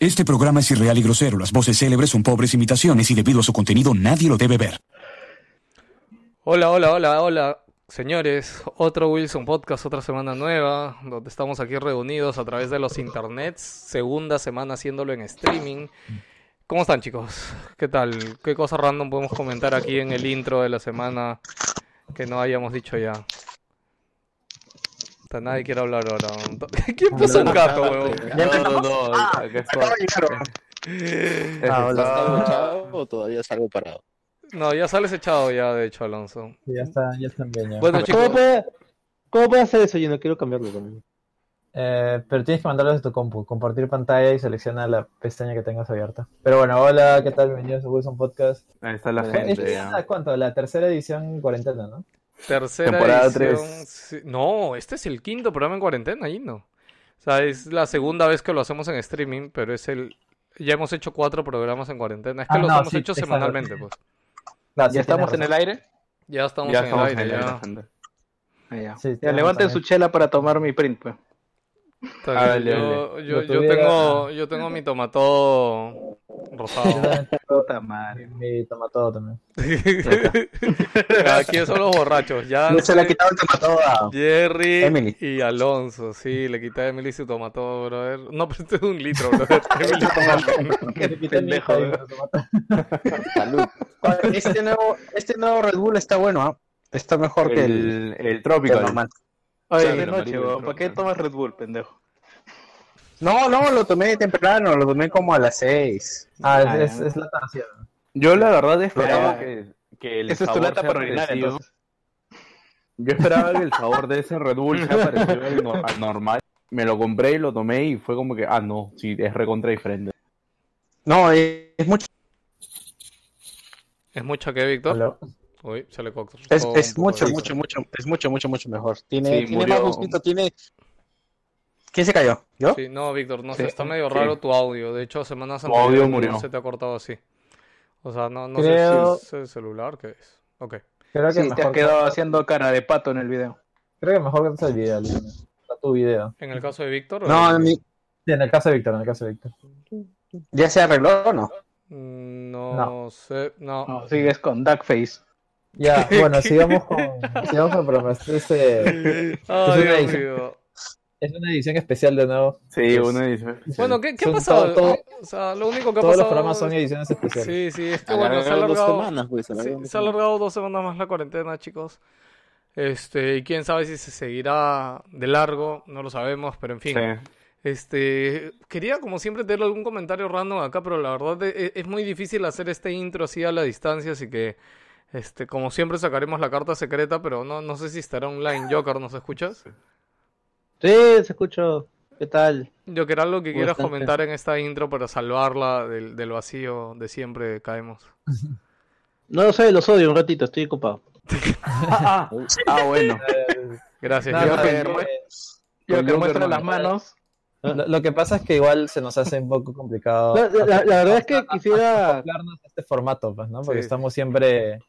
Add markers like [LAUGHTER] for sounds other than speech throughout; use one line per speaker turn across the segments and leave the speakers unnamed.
Este programa es irreal y grosero. Las voces célebres son pobres imitaciones y debido a su contenido nadie lo debe ver.
Hola, hola, hola, hola. Señores, otro Wilson Podcast, otra semana nueva, donde estamos aquí reunidos a través de los internets, segunda semana haciéndolo en streaming. ¿Cómo están chicos? ¿Qué tal? ¿Qué cosa random podemos comentar aquí en el intro de la semana que no hayamos dicho ya? Hasta nadie quiere hablar ahora. ¿Quién puso un gato, weón?
No, no, no, acá estoy. [LAUGHS]
Ah.
Está-
echado o todavía salgo parado?
No, ya sales echado ya, de hecho, Alonso.
Ya está, ya están bien. ya.
Bueno, chicos.
¿Cómo puede, ¿Cómo puede hacer eso? Yo no quiero cambiarlo también.
eh, pero tienes que mandarlo desde tu compu, compartir pantalla y selecciona la pestaña que tengas abierta. Pero bueno, hola, ¿qué tal? Bienvenidos a Wilson Podcast.
Ahí está la
Eh,
gente.
¿Esta es
ya.
la- ¿Cuánto? La tercera edición en cuarentena, ¿no?
Tercera
Temporada
edición.
tres.
sí. No, este es el quinto programa en cuarentena, ahí no. O sea, es la segunda vez que lo hacemos en streaming, pero es el... Ya hemos hecho cuatro programas en cuarentena. Es que
Ah,
los
no,
hemos
sí,
hecho semanalmente, pues.
Sí,
¿Ya estamos en el aire?
Ya estamos
Ya
en
estamos
el aire,
en el
ya.
aire, gente.
Ah, ya.
Sí,
Ya, levanten su chela para tomar mi print, pues.
Ah, dale,
yo,
dale.
yo,
Lo
yo
tuviera-
tengo, yo tengo mi tomató rosado.
tengo [LAUGHS]
madre.
Mi tomatado también. [LAUGHS]
Aquí son los borrachos. Ya
No se le ha quitado el tomatado a
Jerry
Emily.
y Alonso. Sí, le quité a Emily su tomató, brother. No, pero este es un litro, [LAUGHS] brother. Emily
pendejo,
tomatado.
salud. Este nuevo, este nuevo Red Bull está bueno, ¿ah? Está mejor que el,
El, Tropical.
el normal.
Oye, de noche, ¿para qué tomas Red Bull, pendejo?
No, no, lo tomé temprano, lo tomé como a las 6.
Ah,
Ah,
es, es,
ya.
es la tarsiana.
Yo la verdad esperaba
Ah.
que, que el
Esa es tu
sabor
lata
sea
para orinar,
parecido.
entonces.
Yo esperaba que el sabor de ese Red Bull sea [LAUGHS] parecido al, no- al normal. Me lo compré y lo tomé y fue como que, ah, no, sí, es recontra diferente.
No, es, es mucho,
¿Es mucho que, Víctor?
Hola.
Uy, se le
es, es
poco
mucho, mucho, mucho, es mucho, mucho, mucho mejor. Tiene,
Sí,
tiene más gustito, tiene... ¿Quién se cayó? ¿Yo?
Sí, no, Víctor, no sé,
Sí,
está medio
sí.
raro tu audio. De hecho, semanas
Tu
anteriores
audio murió.
se te ha cortado así. O sea, no, no
Creo-
sé si es el celular, ¿qué es? Ok.
Creo que
Sí, te has quedado haciendo cara de pato en el video.
creo que mejor que el video. Está tu video.
¿En el caso de Víctor?
No,
en-
ni-
Sí, en el caso de Víctor, en el caso de Víctor.
¿ya se arregló o no?
Mm, No,
No.
sé, no.
No, sigues con Duckface.
Ya, [LAUGHS] bueno, sigamos con, sigamos con el programa. Este [LAUGHS] es,
Ay,
Es una edición. Es una edición especial de nuevo.
Sí,
Pues,
una edición especial.
Bueno, ¿qué, qué ha pasado?
todo- todo-
O sea, lo único que ha
Todos los
pasado...
programas son ediciones especiales.
Sí, sí, es que bueno, se ha
Alargaron dos
alargado...
semanas, pues,
Sí, se ha alargado dos semanas más la cuarentena, chicos. Este, y quién sabe si se seguirá de largo, no lo sabemos, pero en fin.
Sí.
Este, quería como siempre tener algún comentario random acá, pero la verdad e- es, muy difícil hacer este intro así a la distancia, así que, este, como siempre sacaremos la carta secreta, pero no, no sé si estará online. Joker, ¿nos escuchas?
Sí, se escucho. ¿Qué tal?
Joker, algo que
¿Cómo
quieras comentar en esta intro para salvarla del, del vacío de siempre caemos. [LAUGHS]
No lo sé, los odio un ratito, estoy ocupado.
Ah, [LAUGHS] ah, ah, bueno.
Gracias,
Yo que muestra
hermano.
las manos. [LAUGHS]
lo, lo que pasa es que igual se nos hace un poco complicado.
La, la- la verdad es que quisiera.
acoplarnos a este formato, pues, ¿no? Porque
Sí.
estamos siempre.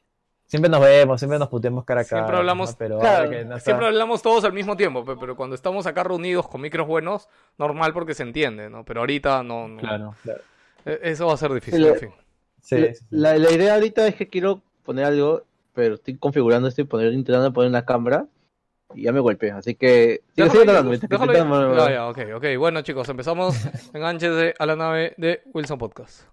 Siempre nos vemos, siempre nos puteamos cara a cara.
Siempre hablamos-
¿no? Pero
Claro,
que no está-
Siempre hablamos todos al mismo tiempo, pe- pero cuando estamos acá reunidos con micros buenos, normal porque se entiende, ¿no? Pero ahorita no, no.
Claro.
Claro.
E- Eso va a ser difícil,
Le-
en fin.
Sí,
la,
sí,
la- la idea ahorita es que quiero poner algo, pero estoy configurando esto y poner, intentando poner una cámara y ya me golpeé. Así que. Sigue sigue hablando.
déjalo
intentamos-
Ya, ok, ok. Bueno, chicos, empezamos. Engánchese a la nave de Wilson Podcast.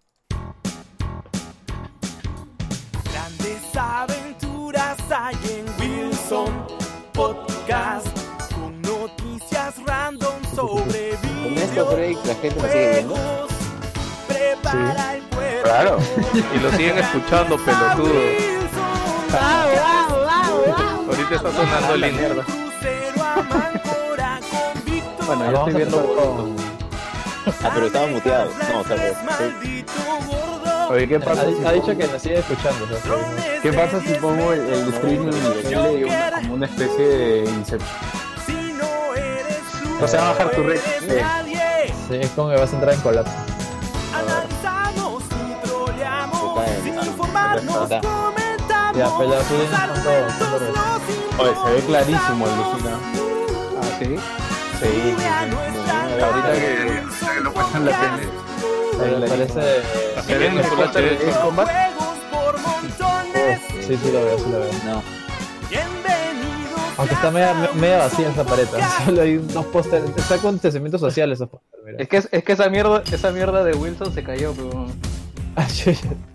Aventuras hay en Wilson Podcast con noticias random sobre
Con estos breaks la gente me sigue viendo.
videojuegos. Prepara el cuerpo.
Claro.
Y lo siguen escuchando, pelotudo. Ahorita está sonando el intro.
crucero a Máncora con Víctor.
Bueno, yo estoy viendo.
Ah, pero estaba muteado. No, o sea,
maldito.
Oye, ¿qué pasa,
Ha,
si
ha dicho que nos sigue escuchando. o sea, que-
¿qué pasa si pongo el, el streaming en la tele y una- como una especie de Inception?
Si no eres tú,
O sea, va a bajar tu red. Sí.
Sí, es como que vas a entrar en colapso.
Analizamos y troleamos,
Está bien,
sin
está.
informarnos,
Está.
comentamos.
Ya, pero tú
Oye, se ve clarísimo el. Lucina.
Ah, sí.
Sí, sí, sí. Ahorita que, que lo muestran en la tele.
Parece...
Montones.
Sí, sí lo veo, sí lo veo.
No.
Bienvenidos.
Aunque está media, media vacía esa pared. ¿eh? [LAUGHS] Solo hay unos pósteres. Está con acontecimientos sociales esos pósteres.
Es que, es que esa mierda esa mierda de Wilson se cayó, pero... [LAUGHS]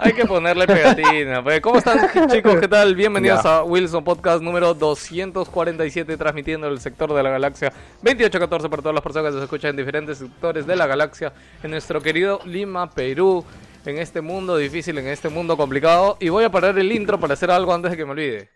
Hay que ponerle pegatina. pues. ¿Cómo están, chicos? ¿Qué tal? Bienvenidos a Wilson Podcast número 247, transmitiendo el sector de la galaxia 2814 para todas las personas que se escuchan en diferentes sectores de la galaxia, en nuestro querido Lima, Perú, en este mundo difícil, en este mundo complicado. Y voy a parar el intro para hacer algo antes de que me olvide.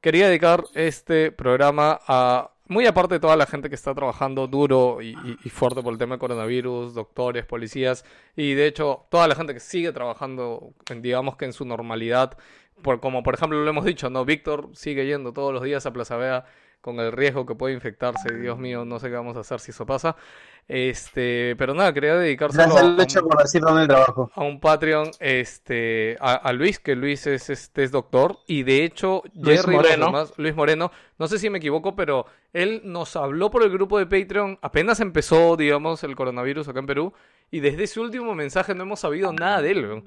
Quería dedicar este programa a, muy aparte de toda la gente que está trabajando duro y, fuerte por el tema del coronavirus, doctores, policías, y de hecho toda la gente que sigue trabajando, en- digamos que en su normalidad, por, como por ejemplo lo hemos dicho, ¿no? Víctor sigue yendo todos los días a Plaza Vea con el riesgo que puede infectarse, Dios mío, no sé qué vamos a hacer si eso pasa. Este, pero nada, quería
Gracias
a un- a un Patreon este a, a Luis, que Luis es este es doctor, y de hecho
Luis
Jerry
Moreno.
Luis Moreno, no sé si me equivoco, pero él nos habló por el grupo de Patreon, apenas empezó, digamos, el coronavirus acá en Perú, y desde ese último mensaje no hemos sabido nada de él.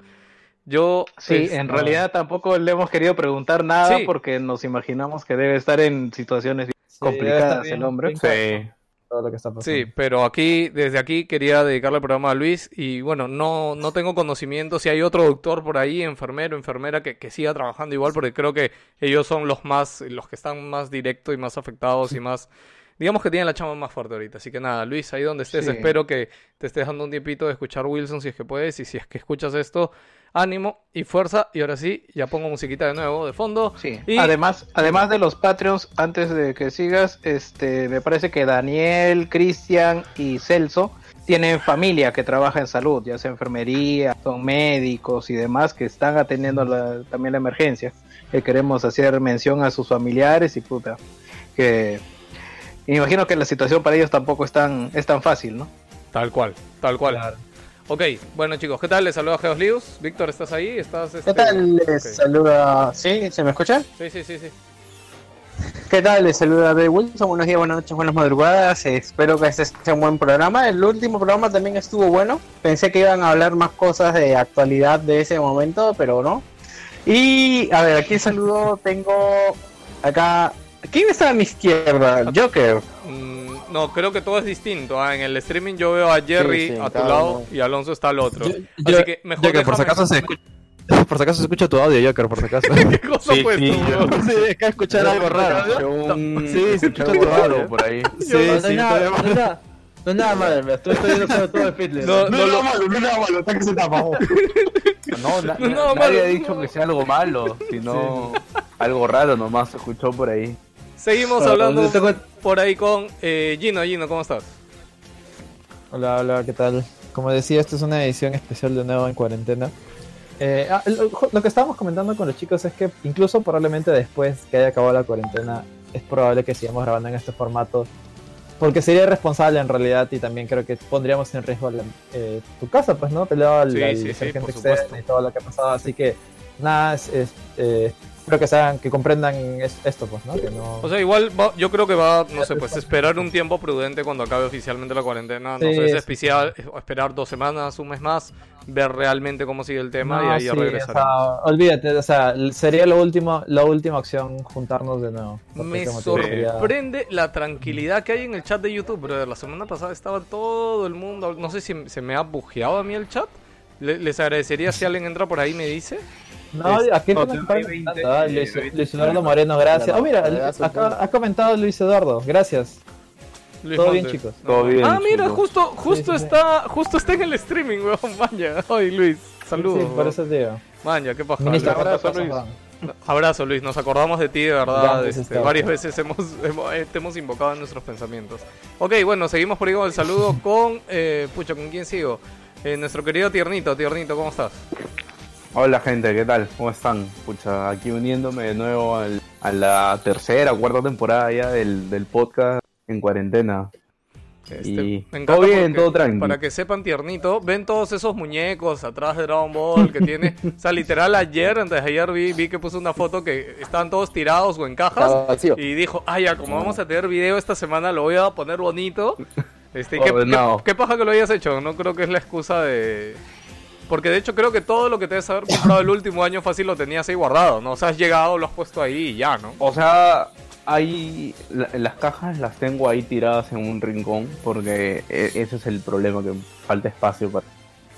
Yo
Sí,
es-
en realidad tampoco le hemos querido preguntar nada
Sí.
porque nos imaginamos que debe estar en situaciones
Sí,
complicadas
bien-
el hombre.
Sí.
Todo lo que está pasando.
Sí, pero aquí, desde aquí quería dedicarle el programa a Luis y bueno, no, no tengo conocimiento si hay otro doctor por ahí, enfermero, enfermera que, que siga trabajando igual, porque creo que ellos son los más, los que están más directos y más afectados y más, digamos que tienen la chama más fuerte ahorita. Así que nada, Luis, ahí donde estés,
Sí.
espero que te estés dando un tiempito de escuchar Wilson si es que puedes y si es que escuchas esto, ánimo y fuerza. Y ahora sí, ya pongo musiquita de nuevo de fondo.
Sí.
Y-
Además, además de los Patreons, antes de que sigas, este, me parece que Daniel, Cristian y Celso tienen familia que trabaja en salud, ya sea enfermería, son médicos y demás que están atendiendo la- también la emergencia. Que queremos hacer mención a sus familiares y puta. Que me imagino que la situación para ellos tampoco es tan, es tan fácil, ¿no?
Tal cual, tal cual.
Claro.
Ok, bueno chicos, ¿qué tal? Les saluda Geos Lius. Víctor, ¿estás ahí? ¿Estás,
¿Qué
este-
tal? Les
ok.
saluda. ¿Sí? ¿Se me escucha?
Sí, sí, sí, sí.
¿Qué tal? Les saluda de Wilson. Buenos días, buenas noches, buenas madrugadas. Espero que este sea un buen programa. El último programa también estuvo bueno. Pensé que iban a hablar más cosas de actualidad de ese momento, pero no. Y a ver, aquí saludo. Tengo acá. ¿Quién está a mi izquierda? [LAUGHS] Joker.
Mm, no, creo que todo es distinto. ah. En el streaming yo veo a Jerry
Sí, sí,
a tu lado
uno.
y Alonso está al otro.
Yo-
Así
yo-
que mejor
Joker, por si acaso se escucha, por si acaso se escucha tu audio, Joker, por si acaso. [LAUGHS]
¿Qué cosa
Sí,
pues
sí,
tú,
sí, es que escuchar algo raro.
Un...
Sí, se escucha
algo
tu
raro
audio.
por ahí.
Sí,
no, es
sí,
nada,
todavía-
no es nada, no es nada malo, me estoy, estoy viendo todo, todo el Fitler.
No, no, lo-
malo, no era malo, está que se tapa.
No, na-
No, [LAUGHS]
na-
no,
nadie
malo,
ha dicho
no.
que sea algo malo, sino algo raro nomás se escuchó por ahí.
Seguimos hablando por ahí con eh, Gino. Gino, ¿cómo estás?
Hola, hola, ¿qué tal? Como decía, esta es una edición especial de nuevo en cuarentena. Eh, ah, lo, lo que estábamos comentando con los chicos es que incluso probablemente después que haya acabado la cuarentena, es probable que sigamos grabando en este formato. Porque sería irresponsable en realidad y también creo que pondríamos en riesgo la- eh, tu casa, pues, ¿no? Peleado al,
Sí,
al
sí, sí,
y todo lo que ha pasado. Así que, nada, es, es, eh, espero que, sean, que comprendan es- esto, pues, ¿no? Que no...
O sea, igual va- yo creo que va, no sé, pues esperar un tiempo prudente cuando acabe oficialmente la cuarentena. No
Sí,
sé, es especial, es- esperar dos semanas, un mes más, ver realmente cómo sigue el tema y
No,
ahí ya
sí,
regresar.
o sea, olvídate, o sea, sería lo último, la última opción juntarnos de nuevo.
Me
sería-
sorprende la tranquilidad que hay en el chat de YouTube, brother. La semana pasada estaba todo el mundo. No sé si se me ha bujeado a mí el chat. Le- les agradecería si alguien entra por ahí y me dice.
No,
Es-
aquí
no,
no,
te-
me
hay
encanta,
20,
ah,
eh,
Luis,
20.
Luis Eduardo Moreno, gracias. Oh, mira, acá
punto.
ha comentado Luis Eduardo, gracias.
Luis
Todo bien, chicos.
Todo bien.
Ah, mira,
chicos.
justo, justo
sí, sí.
está, justo está en el streaming, weón. Maña. Ay, Luis. Saludos.
Sí, por eso te digo.
Maña, qué paja.
Ministro,
Luis.
¿cuántas
abrazo, Luis.
Abrazo, Luis. Nos acordamos de ti, de verdad.
Grandes
este, varias veces hemos, hemos- eh, te hemos invocado en nuestros pensamientos. Ok, bueno, seguimos por ahí con el saludo con. Eh, pucha, ¿con quién sigo? Eh, nuestro querido Tiernito. Tiernito, ¿cómo estás?
Hola gente, ¿qué tal? ¿Cómo están? Pucha, aquí uniéndome de nuevo al- a la tercera o cuarta temporada ya del, del podcast en cuarentena.
Este,
Y
me encanta
todo bien, todo tranqui.
Para que sepan, tiernito, ven todos esos muñecos atrás de Dragon Ball que tiene. [LAUGHS] o sea, literal, ayer, antes de ayer, vi, vi que puso una foto que estaban todos tirados o en cajas. Y dijo, ah, ya, como vamos a tener video esta semana, lo voy a poner bonito. [LAUGHS] Este, ¿qué,
Oh, no.
qué- qué paja que lo hayas hecho? No creo que es la excusa de... Porque de hecho creo que todo lo que te debes haber comprado el último año fácil lo tenías ahí guardado, ¿no? O sea, has llegado, lo has puesto ahí y ya, ¿no?
O sea, hay la- las cajas las tengo ahí tiradas en un rincón porque e- ese es el problema que falta espacio para,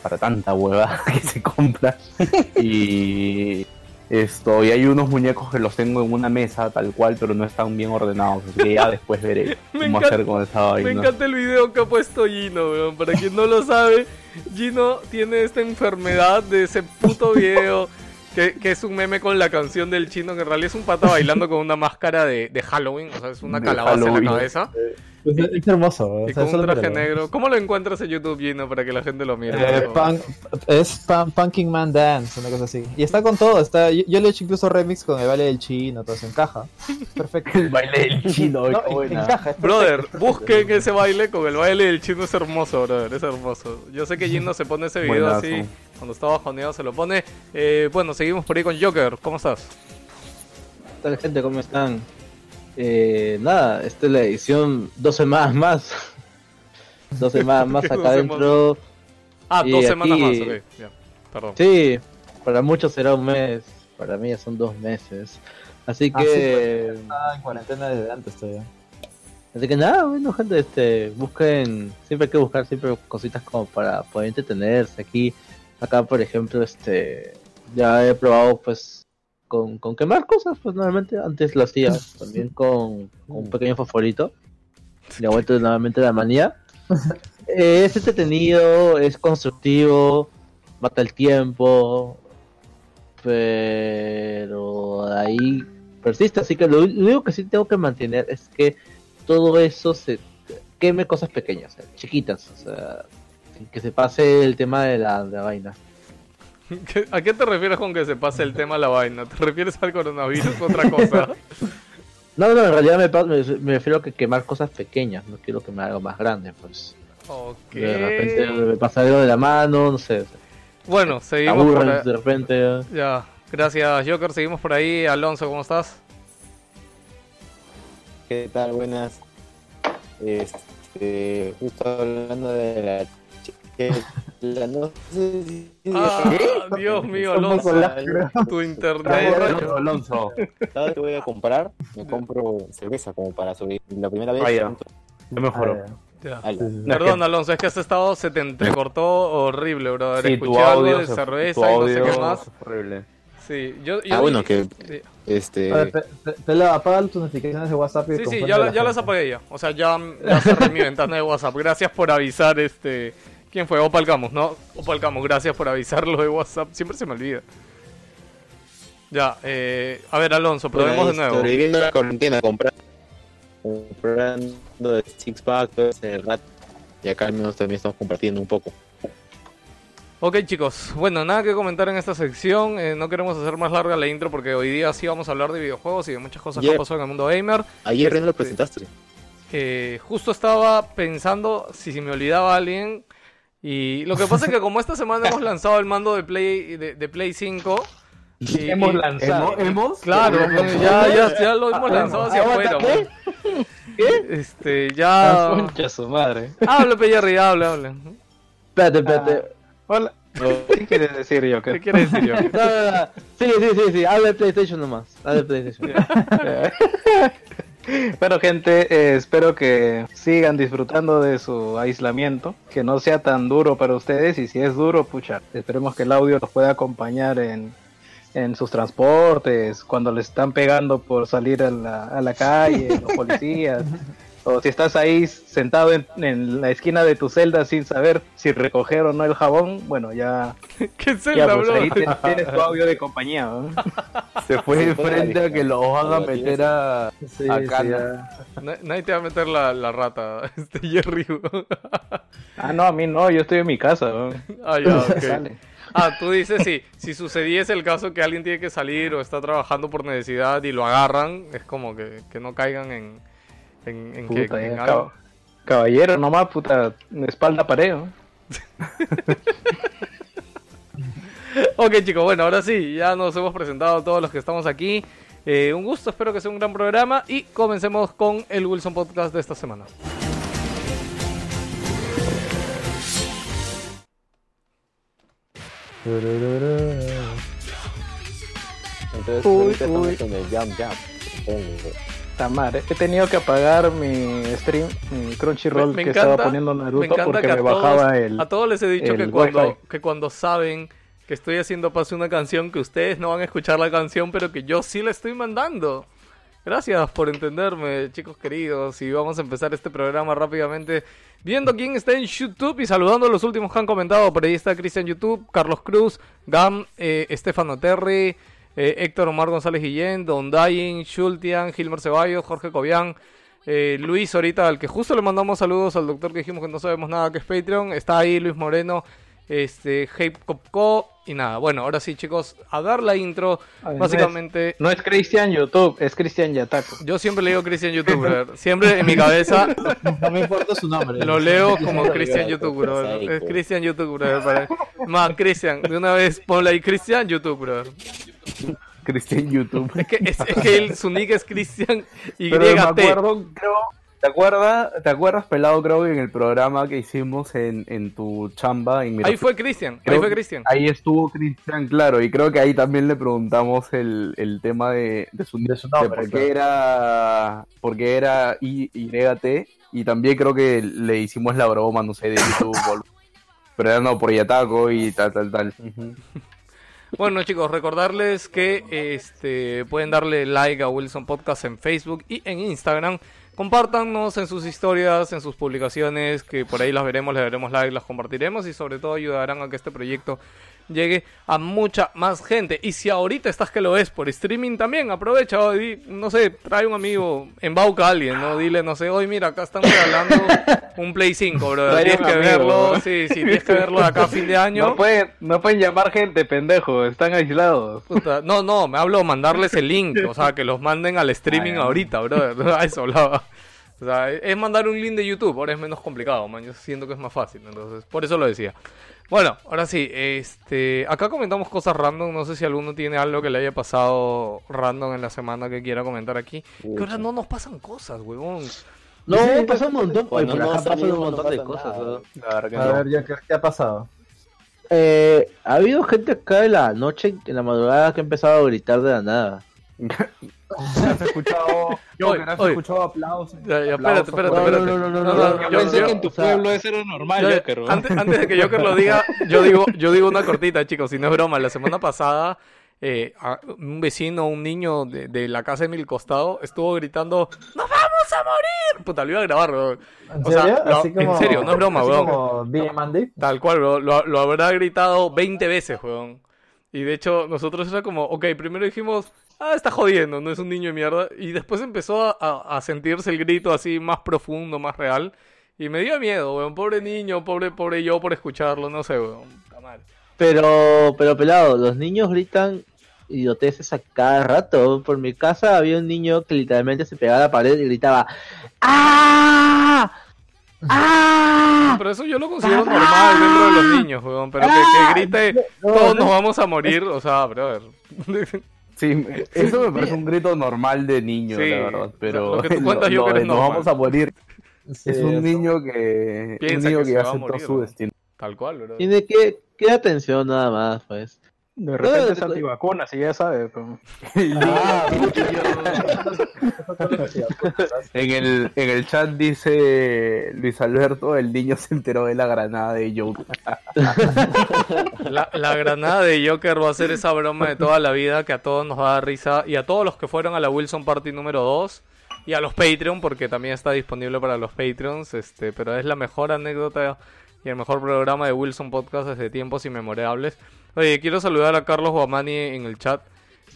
para tanta hueva [LAUGHS] que se compra [LAUGHS] y esto y hay unos muñecos que los tengo en una mesa tal cual pero no están bien ordenados así que ya [LAUGHS] después veré
Me
cómo
encanta-
hacer con esa
Me
vaina.
encanta el video que ha puesto Gino, weón. Para quien no lo sabe, Gino tiene esta enfermedad de ese puto video [LAUGHS] que, que es un meme con la canción del chino, que en realidad es un pata bailando con una máscara de, de Halloween, o sea, es una
De
calabaza en
Halloween.
la cabeza
es es hermoso. o
y
sea,
con
solo
un traje negro. ¿Cómo lo encuentras en YouTube, Gino, para que la gente lo mire?
Eh, punk- es Pun- Punking Man Dance, una cosa así. Y está con todo. Está, yo, yo le he hecho incluso remix con el baile del chino, todo eso encaja. Perfecto. [LAUGHS]
El baile del chino,
No,
buena.
encaja, es
Brother, busquen ese baile con el baile del chino, es hermoso, brother, es hermoso. Yo sé que Gino se pone ese video
Buenazo.
así, cuando está bajoneado se lo pone. Eh, bueno, seguimos por ahí con Joker, ¿cómo estás?
¿Qué tal gente? ¿Cómo están? Eh, nada, esta es la edición dos semanas más. [LAUGHS] Dos semanas [LAUGHS] más
¿Qué
acá adentro.
Ah, dos semanas más, ok, perdón.
Sí, para muchos será un mes, para mí ya son dos meses. Así
Ah, sí,
que,
pues, Estaba en cuarentena desde antes todavía.
así que nada, bueno gente, este, busquen, siempre hay que buscar siempre cositas como para poder entretenerse aquí. Acá por ejemplo, este, ya he probado pues con, con quemar cosas, pues normalmente antes lo hacía [LAUGHS] también con, con un pequeño fosforito. Le he vuelto nuevamente la manía. Eh, es entretenido, es constructivo, mata el tiempo, pero ahí persiste. Así que lo, lo único que sí tengo que mantener es que todo eso se queme cosas pequeñas, chiquitas, o sea, que se pase el tema de la, de la vaina.
¿Qué- [LAUGHS] ¿A qué te refieres con que se pase el tema a la vaina? ¿Te refieres al coronavirus o otra cosa? [LAUGHS]
No, no, en realidad me, me, me refiero a que quemar cosas pequeñas, no quiero quemar algo más grande, pues.
ok.
De repente me pasa algo de la mano, no sé.
Bueno,
Se
seguimos por ahí.
de repente.
Ya, gracias Joker, seguimos por ahí. Alonso, ¿cómo estás?
¿Qué tal? Buenas. Este, justo hablando de la chica, no sé si...
Ah, Dios mío, Alonso, tu internet.
Alonso, Alonso.
Cada vez que voy a comprar, me compro cerveza como para subir. La primera vez...
Vaya. Yo mejoro.
Ya. Perdón, Alonso, es que este estado se te entrecortó horrible, brother.
Sí, tu
Escuché algo
audio,
de cerveza
tu
y no sé
audio
qué más.
horrible.
Sí, yo, yo
Ah, bueno, que
Sí,
este...
A ver, pe- pe- Pela, apaga tus notificaciones de WhatsApp y
sí, sí, ya, la-
la
ya las apagué ya. O sea, ya, ya cerré mi ventana de WhatsApp. Gracias por avisar, este... ¿Quién fue? Opal Camus, ¿no? Opal Camus, gracias por avisarlo de WhatsApp. Siempre se me olvida. Ya, eh... A ver, Alonso, probemos de nuevo.
Sobreviviendo a la cuarentena, comprando, comprando de Six Pack, todo ese rato. Y acá al menos también estamos compartiendo un poco.
Ok chicos, bueno, nada que comentar en esta sección, eh, no queremos hacer más larga la intro porque hoy día sí vamos a hablar de videojuegos y de muchas cosas que han pasado en el mundo gamer.
Ayer Ren lo
Este,
presentaste.
Eh, justo estaba pensando si, si me olvidaba alguien y lo que pasa es que [LAUGHS] como esta semana hemos lanzado el mando de Play de, de Play 5 y- [LAUGHS]
Hemos lanzado.
¿Hemos?
Claro, pues, ya, ya, ya lo hemos lanzado hacia afuera. pues. Este, ya...
Concha su madre.
Habla, Pellerri, habla, habla.
Espérate, espérate.
Hola. ¿Qué quieres decir,
¿Qué
Joker?
quiere decir yo? [LAUGHS]
No, no, no. Sí, sí, sí, sí. Habla de PlayStation nomás. Habla de PlayStation.
Bueno, gente, eh, espero que sigan disfrutando de su aislamiento, que no sea tan duro para ustedes y si es duro, pucha, esperemos que el audio los pueda acompañar en, en sus transportes, cuando les están pegando por salir a la, a la calle, los policías, [LAUGHS] o si estás ahí sentado en, en la esquina de tu celda sin saber si recoger o no el jabón, bueno, ya, [LAUGHS]
¿Qué es
ya pues ahí tienes, tu audio de compañía. ¿no? [LAUGHS]
Se fue de frente a que lo van a meter a,
Sí,
a
sí,
cana.
Nadie te va a meter la, la rata, [LAUGHS] este Jerry.
Ah, no, a mí no, yo estoy en mi casa. ¿no?
ah, ya, ok.
Sale.
Ah, tú dices si, si sucediese el caso que alguien tiene que salir o está trabajando por necesidad y lo agarran, es como que, que no caigan en, en, en
puta,
en
caballero, nomás, puta, espalda pareo. [LAUGHS]
ok, chicos, bueno, ahora sí, ya nos hemos presentado todos los que estamos aquí. Eh, un gusto, espero que sea un gran programa y comencemos con el Wilson Podcast de esta semana.
Entonces,
uy, uy he tenido que apagar mi stream, mi Crunchyroll
Me- me
que
encanta-
estaba poniendo
Me
Naruto
encanta
porque me
todos,
bajaba el...
a todos les he dicho que cuando,
wifi.
que cuando saben que estoy haciendo paso una canción, que ustedes no van a escuchar la canción, pero que yo sí la estoy mandando. Gracias por entenderme, chicos queridos. Y vamos a empezar este programa rápidamente viendo quién está en YouTube y saludando a los últimos que han comentado. Por ahí está Cristian YouTube, Carlos Cruz, Gam, eh, Estefano Terry, eh, Héctor Omar González Guillén, Don Dying, Schultian, Gilmer Ceballos, Jorge Cobian. eh, Luis ahorita, al que justo le mandamos saludos al doctor que dijimos que no sabemos nada que es Patreon, está ahí Luis Moreno, este, Hype Copco y nada, bueno, ahora sí chicos, a dar la intro,
no
básicamente...
No es Cristian YouTube, es Cristian Yataco.
Yo siempre le digo Christian YouTuber. Siempre en mi cabeza
No me importa su nombre.
lo leo como Christian
Psycho,
YouTuber.
psycho.
Es Christian YouTuber. para- Más, Christian, de una vez ponle ahí Christian YouTuber.
Cristian YouTube.
Es que, es, es que él, su nick es Christian YT.
Pero me acuerdo, creo, ¿te acuerdas, ¿te acuerdas, pelado, creo, en el programa que hicimos en, en tu chamba? En
Ahí fue Christian, ahí fue
que
Christian.
Ahí estuvo Cristian, claro, y creo que ahí también le preguntamos el, el tema de, de su,
De su
de
nombre,
por qué era, por qué era Y- YT, y también creo que le hicimos la broma, no sé, de YouTube, pero era no, por Yataco y tal, tal, tal.
Bueno chicos, recordarles que este pueden darle like a Wilson Podcast en Facebook y en Instagram. Compártanos en sus historias, en sus publicaciones, que por ahí las veremos, les daremos like, las compartiremos y sobre todo ayudarán a que este proyecto llegue a mucha más gente. Y si ahorita estás que lo ves por streaming también, aprovecha, o di- no sé, trae un amigo, embauca a alguien, ¿no? Dile, no sé, hoy mira, acá están regalando un Play 5, bro. Tienes que
amigo,
verlo,
¿no?
sí, sí, tienes que verlo de acá a fin de año.
No pueden, no pueden llamar gente, pendejo, están aislados.
Puta, No, no, me hablo mandarles el link, o sea, que los manden al streaming ahorita, brother. [LAUGHS] A eso hablaba. O sea, es mandar un link de YouTube, ahora es menos complicado, man. Yo siento que es más fácil, entonces, por eso lo decía. Bueno, ahora sí, este, acá comentamos cosas random, no sé si alguno tiene algo que le haya pasado random en la semana que quiera comentar aquí. Que ahora no nos pasan cosas, huevón.
No, pasa un montón. Por
no
acá pasan un
no
montón de
pasa
cosas. ¿no?
A
no.
ver, ya, ¿qué, qué ha pasado?
Eh, ha habido gente acá en la noche, en la madrugada, que ha empezado a gritar de la nada. [LAUGHS]
¿Has escuchado, [LAUGHS] has escuchado aplausos?
Espérate, espérate, espérate.
no, yo
pensé que en tu pueblo eso era normal, Joker,
antes, antes de que [LAUGHS] Joker lo diga, yo digo, yo digo una cortita, chicos, si no es broma. La semana pasada, eh, un vecino, un niño de, de la casa de mil costado, estuvo gritando, ¡Nos vamos a morir! Puta, lo iba a grabar, bro.
¿En
O sea, lo- en serio, no es broma, weón.
como.
Tal cual, bro. Lo, lo habrá gritado 20 veces, weón. Y de hecho, nosotros era como, ok, primero dijimos, ah, está jodiendo, no es un niño de mierda. Y después empezó a, a- a sentirse el grito así más profundo, más real. Y me dio miedo, weón. Pobre niño, pobre, pobre yo por escucharlo, no sé, weón. Está mal.
Pero, pero pelado, los niños gritan idioteces a cada rato. Por mi casa había un niño que literalmente se pegaba a la pared y gritaba ¡Ah! ¡Ah!
Pero eso yo lo considero normal dentro de los niños, weón. Pero que, que grite,
No,
todos
no.
nos vamos a morir, o sea, brother. [LAUGHS]
Sí, eso me parece un grito normal de niño,
Sí,
la verdad. Pero
lo que tú [LAUGHS] cuentas,
lo
Joker,
de
es
nos
normal.
vamos a morir.
Sí,
es un
eso.
niño que, un niño
que
que, ya
va a
aceptó su
¿no?
destino.
Tal cual, bro.
Tiene que, que atención nada más, pues.
De repente
No,
es antivacunas, y ya sabes. pues. [LAUGHS]
Ah,
En el, en el chat dice Luis Alberto, el niño se enteró de la granada de Joker. [LAUGHS]
La, la granada de Joker va a ser esa broma de toda la vida que a todos nos va a dar risa y a todos los que fueron a la Wilson Party número 2 y a los Patreon porque también está disponible para los Patreons, este, pero es la mejor anécdota y el mejor programa de Wilson Podcast desde tiempos inmemorables. Oye, quiero saludar a Carlos Guamani en el chat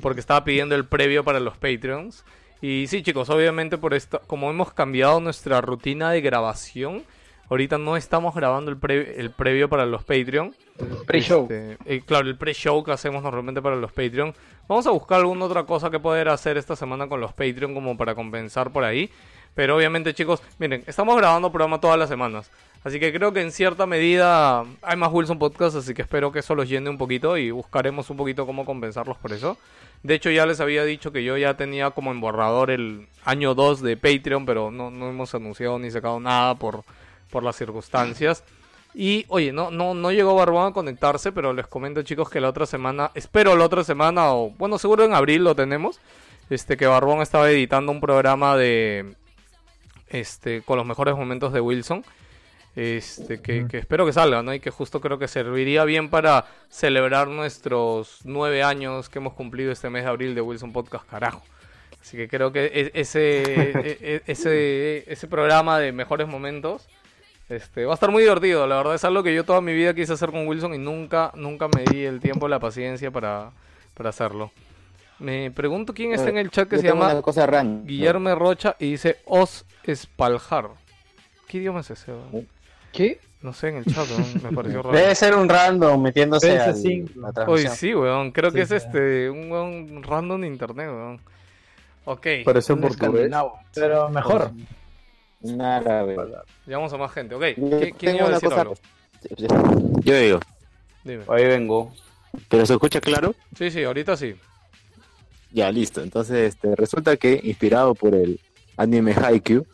porque estaba pidiendo el previo para los Patreons. Y sí, chicos, obviamente por esto, como hemos cambiado nuestra rutina de grabación, ahorita no estamos grabando el, pre- el previo para los Patreon.
Pre-show.
Este, eh, claro, el pre-show que hacemos normalmente para los Patreon. Vamos a buscar alguna otra cosa que poder hacer esta semana con los Patreon como para compensar por ahí. Pero obviamente, chicos, miren, estamos grabando programa todas las semanas. Así que creo que en cierta medida hay más Wilson Podcast, así que espero que eso los llene un poquito y buscaremos un poquito cómo compensarlos por eso. De hecho, ya les había dicho que yo ya tenía como en borrador el año 2 de Patreon, pero no, no hemos anunciado ni sacado nada por, por las circunstancias. Y oye, no, no, no llegó Barbón a conectarse, pero les comento chicos que la otra semana, espero la otra semana, o bueno, seguro en abril lo tenemos, este que Barbón estaba editando un programa de este con los mejores momentos de Wilson. Este, que, que espero que salga, ¿no? Y que justo creo que serviría bien para celebrar nuestros nueve años que hemos cumplido este mes de abril de Wilson Podcast, carajo. Así que creo que e- ese, e- e- ese, ese programa de mejores momentos este, va a estar muy divertido. La verdad es algo que yo toda mi vida quise hacer con Wilson y nunca, nunca me di el tiempo, la paciencia para, para hacerlo. Me pregunto quién está en el chat que
Yo
se llama
cosa.
Guillermo Rocha y dice Os Espaljar. ¿Qué idioma es ese? weón?
¿Qué?
No sé, en el chat, weón, me pareció [LAUGHS] raro.
Debe ser un random metiéndose a
PS5.
la
Hoy
transmisión.
sí, weón. Creo que es este un weón random de internet, weón. Ok,
Parece
Un escandinavo.
Pero mejor.
Un árabe.
llamamos a más gente. Ok, ¿qui- ¿quién
tengo
iba a
una
decir
cosa-
algo?
Yo digo,
Dime.
Ahí vengo.
¿pero se escucha claro?
Sí, sí, ahorita sí.
Ya, listo. Entonces, este, resulta que, inspirado por el anime Haikyuu,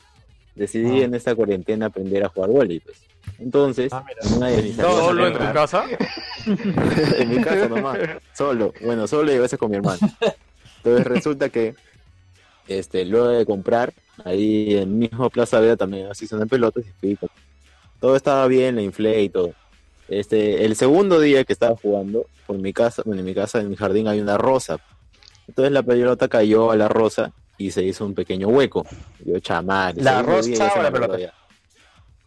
decidí en esta cuarentena aprender a jugar voleibol. pues. Entonces,
Ah,
en
¿Solo en tu casa? [LAUGHS]
en mi casa nomás, solo, bueno, solo y a veces con mi hermano. Entonces resulta que, este, luego de comprar, ahí en mismo Plaza Vea también así son de pelotas y fui Todo estaba bien, la inflé y todo. Este, el segundo día que estaba jugando, por mi casa, bueno, en mi casa, en mi jardín hay una rosa. Entonces la pelota cayó a la rosa y se hizo un pequeño hueco. Yo chamar.
¿La rosa o la pelota?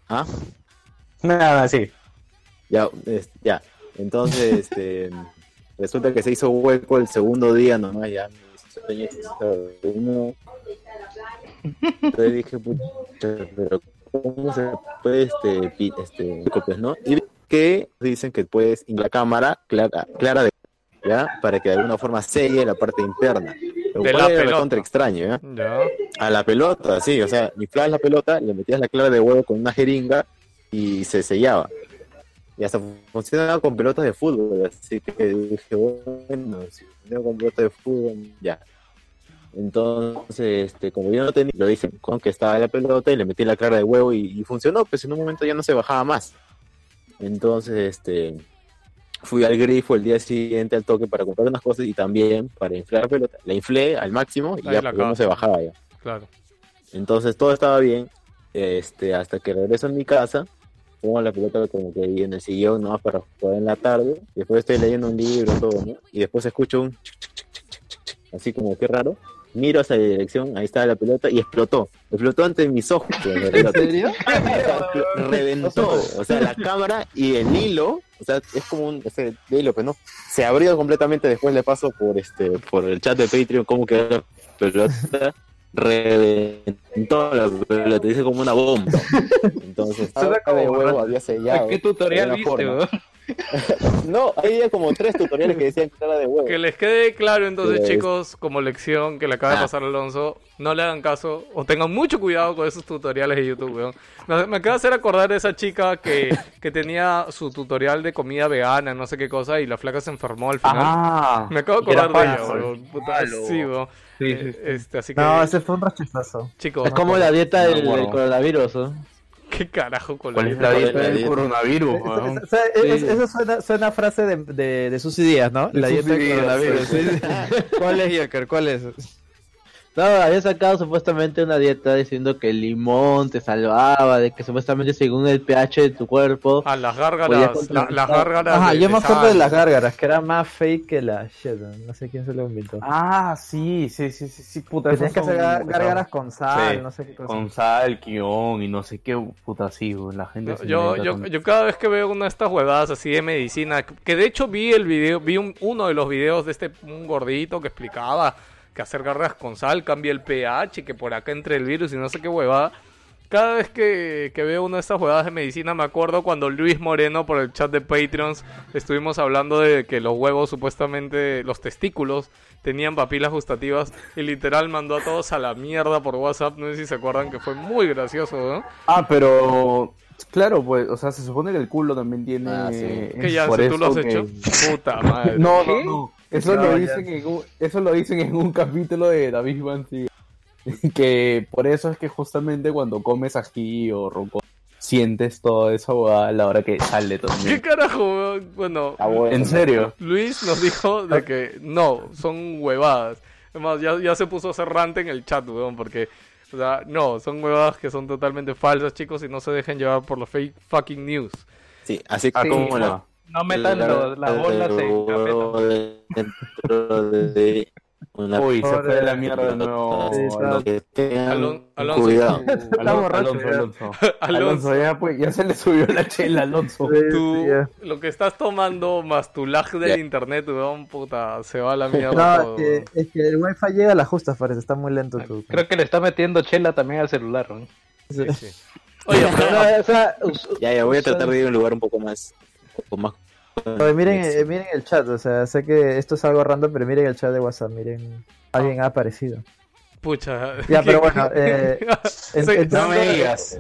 ¿Ah?
Nada, sí.
Ya, es- ya. Entonces, [LAUGHS] este, resulta que se hizo hueco el segundo día nomás, ya. Entonces dije, pucha, pero ¿cómo se puede este, este, copias, no? Y que dicen que puedes ir la cámara clara, clara de ya para que de alguna forma selle la parte interna. Lo
De la pelota.
recontra extraño, ¿ya?
Ya.
A la pelota, sí, o sea, inflabas la pelota, le metías la clara de huevo con una jeringa y se sellaba. Y hasta funcionaba con pelotas de fútbol, así que dije, bueno, si funciona con pelotas de fútbol, ya. Entonces, este, como yo no tenía, lo hice con que estaba la pelota y le metí la clara de huevo y, y funcionó, pues en un momento ya no se bajaba más. Entonces, este, fui al grifo el día siguiente al toque para comprar unas cosas y también para inflar la pelota. La inflé al máximo y
Ahí
ya, pues, no se bajaba ya.
Claro.
Entonces todo estaba bien, este, hasta que regreso a mi casa, pongo la pelota como que ahí en el sillón, ¿no? Para jugar en la tarde, después estoy leyendo un libro, todo, ¿no? Y después escucho un así como que raro, miro hacia la dirección, ahí estaba la pelota y explotó, explotó ante mis ojos. la [LAUGHS] pelota.
serio?
O [LAUGHS] sea, reventó, o sea, la cámara y el hilo, o sea, es como un ese hilo, pues no, se abrió completamente, después le paso por este, por el chat de Patreon cómo quedó la pelota, reventó la pelota, dice como una bomba. [LAUGHS] Entonces, cada de
como-
huevo había sellado.
¿Qué tutorial viste? [LAUGHS]
No, había como tres tutoriales que decían que era de huevo.
Que les quede claro entonces,
Pues-
chicos, como lección que le acaba de
Ah.
pasar a Alonso, no le hagan caso o tengan mucho cuidado con esos tutoriales de YouTube, weón. Me, me acaba de hacer acordar de esa chica que, que tenía su tutorial de comida vegana, no sé qué cosa, y la flaca se enfermó al final.
Ah,
Me acabo de acordar de ella, weón. Puta,
Malo.
sí, weón.
Sí,
Eh,
sí.
Este, así que,
No, ese fue un rechazazo.
chicos,
Es como la dieta
No,
del,
bueno.
del coronavirus, ¿no? [LAUGHS]
¿qué carajo con
¿Cuál es la
¿Cuál es
dieta del coronavirus?
Eso, suena, suena a frase de, de, de Susy Díaz, ¿no?
De
la dieta del coronavirus.
sí.
sí, [LAUGHS] sí. ¿Cuál es, Joker? ¿Cuál es?
No, había sacado supuestamente una dieta diciendo que el limón te salvaba, de que supuestamente según el pH de tu cuerpo.
a las gárgaras, la- las gárgaras.
Ajá,
de-
yo me acuerdo de las gárgaras, que era más fake que la shit. ¿no? No sé quién se lo inventó.
Ah, sí, sí, sí, sí, sí, puta.
que tenías que hacer gárgaras con sal,
Sí,
no sé qué cosa.
Con sal, guion y no sé qué puta así, weón, la gente
Yo,
se
yo, yo, yo cada vez que veo una de estas huevadas así de medicina, que de hecho vi el video, vi un- uno de los videos de este un gordito que explicaba que hacer garras con sal cambia el pH, que por acá entre el virus y no sé qué huevada. Cada vez que, que veo una de estas huevadas de medicina me acuerdo cuando Luis Moreno por el chat de Patreons estuvimos hablando de que los huevos supuestamente, los testículos tenían papilas gustativas y literal mandó a todos a la mierda por WhatsApp, no sé si se acuerdan que fue muy gracioso, ¿no?
Ah, pero claro, pues, o sea, se supone que el culo también tiene.
Ah, sí.
Que ya,
por
si tú lo has
eso
hecho,
que-
puta madre.
No, no, no. Eso
No,
lo dicen en un, eso lo dicen en un capítulo de David Van [LAUGHS] que por eso es que justamente cuando comes ají o roco sientes toda esa huevada a la hora que sale
¿Qué
también.
carajo, weón? Bueno.
¿En serio?
Luis nos dijo de que no, son huevadas. Además, ya, ya se puso cerrante en el chat, weón, porque, o sea, no, son huevadas que son totalmente falsas, chicos, y no se dejen llevar por los fake fucking news.
Sí, así
Ah,
como
¿cómo
la,
no?
No metan lo- las bolas en
dentro de una
Uy, se fue de la mierda de nuevo.
Sí, está.
que tengan
Alon- Alonso,
cuidado.
Alonso,
borracho,
Alonso,
ya.
Alonso.
Alonso,
Alonso, ya, pues, ya se le subió la chela, Alonso.
tú- lo que estás tomando más tu lag del
Ya.
internet, weón, puta, se va a la mierda
No,
todo.
es que, es que el wifi llega a las justas, parece, está muy lento tu.
Creo que le está metiendo chela también al celular. ¿no?
Sí, sí. Oye, [LAUGHS]
O
pero-
sea, o sea, us-
Ya, ya, voy a tratar de ir a un lugar un poco más. Más
Oye, miren, eh, miren el chat, o sea, sé que esto es algo random, pero miren el chat de WhatsApp, miren, alguien ha aparecido.
pucha.
Ya, pero [LAUGHS] bueno, eh, en-
No me digas.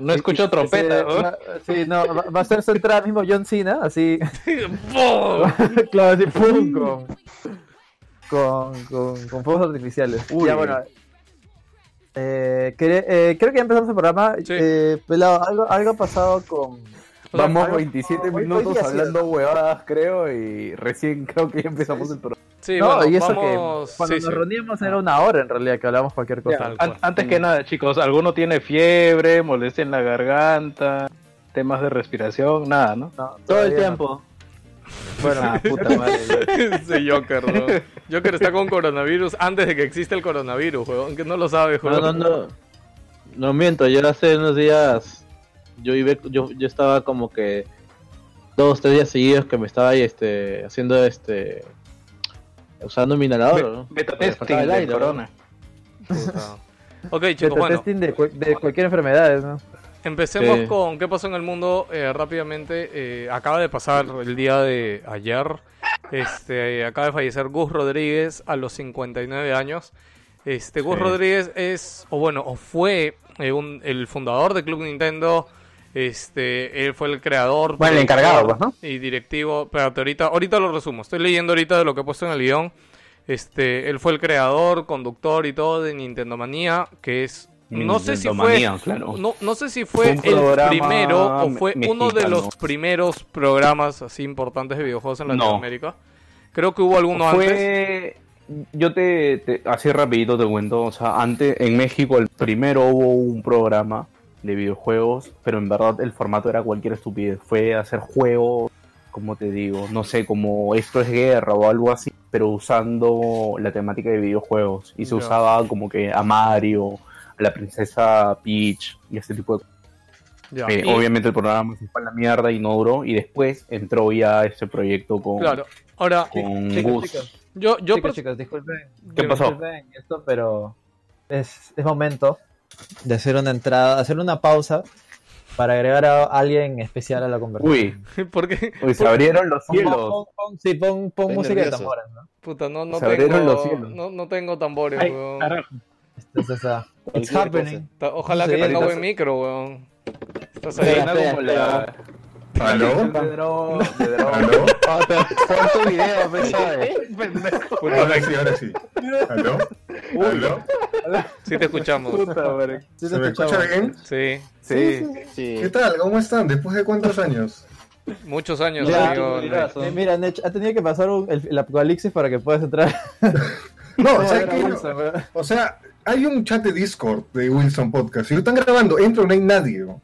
No escucho trompeta.
Sí,
¿no?
va- Sí, no, va, va a ser su entrada mismo John Cena, así, [LAUGHS] [LAUGHS] claro, así, pum, con, con, con, con fuegos artificiales.
Uy.
Ya, bueno. Eh, cre- eh, creo que ya empezamos el programa.
Sí.
Eh, pelado, algo, algo ha pasado con.
Vamos
algo-
27
hoy- hoy
minutos hablando huevadas, creo, y recién creo que ya empezamos el programa.
Sí,
No,
bueno,
y eso
vamos...
que cuando
sí,
nos
sí.
reuníamos era una hora en realidad que hablábamos cualquier cosa.
An- antes que nada, chicos, ¿alguno tiene fiebre, molestia en la garganta, temas de respiración? Nada, ¿no?
No,
todo el tiempo.
Bueno,
Ah, puta madre.
Ese [LAUGHS] Joker, ¿no? Joker está con coronavirus antes de que exista el coronavirus, weón. Que no lo sabe,
No,
weón.
no, no. No miento, yo hace unos días. Yo, iba- yo, yo estaba como que. Dos, tres días seguidos que me estaba ahí este, haciendo este. Usando mi inhalador. ¿no?
Testing
el
del
aire, ¿no?
corona.
Puta. Ok,
Beta
chicos, bueno.
testing de, cu- de cualquier enfermedad, ¿no?
Empecemos
Sí.
con qué pasó en el mundo eh, rápidamente. Eh, acaba de pasar el día de ayer. Este, acaba de fallecer Gus Rodríguez a los 59 años. Este, Gus
Sí.
Rodríguez es, o bueno, o fue eh, un- el fundador de Club Nintendo. Este, él fue el creador.
Bueno, el encargado, pues,
productor Y directivo. Espérate, ahorita, ahorita lo resumo. Estoy leyendo ahorita de lo que he puesto en el guion. Este, él fue el creador, conductor y todo de Nintendo Manía, que es no sé si fue
claro.
no, no sé si
Fue un
el primero o fue uno de los primeros programas así importantes de videojuegos en
No.
Latinoamérica. Creo que hubo alguno antes.
Fue. Yo te, te- Así rapidito te cuento. O sea, antes en México, el primero hubo un programa de videojuegos, pero en verdad el formato era cualquier estupidez. Fue hacer juegos, como te digo, no sé, como esto es guerra o algo así, pero usando la temática de videojuegos. Y se usaba como que a Mario, a la princesa Peach y ese tipo de
Ya.
Eh,
Y-
Obviamente el programa se fue a la mierda y no duró. Y después entró ya este proyecto con,
Claro. Ahora,
con
Chicos,
Gus.
chicos,
yo, yo
chicos, disculpen.
¿Qué pasó?
disculpen esto, pero es, es momento de hacer una entrada, hacer una pausa para agregar a alguien especial a la conversación.
Uy, [LAUGHS]
¿por qué?
uy, se abrieron los
Pon-
cielos.
pon- pon- sí, pon, pon música de
nervioso.
tambores, ¿no?
Puta, no, no
Se abrieron
tengo,
los cielos.
no, no tengo tambores,
Ay,
weón.
carajo.
Entonces, ah, it's
Cualquier
happening.
Ojalá
Sí,
que tenga buen micro, weón. Estás ahí.
Suena como la-
¿Aló? [LAUGHS]
de dron, de dron.
¿Aló?
Pon tu video, pues, ¿sabes? [LAUGHS]
Ahora sí, ahora sí. ¿Aló? ¿Aló?
Sí te escuchamos.
Puta.
Sí,
¿Se
te
me escucha bien?
Sí,
Sí.
Sí.
¿Qué tal? ¿Cómo están? ¿Después de cuántos años?
muchos años,
Ya,
amigo.
mirazo.
Eh, mira, Nech, ha tenido que pasar un- el, el apocalipsis para que puedas entrar. [LAUGHS]
No,
No,
¿sabes
era
qué?
Wilson, weón.
O sea, hay un chat de Discord de Wilson Podcast. Si lo están grabando, entro, no hay nadie. ¿no?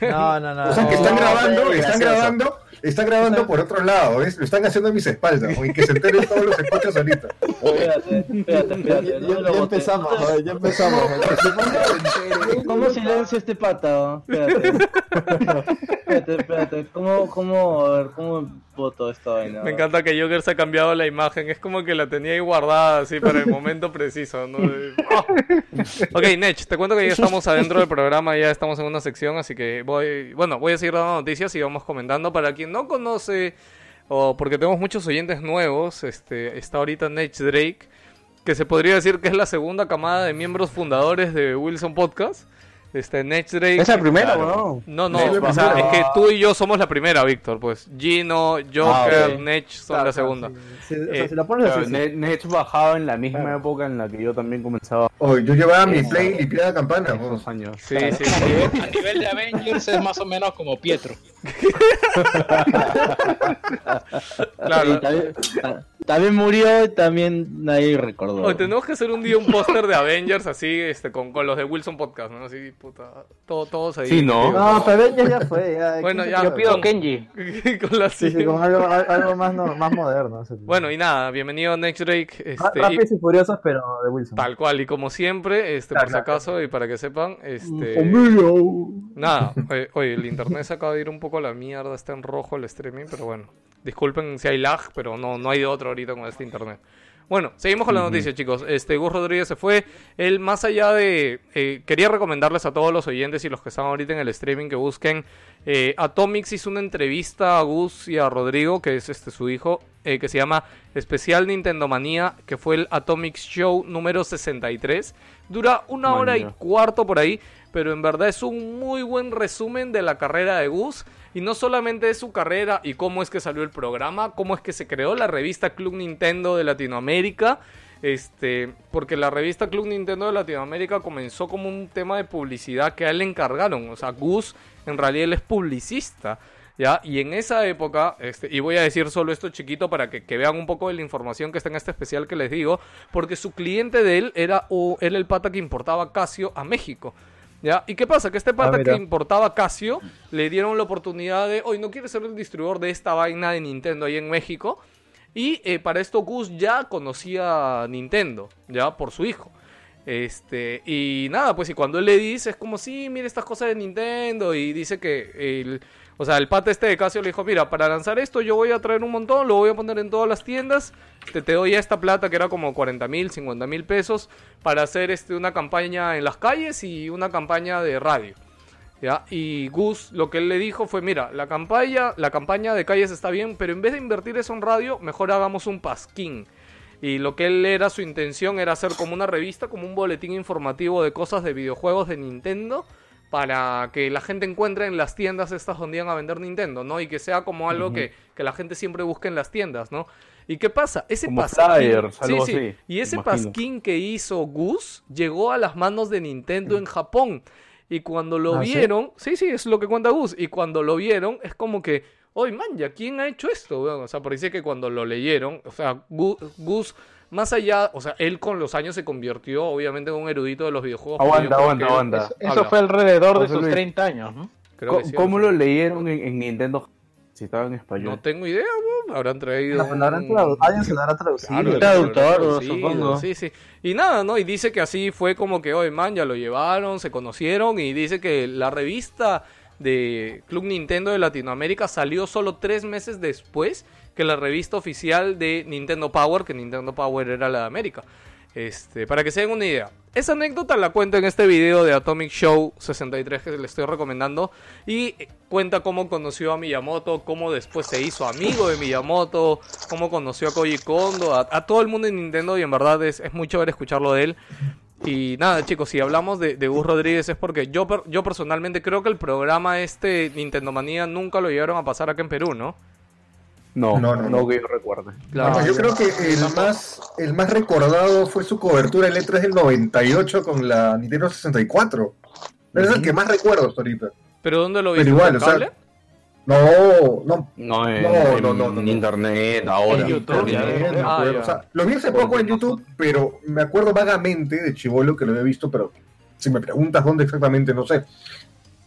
No, no, no.
O sea, que están grabando, están
gracioso.
grabando, están grabando por otro lado, ¿ves? Lo están haciendo a mis espaldas, ¿no? y que se enteren todos los escuchas ahorita.
Espérate, espérate,
Ya,
espérate.
ya-
no
ya empezamos, ya empezamos.
¿Cómo silencio este pata? oh? Espérate. espérate, espérate. ¿Cómo, cómo, a ver, cómo voto esta vaina?
Me encanta que Joker se ha cambiado la imagen. Es como que la tenía ahí guardada así para el momento preciso. ¿no? ¡Ah! Ok, Nech, te cuento que ya estamos adentro del programa, ya estamos en una sección, así que voy, bueno, voy a seguir dando noticias y vamos comentando. Para quien no conoce, o porque tenemos muchos oyentes nuevos, este, está ahorita Nech Drake, que se podría decir que es la segunda camada de miembros fundadores de Wilson Podcast. Este, Next Drake.
Es la primera,
Claro.
No, no,
Es la
o sea, es que tú y yo somos la primera, Víctor, pues. Gino, Joker,
ok.
Nech son
Claro,
la segunda.
sí. Sí, o sea,
Eh,
si la pones así, sí.
Ne- Nech bajaba en la misma
Claro.
época en la que yo también comenzaba
Oh, yo llevaba mi
Esa.
play limpiada campana. weón.
esos años.
Sí, sí,
A
sí.
nivel, a nivel de Avengers es más o menos como Pietro. [LAUGHS] [LAUGHS]
Claro.
También, ta- también murió y también nadie recordó.
Oye, tenemos que hacer un día un póster de Avengers así, este, con, con los de Wilson Podcast, ¿no? Así, puta, todo, todos ahí.
Sí, ¿no?
No, pero Avengers ya fue. Ya, [LAUGHS]
Bueno,
¿quién
ya,
Yo pido Kenji. [LAUGHS]
con la
Sí, sí, con algo, al- algo más, no, más moderno.
Bueno, y nada, bienvenido Next Drake.
Ra-
Este, y-
Rápidos y furiosos, pero de Wilson.
tal cual, y como siempre, este,
Claro,
por si
claro.
acaso, y para que sepan, este.
Amigo.
Nada, oye, oye, el internet se acaba de ir un poco a la mierda, está en rojo el streaming, pero bueno. Disculpen si hay lag, pero no, no hay de otro ahorita con este internet. Bueno, seguimos con la noticia, chicos. Este Gus Rodríguez se fue. Él, más allá de. eh, quería recomendarles a todos los oyentes y los que están ahorita en el streaming que busquen. eh, Atomics hizo una entrevista a Gus y a Rodrigo, que es este su hijo, eh, que se llama Especial Nintendo Manía, que fue el Atomics Show número 63. Dura una hora y cuarto por ahí, pero en verdad es un muy buen resumen de la carrera de Gus. Y no solamente de su carrera y cómo es que salió el programa, cómo es que se creó la revista Club Nintendo de Latinoamérica. Este, porque la revista Club Nintendo de Latinoamérica comenzó como un tema de publicidad que a él le encargaron. O sea, Gus en realidad él es publicista. ¿Ya? Y en esa época, este, y voy a decir solo esto chiquito para que, que vean un poco de la información que está en este especial que les digo, porque su cliente de él era, o era el pata que importaba Casio a México. ¿Ya? ¿Y qué pasa? Que este pata
mira.
que importaba Casio le dieron la oportunidad de, hoy no quiere ser el distribuidor de esta vaina de Nintendo ahí en México. Y eh, para esto Gus ya conocía a Nintendo, ya por su hijo. Este, y nada, pues y cuando él le dice, es como, sí, mira estas cosas de Nintendo. Y dice que el, o sea, el pata este de Casio le dijo, mira, para lanzar esto yo voy a traer un montón, lo voy a poner en todas las tiendas. Te, te doy esta plata que era como 40 mil, 50 mil pesos para hacer este, una campaña en las calles y una campaña de radio. ¿ya? Y Gus lo que él le dijo fue, mira, la campaña, la campaña de calles está bien, pero en vez de invertir eso en radio, mejor hagamos un pasquín. Y lo que él era, su intención era hacer como una revista, como un boletín informativo de cosas de videojuegos de Nintendo, para que la gente encuentre en las tiendas estas donde iban a vender Nintendo, ¿no? Y que sea como algo que, que la gente siempre busque en las tiendas, ¿no? ¿Y qué pasa? Ese
Como
pasquín, sí, sí.
así,
Y ese
imagino.
pasquín que hizo Gus llegó a las manos de Nintendo en Japón. Y cuando lo
¿Ah,
vieron, sí? sí, es lo que cuenta Gus. Y cuando lo vieron, es como que, oye, man, ¿ya quién ha hecho esto? weón?" O sea, parece que cuando lo leyeron, o sea, Gu- Gus, más allá, o sea, él con los años se convirtió, obviamente, en un erudito de los videojuegos.
Aguanta, aguanta, aguanta.
Eso, eso fue alrededor de sus
Luis.
30 años, ¿no?
Creo que sí,
¿Cómo
no
lo leyeron en, en Nintendo? Si estaba en español.
No tengo idea, weón. Habrán traído.
La palabra
un-
tradu- alguien se la habrá traducido.
Claro,
traductor,
traducido,
supongo.
Sí, sí. Y nada, ¿no? Y dice que así fue como que, oye, man, ya lo llevaron, se conocieron y dice que la revista de Club Nintendo de Latinoamérica salió solo tres meses después que la revista oficial de Nintendo Power, que Nintendo Power era la de América. Este, para que se den una idea. Esa anécdota la cuento en este video de Atomic Show 63 que le estoy recomendando. Y cuenta cómo conoció a Miyamoto, cómo después se hizo amigo de Miyamoto, cómo conoció a Koji Kondo, a, todo el mundo en Nintendo. Y en verdad es, es muy chévere escucharlo de él. Y nada, chicos, si hablamos de, de Gus Rodríguez es porque yo, yo personalmente creo que el programa este Nintendo Manía nunca lo llegaron a pasar acá en Perú, ¿no?
No,
No,
no,
no,
que yo recuerde.
Claro.
Yo creo que el más, el más recordado fue su cobertura en E3 del 98 con la Nintendo 64. Es el que más recuerdo hasta ahorita.
¿Pero dónde lo
Pero
viste?
igual,
¿En
o sea,
cable?
No, no.
No, en,
No,
en-
no, no, no,
en internet, ahora.
En YouTube,
internet.
Ah,
acuerdo. O sea, lo vi hace poco en YouTube, pero me acuerdo vagamente de Chivolo que lo había visto, pero si me preguntas dónde exactamente, no sé.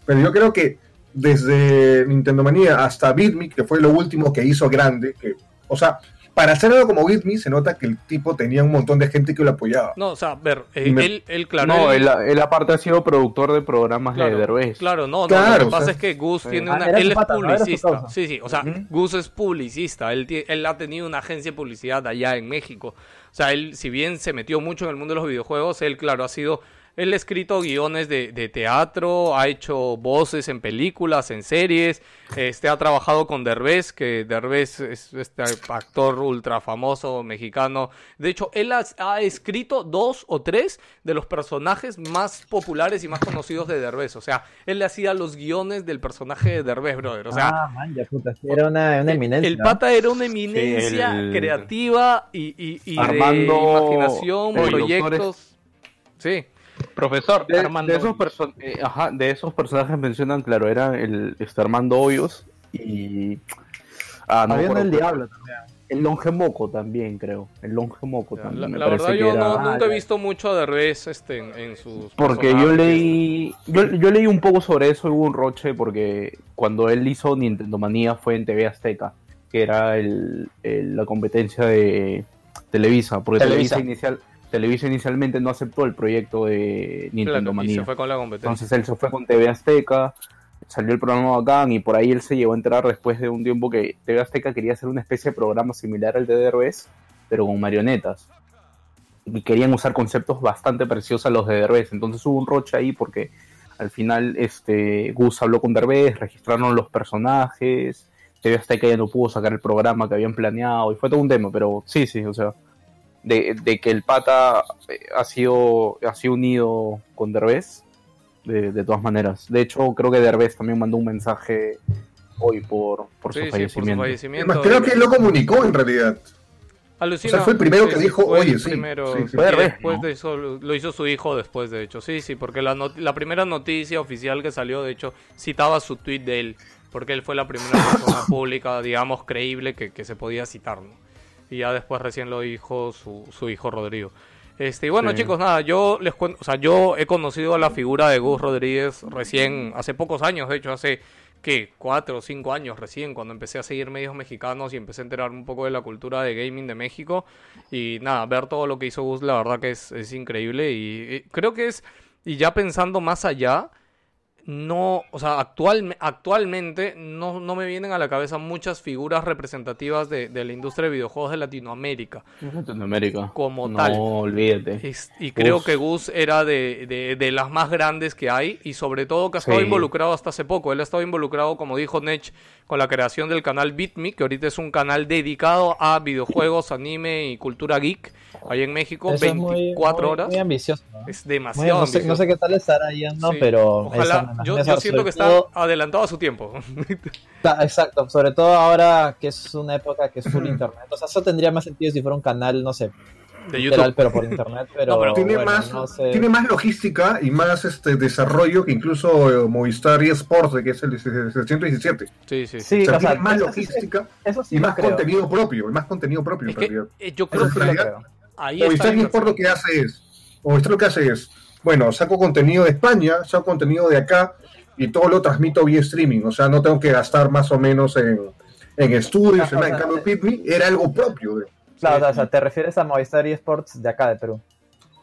Pero yo creo que desde Nintendo Manía hasta Bitme, que fue lo último que hizo grande, que, o sea, para hacer algo como Bitme se nota que el tipo tenía un montón de gente que lo apoyaba.
No, o sea, a ver, eh,
me-
él, él, claro.
no,
él-
él, aparte ha sido productor de programas
Claro,
de Derbez.
claro, no, no,
Claro,
lo que pasa
sea,
es que Gus
sí.
tiene
Ah,
una, él es
pata, ¿no?
Publicista, sí, sí, o sea,
Ujú.
Gus es publicista, él, él ha tenido una agencia de publicidad allá en México, o sea, él, si bien se metió mucho en el mundo de los videojuegos, él, claro, ha sido Él ha escrito guiones de, de teatro, ha hecho voces en películas, en series, este, ha trabajado con Derbez, que Derbez es este actor ultra famoso mexicano. De hecho, él ha, ha escrito dos o tres de los personajes más populares y más conocidos de Derbez. O sea, él le hacía los guiones del personaje de Derbez, brother. O sea,
ah, man, ya puta, sí, era una, una eminencia.
el pata era una eminencia
el-
creativa y, y, y de
Armando-
imaginación,
el
proyectos. Sí.
Profesor
De,
Armando.
de esos perso- eh, ajá, de esos personajes mencionan, claro, era el este Armando Hoyos y. Ah, no me
Había uno
acuerdo,
del
pero-
diablo también.
El Longe Moco también, creo. El Longe Moco
La,
también. me
la verdad, yo no,
era-
nunca he visto mucho a Derbez este, en, en sus.
Porque yo leí, yo, yo leí un poco sobre eso, hubo un roche, porque cuando él hizo Nintendo Manía fue en TV Azteca, que era el, el- la competencia de Televisa, porque
Televisa.
Televisa, inicial, Televisa inicialmente no aceptó el proyecto de Nintendo
Claro, y
Manía.
se fue con la competencia.
Entonces él se fue con TV Azteca, salió el programa bacán y por ahí él se llegó a enterar después de un tiempo que TV Azteca quería hacer una especie de programa similar al de Derbez, pero con marionetas. Y querían usar conceptos bastante parecidos a los de Derbez. Entonces hubo un roche ahí porque al final este Gus habló con Derbez, registraron los personajes, TV Azteca ya no pudo sacar el programa que habían planeado y fue todo un tema, pero sí, sí, o sea, de, de que el pata eh, ha sido, ha sido unido con Derbez, de, de todas maneras. De hecho, creo que Derbez también mandó un mensaje hoy por, por
Sí,
su
sí,
fallecimiento.
Creo que él lo comunicó en realidad.
Alucina.
O sea, fue el primero que dijo,
fue el
"Oye, sí,
primero,
sí, sí".
y
Fue Derbez,
después
¿no?
de eso lo lo hizo su hijo después, de hecho. Sí, sí, porque la, not- la primera noticia oficial que salió, de hecho, citaba su tweet de él, porque él fue la primera persona [LAUGHS] pública, digamos, creíble que, que se podía citar, ¿no? Y ya después recién lo dijo su, su hijo Rodrigo. Este, y bueno,
Sí.
chicos, nada, yo les cuento, o sea, yo he conocido a la figura de Gus Rodríguez recién, hace pocos años, de hecho, hace, ¿qué? Cuatro o cinco años recién, cuando empecé a seguir medios mexicanos y empecé a enterarme un poco de la cultura de gaming de México. Y nada, ver todo lo que hizo Gus, la verdad que es, es increíble. Y, y creo que es, y ya pensando más allá, no, o sea, actual, actualmente no, no me vienen a la cabeza muchas figuras representativas de, de la industria de videojuegos de Latinoamérica.
Latinoamérica.
Como
no,
tal.
olvídate.
Es- y creo que Gus era de, de- de las más grandes que hay y sobre todo que ha estado
Sí.
involucrado hasta hace poco. Él ha estado involucrado, como dijo Nech, con la creación del canal BitMe, que ahorita es un canal dedicado a videojuegos, anime y cultura geek, ahí en México,
Eso es muy-
24
muy-
horas.
Muy ambicioso. ¿no?
Es
Muy-
demasiado
no, sé,
ambicioso.
no sé qué tal estará yendo,
Sí.
pero.
Ojalá, yo, yo siento que
todo-
está adelantado a su tiempo.
Exacto, sobre todo ahora que es una época que es full internet. O sea, eso tendría más sentido si fuera un canal, no sé,
De
literal,
YouTube.
pero por internet. Pero,
No, pero
tiene,
bueno,
más,
no sé.
tiene más logística y más este desarrollo que incluso eh, Movistar eSports, que es el, el 117.
Sí, sí.
Sí,
o sea,
o sea,
tiene más
eso-
logística
Eso sí
y más
creo.
contenido propio, y más contenido propio
Es
en
que
realidad.
eh, yo creo
en
que
Sí lo
realidad,
creo.
ahí está
Movistar
la
eSports lo que hace es, Movistar lo que hace es, bueno, saco contenido de España, saco contenido de acá y todo lo transmito vía streaming, o sea, no tengo que gastar más o menos en, en estudios, en
Ajá,
nada. en
o sea,
cambio Pitme era algo propio. de-
Claro, o sea, o sea, te refieres a Movistar eSports de acá de Perú.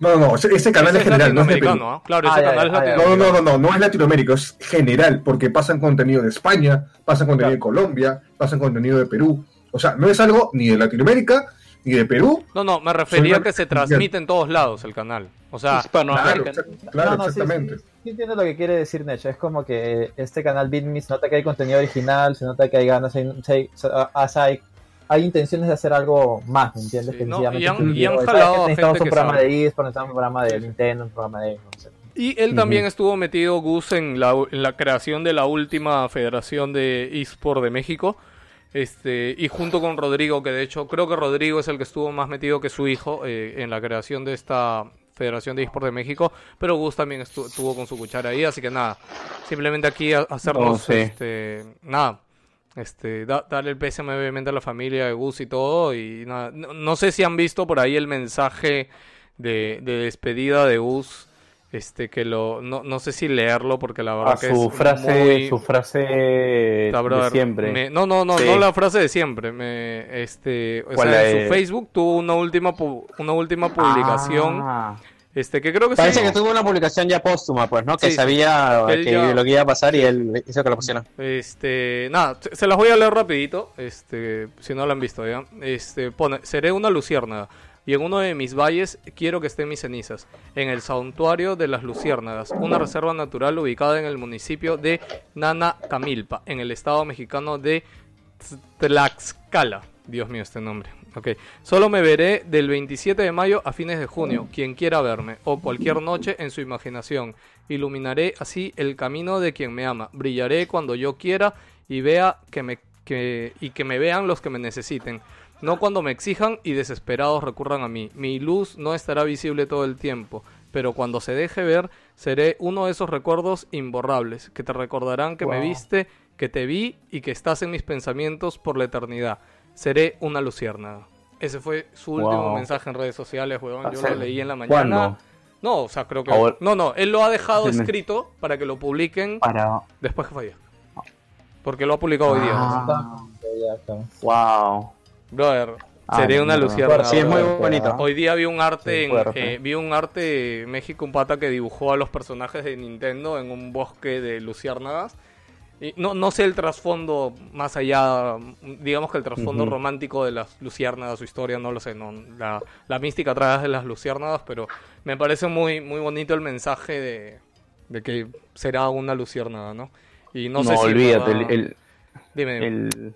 No, no, no, ese, canal
Ese
es general, no es de Perú.
latinoamericano, ¿ah? Claro,
Ah,
ese
ya,
canal es
ah, ya.
No,
latinoamericano.
no, no, no, no es Latinoamérica, es general, porque pasan contenido de España, pasan contenido de Colombia, pasan contenido de Perú. O sea, no es algo ni de Latinoamérica, ni de Perú.
No, no, me refería a que se transmite en todos lados el canal. O sea,
Claro,
Hispanoamérica.
exact- claro,
No, no, sí,
exactamente.
Sí, sí entiendo lo que quiere decir Necho. Es como que este canal BitMe se nota que hay contenido original, se nota que hay ganas, hay, hay, o sea, hay, hay intenciones de hacer algo más, ¿me entiendes?
Sí, no, y han- y han
que, ¿sabes
jalado a
necesitamos
gente
un
que
programa
sabe.
de eSports, necesitamos un programa de Nintendo, un programa de... No sé.
Y él también estuvo metido, Gus, en la, en la creación de la última federación de eSport de México. Este, y junto con Rodrigo, que de hecho creo que Rodrigo es el que estuvo más metido que su hijo eh, en la creación de esta Federación de eSport de México, pero Gus también estu- estuvo con su cuchara ahí, así que nada, simplemente aquí a- hacernos,
No, sí.
este, nada, este, da- darle el pésame obviamente a la familia de Gus y todo, y nada, no, no sé si han visto por ahí el mensaje de, de despedida de Gus, este, que lo, no, no sé si leerlo porque la verdad
A
que
su
es
frase,
muy-
su frase de siempre.
me- no, no, no,
Sí.
no la frase de siempre. Me, este, o
¿Cuál
sea, en su Facebook tuvo una última, pu- una última publicación,
Ah,
este, que creo que
Parece
sí,
que tuvo una publicación ya póstuma, pues, ¿no? Que
Sí.
sabía
Que él
que
ya-
lo que iba a pasar y él hizo que lo pusiera.
Este, nada, se- se las voy a leer rapidito, este, si no la han visto ya. Este, pone, seré una luciérnaga. Y en uno de mis valles quiero que estén mis cenizas, en el santuario de las Luciérnagas, una reserva natural ubicada en el municipio de Nanacamilpa, en el estado mexicano de Tlaxcala. Dios mío, este nombre. Ok. Solo me veré del 27 de mayo a fines de junio, quien quiera verme, o cualquier noche en su imaginación. Iluminaré así el camino de quien me ama. Brillaré cuando yo quiera y vea que me que, y que me vean los que me necesiten. No cuando me exijan y desesperados recurran a mí. Mi luz no estará visible todo el tiempo, pero cuando se deje ver, seré uno de esos recuerdos imborrables, que te recordarán que me viste, que te vi y que estás en mis pensamientos por la eternidad. Seré una luciérnaga. Ese fue su último mensaje en redes sociales, huevón. Yo lo leí en la mañana.
¿Cuándo?
No, o sea, creo que...
Ahora-
No, no, él lo ha dejado escrito para que lo publiquen
Para.
después que fallezca. Porque lo ha publicado hoy día.
Ah, wow.
Brother,
Ah,
sería una
mierda.
luciérnaga.
Sí, es muy bonito.
Hoy día vi un arte,
Sí,
en, eh, vi un arte México, un pata que dibujó a los personajes de Nintendo en un bosque de luciérnagas. Y no, no sé el trasfondo más allá, digamos que el trasfondo romántico de las luciérnagas, su historia, no lo sé, no, la, la mística atrás de las luciérnagas, pero me parece muy, muy bonito el mensaje de, de que será una luciérnaga, ¿no? Y no,
No,
sé si
olvídate, el,
Dime, dime.
el,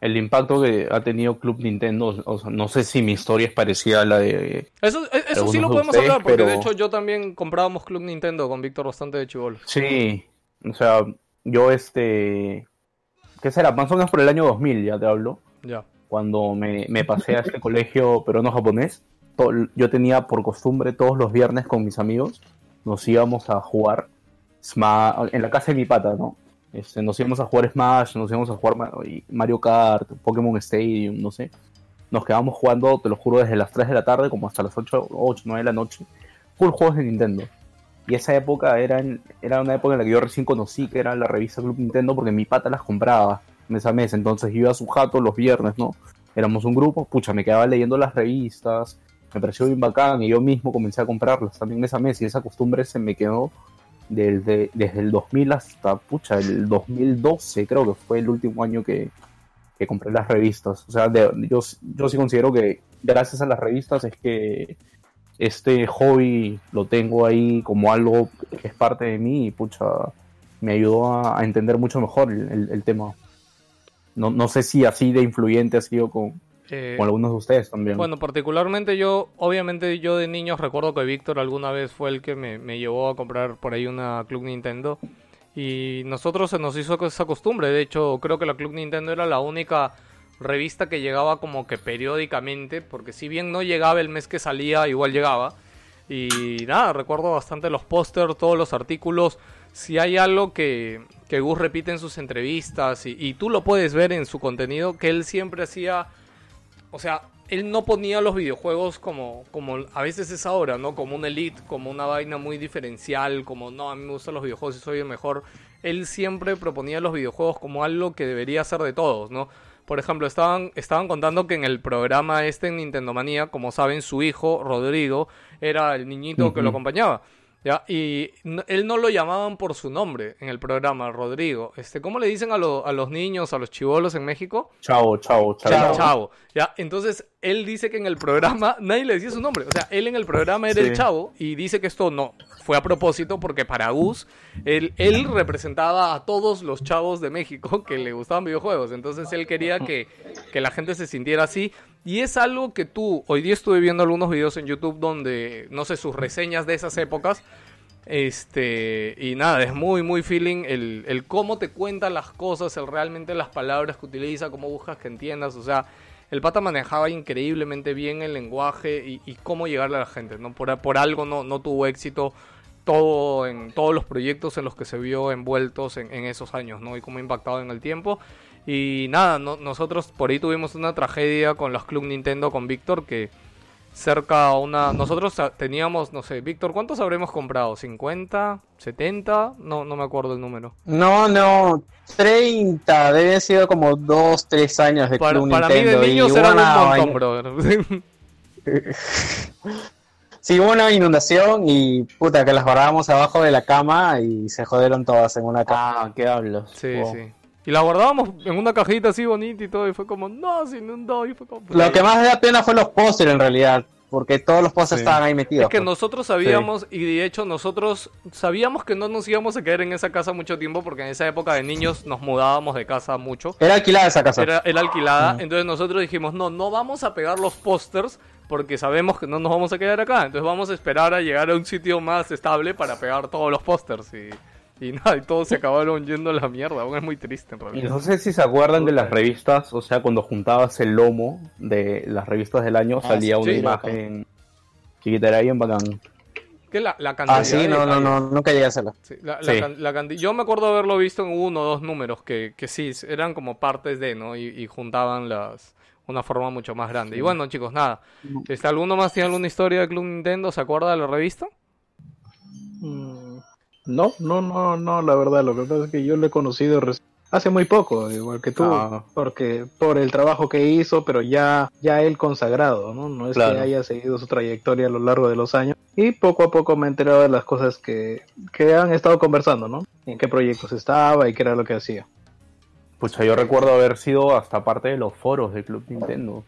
el impacto que ha tenido Club Nintendo, o sea, no sé si mi historia es parecida a la de...
Eso, e- eso sí lo
de
podemos
ustedes,
hablar, porque de
pero-
hecho yo también comprábamos Club Nintendo con Víctor bastante de chivolo.
Sí, o sea, yo este... ¿Qué será? Más o menos por el año 2000, ya te hablo.
Ya.
Cuando me, me pasé a este colegio peruano-japonés, to- yo tenía por costumbre todos los viernes con mis amigos, nos íbamos a jugar en la casa de mi pata, ¿no? Este, nos íbamos a jugar Smash, nos íbamos a jugar Mario Kart, Pokémon Stadium, no sé. Nos quedábamos jugando, te lo juro, desde las 3 de la tarde como hasta las 8, 8 9 de la noche. Full juegos de Nintendo. Y esa época era, en- era una época en la que yo recién conocí que era la revista Club Nintendo porque mi pata las compraba mes a mes. Entonces iba a su jato los viernes, ¿no? Éramos un grupo, pucha, me quedaba leyendo las revistas, me pareció bien bacán y yo mismo comencé a comprarlas también mes a mes y esa costumbre se me quedó desde, desde el 2000 hasta, pucha, el 2012 creo que fue el último año que, que compré las revistas. O sea, yo, yo sí considero que gracias a las revistas es que este hobby lo tengo ahí como algo que es parte de mí y pucha, me ayudó a, entender mucho mejor el tema. No, no sé si así de influyente ha sido con,
Eh,
algunos de ustedes también.
Bueno, particularmente yo, obviamente yo de niño recuerdo que Víctor alguna vez fue el que me, me llevó a comprar por ahí una Club Nintendo. Y nosotros se nos hizo esa costumbre. De hecho, creo que la Club Nintendo era la única revista que llegaba como que periódicamente. Porque si bien no llegaba el mes que salía, igual llegaba. Y nada, recuerdo bastante los pósters, todos los artículos. Si hay algo que, que Gus repite en sus entrevistas y, y tú lo puedes ver en su contenido, que él siempre hacía o sea, él no ponía los videojuegos como, como a veces es ahora, ¿no? Como un elite, como una vaina muy diferencial, como no, a mí me gustan los videojuegos y soy el mejor. Él siempre proponía los videojuegos como algo que debería ser de todos, ¿no? Por ejemplo, estaban, estaban contando que en el programa este en Nintendo Manía, como saben, su hijo, Rodrigo, era el niñito que lo acompañaba. ¿Ya? Y no- él no lo llamaban por su nombre en el programa, Rodrigo. Este, ¿Cómo le dicen a, lo- a los niños, a los chivolos en México?
Chao, chao.
Chavo. Chavo. Ya, entonces él dice que en el programa [LAUGHS] nadie le decía su nombre. O sea, él en el programa era
Sí.
el chavo y dice que esto no fue a propósito porque para Gus él, él representaba a todos los chavos de México [LAUGHS] que le gustaban videojuegos. Entonces él quería que, que la gente se sintiera así. Y es algo que tú, hoy día estuve viendo algunos videos en YouTube donde, no sé, sus reseñas de esas épocas. Este, y nada, es muy, muy feeling el, el cómo te cuenta las cosas, el realmente las palabras que utiliza, cómo buscas que entiendas. O sea, el pata manejaba increíblemente bien el lenguaje y, cómo llegarle a la gente, ¿no? Por, por algo no, no tuvo éxito todo en todos los proyectos en los que se vio envueltos en, en esos años, ¿no? Y cómo ha impactado en el tiempo. Y nada, no- nosotros por ahí tuvimos una tragedia con los Club Nintendo con Víctor que cerca a una... Nosotros teníamos, no sé, Víctor, ¿cuántos habremos comprado? ¿50? ¿70? No, no me acuerdo el número.
No, no, 30, deben haber sido como 2, 3 años de
Para,
Club
para mí
Nintendo.
de
y
niños un
una
montón,
vaina-
brother. [LAUGHS]
Sí, hubo una inundación y puta, que las guardábamos abajo de la cama y se jodieron todas en una cama.
Ah, ¿qué hablas?
Sí,
Wow.
sí. Y la guardábamos en una cajita así bonita y todo, y fue como, no, se inundó, y fue como...
Lo que más da pena fue los pósteres en realidad, porque todos los pósteres
Sí.
estaban ahí metidos.
Es que
pues.
nosotros sabíamos, y de hecho nosotros sabíamos que no nos íbamos a quedar en esa casa mucho tiempo, porque en esa época de niños nos mudábamos de casa mucho.
Era alquilada esa casa.
Era, era alquilada, entonces nosotros dijimos, no, no vamos a pegar los pósters porque sabemos que no nos vamos a quedar acá, entonces vamos a esperar a llegar a un sitio más estable para pegar todos los pósters y, y [LAUGHS] nada, y todos se acabaron yendo a la mierda, aún es muy triste en
Y
realidad.
no sé si se acuerdan de las revistas, o sea, cuando juntabas el lomo de las revistas del año,
Ah,
salía
sí,
una
sí.
imagen chiquita, era bien bacán.
Que la, la cantidad
Ah, sí, no, no, no, nunca llegué a hacerlo.
Sí, la, la
Sí.
Yo me acuerdo haberlo visto en uno o dos números que, que sí, eran como partes de, ¿no? Y, y juntaban las una forma mucho más grande. Y bueno, chicos, nada. Este, ¿Alguno más tiene alguna historia de Club Nintendo? ¿Se acuerda de la revista?
Mm, No, no, no, no, la verdad, lo que pasa es que yo lo he conocido hace muy poco, igual que tú,
Ah.
porque por el trabajo que hizo, pero ya, ya él consagrado, ¿no? No es
Claro.
que haya seguido su trayectoria a lo largo de los años. Y poco a poco me he enterado de las cosas que, que han estado conversando, ¿no? En qué proyectos estaba y qué era lo que hacía.
Pucha, yo recuerdo haber sido hasta parte de los foros de Club Nintendo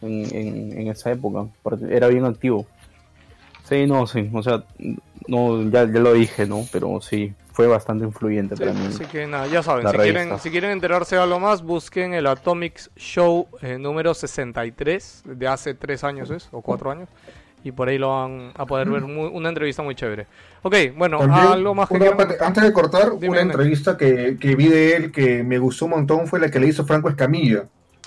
en, en, en esa época, porque era bien activo. Sí, no, sí, o sea, no, ya, ya lo dije, ¿no? Pero sí, fue bastante influyente para mí.
Así que nada, ya saben, si
revista.
quieren, si quieren enterarse de algo más, busquen el Atomics Show eh, número 63, de hace tres años es, o cuatro años, y por ahí lo van a poder ver muy- una entrevista muy chévere. Ok, bueno,
También,
algo más que
una
quieran-
parte- antes de cortar,
Dime,
una entrevista que, que vi de él que me gustó un montón fue la que le hizo Franco Escamilla.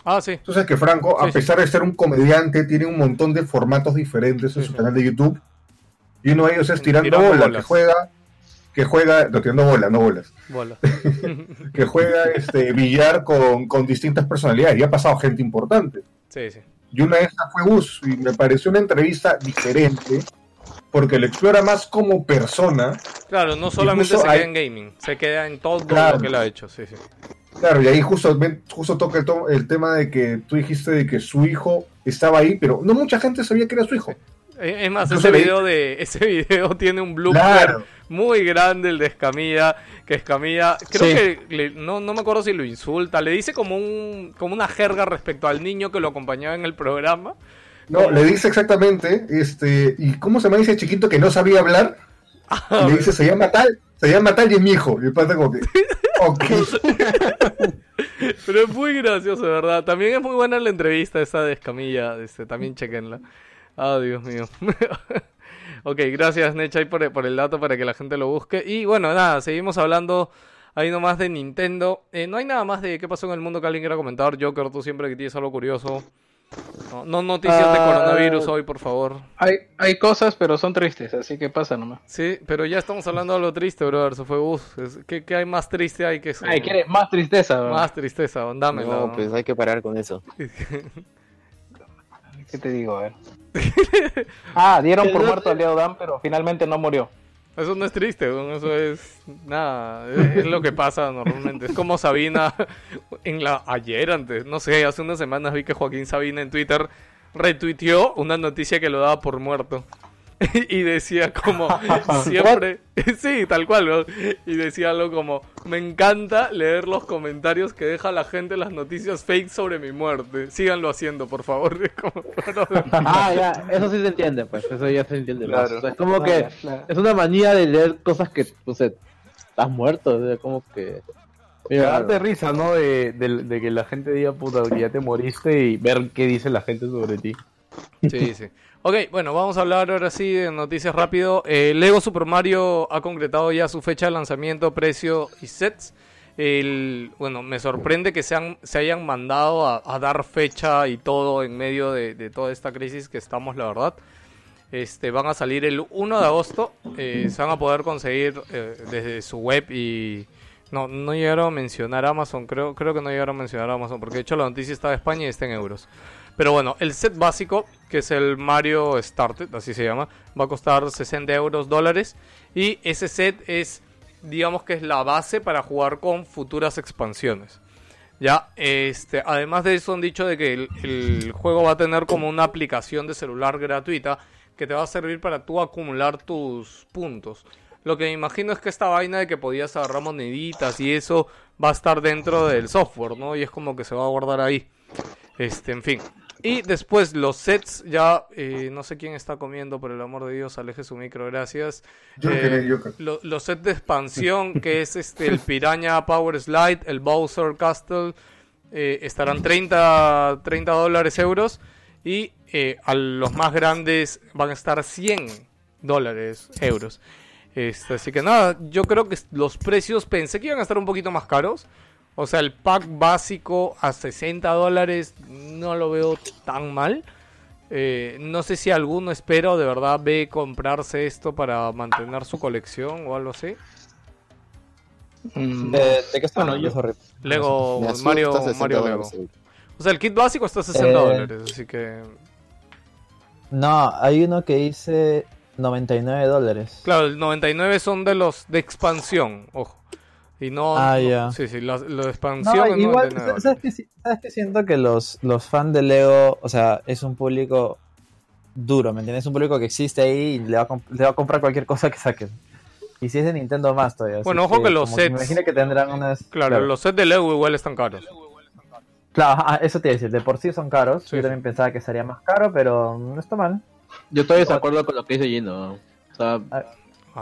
Ah, sí.
Sabes que Franco,
Sí,
a
sí.
pesar de ser un comediante, tiene un montón de formatos diferentes en
Sí,
su
sí.
canal de YouTube. Y uno de ellos es Tirando,
Tirando
Bola,
bolas.
que juega, que juega, no, tirando bola, no bolas,
Bola. [LAUGHS]
que juega este billar con, con distintas personalidades. Y ha pasado gente importante.
Sí, sí.
Y una de esas fue Gus, y me pareció una entrevista diferente, porque lo explora más como persona.
Claro, no solamente se queda en gaming, se queda en todo
Claro.
lo que él ha hecho, sí, sí.
Claro, y ahí justo, justo toca el, to- el tema de que tú dijiste de que su hijo estaba ahí, pero no mucha gente sabía que era su hijo.
Eh, Es más, ese video de [LAUGHS] ese video tiene un blooper
Claro.
muy grande el de Escamilla, que Escamilla, creo
Sí.
que le- no, no me acuerdo si lo insulta, le dice como un como una jerga respecto al niño que lo acompañaba en el programa.
No, le dice exactamente, este, ¿y cómo se llama ese chiquito que no sabía hablar? Y le dice, se llama tal, se llama tal y es mi hijo. Y el pata como que, [LAUGHS] ok.
Pero es muy gracioso, ¿verdad? También es muy buena la entrevista esa de Escamilla, este, también chequenla. Ah, Dios mío. [LAUGHS] ok, gracias Nechay por, por el dato para que la gente lo busque. Y bueno, nada, seguimos hablando ahí nomás de Nintendo. Eh, no hay nada más de qué pasó en el mundo que alguien quiera comentar. Joker, tú siempre que tienes algo curioso. No, no noticias de
Ah.
coronavirus hoy, por favor.
Hay, hay cosas, pero son tristes, así que pasa nomás.
Sí, pero ya estamos hablando de lo triste, brother. Eso fue bus. ¿Qué, qué hay más triste hay que eso?
Ay, ¿quieres más tristeza?
Más tristeza, dámela.
No, pues hay que parar con eso. [LAUGHS]
¿Qué te digo? A ver. [LAUGHS] ah, dieron por muerto a Leo Dan, pero finalmente no murió.
Eso no es triste, eso es nada, es, es lo que pasa normalmente. Es como Sabina [LAUGHS] en la ayer antes, no sé, hace unas semanas vi que Joaquín Sabina en Twitter retuiteó una noticia que lo daba por muerto. [LAUGHS] y decía como [LAUGHS] siempre, [LAUGHS] sí, tal cual, weón. y decía algo como, me encanta leer los comentarios que deja la gente en las noticias fake sobre mi muerte. Síganlo haciendo, por favor.
Ah, ya, eso sí se entiende, pues, eso ya se entiende. más.
Claro.
O sea, es como que
Claro, claro.
es una manía de leer cosas que, pues, eh, estás muerto, o sea, como que... Mira,
Darte risa, ¿no? De, de- de que la gente diga, puta, que ya te moriste y ver qué dice la gente sobre ti.
Sí, sí. Ok, bueno, vamos a hablar ahora sí de noticias rápido. Eh, Lego Super Mario ha concretado ya su fecha de lanzamiento, precio y sets. El, bueno, me sorprende que se, han- se hayan mandado a, dar fecha y todo en medio de, de toda esta crisis que estamos, la verdad. Este, van a salir el 1 de agosto. eh, se van a poder conseguir eh, desde su web y... No, no llegaron a mencionar Amazon, creo, creo que no llegaron a mencionar Amazon, porque de hecho la noticia está de España y está en euros. Pero bueno, el set básico, que es el Mario Started, así se llama, va a costar 60 euros dólares. Y ese set es, digamos que es la base para jugar con futuras expansiones. Ya, este, además de eso han dicho de que el, el juego va a tener como una aplicación de celular gratuita que te va a servir para tú acumular tus puntos. Lo que me imagino es que esta vaina de que podías agarrar moneditas y eso va a estar dentro del software, ¿no? Y es como que se va a guardar ahí. Este, en fin. Y después los sets, ya eh, no sé quién está comiendo, por el amor de Dios, aleje su micro, gracias.
Yo
Eh,
quería- yo-
lo- los sets de expansión, que es este el Piranha Power Slide, el Bowser Castle, eh, estarán 30, 30 dólares euros. Y eh, a los más grandes van a estar 100 dólares euros. Este, así que nada, yo creo que los precios pensé que iban a estar un poquito más caros. O sea, el pack básico a 60 dólares no lo veo tan mal. Eh, no sé si alguno espera o de verdad ve comprarse esto para mantener su colección o algo así.
Mm,
¿De, de qué está
Bueno,
hablando?
yo-.
Lego,
Me asusta
Mario,
60
Mario Lego. O sea, el kit básico está a 60
Eh,
dólares, así que...
No, hay uno que dice 99 dólares.
Claro, el 99 son de los de expansión, ojo. Y no...
Ah,
no-
ya.
Sí, sí, expansión
No, igual,
99
¿sabes qué, si- ¿sabes qué siento? Que los, los fans de Lego, o sea, es un público duro, ¿me entiendes? Es un público que existe ahí y le va a, comp- le va a comprar cualquier cosa que saquen. Y si es de Nintendo más todavía.
Bueno, ojo que los
como Me
sets-
imagino que tendrán unas...
Claro, los sets de Lego igual están caros.
Claro, eso te iba a decir, de por sí son caros.
Sí,
Yo
sí.
también pensaba que sería más caro, pero no está mal.
Yo estoy de desacuerdo con lo que dice Gino. ¿no? O sea,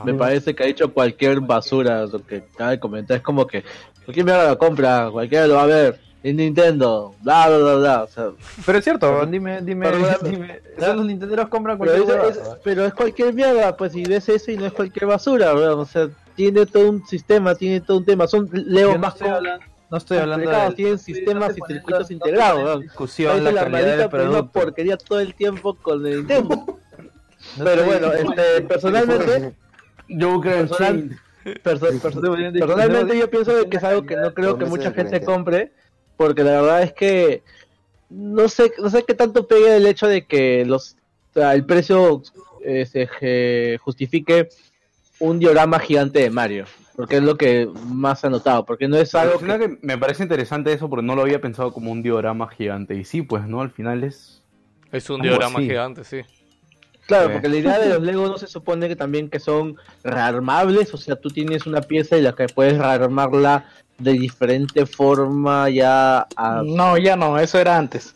Me parece que ha dicho cualquier basura lo que acaba de comentar. Es como que cualquier mierda la compra, cualquiera lo va a ver. Es Nintendo, bla, bla, bla, bla. O sea,
Pero es cierto, dime, dime,
Pero-
dime. Los nintenderos compran
pero,
cualquier huevada.
es, pero es cualquier mierda, pues, y ves eso y no es cualquier basura. O sea, tiene todo un sistema, tiene todo un tema. Son Leo
no
más
estoy
com-
hablando, no estoy hablando de
tienen sistemas y circuitos integrados,
discusión, la
la
calidad del producto.
porquería todo el tiempo con el Nintendo.
No
Pero bueno, [LAUGHS] este, personalmente,
Joker,
Personal-
sí.
perso- perso- personalmente yo pienso de que es algo que no creo que mucha gente compre, porque la verdad es que no sé, no sé qué tanto pegue el hecho de que los o sea, el precio eh, se je- justifique un diorama gigante de Mario, porque es lo que más ha notado, porque no es algo
Al final que me parece interesante eso porque no lo había pensado como un diorama gigante. Y sí, pues, ¿no? Al final es.
Es un diorama
así.
gigante, sí.
Claro, porque la idea de los Lego no se supone que también que son rearmables, o sea, tú tienes una pieza y la que puedes rearmarla de diferente forma ya a...
No, ya no, eso era antes.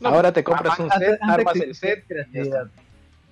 No,
Ahora te compras un
Antes-
set,
antes
armas el set.
creatividad.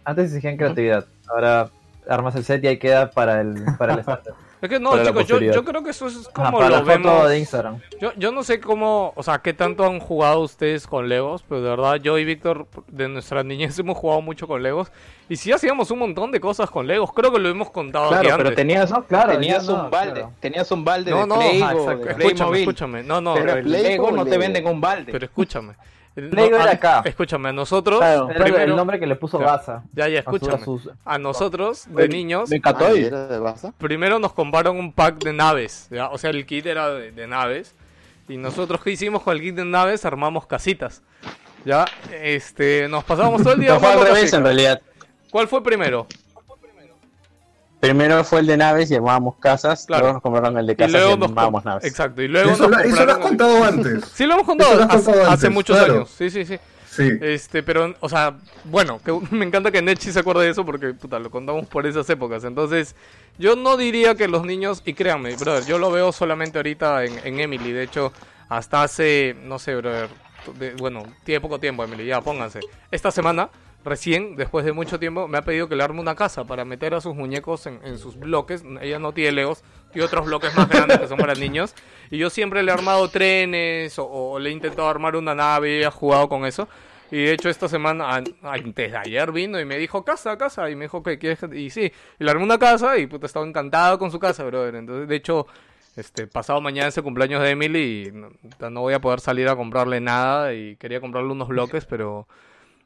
Antes exigían creatividad, ahora armas el set y ahí queda para el, para el [LAUGHS] estándar.
Es que no, chicos, yo, yo creo que eso es
Ajá,
como
para
lo
la foto
vemos.
de Instagram.
Yo, yo no sé cómo, o sea, qué tanto han jugado ustedes con Legos, pero de verdad yo y Víctor de nuestra niñez [LAUGHS] hemos jugado mucho con Legos y sí hacíamos un montón de cosas con Legos, creo que lo hemos contado aquí
Claro, pero
antes.
tenías,
No, claro,
tenías
no,
un balde,
claro.
tenías un balde
No,
de
no,
exacto.
de
Escúchame,
Playmobil.
escúchame, no, no,
Pero Lego no te venden un balde.
pero escúchame. El-
Lego
no,
era
a-
acá.
Escúchame, a nosotros,
Claro.
Primero,
el nombre que le puso
Claro.
Baza.
ya, ya,
a
escúchame,
sus-
a nosotros de niños,
Me encantó y-
¿y era de Baza?
primero nos compraron un pack de naves, ¿ya? o sea, el kit era de, de naves. Y nosotros, ¿qué hicimos con el kit de naves? Armamos casitas. Ya, este, nos pasábamos todo el día [LAUGHS]
No fue al revés en realidad.
¿Cuál fue primero?
Primero fue el de naves y armábamos casas,
Claro.
luego nos compraron el de
Y
casas y,
luego nos
armábamos naves.
Exacto, y luego
Eso,
nos
lo- eso lo has contado antes. [LAUGHS]
Sí, lo hemos contado,
Eso lo has
hace,
contado
hace
antes,
muchos
claro.
años. Sí, sí, sí.
Sí.
Este, pero, o sea, bueno, que, [LAUGHS] me encanta que Nechi se acuerde de eso porque, puta, lo contamos por esas épocas. Entonces, yo no diría que los niños, y créanme, brother, yo lo veo solamente ahorita en, en Emily. De hecho, hasta hace, no sé, brother, de- bueno, tiene poco tiempo, Emily, ya pónganse. Esta semana, recién, después de mucho tiempo, me ha pedido que le arme una casa para meter a sus muñecos en, en sus bloques. Ella no tiene legos, tiene otros bloques más grandes que son para niños. Y yo siempre le he armado trenes o, o le he intentado armar una nave y he jugado con eso. Y de hecho esta semana, an- antes de ayer vino y me dijo, casa, casa. Y me dijo, que quieres? que-?" Y sí, y le armé una casa y puta, estaba encantado con su casa, brother. Entonces, de hecho, este, pasado mañana es el cumpleaños de Emily y no, no voy a poder salir a comprarle nada. Y quería comprarle unos bloques, pero...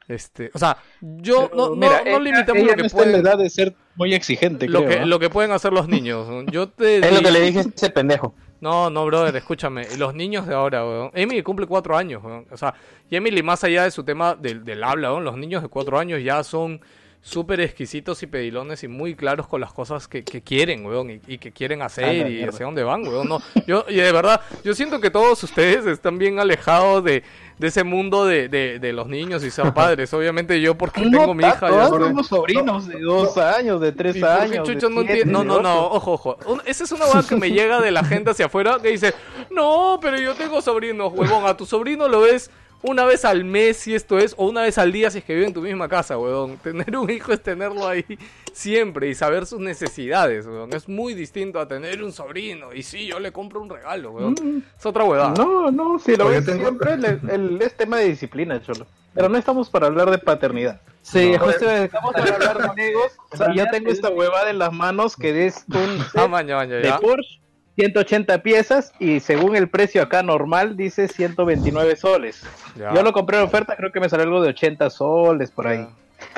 Este, o sea, yo no, no,
Mira,
no
ella-
limitamos
ella
lo que
no está en la
pueden,
edad de ser muy exigente,
lo
creo,
que,
¿no?
lo que pueden hacer los niños. Yo te
Es lo que le dije a ese pendejo.
no, no, brother, escúchame. Los niños de ahora, weón. Emily cumple cuatro años, weón. O sea, y Emily, más allá de su tema del, del habla, weón, los niños de cuatro años ya son súper exquisitos y pedilones y muy claros con las cosas que, que quieren, weón, y, y que quieren hacer y hacia dónde van, weón. No, yo, y de verdad, yo siento que todos ustedes están bien alejados de, de ese mundo de, de, de los niños y ser [LAUGHS] padres. Obviamente yo, porque tengo mi hija, ya
Todos somos sobrinos de dos años, de tres
¿Y por qué
años. de
no,
siete,
no, no, no, ojo, ojo. Un- esa es una hueá que me llega de la gente hacia afuera que dice, no, pero yo tengo sobrinos, huevón. A tu sobrino lo ves una vez al mes si esto es, o una vez al día si es que vive en tu misma casa, huevón. [LAUGHS] Tener un hijo es tenerlo ahí siempre y saber sus necesidades, huevón. Es muy distinto a tener un sobrino. Y sí, yo le compro un regalo, huevón. Es otra huevada.
No, no, si lo ves
tengo-
siempre, el, el- es tema de disciplina, Cholo. Pero no estamos para hablar de paternidad.
Sí,
No.
justo
Estamos para hablar de Legos. [LAUGHS] O sea, ya tengo esta huevada en las manos que es un
Ah,
set
maña, maña,
de. Porsche, 180 piezas y según el precio acá normal dice 129 soles.
Ya.
Yo lo compré en oferta, creo que me salió algo de 80 soles por ahí.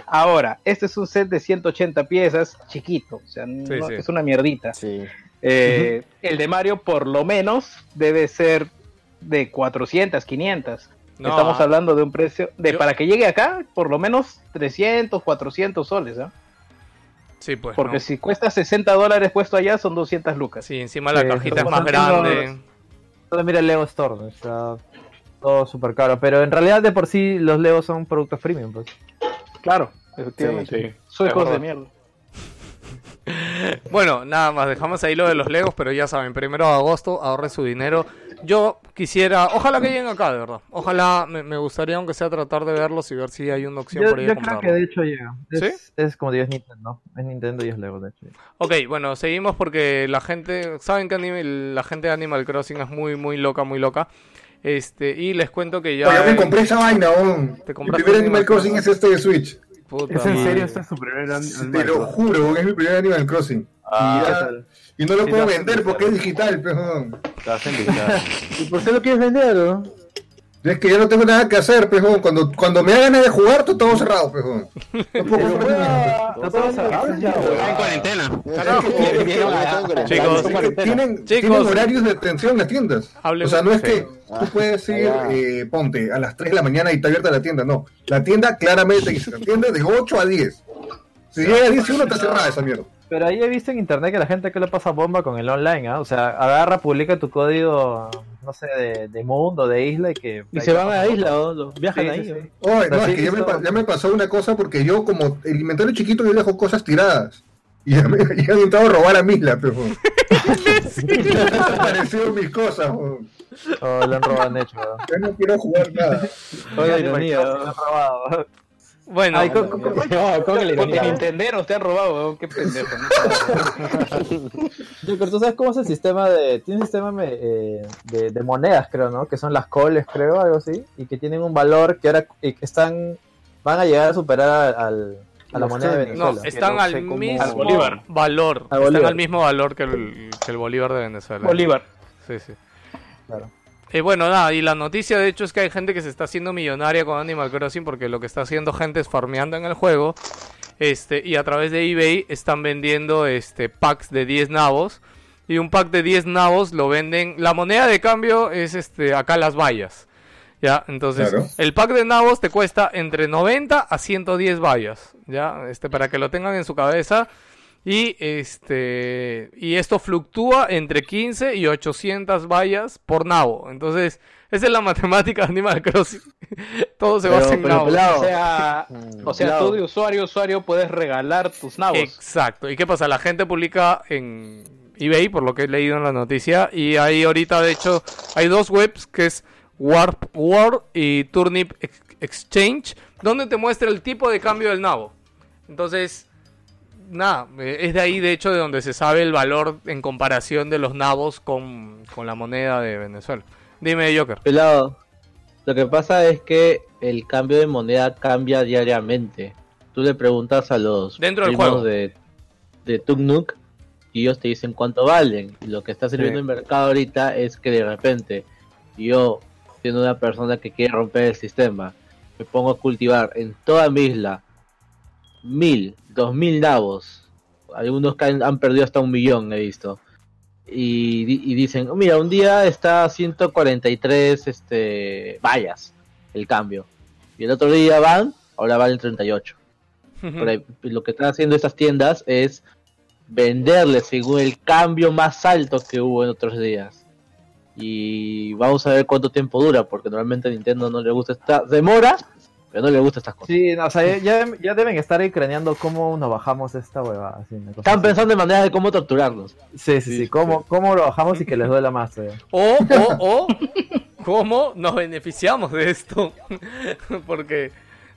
Ahora, este es un set de 180 piezas, chiquito, o sea, no-
Sí, sí.
es una mierdita.
Sí.
Eh, El de Mario, por lo menos, debe ser de 400, 500.
No,
Estamos
ah.
hablando de un precio de
Yo-
para que llegue acá, por lo menos 300, 400 soles, ¿ah?
Sí, pues.
Porque
no.
si cuesta 60 dólares puesto allá, son 200 lucas.
Sí, encima la
Sí,
cajita es más grande.
Mira el Lego Store, está todo súper caro. Pero en realidad de por sí los Legos son productos premium, pues.
Claro, efectivamente. Soy hijos de mierda. [LAUGHS]
Bueno, nada más, dejamos ahí lo de los Legos, pero ya saben, primero de agosto, ahorren su dinero. Yo quisiera, ojalá que lleguen acá, de verdad. Ojalá, me, me gustaría, aunque sea, tratar de verlos y ver si hay una opción
Yo,
por ahí
yo
de
creo que de hecho llega. Es,
¿Sí?
es como digo, es Nintendo. Es Nintendo y es Lego, de hecho.
Ok, bueno, seguimos porque la gente, saben que anime- la gente de Animal Crossing es muy, muy loca, muy loca. Este, y les cuento que ya...
Yo me compré esa vaina.
Te
Mi primer
un
Animal
Animal
Crossing es este de Switch.
Puta
¿Es en
madre.
serio este es su primer an-
Te
Animal
lo
Crossing?
juro, es mi primer Animal Crossing.
Ah,
y,
¿qué
ya-
tal?
Y no lo
Sí,
puedo vender porque es digital, pejón.
¿Y por qué lo quieres vender? no?
Es que yo no tengo nada que hacer, pejón. Cuando, cuando me da ganas de jugar, todo, todo cerrado, pejón. No nada.
¿No todo cerrado ya,
en cuarentena.
Chicos,
tienen,
Chicos.
tienen horarios de atención las tiendas.
Hablemos-
o sea, no es que tú puedes ir,
Ah, ya.
eh, ponte, a las 3 de la mañana y está abierta la tienda. No, la tienda claramente dice, la tienda de 8 a 10. Si llega a 10 y 1 está cerrada esa mierda.
Pero ahí he visto en internet que la gente que le pasa bomba con el online, ¿ah? O sea, agarra, publica tu código, no sé, de, de mundo, de isla y que...
Y se van a la isla, ¿no? Los- viajan
Sí,
ahí.
sí.
Oh, no, es que ya me, ya me pasó una cosa porque yo, como el inventario chiquito, yo dejo cosas tiradas. Y ya me [LAUGHS] ya han intentado robar a Misla, pero. [LAUGHS] [LAUGHS] Aparecieron mis cosas, weón.
Oh, lo han robado, han hecho, ¿verdad?
Ya no quiero jugar nada.
Oye, ironía,
Lo han robado.
Bueno,
Ay, ¿cómo- cómo- cómo-
No, ¿cómo que le
Porque
ironía?
Nintenderos te han robado, weón, qué pendejo. ¿no? [LAUGHS]
Joker, ¿tú sabes cómo es el sistema de... Tiene un sistema me- eh, de, de monedas, creo, ¿no? Que son las coles, creo, algo así. Y que tienen un valor que ahora y que están... Van a llegar a superar a, al- a la
Los
moneda de
tenis.
no,
Venezuela.
están
no
al mismo
Al Bolívar.
valor.
Al
Están al mismo valor que el, que el Bolívar de Venezuela.
Bolívar.
Sí, sí.
Claro.
Y bueno, nada, y la noticia de hecho es que hay gente que se está haciendo millonaria con Animal Crossing porque lo que está haciendo gente es farmeando en el juego. Este, y a través de eBay están vendiendo este packs de 10 nabos. Y un pack de 10 nabos lo venden. La moneda de cambio es este acá las vallas. Ya, entonces
Claro.
el pack de nabos te cuesta entre 90 a 110 vallas. Ya, este, para que lo tengan en su cabeza. Y este y esto fluctúa entre 15 y 800 vallas por nabo. Entonces, esa es la matemática de [LAUGHS] Animal Crossing. Todo se
Pero-
basa en nabos.
pelado,
O sea, o sea
Pelado.
tú de usuario a usuario puedes regalar tus nabos.
Exacto. ¿Y qué pasa? La gente publica en eBay, por lo que he leído en la noticia, y hay ahorita, de hecho, hay dos webs que es Warp World y Turnip Ex- Exchange, donde te muestra el tipo de cambio del nabo. Entonces, nada, eh, es de ahí, de hecho, de donde se sabe el valor en comparación de los nabos con, con la moneda de Venezuela. Dime, Joker.
Pelado, lo que pasa es que el cambio de moneda cambia diariamente. Tú le preguntas a los
Dentro del juego.
de, de Tuk Nuk y ellos te dicen cuánto valen. Y lo que está sirviendo
Sí.
en el mercado ahorita es que de repente yo, siendo una persona que quiere romper el sistema, me pongo a cultivar en toda mi isla mil, dos mil nabos. Algunos que han, han perdido hasta un millón, he visto. Y, di- y dicen, "Oh, mira, un día está a 143 este, vallas el cambio. Y el otro día van, ahora valen 38. Por ahí, lo que están haciendo estas tiendas es venderles según el cambio más alto que hubo en otros días. Y vamos a ver cuánto tiempo dura, porque normalmente a Nintendo no le gusta esta demora, pero no le gusta estas cosas.
Sí, no, o sea, ya, ya deben estar ahí craneando cómo nos bajamos esta huevada. así, una cosa
Están
así.
pensando en maneras de cómo torturarlos.
Sí, sí, sí, cómo, cómo lo bajamos y que les duela más. eh.
O, o, o, ¿cómo nos beneficiamos de esto? [LAUGHS] Porque,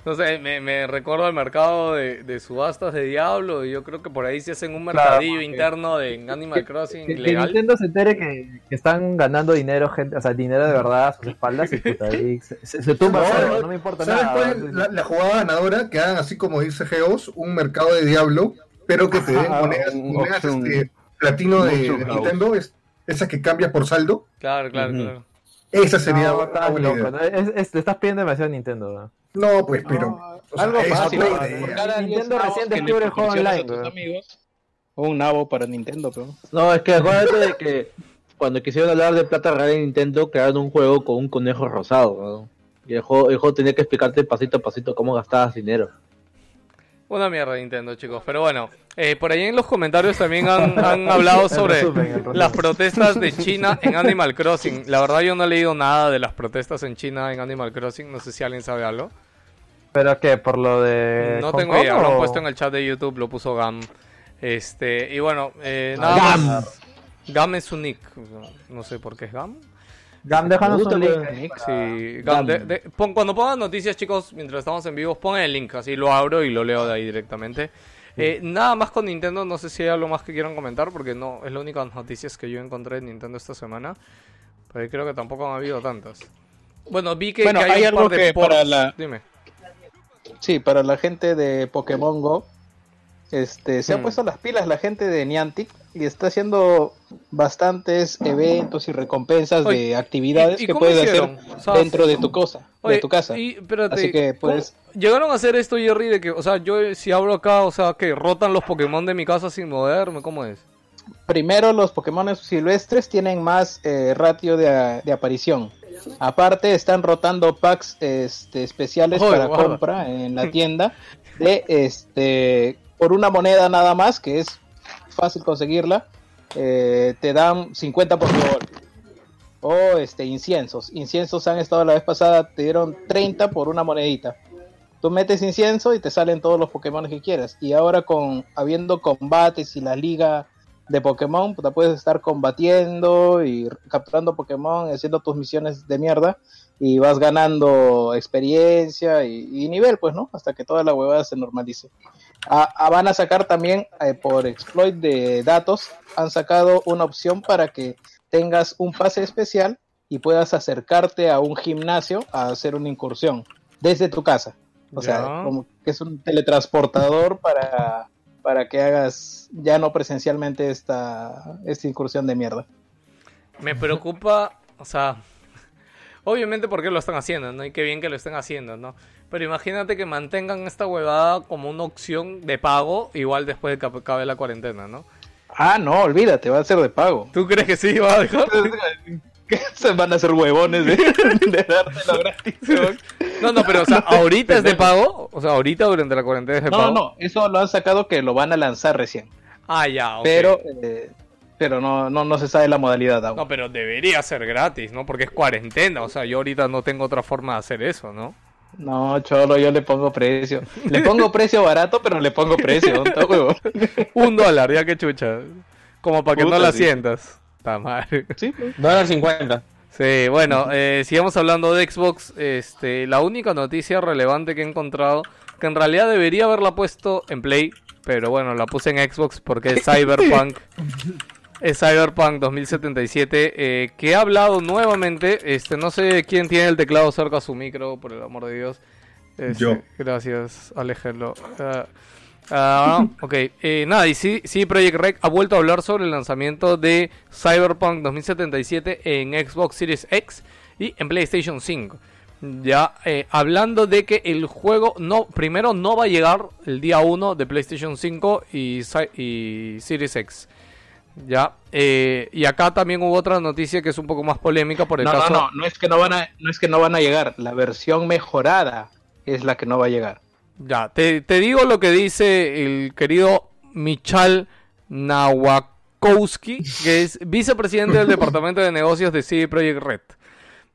no sé, me, me recuerdo al mercado de, de subastas de Diablo y yo creo que por ahí se hacen un
Claro,
mercadillo
porque-
interno de en Animal Crossing
Que, que
legal.
Nintendo se entere que, que están ganando dinero, gente, o sea, dinero de verdad a sus espaldas y puta, ahí se, se- se tumba
No,
solo, no me importa
¿Sabes
nada.
cuál es la, la jugada ganadora? Que hagan así como dice Geos, un mercado de Diablo, pero que te den
Ah,
monedas, este, platino de. Nintendo, es, esas que cambias por saldo.
Claro, claro, claro.
Esa sería
No,
una
estás
buena
loco,
idea.
¿no? Es- es- te estás pidiendo demasiado a Nintendo. ¿no?
No, pues, pero. o sea,
Algo
es
fácil.
Nintendo
10 nabos
recién descubre el juego online,
tus Un nabo para Nintendo, pero.
No, es que acuérdate de que cuando quisieron hablar de plata real en Nintendo, crearon un juego con un conejo rosado. ¿no? Y el juego, el juego tenía que explicarte pasito a pasito cómo gastabas dinero.
Una mierda Nintendo, chicos. Pero bueno, eh, por ahí en los comentarios también han, han hablado [LAUGHS] sobre
resumen,
las protestas de China en Animal Crossing. La verdad yo no he leído nada de las protestas en China en Animal Crossing. No sé si alguien sabe algo.
¿Pero qué? ¿Por lo de.?
No
Hong
tengo
Kong
idea, lo han puesto en el chat de YouTube, lo puso Gam. Este, y bueno, eh,
Ah,
nada
Gam.
más. Gam es un nick. No sé por qué es Gam.
Gam, déjanos un link. para-
Sí, Gam,
Gam.
de- de- pon- cuando pongan noticias, chicos, mientras estamos en vivo, pongan el link, así lo abro y lo leo de ahí directamente. Eh, nada más con Nintendo, no sé si hay algo más que quieran comentar, porque no es la única noticias que yo encontré en Nintendo esta semana. Pero creo que tampoco han habido tantas. Bueno, vi que,
Bueno,
que hay,
hay
un
algo
par de
que para la-
Dime.
Sí, para la gente de Pokémon Go, este, se
Hmm.
ha puesto las pilas la gente de Niantic y está haciendo bastantes eventos y recompensas
Oye,
de actividades
¿y- y
que puedes
hicieron?
hacer
O sea,
dentro de tu cosa,
Oye,
de tu casa.
y, espérate,
Así que
¿cómo-
puedes
Llegaron a hacer esto, Jerry, de que, o sea, yo si abro acá, o sea, que rotan los Pokémon de mi casa sin moverme, ¿cómo es?
Primero, los Pokémon silvestres tienen más eh, ratio de, de aparición. Aparte, están rotando packs este, especiales
Joder,
para
guarda.
compra en la tienda de este por una moneda nada más, que es fácil conseguirla, eh, te dan 50 Pokéball. O este, inciensos. Inciensos han estado la vez pasada, te dieron 30 por una monedita. Tú metes incienso y te salen todos los Pokémon que quieras. Y ahora con habiendo combates y la liga de Pokémon, puta, puedes estar combatiendo y capturando Pokémon, haciendo tus misiones de mierda y vas ganando experiencia y, y nivel, pues, ¿no? Hasta que toda la huevada se normalice. Ah, ah, van a sacar también eh, por exploit de datos, han sacado una opción para que tengas un pase especial y puedas acercarte a un gimnasio a hacer una incursión desde tu casa. O sea, como que es un teletransportador para, para que hagas ya no presencialmente esta, esta incursión de mierda.
Me preocupa, o sea, [LAUGHS] obviamente porque lo están haciendo, ¿no? Y qué bien que lo estén haciendo, ¿no? Pero imagínate que mantengan esta huevada como una opción de pago, igual después de que acabe la cuarentena, ¿no?
Ah, no, olvídate, va a ser de pago.
¿Tú crees que sí va a dejar? [LAUGHS]
Se van a hacer huevones de, de dártelo gratis.
No, no, pero o sea, [LAUGHS] ahorita es de pago, o sea, ahorita durante la cuarentena es de
No,
pago.
no, eso lo han sacado que lo van a lanzar recién.
Ah, ya, ok.
Pero, eh, pero no, no, no se sabe la modalidad aún.
No, pero debería ser gratis, ¿no? Porque es cuarentena, o sea, yo ahorita no tengo otra forma de hacer eso, ¿no?
No, cholo, yo le pongo precio. Le pongo precio barato, pero le pongo precio. [LAUGHS]
Un dólar, ya que chucha. Como para que no la
sí.
sientas. Está mal.
Sí,
Dólar 50.
Sí, bueno, eh, sigamos hablando de Xbox. Este, la única noticia relevante que he encontrado, que en realidad debería haberla puesto en Play, pero bueno, la puse en Xbox porque es [LAUGHS] Cyberpunk. Es Cyberpunk 2077, eh, que ha hablado nuevamente. Este, no sé quién tiene el teclado cerca a su micro, por el amor de Dios. Este,
Yo.
Gracias, aléjenlo. Ah, ah, [LAUGHS] ok, eh, nada, y sí, sí, Project Rec ha vuelto a hablar sobre el lanzamiento de Cyberpunk 2077 en Xbox Series X y en PlayStation 5. Ya eh, hablando de que el juego no primero no va a llegar el día 1 de PlayStation 5 y, y Series X. Ya, eh, y acá también hubo otra noticia que es un poco más polémica por el
No, no,
caso.
no, no es que no van a, no es que no van a llegar. La versión mejorada es la que no va a llegar.
Ya, te, te digo lo que dice el querido Michal Nawakowski, que es vicepresidente del [LAUGHS] Departamento de Negocios de CD Projekt Red.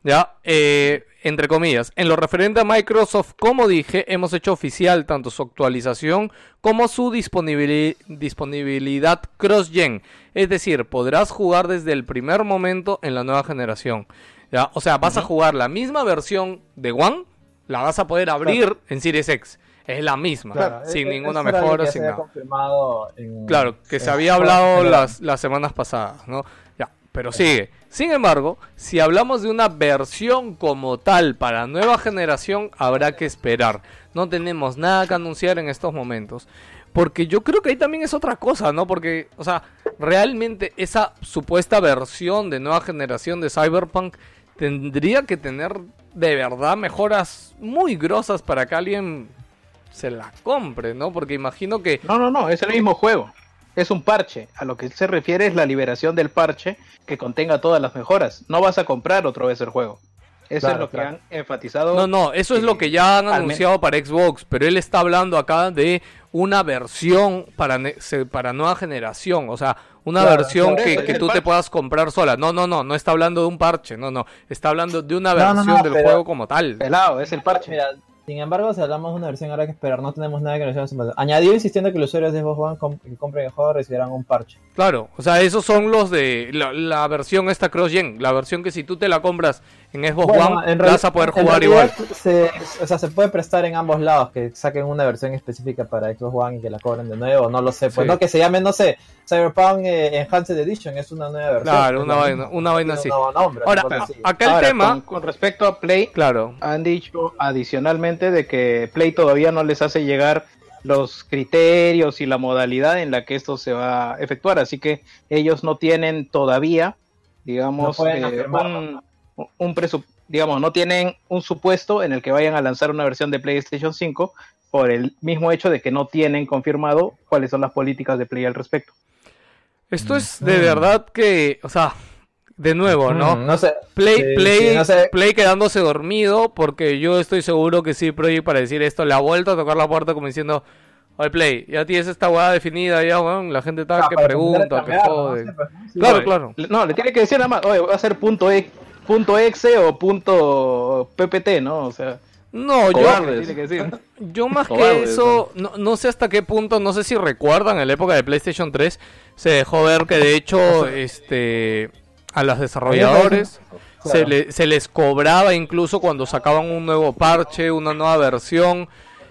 Ya, eh, entre comillas, en lo referente a Microsoft, como dije, hemos hecho oficial tanto su actualización como su disponibil- disponibilidad cross-gen. Es decir, podrás jugar desde el primer momento en la nueva generación. ¿ya? O sea, vas a jugar la misma versión de One, la vas a poder abrir en Series X. Es la misma,
Claro,
sin
e-
ninguna mejora, sin nada.
en-
Claro, que
en
se había hablado las, las semanas pasadas, ¿no? Pero sigue. Sin embargo, si hablamos de una versión como tal para nueva generación, habrá que esperar. No tenemos nada que anunciar en estos momentos. Porque yo creo que ahí también es otra cosa, ¿no? Porque, o sea, realmente esa supuesta versión de nueva generación de Cyberpunk tendría que tener de verdad mejoras muy grosas para que alguien se la compre, ¿no? Porque imagino que...
No, no, no, es el mismo juego. Es un parche. A lo que se refiere es la liberación del parche que contenga todas las mejoras. No vas a comprar otra vez el juego. Eso
Claro,
es lo que
claro.
han enfatizado.
No, no, eso es
eh,
lo que ya han anunciado para Xbox, pero él está hablando acá de una versión para, ne- se- para nueva generación, o sea, una
Claro,
versión que, que tú te puedas comprar sola. No, no, no, no está hablando de un parche, no, no, está hablando de una
No, no,
versión
no,
del
pero-
juego como tal.
Pelado, es el parche.
Mira, sin embargo, si hablamos de una versión, habrá que esperar. No tenemos nada que nos llame Añadió insistiendo que los usuarios de Xbox que compren el juego recibirán un parche.
Claro, o sea, esos son los de la, la versión esta cross-gen, la versión que si tú te la compras en Xbox
Bueno,
One,
en
vas a poder jugar
realidad
igual.
Se, o sea, se puede prestar en ambos lados, que saquen una versión específica para Xbox One y que la cobren de nuevo, no lo sé. Pues
Sí.
no que se llame, no sé, Cyberpunk eh, Enhanced Edition, es una nueva versión.
Claro, una vaina- una vaina así.
un nuevo nombre,
Ahora, acá el
Ahora,
tema,
Con, con respecto a Play,
claro,
han dicho adicionalmente de que Play todavía no les hace llegar los criterios y la modalidad en la que esto se va a efectuar, así que ellos no tienen todavía, digamos,
No
eh, un, un digamos, no tienen un supuesto en el que vayan a lanzar una versión de PlayStation 5 por el mismo hecho de que no tienen confirmado cuáles son las políticas de Play al respecto.
esto es de verdad que, o sea, de nuevo, ¿no?
Mm, no sé.
Play,
Sí,
Play,
sí, no sé.
Play quedándose dormido porque yo estoy seguro que sí, Project para decir esto le ha vuelto a tocar la puerta como diciendo, oye Play, ya tienes esta hueá definida, ya, weón, la gente está
Ah,
que pregunta, que jode.
no sé, pues, ¿no? Sí,
Claro,
Oye,
claro.
le- No, le tiene que decir nada más, oye, va a ser punto, e, punto exe o punto ppt, ¿no? O sea,
No, yo,
cobarde, tiene que decir. [LAUGHS]
yo más que
Cobardes,
eso, no, no sé hasta qué punto, no sé si recuerdan, en la época de PlayStation 3 se dejó ver que de hecho, este, a los desarrolladores se, le- se les cobraba incluso cuando sacaban un nuevo parche, una nueva versión,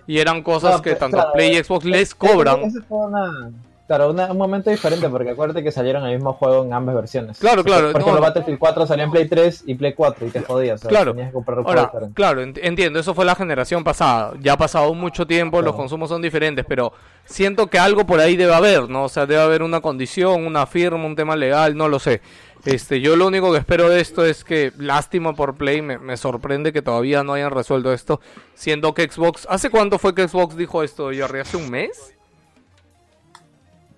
y eran cosas que
pero,
tanto
claro,
Play y Xbox les
Ese-
cobran.
ese fue una- claro, una- un momento diferente, porque acuérdate que salieron el mismo juego en ambas versiones.
Claro, claro,
Por ejemplo,
no.
Battlefield 4 salió en Play 3 y Play 4 y te jodías. O sea,
Claro.
Tenías que comprar un
Ahora, claro, ent- entiendo, eso fue la generación pasada. Ya ha pasado mucho tiempo, los consumos son diferentes, pero siento que algo por ahí debe haber, ¿no? O sea, debe haber una condición, una firma, un tema legal, no lo sé. Este, yo lo único que espero de esto es que, lástima por Play, me, me sorprende que todavía no hayan resuelto esto, siendo que Xbox, ¿hace cuánto fue que Xbox dijo esto, Jerry? ¿Hace un mes?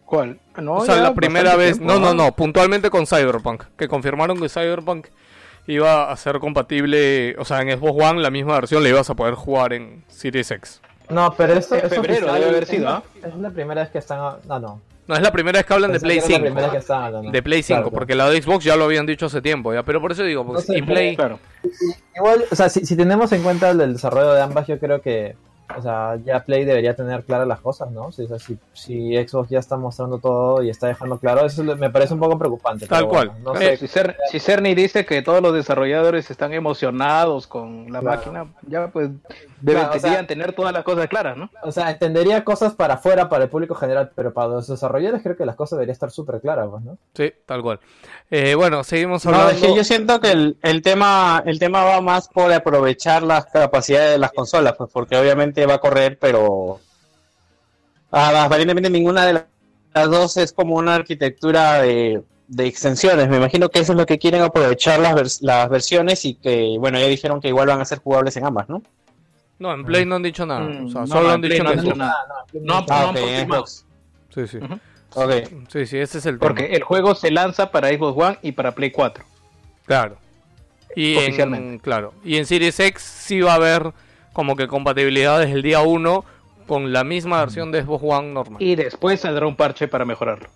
¿Cuál? No,
o sea,
ya
la primera vez,
tiempo,
no, no, no, puntualmente con Cyberpunk, que confirmaron que Cyberpunk iba a ser compatible, o sea, en Xbox One la misma versión la ibas a poder jugar en Series X.
No, pero esto
En
es
febrero
oficial,
debe haber
es
sido,
la-
¿ah?
Es la primera vez que están. No, no.
No, es la primera vez que hablan de Play
que era la
5.
primera que estaban hablando.
De Play 5,
Claro, claro.
porque la de Xbox ya lo habían dicho hace tiempo, ya, pero por eso digo,
No sé,
y Play...
Claro.
Igual, o sea, si, si tenemos en cuenta el, desarrollo de ambas, yo creo que, o sea, ya Play debería tener claras las cosas, ¿no? Si, o sea, si, si Xbox ya está mostrando todo y está dejando claro, eso le- me parece un poco preocupante.
Tal cual.
no
Eh,
sé.
Si, Cer- si Cerny dice que todos los desarrolladores están emocionados con la
Claro.
máquina, ya pues deben,
Claro, o sea-
deberían tener todas las cosas claras, ¿no?
O sea, entendería cosas para afuera, para el público general, pero para los desarrolladores creo que las cosas deberían estar súper claras, pues, ¿no?
Sí, tal cual. Eh, bueno, seguimos
No,
hablando...
es que yo siento que el, el tema el tema va más por aprovechar las capacidades de las consolas, pues porque obviamente va a correr, pero ah, aparentemente ninguna de las dos es como una arquitectura de, de extensiones. Me imagino que eso es lo que quieren aprovechar las, vers- las versiones y que, bueno, ya dijeron que igual van a ser jugables en ambas, ¿no?
No, en Play no han dicho nada.
Mm,
o sea,
no,
solo han dicho
no han dicho nada. No,
Ah,
no
ok,
han
en. Xbox.
Sí, sí. Sí, sí, ese es el tema.
Porque el juego se lanza para Xbox One y para Play 4.
Claro. Y en,
Oficialmente.
claro. Y en Series X sí va a haber como que compatibilidad desde el día 1 con la misma versión de Xbox One normal.
Y después saldrá un parche para mejorarlo.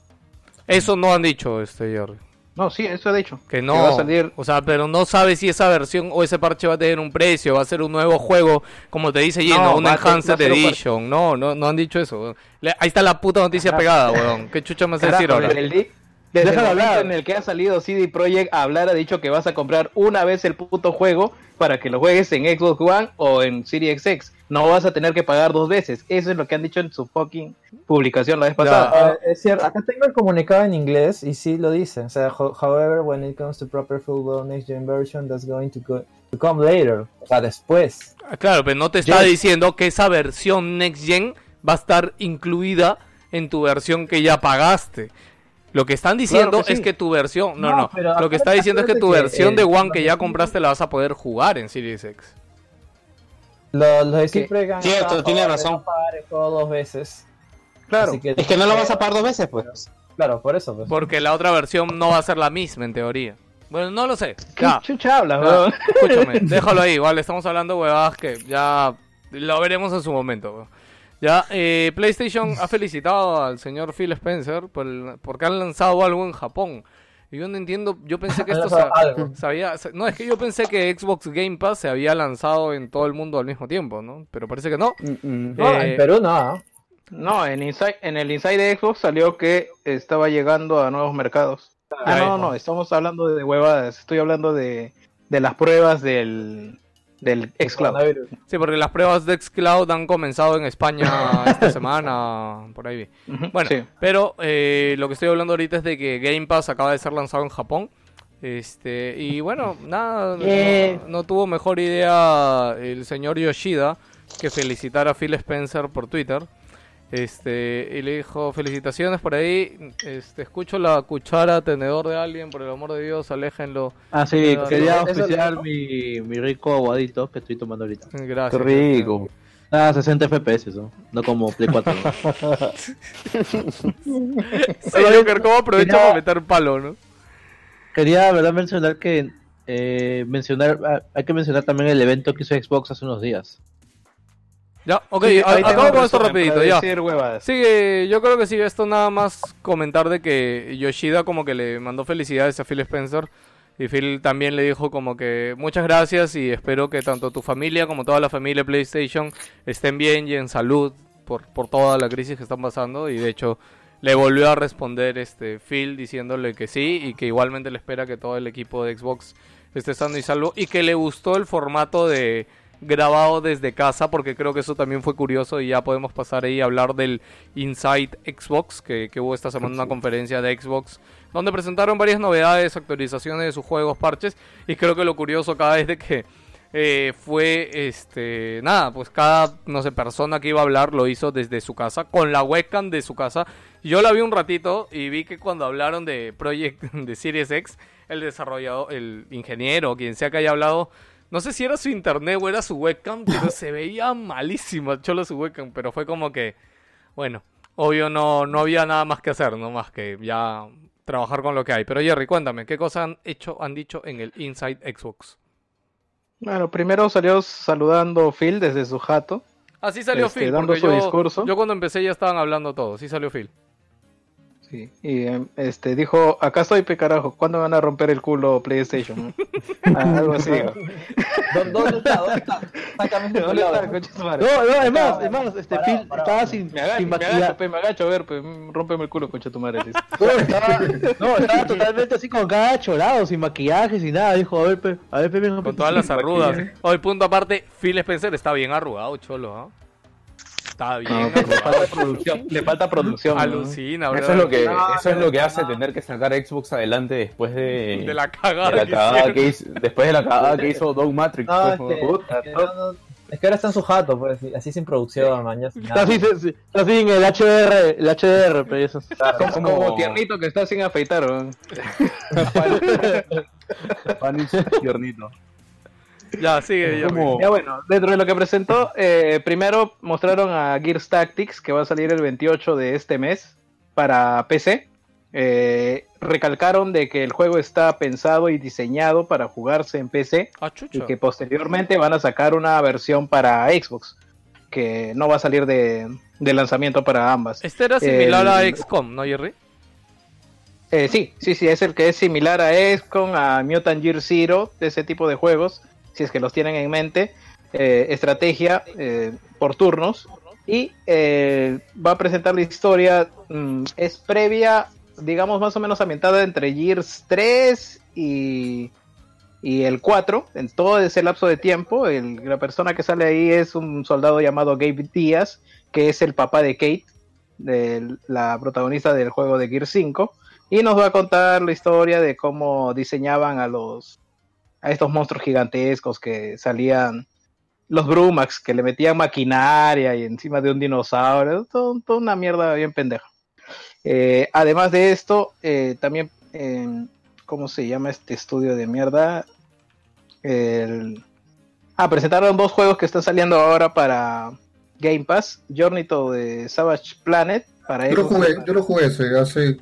Eso no han dicho, este Jerry.
No, sí, eso ha dicho.
Que no,
va a salir-
o sea, pero no sabe si esa versión o ese parche va a tener un precio, va a ser un nuevo juego, como te dice Gino,
No,
un Enhanced
ser un parche.
Edition. No, no, no han dicho eso. Le- ahí está la puta noticia pegada, weón. ¿Qué chucha me a decir ahora?
desde el, desde el
Déjalo hablar.
en el que ha salido CD Projekt a hablar, ha dicho que vas a comprar una vez el puto juego para que lo juegues en Xbox One o en Series X. No vas a tener que pagar dos veces. Eso es lo que han dicho en su fucking publicación la vez pasada.
Ah, es cierto, acá tengo el comunicado en inglés y sí lo dice. O sea, ho- however, when it comes to proper full next gen version, that's going to, go- to come later. O sea, después.
Ah, Claro, pero no te está
Yes.
diciendo que esa versión Next Gen va a estar incluida en tu versión que ya pagaste. Lo que están diciendo
Claro que sí.
es que tu versión, no,
No,
lo que está diciendo es que tu
que,
versión
eh,
de One que ya compraste la vas a poder jugar en Series X.
Los, los de siempre ganan
Cierto, tiene razón.
no pagar el juego dos veces.
claro.
Que,
Es que no lo vas a pagar dos veces, pues.
Claro, por eso. Pues.
Porque la otra versión no va a ser la misma en teoría. Bueno, no lo sé.
¿Qué
Ya,
chucha hablas,
ya,
weón?
escúchame, [LAUGHS] déjalo ahí, igual estamos hablando huevadas que ya lo veremos en su momento. weón. Ya, eh, PlayStation ha felicitado al señor Phil Spencer por el- porque han lanzado algo en Japón. Y yo no entiendo, yo pensé que [LAUGHS] esto se, había- se- no, es que yo pensé que Xbox Game Pass se había lanzado en todo el mundo al mismo tiempo, ¿no? Pero parece que no.
No,
Eh,
en Perú no. ¿ah?
No, en, Inside, en el Inside de Xbox salió que estaba llegando a nuevos mercados. Ah, no, no, estamos hablando de huevadas. Estoy hablando de, de las pruebas del, del xCloud.
Sí, porque las pruebas de Xcloud han comenzado en España [LAUGHS] esta semana, por ahí vi.
Ujú,
Bueno,
sí.
pero eh, lo que estoy hablando ahorita es de que Game Pass acaba de ser lanzado en Japón. Este, y bueno, nada, no- [LAUGHS] no, tuvo mejor idea el señor Yoshida que felicitar a Phil Spencer por Twitter. Este, y le dijo, felicitaciones por ahí, este, escucho la cuchara tenedor de alguien, por el amor de Dios, aléjenlo.
Ah, sí, quería
eso-
oficiar mi, mi rico aguadito que estoy tomando ahorita.
Gracias.
Qué rico.
Ah, 60 FPS, ¿no? No como Play 4. ¿no? [LAUGHS]
Sí, Joker, ¿cómo aprovecha
Quería-
para meter palo, no?
Quería, verdad, mencionar que eh, mencionar, ah, hay que mencionar también el evento que hizo Xbox hace unos días.
Ya, ok,
Sí,
a- acabo con esto rapidito, ya. Sí, yo creo que sí, esto nada más comentar de que Yoshida como que le mandó felicidades a Phil Spencer y Phil también le dijo como que muchas gracias y espero que tanto tu familia como toda la familia PlayStation estén bien y en salud por, por toda la crisis que están pasando y de hecho le volvió a responder este Phil diciéndole que sí y que igualmente le espera que todo el equipo de Xbox esté sano y salvo y que le gustó el formato de grabado desde casa porque creo que eso también fue curioso y ya podemos pasar ahí a hablar del Inside Xbox que, que hubo esta semana una conferencia de Xbox donde presentaron varias novedades, actualizaciones de sus juegos, parches y creo que lo curioso acá es de que eh, fue este nada pues cada no sé persona que iba a hablar lo hizo desde su casa con la webcam de su casa. Yo la vi un ratito y vi que cuando hablaron de Project [LAUGHS] de Series X el desarrollador el ingeniero quien sea que haya hablado no sé si era su internet o era su webcam pero se veía malísimo cholo su webcam pero fue como que bueno obvio no no había nada más que hacer no más que ya trabajar con lo que hay pero Jerry cuéntame qué cosas han hecho han dicho en el Inside Xbox
Bueno, primero salió saludando Phil desde su jato.
Así salió
Este,
Phil,
dando
porque
su
yo,
discurso.
yo cuando empecé ya estaban hablando todos, sí salió Phil.
Sí, y em, este dijo, acá estoy, pe carajo, ¿cuándo van a romper el culo PlayStation? [LAUGHS] Ah, algo así. ¿no? [LAUGHS]
¿Dó- ¿Dónde está? ¿Dónde está? Sácame. [LAUGHS]
No, no, además, además, este
Parado,
Phil
parado.
estaba sin,
Me agacho,
sin
me agacho,
maquillaje.
pe, me agacho, a ver, pe, rómpeme el culo, concha tu madre. dice.
No, estaba, no, estaba totalmente así con cada cholado, sin maquillaje, sin nada. Dijo, a ver, pe, a ver, pe, venga, pe.
Con todas las arrugas. Hoy, punto aparte, Phil Spencer está bien arrugado, cholo, ¿ah? Está bien
No, le falta producción. Le falta producción. ¿no?
Alucina, bro.
Eso es lo que,
No,
eso es lo que hace tener que sacar Xbox adelante después de,
De la cagada
de la
que
cagada que hizo, después de la cagada que hizo Dog Matrix.
No,
pues,
es que,
puta,
es que no, no- es que ahora está en su jato, pues, así- sin producción, mañana. sin
Está así, está así en el HDR, el HDR, pe, eso.
Como,
como-
como tiernito que está sin afeitar. ¿no? [LAUGHS]
Tiernito.
Ya, sigue.
Como-
Ya bueno, dentro de lo que presentó, eh, primero mostraron a Gears Tactics, que va a salir el 28 de este mes para PC. Eh, recalcaron de que el juego está pensado y diseñado para jugarse en PC
Ah,
y que posteriormente van a sacar una versión para Xbox. que no va a salir de, de lanzamiento para ambas.
Este era similar a XCOM, ¿no, Jerry?
Eh, sí, sí, sí, es el que es similar a XCOM, a Mutant Year Zero, de ese tipo de juegos, si es que los tienen en mente. Eh, estrategia eh, por turnos. Y eh, va a presentar la historia, mm, es previa, digamos, más o menos ambientada entre Gears 3 y, y el 4, en todo ese lapso de tiempo. La persona que sale ahí es un soldado llamado Gabe Díaz, que es el papá de Kate, la protagonista del juego de Gears 5 y nos va a contar la historia de cómo diseñaban a los a estos monstruos gigantescos que salían los Brumax que le metían maquinaria y encima de un dinosaurio. Todo- una mierda bien pendeja. Eh, además de esto eh, también eh, cómo se llama este estudio de mierda el ah presentaron dos juegos que están saliendo ahora para Game Pass. Journey to the Savage Planet para
Yo lo jugué, yo lo jugué ese, hace.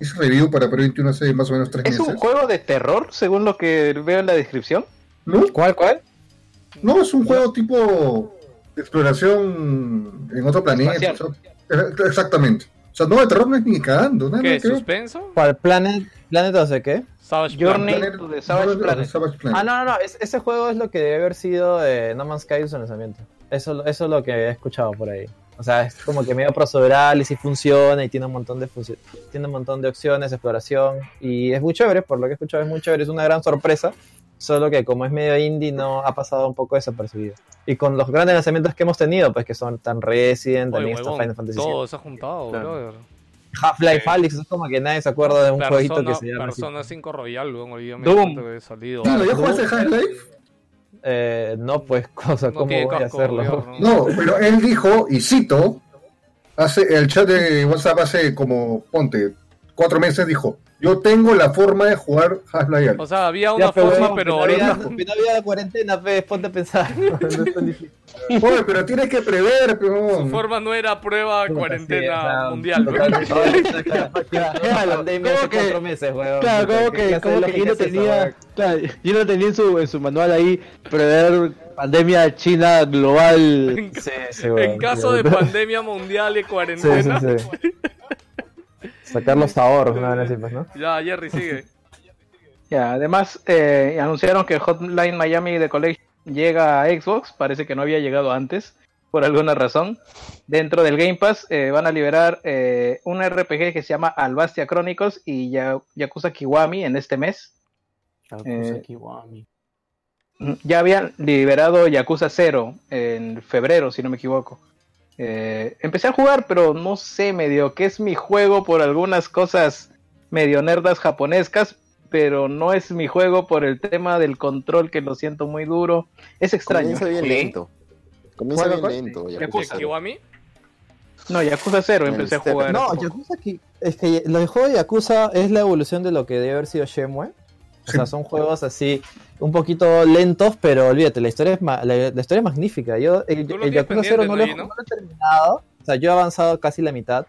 Hice review para Pro 21 hace más o menos tres
Es un
meses.
juego de terror, según lo que veo en la descripción.
¿No?
¿Cuál, cuál?
No, es un juego tipo de exploración en otro planeta. O sea, eh, exactamente. O sea, no, de terror no es ni cagando. Nada,
¿Qué?
ver.
¿Suspenso?
¿Cuál? ¿Planet? ¿Planet o sé qué?
Savage
Journey
Planet.
to the Savage Planet.
Savage Planet.
Ah, no, no, no. es- ese juego es lo que debe haber sido eh, No Man's Sky su lanzamiento. Eso, eso es lo que he escuchado por ahí. O sea, es como que medio procedural y sí funciona y tiene un montón de tiene un montón de opciones, exploración y es muy chévere, por lo que he escuchado es muy chévere, es una gran sorpresa, solo que como es medio indie no ha pasado un poco desapercibido. Y con los grandes lanzamientos que hemos tenido, pues que son tan Resident,
Oye,
también está
huevón,
Final Fantasy
todo se ha juntado,
Claro.
brother.
Half-Life Alyx, es como que nadie se acuerda de un jueguito que se llama así.
Persona 5 Royal, weón. Hoy día me
Doom.
que salido.
Sí, ¿lo ya jugaste Half-Life?
Eh, no, pues, [LAUGHS] cosa,
No
¿cómo voy a hacerlo?
gobierno.
No, pero él dijo, y cito, hace el chat de WhatsApp hace como, ponte, cuatro meses, dijo, yo tengo la forma de jugar Half-Life. Alyx".
O sea, había
Ya,
una
pero,
forma, pero
que no había,
ahorita...
no había cuarentena, pues, ponte a pensar. No es tan difícil.
Oye, pero tienes que prever,
Su forma no era prueba cuarentena
Sí,
mundial.
La pandemia hace
¿Cómo que-
cuatro meses, weón.
Claro, como
¿Qué
que, como que yo no tenía, claro, yo no tenía en su, en su manual ahí prever pandemia china global.
En,
Sí,
en caso de pandemia mundial y
Sí,
cuarentena.
Sacar los ahorros, una vez así, pues, ¿no?
Ya, Jerry, sigue. [LAUGHS]
Ya, además eh, anunciaron que Hotline Miami de College llega a Xbox, parece que no había llegado antes, por alguna razón. Dentro del Game Pass eh, van a liberar eh, un RPG que se llama Albastia Chronicles y Ya- Yakuza Kiwami en este mes. Eh, Mm, Ya habían liberado Yakuza 0 en febrero, si no me equivoco. Eh, empecé a jugar, pero no sé, medio que es mi juego por algunas cosas medio nerdas japonescas, pero no es mi juego por el tema del control que lo siento muy duro. Es extraño.
Comienza bien lento. Comienza
¿Cuál,
bien lento.
Yakuza.
Yakuza.
¿Kiwami?
No, Yakuza 0
El
empecé a jugar.
No. Yakuza ki- es que lo de juego de Yakuza es la evolución de lo que debe haber sido Shenmue. O sea, son juegos así, un poquito lentos, pero olvídate, la historia es, ma- la, la historia es magnífica. Yo el,
lo
el
tienes
Yakuza 0 no lo,
¿no,
no lo he terminado. O sea, yo he avanzado casi la mitad.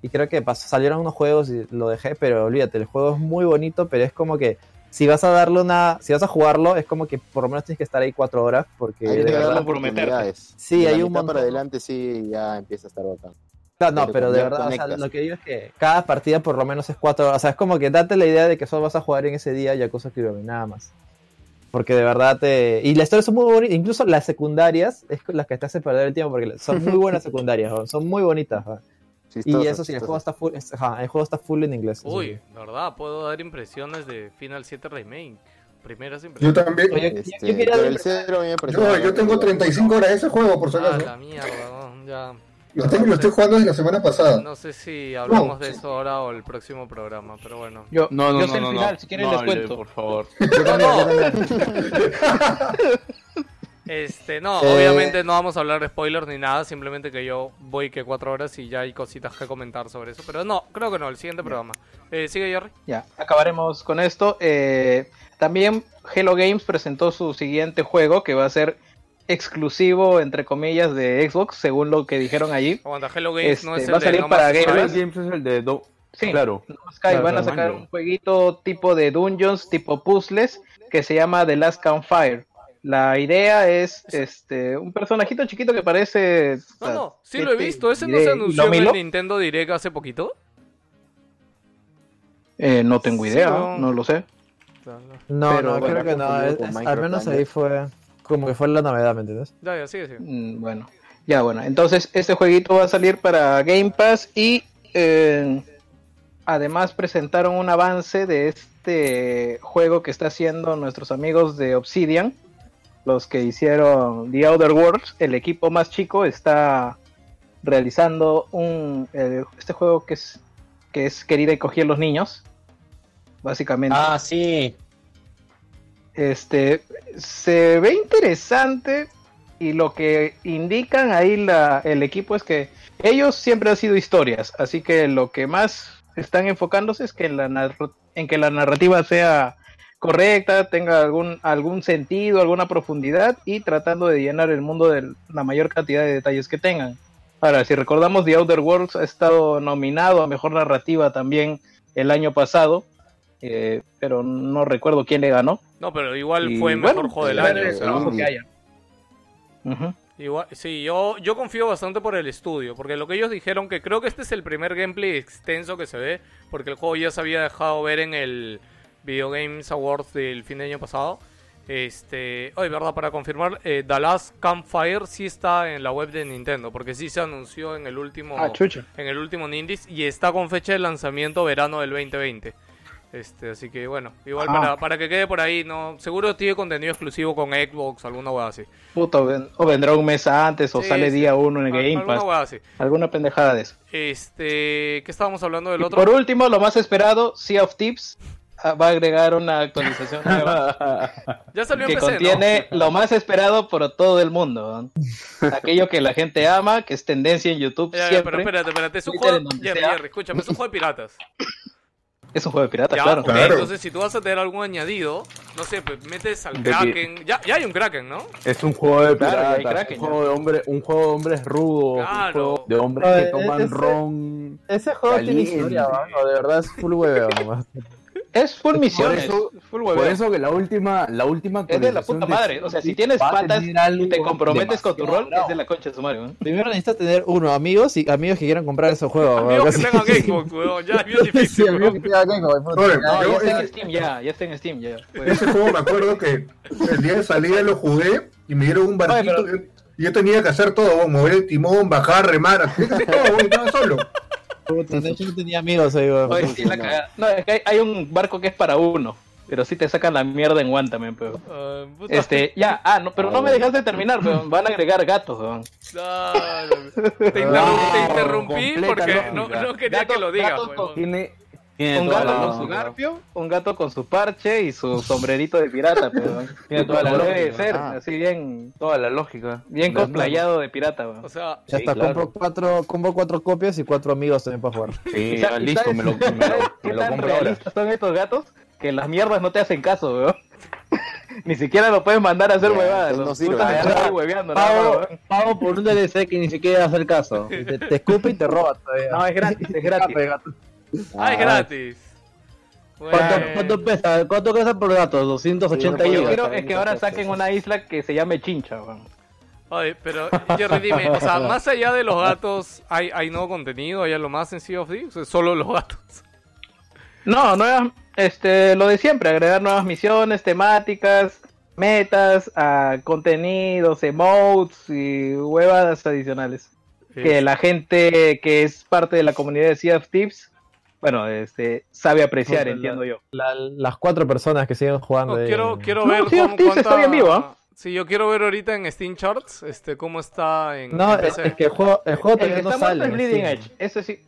Y creo que pas- salieron unos juegos y lo dejé, pero olvídate, el juego es muy bonito, pero es como que si vas a darle una, si vas a jugarlo, es como que por lo menos tienes que estar ahí cuatro horas, porque
Hay
de verdad-
oportunidades.
Sí,
De la
hay un
mitad
montón.
para adelante sí ya empieza a estar bacán.
Claro, no,
Pero
pero de verdad, o sea, lo que digo es que cada partida por lo menos es cuatro horas. O sea, es como que date la idea de que solo vas a jugar en ese día Yakuza Kiwami, nada más. Porque de verdad te... Y las historias son muy bonitas, incluso las secundarias es las que te hace perder el tiempo, porque son muy buenas [LAUGHS] secundarias, ¿no? son muy bonitas. ¿no? Y eso sí, el juego está full, es- ajá, el juego está full en inglés.
Uy,
sí.
de verdad, puedo dar impresiones de Final 7 Remake. Primeras
Yo
impresiones.
también.
Oye,
Este,
yo quería
pero
dar
el cero
Yo, yo tengo 35 horas de ese juego, por si
Ah,
acaso.
la mierda, ya.
Lo, tengo, lo estoy jugando desde la semana pasada.
No sé si hablamos
No.
de eso ahora o el próximo programa, pero bueno.
Yo,
No, no,
yo
no,
sé el
no,
final,
no.
si quieren
No
les
hable,
cuento.
por favor. [LAUGHS] [LAUGHS]
Este, no,
Eh.
obviamente no vamos a hablar de spoilers ni nada, simplemente que yo voy que cuatro horas y ya hay cositas que comentar sobre eso. Pero no, creo que no, el siguiente programa. Eh, sigue Jerry.
Ya, acabaremos con esto. Eh, también Hello Games presentó su siguiente juego que va a ser exclusivo, entre comillas, de Xbox, según lo que dijeron allí.
Aguanta, Hello Games no
Este,
es el
va a
de
salir
No
para Game. Pass.
Games es el de Do-
Sí,
Claro.
No Man's Sky
Claro,
van a sacar un jueguito tipo de dungeons, tipo puzzles, que se llama The Last Campfire. la idea es este un personajito chiquito que parece.
No, no, sí
este,
lo he visto. ¿Ese no
de
se anunció en el. Nintendo Direct hace poquito?
Eh, no tengo
Sí,
idea,
no.
no lo sé.
No,
Pero,
no,
bueno,
creo que no. es- al menos ahí fue como que fue la novedad, ¿me entiendes?
Ya, ya, sigue, sigue.
Mm, Bueno, ya bueno. Entonces, este jueguito va a salir para Game Pass y eh, además presentaron un avance de este juego que está haciendo nuestros amigos de Obsidian, los que hicieron The Outer Worlds. El equipo más chico está realizando un este juego que es que es querida y cogida los niños, básicamente.
Ah, sí.
Este se ve interesante y lo que indican ahí la, el equipo es que ellos siempre han sido historias, así que lo que más están enfocándose es que la en que la narrativa sea correcta, tenga algún, algún sentido, alguna profundidad y tratando de llenar el mundo de la mayor cantidad de detalles que tengan. Ahora, si recordamos, The Outer Worlds ha estado nominado a Mejor Narrativa también el año pasado, eh, pero no recuerdo quién le ganó.
No, pero igual
Y
fue
bueno,
mejor juego del año.
el trabajo que haya.
Igual, sí, yo, yo confío bastante por el estudio, porque lo que ellos dijeron, que creo que este es el primer gameplay extenso que se ve, porque el juego ya se había dejado ver en el Video Games Awards del fin de año pasado. Este, oye, verdad, para confirmar, eh, The Last Campfire sí está en la web de Nintendo, porque sí se anunció en el último,
Ah,
en el último Nindies y está con fecha de lanzamiento verano del 2020. Este, así que bueno, igual
Ah.
para, para que quede por ahí, no, seguro tiene contenido exclusivo con Xbox, alguna hueá así.
Puta, o ven- o vendrá un mes antes o
Sí,
sale
sí.
día uno en
Al-
Game
alguna
Pass.
hueá así.
Alguna pendejada de eso.
Este, ¿qué estábamos hablando del
Y
otro?
por último, lo más esperado, Sea of Tips ah, va a agregar una actualización [LAUGHS] nueva
Ya salió en
que
PC, ¿no?
contiene lo más esperado por todo el mundo. Aquello que la gente ama, que es tendencia en YouTube
Ya, ya,
siempre.
pero espérate, espérate, es un juego, Jerry. Jerry, escúchame, es un juego de piratas. [COUGHS]
Es un juego de pirata,
Ya,
claro.
Claro.
entonces si tú vas a tener algún añadido, no sé, pues metes al
De
Kraken, ya, ya hay un Kraken, ¿no?
Es un juego de
Claro,
piratas,
Kraken,
un juego de hombre, un juego de hombres rudos,
Claro.
un juego de hombres que toman
ese-
ron.
Ese juego tiene historia, mano, de verdad es full hueveo nomás. [LAUGHS]
Es full misiones,
eso-
full
Por eso que la última, la última
Es de la puta madre. O sea, si tienes patas y te comprometes con tu rol,
bravo.
es de la concha de su madre. ¿no?
Primero necesitas tener uno, amigos y amigos que quieran comprar esos juegos.
Amigos que tengan Xbox, weón, ya es bien [LAUGHS]
Sí,
difícil,
amigos que tengan Xbox, ya.
Ya está
eh,
en Steam, ya, ya está en Steam, ya. Pues,
Ese juego me acuerdo que el día de salida lo jugué y me dieron un barquito
Oye,
y yo tenía que hacer todo, mover el timón, bajar, remar, hacer [LAUGHS] todo, estaba solo.
Puta, de hecho no tenía amigos ahí, weón.
Oye, sí, la cagada. No, es que hay, hay un barco que es para uno. Pero sí te sacan la mierda en One también, pero.
Ah,
Este, ya, ah, no, pero no me dejaste terminar, weón. Van a agregar gatos, weón.
dale. Te, interrum- te interrumpí porque no, no quería que lo digas, weón.
Tiene, tiene
Un gato
la
con su garfio, un gato con su parche y su sombrerito de pirata, [LAUGHS] pero.
Tiene toda la
debe
lógica.
ser,
Ah.
así bien,
Toda la lógica.
bien
La-
cosplayado de pirata, weón.
O sea,
Ya
Sí,
está,
claro.
compro, cuatro, compro cuatro copias y cuatro amigos también para jugar.
Sí,
¿Y sa-
ya,
y
listo,
sabes-
me lo, [LAUGHS] me lo,
¿sabes
me
¿Qué
lo compro ahora.
son estos gatos? Que las mierdas no te hacen caso, weón. [LAUGHS] Ni siquiera lo puedes mandar a hacer
Ya,
huevadas.
no
Los
sirve. Ah,
Pago,
weón.
pago por un DLC que ni siquiera hacer caso.
Y Te, te escupe y te roba todavía.
No, es gratis, es gratis.
Gato.
ah, es gratis.
¿Cuánto,
Bueno.
cuánto pesa? ¿Cuánto pesa por gato? 280
Lo que quiero es que ahora saquen una isla que se llame Chincha, weón.
Oye, pero Jerry, dime, o sea, más allá de los gatos, ¿hay, hay nuevo contenido? ¿Hay algo más en Sea of Thieves? ¿O es solo los gatos?
No, nuevas, este, lo de siempre, agregar nuevas misiones, temáticas, metas, ah, contenidos, emotes y huevadas adicionales. Que la gente que es parte de la comunidad de Sea of Tips, bueno, este, sabe apreciar, entiendo yo.
La- las cuatro personas que siguen jugando.
No,
ahí.
quiero quiero
No,
ver
Sea of
cómo,
Thieves
cuánta...
está bien vivo, ¿ah?
Sí, yo quiero ver ahorita en Steam Charts este, cómo está en,
No,
en
es, es que el juego, el juego
El que
no sale.
es Bleeding. Edge, ese sí.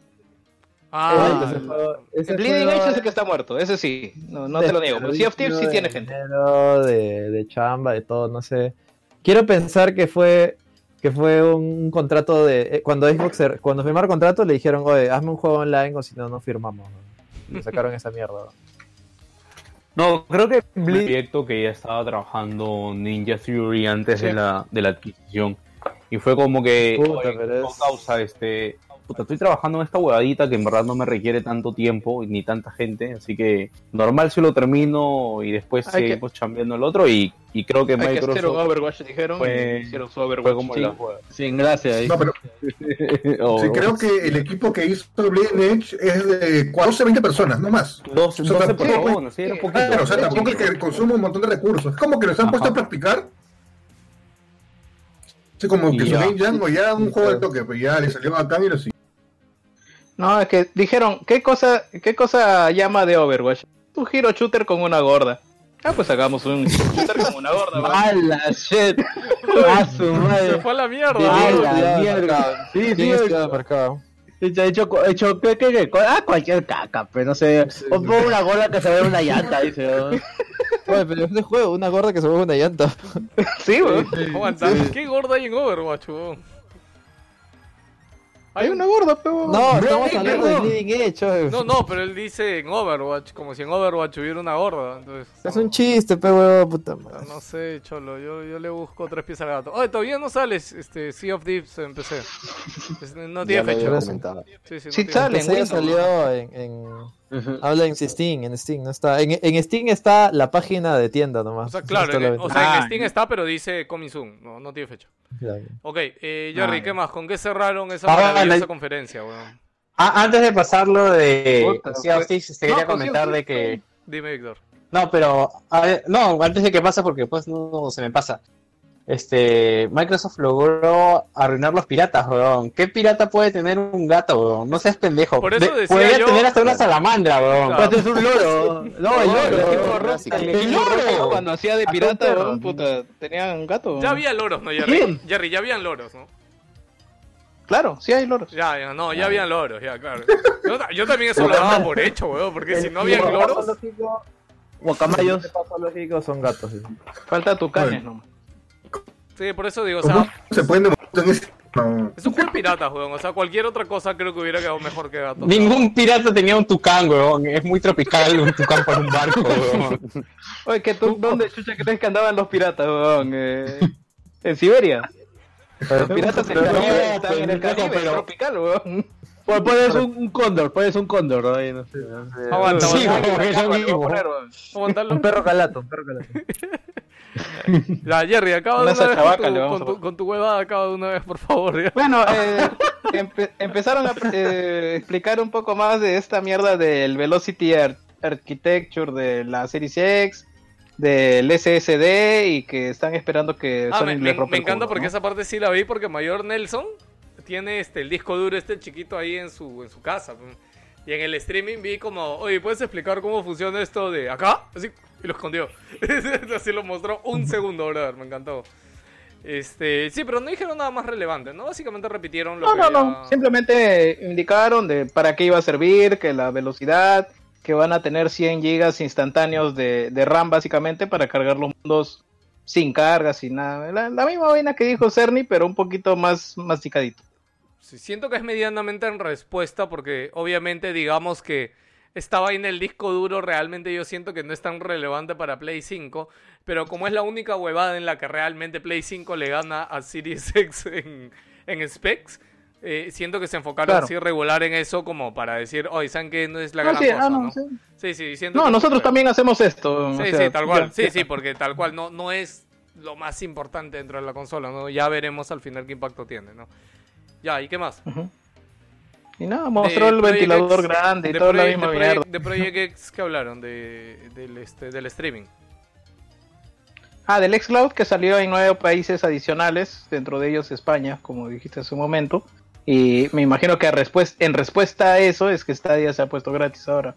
Ah,
Ese juego- ese
El Bleeding
juego
Edge es el que está muerto, ese sí, no, no te lo niego. Pero Sea of Tips sí tiene gente.
De, de chamba, de todo, no sé. Quiero pensar que fue que fue un contrato de eh, cuando Xbox cuando firmaron contrato le dijeron oye hazme un juego online o si no no firmamos ¿no? y le sacaron esa mierda ¿no?
Creo que un proyecto que ya estaba trabajando Ninja Theory antes de, la, de la adquisición. Y fue como que,
Puta,
oye, no
es-
causa este. Puta, estoy trabajando en esta huevadita que en verdad no me requiere tanto tiempo ni tanta gente, así que normal si lo termino y después
Hay que-
seguimos chambeando el otro y, y creo que
Hay que hacer un
Microsoft
Overwatch, dijeron,
fue-
hicieron su Overwatch.
fue como
Sí.
la.
Sin gracia. ahí.
No, pero [LAUGHS] sí, creo que el equipo que hizo Bleeding Edge es de 12, 20 personas, no más.
Dos,
O sea,
12
tampoco-
personas, sí, era poquito.
Claro, o sea, tampoco es que consume un montón de recursos. Es como que los han puesto a practicar. Sí, como que su
ya.
Game Jam ya un juego de toque, pues ya le salió bacán y lo siguió.
No, es que dijeron, ¿qué cosa, ¿qué cosa llama de Overwatch? Un hero shooter con una gorda. Ah, pues hagamos un shooter con una gorda. weón. [LAUGHS]
¡A la shit! ¡A su
Se
madre!
fue a la mierda.
¡A
weón.
la mierda! Sí, sí,
¿Quién
he
marcado?
hecho, hecho, hecho, ¿qué, qué, qué? Ah, cualquier caca, pero no sé. O pongo una gorda que se ve una llanta, [LAUGHS] dice. ¿no?
Oye, pero es de juego, una gorda que se mueve una llanta. [LAUGHS]
Sí, weón.
Aguanta, ¿Qué gorda hay en Overwatch, weón?
Hay una gorda, pero...
No, estamos
no,
hablando
no.
de Bleeding Edge. oye.
No, no, pero él dice en Overwatch, como si en Overwatch hubiera una gorda. Entonces,
Es un chiste, pe huevo, puta madre.
no sé, cholo, yo, yo le busco tres pies al gato. Oye, todavía no sales este, Sea of Thieves en PC. No tiene fecha. Sí, sí, no
Sí
tiene-
sale. Windows,
salió en, en- Habla en Steam, en Steam, no está. En, en Steam está la página de tienda nomás.
O sea, claro, en, o sea, en
Ah,
Steam está, pero dice Coming Soon, no, no tiene fecha.
Claro.
Ok, eh, Jerry,
Ah,
¿qué más? ¿Con qué cerraron esa
Ah,
maravillosa
la-
conferencia, weón?
Ah, antes de pasarlo de
Puta,
Sea of
fue-
Thieves, te quería
con
comentar de que...
Dime, Víctor.
No, pero... a ver, no, antes de que pase, porque después no se me pasa. Este, Microsoft logró arruinar los piratas, weón. ¿Qué pirata puede tener un gato, weón? No seas pendejo.
Por eso
De-
decía
podría
yo-
tener hasta una salamandra, weón.
Claro.
Pues es un loro. [LAUGHS] No, el loro.
El loro.
Cuando hacía de pirata, weón, puta, tenían un gato.
Ya
weón.
había loros, ¿no, Jerry?
¿Quién?
Jerry, ya habían loros, ¿no?
Claro, sí hay loros.
Ya, ya, no, ya habían loros, ya, claro. Yo, ta- yo también eso lo daba por hecho, weón, porque si no habían loros...
Guacamayos.
lógico son gatos.
Falta tucanes nomás.
Sí, por eso digo, o
¿Cómo
sea,
se pueden demostrar en ese... No.
es un juego de piratas, weón. O sea, cualquier otra cosa creo que hubiera quedado mejor que gatos.
Ningún pirata tenía un tucán, weón. Es muy tropical un tucán por un barco, weón.
Oye, ¿que tú, ¿dónde chucha crees que andaban los piratas, weón? Eh, en Siberia. Los piratas en el en el Caribe,
pero-
tropical, weón.
Pues pones un, un cóndor, pones un cóndor, ¿no? Ahí, no sé.
Aguanta,
Sí.
Un perro calato, un perro calato. [LAUGHS]
Ya, Jerry, acaba de
Una
una vez con
le
tu, con,
a
tu, con tu huevada, acaba de una vez, por favor. ya.
Bueno, eh, [LAUGHS] empe- empezaron a eh, explicar un poco más de esta mierda del Velocity Ar- Architecture de la Series X, del SSD y que están esperando que
Ah,
Sony
me,
les
me- encanta
culo,
porque
¿no?
esa parte sí la vi porque Mayor Nelson tiene este el disco duro este chiquito ahí en su en su casa. Y en el streaming vi como, oye, ¿puedes explicar cómo funciona esto de acá? Así, y lo escondió. [LAUGHS] Así lo mostró un segundo, brother, me encantó. Este, sí, pero no dijeron nada más relevante, ¿no? Básicamente repitieron lo
No,
que
no, no.
ya-
Simplemente indicaron de para qué iba a servir, que la velocidad, que van a tener 100 gigas instantáneos de, de RAM básicamente para cargar los mundos sin carga, sin nada. La, la misma vaina que dijo Cerny, pero un poquito más masticadito.
Sí, siento que es medianamente en respuesta porque obviamente digamos que estaba en el disco duro, realmente yo siento que no es tan relevante para Play 5, pero como es la única huevada en la que realmente Play 5 le gana a Series [LAUGHS] X en, en specs, eh, siento que se enfocaron
Claro.
así regular en eso como para decir, oye, ¿saben que no es la
No,
gran
sí,
cosa?
ah, no,
¿no?
sí.
Sí, sí, siento
No, nosotros también hacemos esto.
Sí,
o sea,
sí, tal cual.
ya-
Sí, sí, porque tal cual no, no es lo más importante dentro de la consola, ¿no? Ya veremos al final qué impacto tiene, ¿no? Ya, ¿y qué más?
Y nada, mostró el
Project
ventilador
X-
grande y
de
toda la
Project-
misma
de Project-
mierda.
De Project X que hablaron de, del, este, del streaming.
Ah, del xCloud que salió en nueve países adicionales, dentro de ellos España, como dijiste hace un momento. Y me imagino que a respues- en respuesta a eso es que Stadia se ha puesto gratis ahora.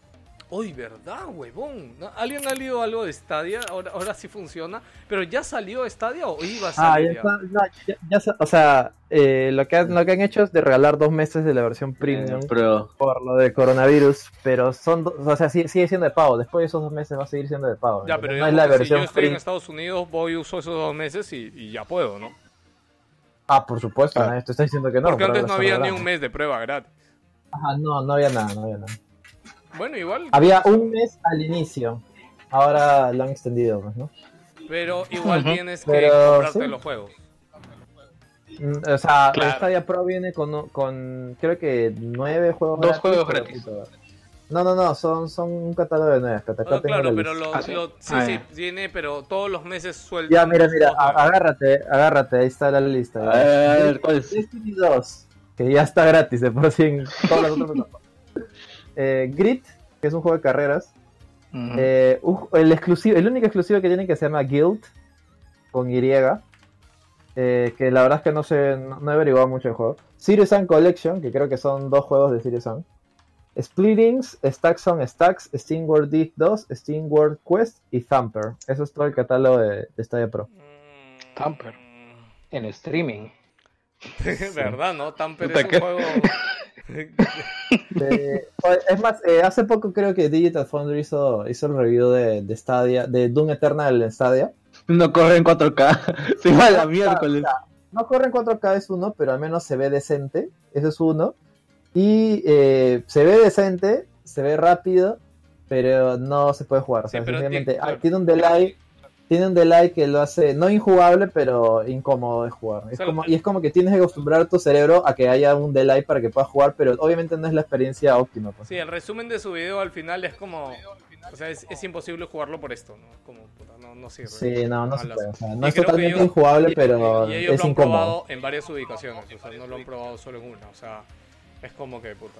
Uy, ¿verdad, huevón? ¿No? ¿Alguien ha leído algo de Stadia? Ahora, ahora sí funciona. ¿Pero ya salió Stadia o iba a
Ah,
salir
ya
ya?
está. No, ya, ya o sea, eh, lo, que han, lo que han hecho es de regalar dos meses de la versión premium
Pero
por lo del coronavirus, pero son, do- o sea, sigue, sigue siendo de pago. Después de esos dos meses va a seguir siendo de pago.
Ya,
¿no?
pero
no es la
que si yo
versión
estoy en
premium.
Estados Unidos, voy uso esos dos meses y, y ya puedo, ¿no?
Ah, por supuesto,
Ah.
nadie te está diciendo que no.
Porque antes no había ni un mes de prueba gratis.
Ajá, no, no había nada, no había nada.
Bueno, igual.
Había un mes al inicio. Ahora lo han extendido, pues, ¿no?
Pero igual tienes que
Pero,
comprarte
sí.
los juegos.
Mm, O sea,
Claro.
Stadia Pro viene con, con creo que nueve juegos
Dos juegos gratis.
No, no, no, son, son un catálogo de nueve.
Ah, claro,
la
pero lo,
Ah, ¿sí?
lo- sí,
Ah,
sí,
ya.
tiene, pero todos los meses sueltan.
Ya, mira, mira, agárrate, agárrate, ahí está la lista.
A ver, ¿cuál es?
Destiny 2, que ya está gratis de por sí en todas las otras plataformas. Eh, Grit, que es un juego de carreras. Eh, un- el, exclusivo, el único exclusivo que tienen que se llama Guild, con Y. eh, que la verdad es que no sé, no, no he averiguado mucho el juego. Serious Sam Collection, que creo que son dos juegos de Serious Sam. Splittings, Stacks on Stacks, Steam World Dig 2, Steam World Quest y Thumper. Eso es todo el catálogo de, de Stadia Pro.
Tamper. En streaming. [LAUGHS]
¿Verdad, no? Tamper
Puta
es un juego. [LAUGHS] [LAUGHS]
Eh, es más, eh, hace poco creo que Digital Foundry hizo, hizo el review de, de Stadia, de Doom Eternal en Stadia.
No corre en 4K. [LAUGHS] Se va a la miércoles.
No corre en 4K es uno, pero al menos se ve decente. Ese es uno. Y eh, se ve decente, se ve rápido, pero no se puede jugar. O sea,
Sí, pero
sencillamente,
ti-
ah,
claro.
tiene un delay. Tiene un delay que lo hace no injugable, pero incómodo de jugar. Es como, y es como que tienes que acostumbrar tu cerebro a que haya un delay para que puedas jugar, pero obviamente no es la experiencia óptima. pues.
Sí, el resumen de su video al final es como. O sea, es, es imposible jugarlo por esto, ¿no? Como, no, no sirve.
Sí, no, no se puede. O sea,
Y
no es totalmente
ellos-
injugable,
y-
pero
y ellos
es
lo han
incómodo.
probado en varias ubicaciones, o sea, no lo han probado solo en una, o sea, es como que, puta,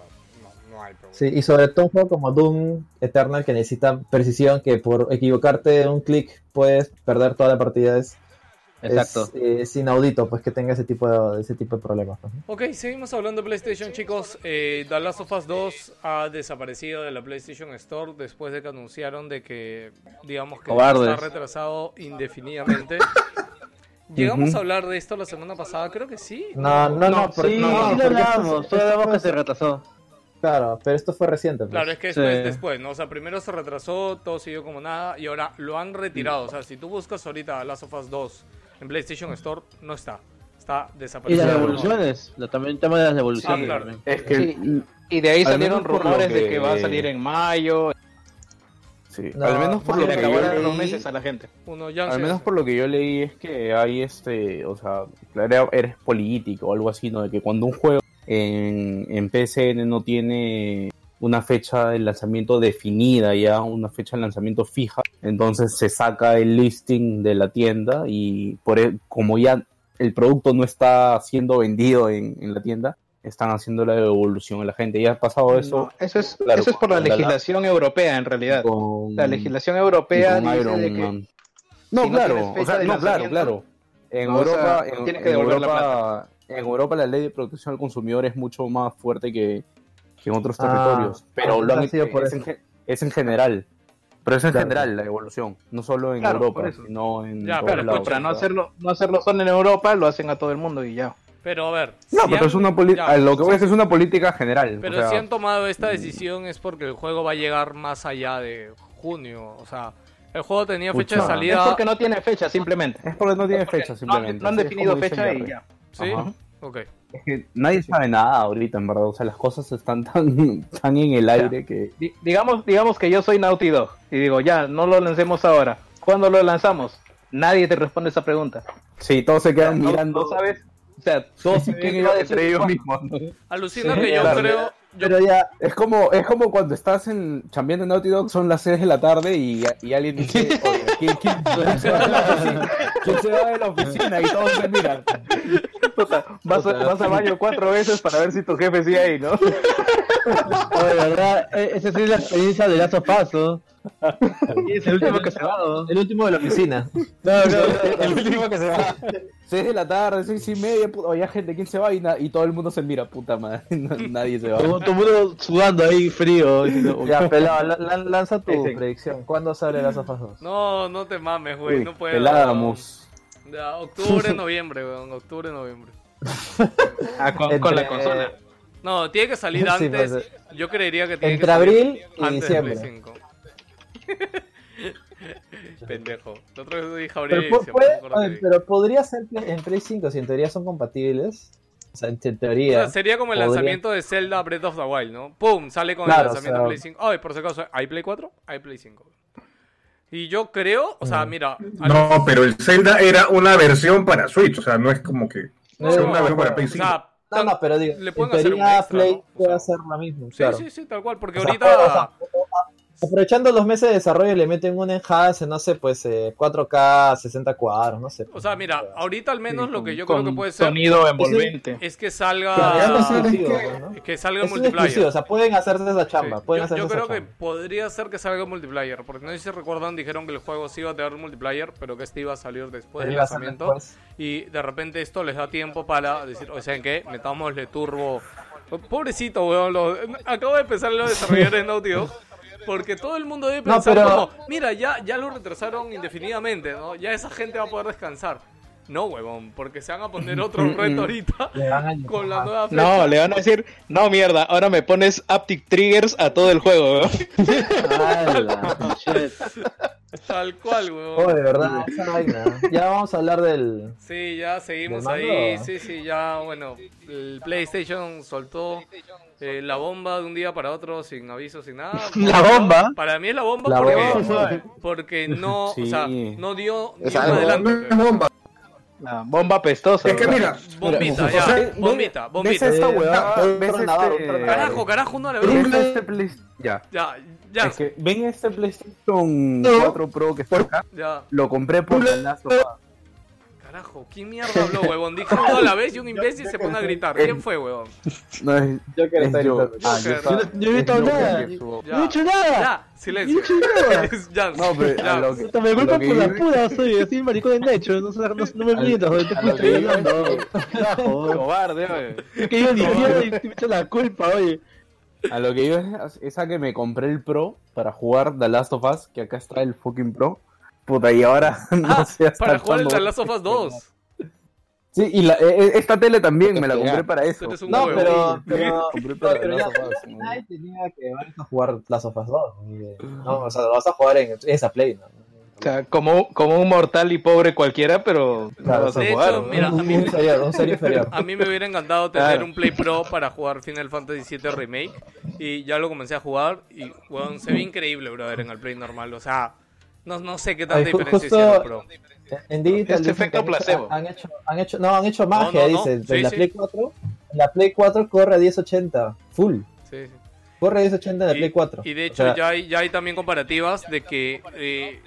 no, no hay problema.
Sí, y sobre todo un juego como Doom Eternal que necesita precisión, que por equivocarte un clic puedes perder toda la partida. Es,
Exacto.
es, eh, es inaudito pues que tenga ese tipo de, ese tipo de problemas. ¿no?
Ok, seguimos hablando de PlayStation, chicos. Eh, The Last of Us 2 ha desaparecido de la PlayStation Store después de que anunciaron de que, digamos que
Cobardes.
está retrasado indefinidamente. [LAUGHS] Llegamos a hablar de esto la semana pasada, creo que sí.
No, no, no,
No,
porque-
Sí,
no,
sí
no,
lo hablamos. Solo hablamos que se retrasó.
Claro, pero esto fue reciente. pues.
Claro, es que
Sí.
después, después, ¿no? O sea, primero se retrasó, todo siguió como nada y ahora lo han retirado. O sea, si tú buscas ahorita Last of Us 2 en PlayStation Store, no está. Está
Y
desaparecido.
las devoluciones. lo- También el tema de las devoluciones.
Ah, claro.
Es que
Sí. Y de ahí
Al
salieron rumores de
que-
va a salir en mayo.
sí,
No,
al menos por lo
Que
que
le
yo
acabaron los
leí-
meses a la gente.
Uno ya
Al menos por lo que yo leí es que hay este, o sea, claro, eres político o algo así, ¿no? De que cuando un juego en, en PSN no tiene una fecha de lanzamiento definida ya, una fecha de lanzamiento fija, entonces se saca el listing de la tienda y por e- como ya el producto no está siendo vendido en, en la tienda, están haciendo la devolución a la gente. Ya ha pasado eso
No, eso es,
claro,
eso es por la legislación europea en realidad.
con,
La legislación europea dice
Iron
de que
Man. No,
si
claro, o sea, no, claro, claro. En
sea,
Europa, en,
tienes que
en Europa, en Europa la ley de protección al consumidor es mucho más fuerte que, que en otros
Ah,
territorios. Pero lo han
ha sido
hecho-
por
es, en,
eso.
ge- es en general. Pero es en
Claro.
general la evolución, no solo en
Claro,
Europa, sino en
Ya,
todos
pero
lados.
para no hacerlo, no hacerlo solo en Europa, lo hacen a todo el mundo y ya.
Pero a ver.
No,
si
pero
han-
es una poli-
ya,
a lo que voy es que es una política general.
Pero
o sea,
si han tomado esta decisión es porque el juego va a llegar más allá de junio. O sea, el juego tenía fecha de
Pucha.
Es
salida.
porque no tiene fecha, simplemente.
es porque no tiene
Porque
fecha
no han-
simplemente.
No han
así es
definido fecha y ya.
¿Sí?
Ajá.
Ok.
Es que nadie sabe nada ahorita, en verdad. O sea, las cosas están tan, [LAUGHS] tan en el aire que.
Di- digamos, digamos que yo soy Naughty Dog y digo, ya, no lo lancemos ahora. ¿Cuándo lo lanzamos? Nadie te responde esa pregunta.
Sí, todos se quedan mirando.
no sabes, o sea,
Todos se [LAUGHS]
¿quién
quedan entre ellos mismos. ¿no?
Alucina
Sí,
que yo creo. Yo,
Pero ya,
Es como, es como cuando estás en chambeando en Naughty Dog, son las 6 de la tarde y, y alguien dice, [LAUGHS] oye, ¿quién, quién- quién se va de la oficina? ¿Quién se va de la oficina? Y todos se miran.
Puta, vas, a- vas al baño cuatro veces para ver si tu jefe sigue ahí, ¿no? [LAUGHS]
Oye, ¿verdad? E- Esa sí es la experiencia de Lazo Paso. Es el último que se va, ¿no?
el último de la oficina. [LAUGHS]
No, no, el último que se va.
6 de la tarde, 6 y media, puta, oye, gente, ¿quién se va? Y, y todo el mundo se mira, puta madre, [LAUGHS] no- nadie se va.
Todo, todo el mundo sudando ahí, frío. diciendo,
Ya, pelado, la- la- lanza tu
Sí, sí.
predicción. ¿Cuándo sale las of Us 2?
no, no te mames, güey.
Uy,
no puedo.
pelábamos.
Ya, octubre, [LAUGHS] noviembre, weón. Octubre, noviembre.
Ah, con, con la
Entre-
consola.
No, tiene que salir
Sí,
antes.
pues,
Yo creería que tiene
Entre
que salir
abril y
antes
diciembre.
5. [LAUGHS] Pendejo. Otro día dije abril
Pero,
y
puede- oye, pero podría ser Play- en Play 5 si en teoría son compatibles. O sea, en te-
O
teoría.
sea, sería como el
podría-
lanzamiento de Zelda Breath of the Wild, ¿no? ¡Pum! Sale con
Claro,
el lanzamiento
o sea-
de Play 5. Ay, por si acaso, ¿hay Play 4? Hay Play 5. Y yo creo, o sea,
Mm.
mira.
No, pero el Zelda era una versión para Switch, o sea, no es como que.
No,
Sí,
no,
una versión para
o
Play
sea,
No, no, pero digo,
le
en
pueden hacer un
teoría
extra,
Play
¿no? O
puede
sea,
hacer lo mismo,
Sí,
claro.
sí, sí, tal cual, porque
O sea,
ahorita...
Aprovechando los meses de desarrollo le meten un enhance, no sé, pues eh, 4K, 60 cuadros, no sé.
O sea, mira, ahorita al menos lo que yo
con
creo que puede ser
sonido envolvente.
es que
Claro,
salga
no es
que-
¿no?
que salga
Es un
multiplayer.
exclusivo, o sea, pueden hacerse esa chamba,
Sí.
pueden
Yo,
hacerse
yo
esa
creo que
chamba.
podría ser que salga multiplayer, porque no sé si recuerdan, dijeron que el juego sí iba a tener multiplayer, pero que este iba a salir después del lanzamiento.
después.
Y de repente esto les da tiempo para decir, o sea, ¿en qué? Metámosle turbo. Pobrecito, weón. lo- Acabo de pensar en los desarrolladores de Naughty Dog. Porque todo el mundo debe
No,
pensar
pero-
como, mira, ya, ya lo retrasaron indefinidamente, ¿no? Ya esa gente va a poder descansar. No, huevón, porque se van a poner [LAUGHS] otro reto ahorita
Le van a [LAUGHS]
con la nueva fecha.
No, le van a decir, no mierda, ahora me pones Aptic Triggers a todo el juego, weón. [LAUGHS]
Tal cual, huevón.
Oh, de verdad, esa vaina. Ya vamos a hablar del.
Sí, ya seguimos ahí. Sí, sí, ya, bueno. El PlayStation soltó eh, la bomba de un día para otro sin aviso, sin nada.
¿La bomba?
Para mí es la bomba
La
porque,
bomba.
porque no, o sea, no dio ni
Es
un adelanto.
Bomba.
La bomba pestosa.
Es que mira,
Bombita, ya, bombita,
¿Ves
bombita.
esta
Eh,
huevada?
un
¿Ves
tronador,
este-.
Carajo, carajo, no la
¿Ves
veo.
este Play- Ya.
Ya, ya,
Es que, ¿Ven este PlayStation 4 Pro que está acá?
ya.
Lo compré por of Us.
Carajo, ¿quién mierda habló, huevón? Dije todo a la vez y un imbécil se pone a gritar. ¿Quién fue, huevón?
No es,
Yo
es yo. Ah, yo
Yo no he
Joker
nada.
que.
Ya.
No he hecho nada.
Ya, silencio. [LAUGHS] Ya,
No, pero
ya.
a lo que,
Puta, me
a
culpa
lo que
por las puras, soy así maricón de Nacho, no, no, no, no me mientas, joder, te
que que-
Cobarde.
Es que yo ni quiero y te echo la culpa, oye.
A lo que iba es, es a que me compré el Pro para jugar The Last of Us, que acá está el fucking Pro. Puta, y ahora [LAUGHS] [LAUGHS] no
Ah,
sé hasta
para jugar el The Last of Us 2.
Sí, y la, e- e- esta tele también me la compré para eso.
Eres un
No,
huevo.
pero. pero
Compré para
pero
The
ya,
Last of Us, ¿no?
nadie tenía que vas a jugar Last of Us 2. ni de- No, o sea, lo vas a jugar en esa Play, ¿no?
O sea, como, como un mortal y pobre cualquiera, pero no
Claro,
vas a
de hecho,
jugar. ¿no?
mira, a mí-
inferior, inferior.
A mí me hubiera encantado tener
Claro.
un Play Pro para jugar Final Fantasy VII Remake. Y ya lo comencé a jugar. Y, weón, se ve increíble, brother, en el Play normal. O sea, no, no sé qué tanta
Ay,
diferencia
justo-
hicieron, Pro.
En Digital
Este efecto
que han hecho-
placebo.
Han hecho, han hecho, no, han hecho magia,
no, no.
dice.
Sí,
en la
sí.
Play 4, en la Play 4 corre a 1080, full.
Sí, sí.
Corre a 1080 en la
Y,
Play 4.
y de
O
hecho
sea,
ya, hay, ya hay también comparativas de que, eh,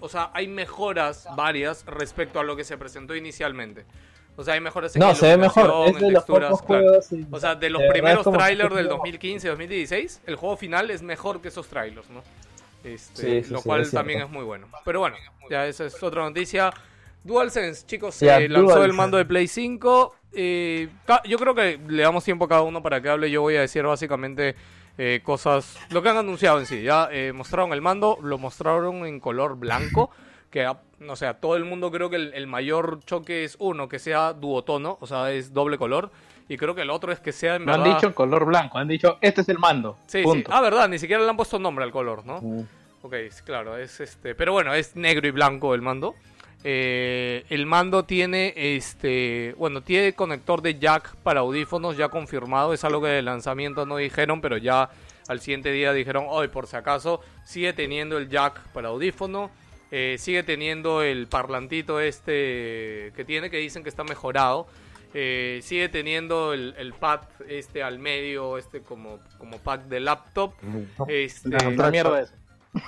o sea, hay mejoras varias respecto a lo que se presentó inicialmente. O sea, hay mejoras en
No, se ve mejor. Es de
en
los
texturas, claro.
juegos. sí.
O sea, de los
De
primeros trailers del 2015-2016, el juego final es mejor que esos trailers, ¿no? Este,
Sí, sí,
lo
sí,
cual
es
también es muy bueno. Pero bueno, ya esa es otra noticia. DualSense, chicos, se
Ya,
lanzó el mando de Play 5. eh, yo creo que le damos tiempo a cada uno para que hable. Yo voy a decir básicamente eh, cosas, lo que han anunciado en sí. Ya eh, mostraron el mando, lo mostraron en color blanco. [LAUGHS] Que, a- no sé, a todo el mundo creo que el, el mayor choque es uno, que sea duotono, o sea, es doble color. Y creo que el otro es que sea en
No han dicho color blanco, han dicho este es el mando.
Sí, sí.
punto.
Ah, verdad, ni siquiera le han puesto nombre al color, ¿no?
Mm.
Ok, claro, es este. Pero bueno, es negro y blanco el mando. Eh, el mando tiene este. Bueno, tiene conector de jack para audífonos ya confirmado. Es algo que de lanzamiento no dijeron, pero ya al siguiente día dijeron, hoy por si acaso, sigue teniendo el jack para audífono. eh, sigue teniendo el parlantito este que tiene, que dicen que está mejorado. Eh, sigue teniendo el, el pad este al medio, este como, como pad de laptop. Este,
La, la mierda esa.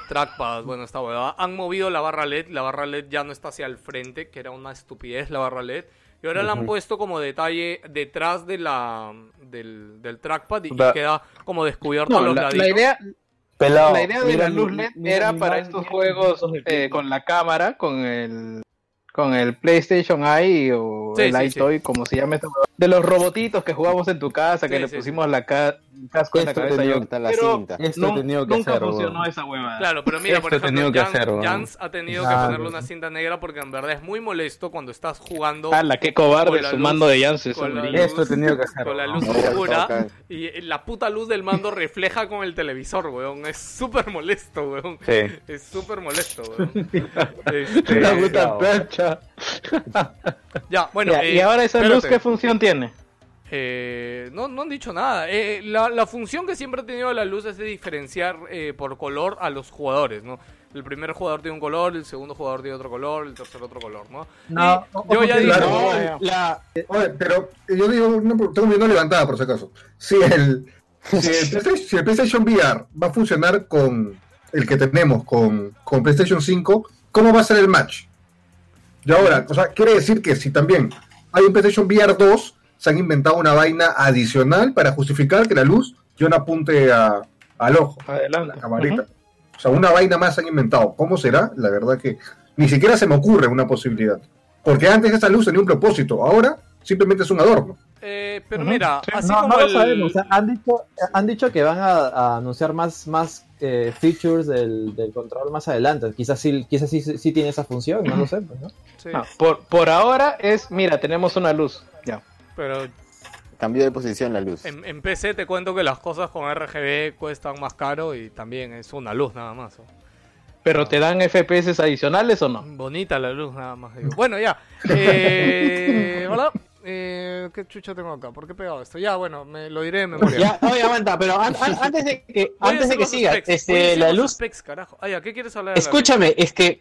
Trackpad, bueno, esta huevada. Han movido la barra LED, la barra LED ya no está hacia el frente, que era una estupidez la barra LED. Y ahora la han puesto como detalle detrás de la del, del trackpad y, y
Da-
queda como descubierto
No,
los
la,
laditos.
la idea,
Pelado,
la idea de
mira
la luz LED
mira
era
mi
para
man-
estos
mira
juegos eh, con la cámara, con el con el PlayStation Eye o
Sí,
el
sí,
iToy, como se llame esta. De los robotitos que jugamos en tu casa, que
Sí,
le
sí,
pusimos la ca- casco en la
Esto
cabeza yo.
la
Pero
cinta.
Esto he tenido que
nunca
hacer,
funcionó
weón.
esa huevada.
Claro, pero mira, por
Esto he
ejemplo,
tenido que
Jans,
hacer.
Jans ha tenido que
Claro.
ponerle una cinta negra porque en verdad es muy molesto cuando estás jugando
¡Hala, qué cobarde!
La
Su
luz-
mando de
la luz-
Esto he tenido que hacer.
con la luz
No,
oscura y la puta luz del mando refleja con el televisor, weón. Es súper molesto, weón.
Sí.
Es súper molesto, weón. [LAUGHS] Este,
La
Sí,
puta
claro. [LAUGHS]
ya, bueno.
Ya,
eh,
y ahora esa luz. ¿qué función tiene?
Eh, no, no han dicho nada. Eh, la, la función que siempre ha tenido la luz es de diferenciar eh, por color a los jugadores, ¿no? el primer jugador tiene un color, el segundo jugador tiene otro color, el tercer otro color, ¿no?
No,
Y yo ya.
La,
Oye, pero yo digo, no, tengo mi mano levantada por si acaso. Si el, si el, PlayStation, si el PlayStation VR va a funcionar con el que tenemos con, con PlayStation 5, ¿cómo va a ser el match? Y ahora, o sea, quiere decir que si también hay un PlayStation VR 2, se han inventado una vaina adicional para justificar que la luz ya no apunte a- al ojo, a
Adelante.
la camarita. O sea, una vaina más han inventado. ¿Cómo será? La verdad que ni siquiera se me ocurre una posibilidad. Porque antes esa luz tenía un propósito, ahora simplemente es un adorno.
eh, pero mira, así
no,
como
no lo
el...
sabemos. o sea, han, dicho, han dicho que van a, a anunciar más, más eh, features del, del control más adelante. Quizás sí, quizás sí, sí tiene esa función, no lo sé. Pues, ¿no?
sí,
No, por, por ahora es, mira, tenemos una luz. Ya.
pero
Cambió de posición la luz.
en, en PC te cuento que las cosas con RGB cuestan más caro y también es una luz nada más. ¿no?
Pero te dan FPS adicionales o no?
Bonita la luz nada más. digo. Bueno, ya. Eh, [LAUGHS] ¿Verdad? Eh, ¿Qué chucha tengo acá? ¿Por qué he pegado esto? Ya, bueno, me lo diré de memoria.
ya, oye, aguanta, pero an- an- antes de que, [LAUGHS] antes de que sigas, este, la luz,
specs, carajo. Ah, ya, ¿qué quieres hablar? de
escúchame, es que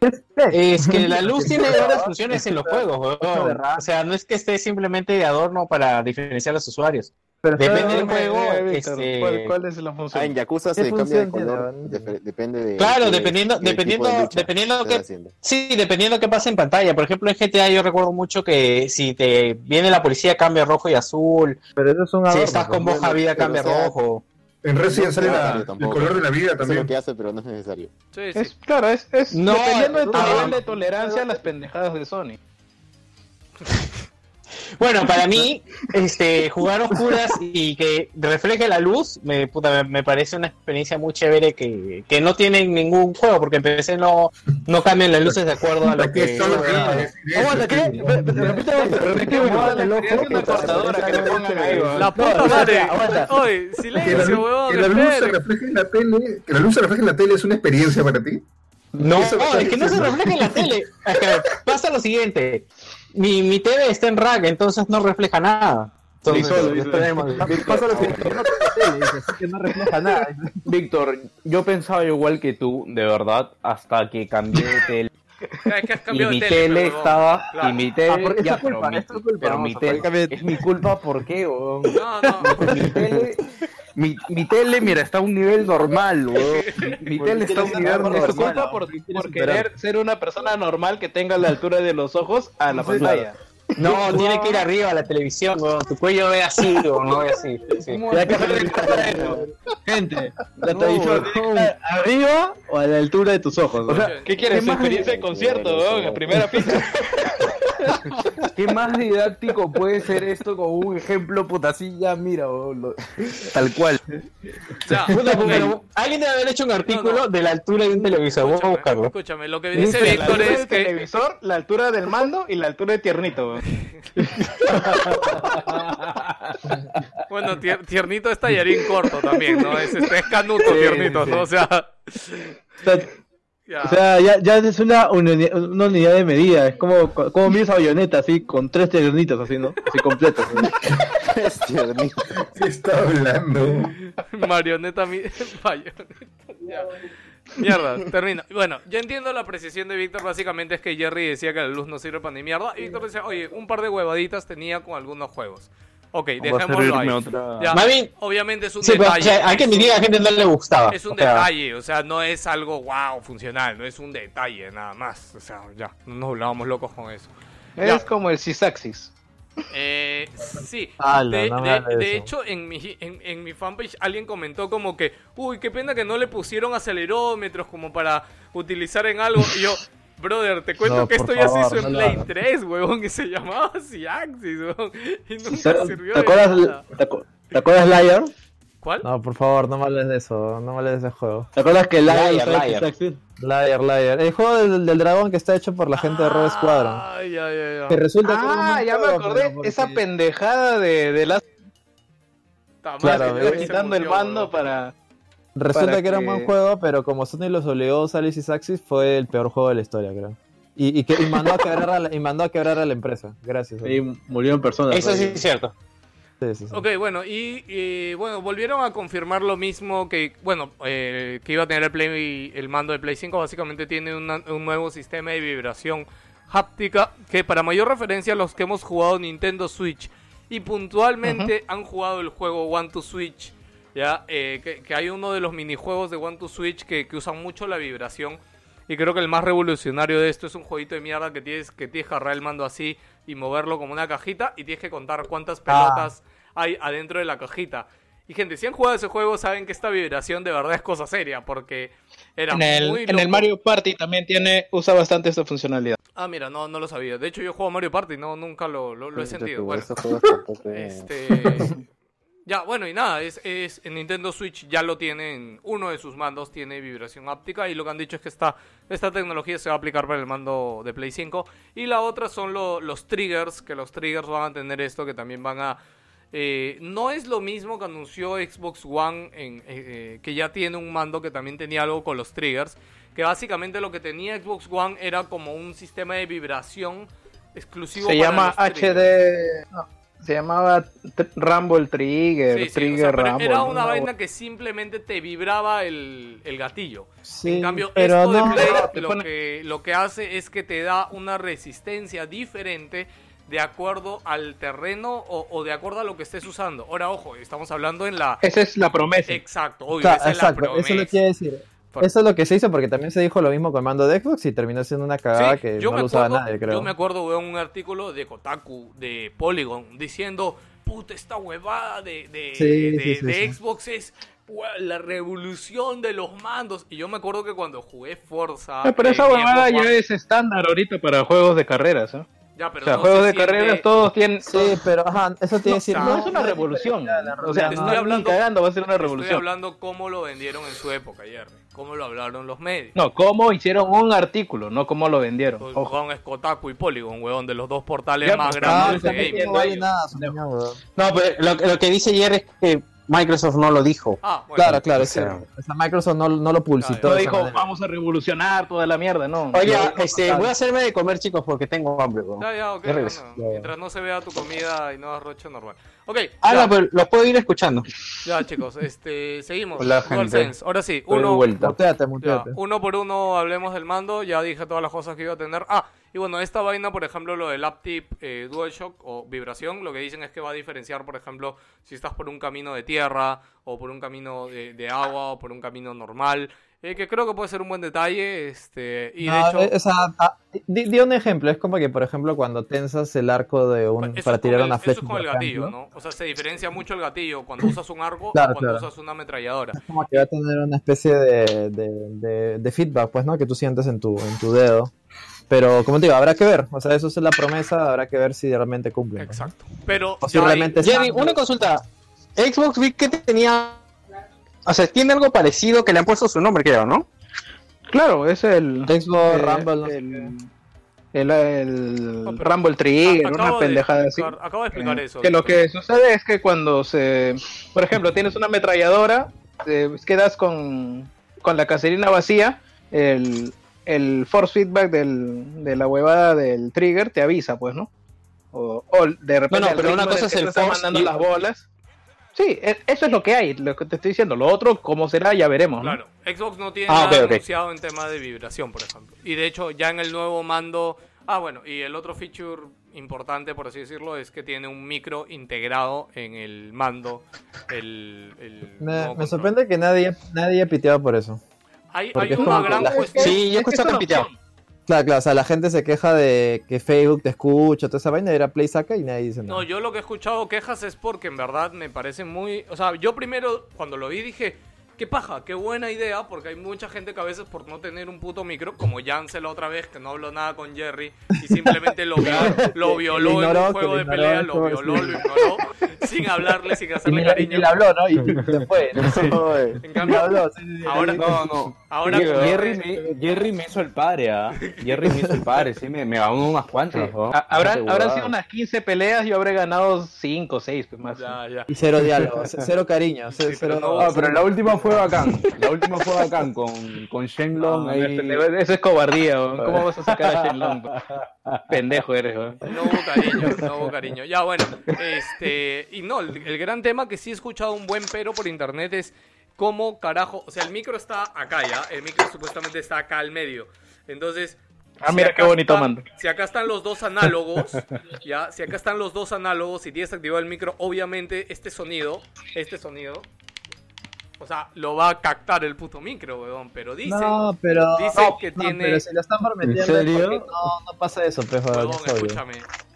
es que la luz [LAUGHS] tiene varias funciones en los juegos, weón. O sea, no es que esté simplemente de adorno para diferenciar a los usuarios.
Pero
Depende del juego, este-
¿cuál, cuál es la
Ah, en
función?
Yakuza
¿Qué
se cambia de
función
color. dep- depende de.
Claro,
qué-
dependiendo-
qué tipo
dependiendo-
de
dependiendo
haciendo.
Sí, dependiendo qué pasa en pantalla. Por ejemplo, en GTA yo recuerdo mucho que si te viene la policía cambia rojo y azul.
Pero eso es un
Si estás con boja vida
pero,
cambia
o sea,
rojo.
En Resident
No
sale la- el color de la vida
Eso es lo
también.
que hace, pero no es necesario.
Sí, sí.
Es, claro, es, es
No,
dependiendo de tu
ah,
nivel de tolerancia a las pendejadas de Sony. [LAUGHS]
Bueno, para mí, este, jugar oscuras y que refleje la luz, me, puta, me, me parece una experiencia muy chévere que, que no tiene en ningún juego, porque en PC no, no cambian las luces de acuerdo a lo
Que
que...
solo
Aguanta, ¿qué?
que-
Repite,
weón.
La puta madre. Oye,
Que la,
silencio, huevón.
que la luz se refleje en la tele, que la luz se refleje en la tele es una experiencia para ti.
No, no,
me
es que no se refleja en la tele. [LAUGHS] Pasa lo siguiente. Mi, mi TV está en rack, entonces no refleja nada. Entonces,
solo,
después
dice.
tenemos-
Pasa lo que yo no tengo tele, dice, así que no refleja nada.
Víctor, yo pensaba igual que tú, de verdad, hasta que cambié de tele. [LAUGHS] Y mi tele, estaba.
Claro.
Y mi tele. ya,
culpa,
pero mi,
culpa,
pero mi tele. Es mi culpa, ¿por qué?
No, no.
Mi tele, mi, mi tele, mira, está a un nivel normal, weón. [LAUGHS] Mi, mi tele está a un nivel
Es tu
normal.
culpa por, por querer ser una persona normal que tenga la altura de los ojos a la pantalla.
No, [LAUGHS] tiene que ir arriba a la televisión, weón. Tu cuello ve así, weón, no ve así. sí.
Que [LAUGHS]
Gente,
la
no,
televisión arriba o a la altura de tus ojos.
O sea,
¿Qué quieres?
¿Qué
¿Experiencia de concierto, weón? En primera fila.
¿Qué más didáctico puede ser esto con un ejemplo, ya, mira, lo- tal cual.
Pero alguien debe haber hecho un artículo
No, no.
de la altura de un televisor. Vamos a
Escúchame,
buscarlo.
escúchame, lo que dice
Dice la
Víctor
altura
es
del
que
televisor, la altura del mando y la altura de tiernito. [LAUGHS]
Bueno, tier- tiernito es tallarín corto también, ¿no? Es, este, es canuto tiernito, ¿no? O sea, ya.
O sea, ya, ya es una, uni- una unidad de medida. Es como, como a bayoneta, así, con tres tiernitos, así, ¿no? Así completos. ¿no? [LAUGHS]
Es tiernito.
¿Qué está hablando?
marioneta mi... [LAUGHS] Marioneta, ya. Mierda, termina. Bueno, ya entiendo la apreciación de Víctor. Básicamente es que Jerry decía que la luz no sirve para ni mierda. Y Víctor decía, oye, un par de huevaditas tenía con algunos juegos. Ok, dejémoslo ahí.
otra-
Ya, obviamente es un
Sí, pero o
detalle.
sea, hay que admitir que a la gente no le gustaba.
Es un
O sea,
detalle, o sea, no es algo wow, funcional, no es un detalle nada más. O sea, ya, no nos volvamos locos con eso.
Es
Ya.
como el Sysaxis.
Eh, sí,
Ala,
de,
no
hecho en mi, en, en mi fanpage alguien comentó como que, uy, qué pena que no le pusieron acelerómetros como para utilizar en algo. Y yo, brother, te cuento
No,
que esto ya se hizo en
no
Play
hagas.
3, huevón, y se llamaba Axis, huevón, y
¿Te,
nunca sirvió
te
de
acuerdas,
nada.
te, acu- ¿Te acuerdas Liar?
¿Cuál?
No, por favor, no me hables de eso, no me hables de ese juego. ¿Te acuerdas que Liar,
Liar, Liar.
Liar, Liar. El juego del, del dragón que está hecho por la gente de Rogue Squadron.
Ay, ay, ay, ay.
Que resulta que
Ah, ya me acordé.
porque-
Esa pendejada de, de las
Claro,
madre,
eh,
se
quitando el mando para.
Resulta que era un buen juego, pero como Sony los obligó a usar el Sysaxis, fue el peor juego de la historia, creo. Y, y, que, y mandó, a quebrar a la, y mandó a quebrar a la empresa. Gracias.
Y murieron personas.
Eso sí es cierto.
Sí, sí, sí.
Ok, bueno, y, y, bueno, volvieron a confirmar lo mismo que, bueno, eh, que iba a tener el Play, el mando de Play 5, básicamente tiene una- un nuevo sistema de vibración háptica que para mayor referencia a los que hemos jugado Nintendo Switch y puntualmente han jugado el juego One to Switch, ya, eh, que, que hay uno de los minijuegos de One to Switch que, que usan mucho la vibración y creo que el más revolucionario de esto es un jueguito de mierda que tienes que tienes que agarrar el mando así y moverlo como una cajita y tienes que contar cuántas pelotas hay adentro de la cajita. Y gente, si han jugado ese juego saben que esta vibración de verdad es cosa seria porque era
En el,
muy
en el
loco.
Mario Party también tiene usa bastante esta funcionalidad.
Ah, mira, no, no lo sabía. De hecho, yo juego Mario Party, no, nunca lo, lo, lo he sentido. Bueno, este... [LAUGHS] Ya, bueno, y nada, es, es en Nintendo Switch ya lo tienen, uno de sus mandos tiene vibración áptica y lo que han dicho es que esta, esta tecnología se va a aplicar para el mando de Play 5 y la otra son lo- los triggers, que los triggers van a tener esto que también van a... eh, no es lo mismo que anunció Xbox One, en, eh, eh, que ya tiene un mando que también tenía algo con los triggers, que básicamente lo que tenía Xbox One era como un sistema de vibración exclusivo
Se
para
llama
los.
HD. no, se llamaba T- Rumble Trigger,
Sí, sí, o
Trigger
sea, pero
Rumble.
era
¿no?
una vaina que simplemente te vibraba el, el gatillo.
Sí,
en cambio,
pero
esto
no-
de Play
No,
lo,
pone-
que, lo que hace es que te da una resistencia diferente de acuerdo al terreno o, o de acuerdo a lo que estés usando. Ahora, ojo, estamos hablando en la...
Esa es la promesa.
Exacto, obvio, esa es la
exacto, eso es lo
promesa.
que quiere decir.
Por-
Eso es lo que se hizo porque también se dijo lo mismo con el mando de Xbox y terminó siendo una cagada
Sí,
que
yo
no lo usaba
acuerdo,
nadie, creo.
Yo me acuerdo de un artículo de Kotaku, de Polygon, diciendo, puta, esta huevada de, de,
Sí,
de-
sí, sí,
de
sí.
Xbox es la revolución de los mandos. Y yo me acuerdo que cuando jugué Forza...
Ah, pero esa huevada ya es estándar ahorita para juegos de carreras. ¿eh?
Ya, pero
o sea,
no
juegos
se
de
siente-
carreras todos tienen.
Sí, pero ajá, eso tiene que decir.
no, es una revolución. O sea,
Estoy
no, ni
hablando-
cagando va a ser una
Estoy
revolución.
hablando cómo lo vendieron en su época, Jerry. Cómo lo hablaron los medios.
No, cómo hicieron un artículo, no cómo lo vendieron.
Pues,
Ojo.
Huevón, es Kotaku y Polygon, huevón, de los dos portales
Ya,
más
pues,
grandes
Ah,
de gaming.
no weón.
No, pero lo, lo que dice Jerry es que Microsoft no lo dijo.
Ah, bueno.
Claro, claro,
o
sí.
sea-
O sea, Microsoft no, no lo publicitó.
No dijo,
manera.
vamos a revolucionar toda la mierda, no.
Oye,
No,
este, voy a hacerme de comer, chicos, porque tengo hambre.
Ya, ya, ok. Bueno. Mientras no se vea tu comida y no das roche normal. Ok,
Ah,
ya,
no, pero lo puedo ir escuchando.
ya, chicos, este, seguimos.
Hola, gente.
Ahora sí, uno,
vuelta.
Muteate,
ya,
muteate.
uno por uno hablemos del mando. Ya dije todas las cosas que iba a tener. Ah, y bueno, esta vaina, por ejemplo, lo del Aptip eh, DualShock o vibración, lo que dicen es que va a diferenciar, por ejemplo, si estás por un camino de tierra o por un camino de, de agua o por un camino normal. eh, que creo que puede ser un buen detalle. Este, y de
No,
hecho.
eh, o sea, ah, di, di un ejemplo. Es como que, por ejemplo, cuando tensas el arco de un,
Eso
para tirar
el-
una
eso
flecha.
es con el
por
gatillo,
ejemplo,
¿no? O sea, se diferencia mucho el gatillo cuando usas un arco
Claro,
o cuando
claro.
usas una ametralladora.
Es como que va a tener una especie de, de, de- de feedback, pues, ¿no? Que tú sientes en tu, en tu dedo. Pero, como te digo, habrá que ver. O sea, eso es la promesa, habrá que ver si realmente cumplen. ¿no?
Exacto. Pero
O si
hay-
realmente
Jerry, una consulta. Xbox vi que tenía. O sea, tiene algo parecido que le han puesto su nombre, creo, ¿no?
Claro, es el.
Xbox,
eh,
Rumble, no sé
el, el, el
No,
Rumble Trigger,
a-
una
acabo de
pendejada así.
Acabo de explicar
Eh,
eso.
Que lo que sucede es que cuando se. Por ejemplo, tienes una ametralladora, te quedas con, con la caserina vacía, el, el force feedback del, de la huevada del trigger te avisa, pues, ¿no? O, o de repente.
No, no, pero una cosa es el force
mandando
y-
las bolas. Sí, e- eso es lo que hay, lo que te estoy diciendo. Lo otro, cómo será, ya veremos, ¿no?
Claro, Xbox no tiene
Ah,
nada
ok, ok.
anunciado en tema de vibración, por ejemplo. Y de hecho, ya en el nuevo mando. Ah, bueno, y el otro feature importante, por así decirlo, es que tiene un micro integrado en el mando. El, el
Me, me sorprende que nadie, nadie ha piteado por eso.
Hay, una
como
gran cuestión.
Sí, yo he
Es que
escuchado
es una
que han piteado.
opción.
Claro, claro, o sea, la gente se queja de que Facebook te escucha, toda esa vaina, era Play saca y nadie dice nada.
No, yo lo que he escuchado quejas es porque en verdad me parece muy... O sea, yo primero cuando lo vi dije, qué paja, qué buena idea, porque hay mucha gente que a veces por no tener un puto micro, como Jance la otra vez, que no habló nada con Jerry, y simplemente lo, lo violó
ignoró,
en un juego de pelea, lo violó, lo ignoró, sin hablarle, sin
y
hacerle
y
cariño.
ni le habló, ¿no? Y se fue. ¿no?
En
Ni le
cambio,
habló, sí, sí, sí.
ahora,
No, no.
Ahora
Jerry, Jerry me, Jerry me hizo el padre, ¿ah? Jerry me hizo el padre, sí, me, me ganó unas cuantas. ¿no?
A- Habrán, habrán sido unas 15 peleas, yo habré ganado 5 o 6 pues, más.
Ya, ya.
Y cero diálogo, c- cero cariño.
Sí, pero
cero-
no-
Ah, pero la última fue bacán. La última fue bacán con, con Shenlong
No,
ahí.
este, Eso es cobardía. ¿cómo vas a sacar a Shenlong? [LAUGHS] Pendejo eres, weón.
No hubo cariño, no hubo cariño. Ya, bueno, este. Y no, el, el gran tema que sí he escuchado un buen pero por internet es cómo carajo. O sea, el micro está acá ya. El micro supuestamente está acá al medio. Entonces.
Ah, mira qué bonito
está-
mando.
Si acá están los dos análogos, [LAUGHS] ya, si acá están los dos análogos y tienes activado el micro, obviamente este sonido, este sonido, o sea, lo va a captar el puto micro, weón. Pero dicen,
No, pero.
dicen
no,
que
no,
tiene-
pero si lo están prometiendo.
¿En serio?
No, no pasa eso, pues, joder,
Huevón,
es obvio.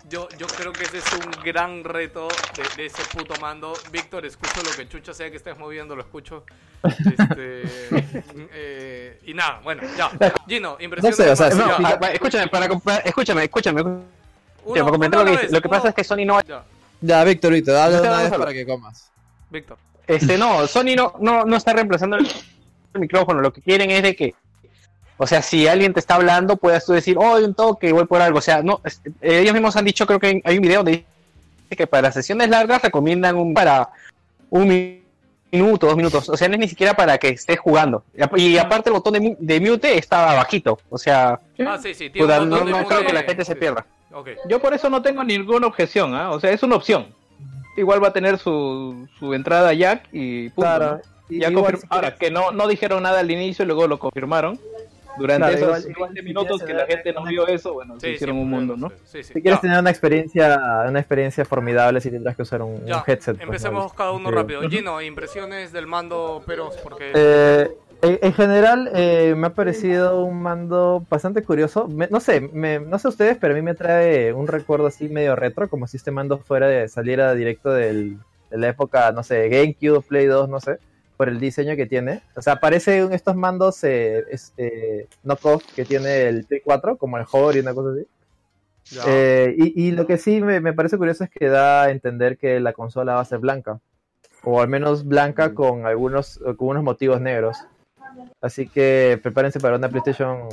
Yo, yo creo que ese es un gran reto de, de ese puto mando. Víctor, escucho lo que chucha sea que estés moviendo, lo escucho. Este, [LAUGHS] eh, y nada, bueno, ya. Gino, impresiones.
No sé, o sea,
No, escúchame, para, escúchame, escúchame.
Uno-
para comentar lo que
vez,
Lo que pasa es que Sony no
Ya,
Ya, Víctor, Víctor,
te
una vez para que comas.
Víctor.
Este, no, Sony no, no, no está reemplazando el micrófono. Lo que quieren es de que, o sea, si alguien te está hablando, puedas tú decir, oh, hay un toque, voy por algo. O sea, no, eh, ellos mismos han dicho, creo que hay un video donde dice que para sesiones largas recomiendan un para un mi- minuto, dos minutos. O sea, no es ni siquiera para que estés jugando. Y ap- Y aparte el botón de, mu- de mute está bajito. O sea,
Ah, sí, sí, un
no, no creo que la gente se pierda.
Yo por eso no tengo ninguna objeción, ¿ah? O sea, es una opción. Igual va a tener su, su entrada jack y punto.
Claro.
Ya Ahora, que no, no dijeron nada al inicio y luego lo confirmaron. Durante
Claro,
esos
igual-
20
igual si
minutos que la gente no vio eso, bueno,
Sí,
se
sí,
hicieron un mundo, ¿no?
Sí, sí.
Si quieres
Ya,
tener una experiencia, una experiencia formidable, si tendrás que usar un, un
ya.
headset. pues,
Empecemos
¿no?
cada uno
Sí.
rápido. Gino, impresiones del mando, pero porque.
Eh, en, en general, eh, me ha parecido un mando bastante curioso. Me- no sé, me- no sé ustedes, pero a mí me trae un recuerdo así medio retro, como si este mando fuera de saliera directo del, de la época, no sé, GameCube, Play 2, no sé, por el diseño que tiene. O sea, parece estos mandos eh, este, knockoff que tiene el Play 4, como el Hover y una cosa así. Eh, y, y lo que sí me, me parece curioso es que da a entender que la consola va a ser blanca. O al menos blanca con algunos, con unos motivos negros. Así que prepárense para una PlayStation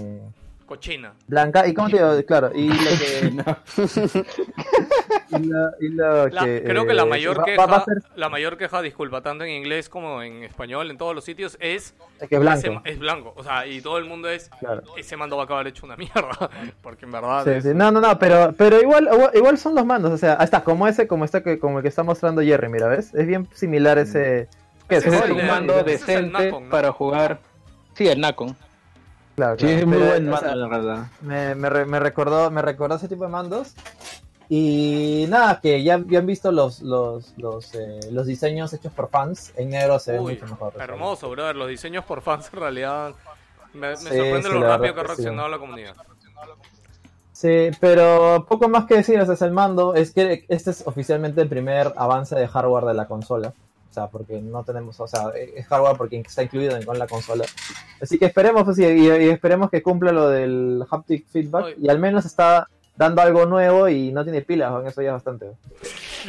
Cochina.
blanca. Y como te digo, claro, y lo que. [LAUGHS] [LAUGHS] y lo, y lo
La-
que,
creo que la
eh,
mayor queja,
va a ser
la mayor queja, disculpa, tanto en inglés como en español, en todos los sitios, es
que es blanco.
ese ma- es blanco. O sea, y todo el mundo es,
Claro.
ese mando va a acabar hecho una mierda. [LAUGHS] Porque en verdad
Sí,
es-
sí. No, no, no, pero, pero igual, igual, igual son los mandos, o sea, está, como ese, como este que, como el que está mostrando Jerry, mira, ¿ves? Es bien similar ese. ¿Qué es?
Ese
Es
es
un mando decente
Nacon, ¿no?
para jugar. Sí, el Nacon.
Claro,
Sí, es muy
Pero,
buen
o
mando,
sea,
la verdad.
me, me, re- me recordó me recordó ese tipo de mandos y nada que ya, ya han visto los los los, eh, los diseños hechos por fans en negro se ven
Uy,
mucho mejor o
hermoso, brother. Los diseños por fans en realidad me, me
Sí,
sorprende
sí,
lo rápido que ha
sí.
reaccionado la comunidad.
sí pero poco más que decir o sea, es el mando es que este es oficialmente el primer avance de hardware de la consola o sea porque no tenemos o sea es hardware porque está incluido en, con la consola así que esperemos pues, y, esperemos que cumpla lo del haptic feedback
Oye.
y al menos está dando algo nuevo y no tiene pilas ¿no? eso ya es bastante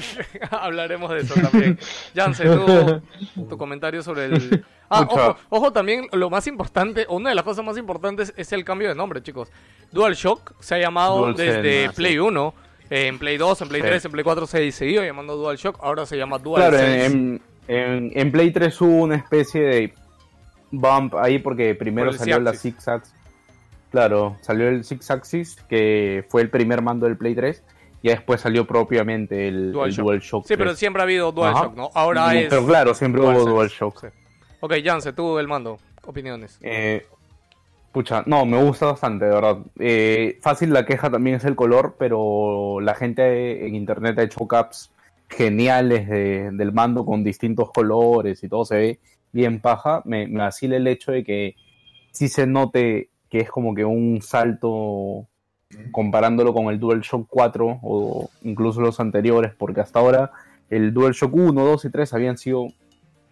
[LAUGHS]
Hablaremos de eso también. Janse, tu, tu [LAUGHS] comentario sobre el... Ah, ojo, ojo, también lo más importante, o una de las cosas más importantes es el cambio de nombre, chicos. DualShock se ha llamado desde
ah, sí.
Play 1, eh, en Play 2, en Play
Sí.
3, en Play 4 se seguido llamando DualShock, ahora se llama
Claro,
DualSense.
en, en, en Play 3 hubo una especie de bump ahí porque primero
Por el
salió la. Six Axis. Claro, salió el Six Axis, que fue el primer mando del Play 3. Y después salió propiamente el el
DualShock.
DualShock.
Sí, pero
3.
siempre ha habido DualShock,
Ajá.
¿no? Ahora
Mm,
es...
Pero claro, siempre hubo. DualShock.
Sí. Ok, Janse, tú el mando, opiniones.
Eh, pucha, no, me gusta bastante, de verdad. Eh, fácil la queja también es el color, pero la gente en internet ha hecho caps geniales de- del mando con distintos colores y todo se ve bien paja. Me, me vacila el hecho de que sí se note que es como que un salto comparándolo con el DualShock 4 o incluso los anteriores, porque hasta ahora el DualShock 1, 2 y 3 habían sido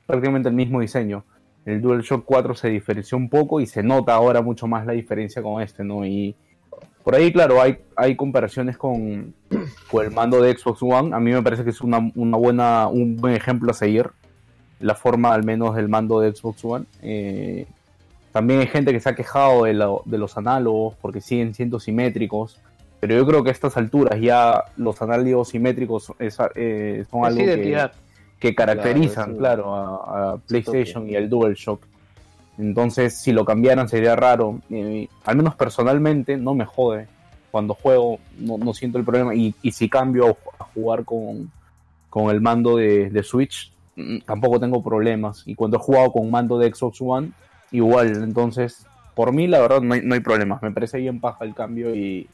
prácticamente el mismo diseño. El DualShock 4 se diferenció un poco y se nota ahora mucho más la diferencia con este, ¿no? Y por ahí, claro, hay, hay comparaciones con, [CLEARS THROAT] con el mando de Xbox One. A mí me parece que es una, una buena, un buen ejemplo a seguir. La forma al menos del mando de Xbox One. Eh, También hay gente que se ha quejado de, lo- de los análogos porque siguen siendo simétricos. Pero yo creo que a estas alturas ya los análogos simétricos es- eh, son
Es
algo que, caracterizan,
Claro,
claro, a, a PlayStation y al DualShock. Entonces, si lo cambiaran sería raro. Al menos personalmente no me jode. Cuando juego no, no siento el problema. Y, y si cambio a jugar con, con el mando de, de Switch, mm, tampoco tengo problemas. Y cuando he jugado con mando de Xbox One, igual. Entonces, por mí, la verdad, no hay, no hay problemas. Me parece bien paja el cambio y,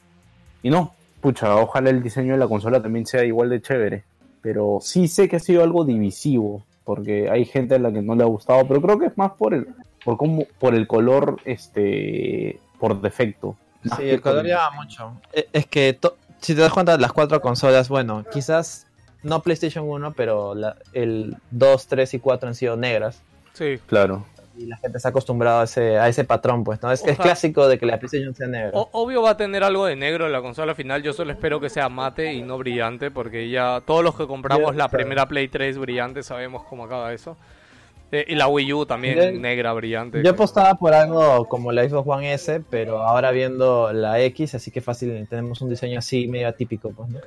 y no. Pucha, ojalá el diseño de la consola también sea igual de chévere. Pero sí sé que ha sido algo divisivo. Porque hay gente a la que no le ha gustado. Pero creo que es más por el, por cómo, por el color este por defecto.
Sí,
que
el color llama mucho. E- Es que to- si te das cuenta, las cuatro consolas, bueno, quizás no PlayStation 1, pero la- el 2, 3 y 4 han sido negras.
Sí.
Claro.
Y la gente se ha acostumbrado a ese, a ese patrón, pues, ¿no? Es, es clásico de que la PlayStation sea negra.
O- obvio va a tener algo de negro en la consola final. Yo solo espero que sea mate y no brillante, porque ya todos los que compramos la
claro.
primera Play 3 brillante sabemos cómo acaba eso. Eh, y la Wii U también negra brillante.
Yo apostaba por algo como la Xbox One S, pero ahora viendo la X, así que fácil, tenemos un diseño así medio atípico, pues, ¿no?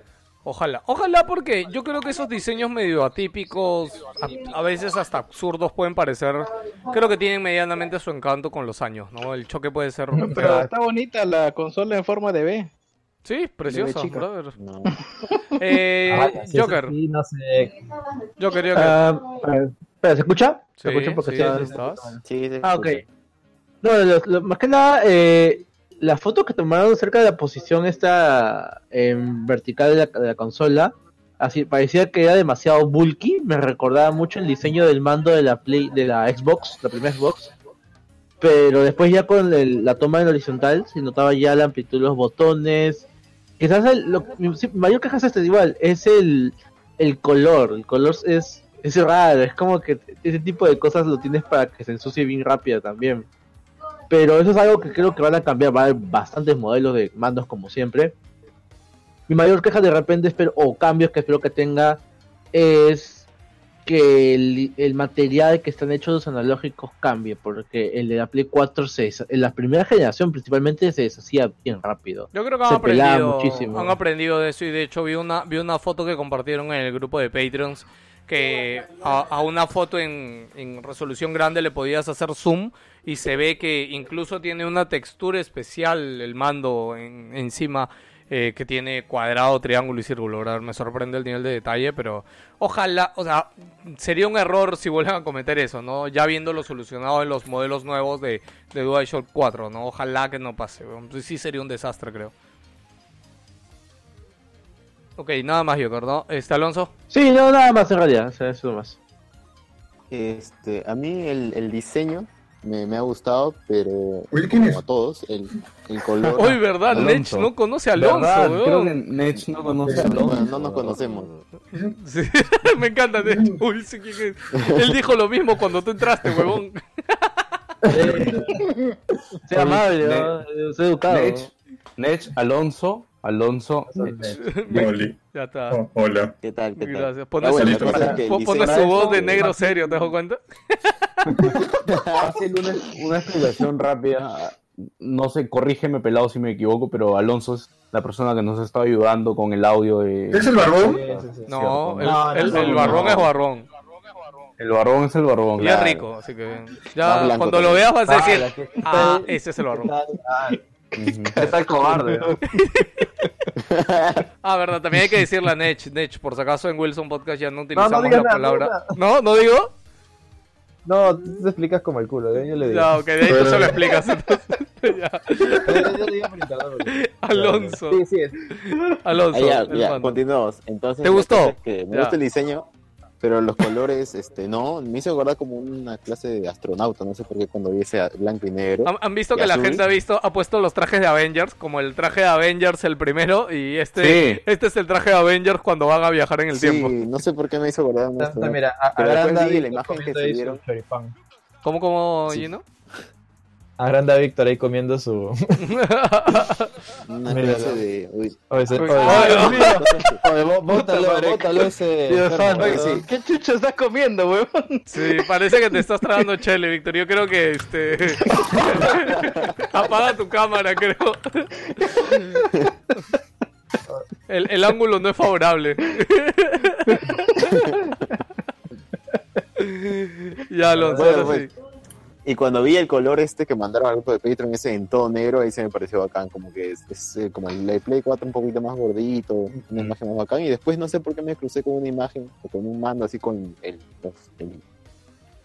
Ojalá, ojalá porque yo creo que esos diseños medio atípicos, a, a veces hasta absurdos pueden parecer, creo que tienen medianamente su encanto con los años, ¿no? El choque puede ser...
Pero está bonita la consola en forma de B.
Sí, preciosa, brother.
No.
Eh,
Ah,
Joker,
así, no sé.
Joker, Joker.
Ah, eh, espera, ¿se escucha? ¿Se
Sí,
escucha? Porque
sí,
está-
estás.
Sí, sí,
Ah, ok. No, lo- lo- más que nada, eh, la foto que tomaron cerca de la posición esta en vertical de la, de la consola, así parecía que era demasiado bulky, me recordaba mucho el diseño del mando de la Play, de la Xbox, la primera Xbox. Pero después ya con el- la toma en horizontal se notaba ya la amplitud de los botones. Quizás el, lo, mi mayor queja es este igual, es el, el color. El color es, es raro, es como que ese tipo de cosas lo tienes para que se ensucie bien rápido también. Pero eso es algo que creo que van a cambiar, va a haber bastantes modelos de mandos como siempre. Mi mayor queja de repente espero, o cambios que espero que tenga es que el, el material que están hechos los analógicos cambie, porque el de la Play 4 se, en la primera generación principalmente se deshacía bien rápido.
Yo creo que han
se
aprendido,
muchísimo.
han aprendido de eso y de hecho vi una, vi una foto que compartieron en el grupo de Patreons que a, a una foto en, resolución grande le podías hacer zoom y se ve que incluso tiene una textura especial el mando en- encima eh, que tiene cuadrado, triángulo y círculo. Me sorprende el nivel de detalle, pero ojalá, o sea, sería un error si vuelven a cometer eso, ¿no? Ya viéndolo solucionado en los modelos nuevos de, de DualShock 4, ¿no? Ojalá que no pase. weón. Sí sería un desastre, creo. Ok, nada más, yo ¿no? Este, Alonso.
Sí, no, nada más en realidad, o sea, eso más.
Este, a mí el, el diseño me, me ha gustado, pero
Oye, ¿quién
como
es?
a todos, el, el color.
Uy, ¿verdad? Nech no conoce a Alonso,
¿Verdad? Creo
weón.
que Nech no conoce a
Bueno,
Alonso.
no nos conocemos.
Sí, [LAUGHS] me encanta, Nech. Uy, sí, ¿quién es? Él dijo lo mismo cuando tú entraste, huevón. [LAUGHS]
Sea amable, ¿no? Sea educado.
Nech, Nech, Alonso, Alonso. [LAUGHS]
Oli.
Ya está.
Oh, hola.
¿Qué tal? ¿Qué tal?
Gracias.
Ah,
Pones,
bueno,
su- su voz de negro serio, ¿te das cuenta?
Fácil, una, una explicación rápida. No sé, corrígeme pelado si me equivoco, pero Alonso es la persona que nos está ayudando con el audio de.
¿Es el barbón?
No, el, el- el barbón es barbón.
El barbón es el barbón.
Y es rico, así que
Más
ya cuando lo veas vas a
Ah,
decir, ah, ese es el barbón.
¿Qué tal cobarde? [LAUGHS]
Ah, verdad, también hay que decirle a Nech, Nech, por si acaso en Wilson Podcast ya no utilizamos la
nada,
palabra. ¿No? ¿No digo?
No, tú te explicas como el culo, ¿eh? yo le digo.
Ya, ok, de ahí tú se lo explicas. [LAUGHS]
Yo- le digo
Alonso.
Sí, sí, es.
Alonso.
Ah, ya,
el
ya,
mando.
continuamos. Entonces,
¿Te gustó?
cosa es que me
Ya.
gusta el diseño, pero los colores, este, no, me hizo acordar como una clase de astronauta, no sé por qué cuando vi ese blanco y negro.
¿Han, han visto
¿Y
que la gente ha visto, ha puesto los trajes de Avengers, como el traje de Avengers el primero, y este,
Sí.
este es el traje de Avengers cuando van a viajar en el
sí,
tiempo.
no sé por qué me hizo acordar
está,
astronauta.
Mira, a-
Pero después
agranda
vi la imagen que subieron.
choripán.
¿Cómo, cómo,
Sí.
Gino?
Agranda a Víctor ahí comiendo su. [LAUGHS]
Una
Míralo.
clase de. Uy,
Oye, se- oye,
Dios mío.
oye, bó- bótalo, bótalo ese.
Dios santo,
weón.
¿qué chucho estás comiendo, weón?
Sí, parece que te estás tragando chele, Víctor. Yo creo que este. [LAUGHS] Apaga tu cámara, creo. El, el ángulo no es favorable. [LAUGHS] ya, Alonso,
Bueno,
ahora
pues,
sí.
Y cuando vi el color este que mandaron al grupo de Patreon, ese en todo negro, ahí se me pareció bacán, como que es, es, eh, como el Play 4 un poquito más gordito, una imagen más bacán, y después no sé por qué me crucé con una imagen, o con un mando así con el,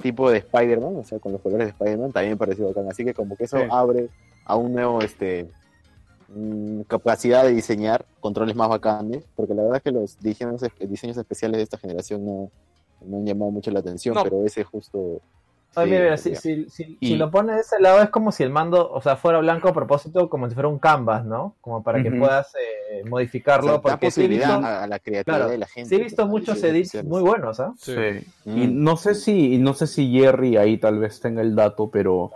tipo de Spider-Man, o sea, con los colores de Spider-Man, también me pareció bacán, así que como que eso
Sí.
abre a un nuevo, este, mm, capacidad de diseñar controles más bacanes, porque la verdad es que los diseños, diseños especiales de esta generación no, no han llamado mucho la atención,
No.
pero ese justo...
Oye,
sí,
mira, mira, si,
ya.
si, si,
Y-
si lo pones de ese lado es como si el mando, o sea, fuera blanco a propósito, como si fuera un canvas, ¿no? Como para que puedas eh,
O
modificarlo.
sea, da
porque sí he
posibilidad
visto,
a, la creatividad
claro,
de la gente.
sí he visto muchos edits muy buenos, ¿ah?
Sí.
Sí.
Mm.
Y no sé si, y no sé si Jerry ahí tal vez tenga el dato, pero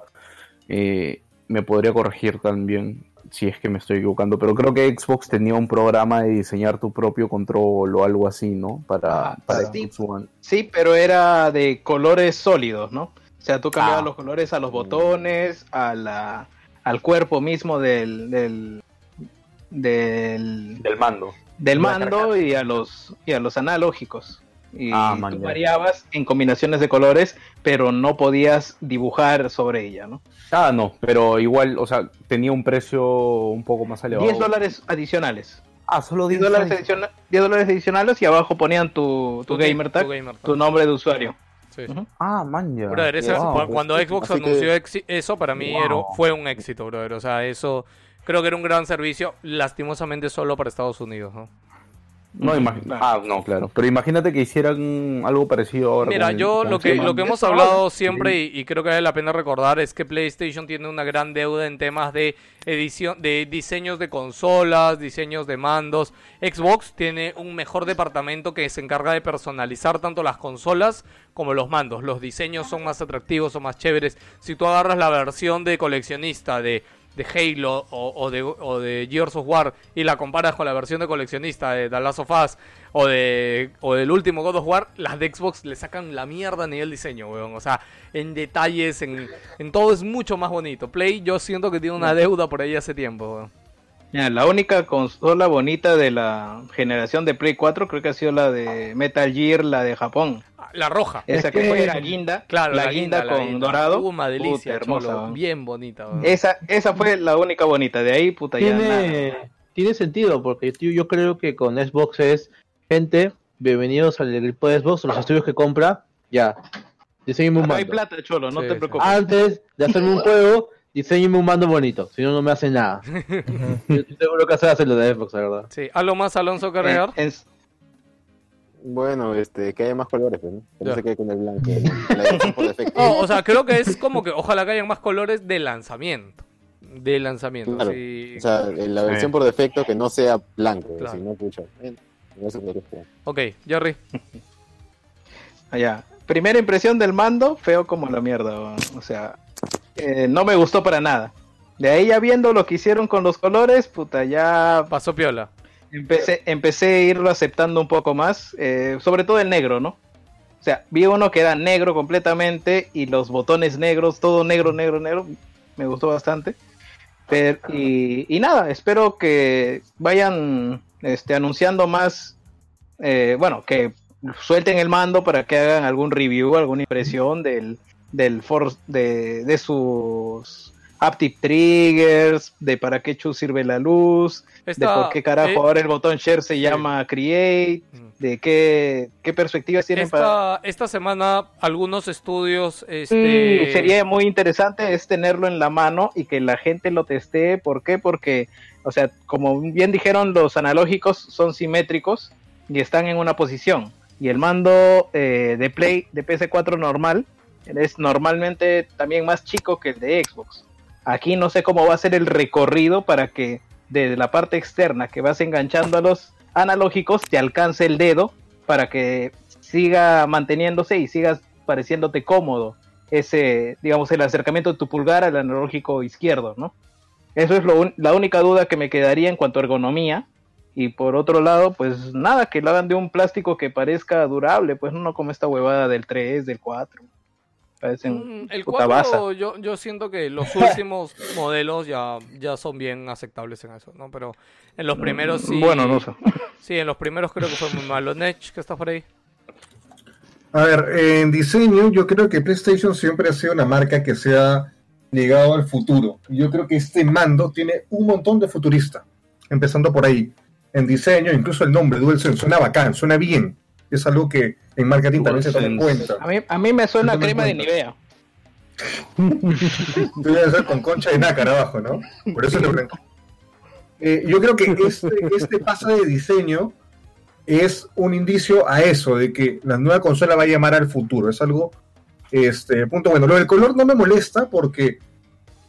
eh, me podría corregir también si es que me estoy equivocando. Pero creo que Xbox tenía un programa de diseñar tu propio control o algo así, ¿no? Para,
Ah,
para
sí.
Xbox One.
Sí, pero era de colores sólidos, ¿no? O sea, tú cambiabas
Ah.
los colores a los botones, a la, al cuerpo mismo del, del, del,
Del mando.
del mando y a los y a los analógicos. Y
Ah,
tú variabas en combinaciones de colores, pero no podías dibujar sobre ella, ¿no?
Ah, no, pero igual, o sea, tenía un precio un poco más elevado.
10 dólares adicionales.
Ah, solo
10
10
dólares,
dólares.
adiciona- 10 dólares adicionales y abajo ponían tu, tu, gamer tag,
Tu gamer tag.
tu nombre de usuario.
Sí.
Ah, man, ya.
Brother, ese-
Wow.
cu- cuando Xbox
Así
anunció eso, para mí era- fue un éxito, brother. O sea, eso creo que era un gran servicio, lastimosamente solo para Estados Unidos, ¿no?
No, imagi-
Claro.
Ah, no, claro. Pero imagínate que hicieran algo parecido ahora.
Mira,
con
yo lo que, lo que hemos hablado siempre y, y creo que vale la pena recordar es que PlayStation tiene una gran deuda en temas de edición, de diseños de consolas, diseños de mandos. Xbox tiene un mejor departamento que se encarga de personalizar tanto las consolas como los mandos. Los diseños son más atractivos, son más chéveres. Si tú agarras la versión de coleccionista de de Halo o, o de, o de Gears of War y la comparas con la versión de coleccionista de The Last of Us o, de, o del último God of War, las de Xbox le sacan la mierda a nivel diseño, weón. O sea, en detalles, en, en todo es mucho más bonito. Play yo siento que tiene una deuda por ahí hace tiempo, weón.
La única consola bonita de la generación de Play 4 creo que ha sido la de Metal Gear, la de Japón.
La roja.
Esa que,
que-
fue la guinda,
Claro,
la, guinda,
la
con
guinda.
dorado.
Una delicia,
Puta, hermosa,
cholo, bien bonita.
Esa, esa fue la única bonita. De ahí, puta, ya nada.
Tiene, tiene sentido, porque yo, yo creo que con Xbox es gente, bienvenidos al equipo de Xbox, los estudios que compra, ya, diseñenme un
Acá hay
mando.
plata, cholo, no
Sí,
te preocupes.
Antes de hacerme un [LAUGHS] juego, diseñenme un mando bonito, si no, no me hace nada. [LAUGHS] yo estoy seguro que hace hacer lo de Xbox, la verdad.
Sí, ¿algo más, Alonso,
En- en-
Bueno, este, que haya más colores, ¿no? Que no se quede con el blanco. ¿no?
O sea, creo que es como que ojalá que hayan más colores de lanzamiento. De lanzamiento,
Claro.
sí.
O sea, en la versión por defecto que no sea blanco,
Claro.
si no, pucha.
Ok, Jerry.
allá. Primera impresión del mando, feo como la mierda. O sea, eh, no me gustó para nada. De ahí ya viendo lo que hicieron con los colores, puta, ya
Pasó piola.
Empecé, empecé a irlo aceptando un poco más, eh, sobre todo el negro, ¿no? O sea, vi uno que era negro completamente y los botones negros, todo negro, negro, negro, me gustó bastante. Pero, y, y nada, espero que vayan este, anunciando más, eh, bueno, que suelten el mando para que hagan algún review, alguna impresión del, del force, de, de sus Aptic Triggers, de para qué chu sirve la luz, de por qué carajo
eh,
ahora el botón share se llama create,
Mm.
de qué, qué perspectivas tienen para...
Esta, esta semana algunos estudios este
Sí, sería muy interesante es tenerlo en la mano y que la gente lo testee. ¿Por qué? Porque, o sea, como bien dijeron, los analógicos son simétricos y están en una posición. Y el mando eh, de Play de PS4 normal es normalmente también más chico que el de Xbox. Aquí no sé cómo va a ser el recorrido para que desde la parte externa que vas enganchando a los analógicos te alcance el dedo para que siga manteniéndose y sigas pareciéndote cómodo ese, digamos, el acercamiento de tu pulgar al analógico izquierdo, ¿no? Eso es lo la única duda que me quedaría en cuanto a ergonomía. Y por otro lado, pues nada, que lo hagan de un plástico que parezca durable, pues no como esta huevada del 3, del 4. Parecen
Mm, El
puta
4
baza.
yo, yo siento que los últimos [LAUGHS] modelos ya, ya son bien aceptables en eso, ¿no? Pero en los primeros sí.
Bueno, no sé.
Sí, en los primeros creo que fue muy malo. Nech, que estás por ahí.
A ver, en diseño yo creo que PlayStation siempre ha sido una marca que se ha ligado al futuro. Yo creo que este mando tiene un montón de futurista, empezando por ahí. En diseño, incluso el nombre DualSense suena bacán, suena bien. Es algo que en marketing también se toma en cuenta.
A mí, a mí me suena crema de. Nivea. [LAUGHS]
Tú debes ser con concha de nácar abajo, ¿no? Por eso lo. Eh, yo creo que este, este paso de diseño es un indicio a eso, de que la nueva consola va a llamar al futuro. Es algo, este, punto bueno. Lo del color no me molesta porque,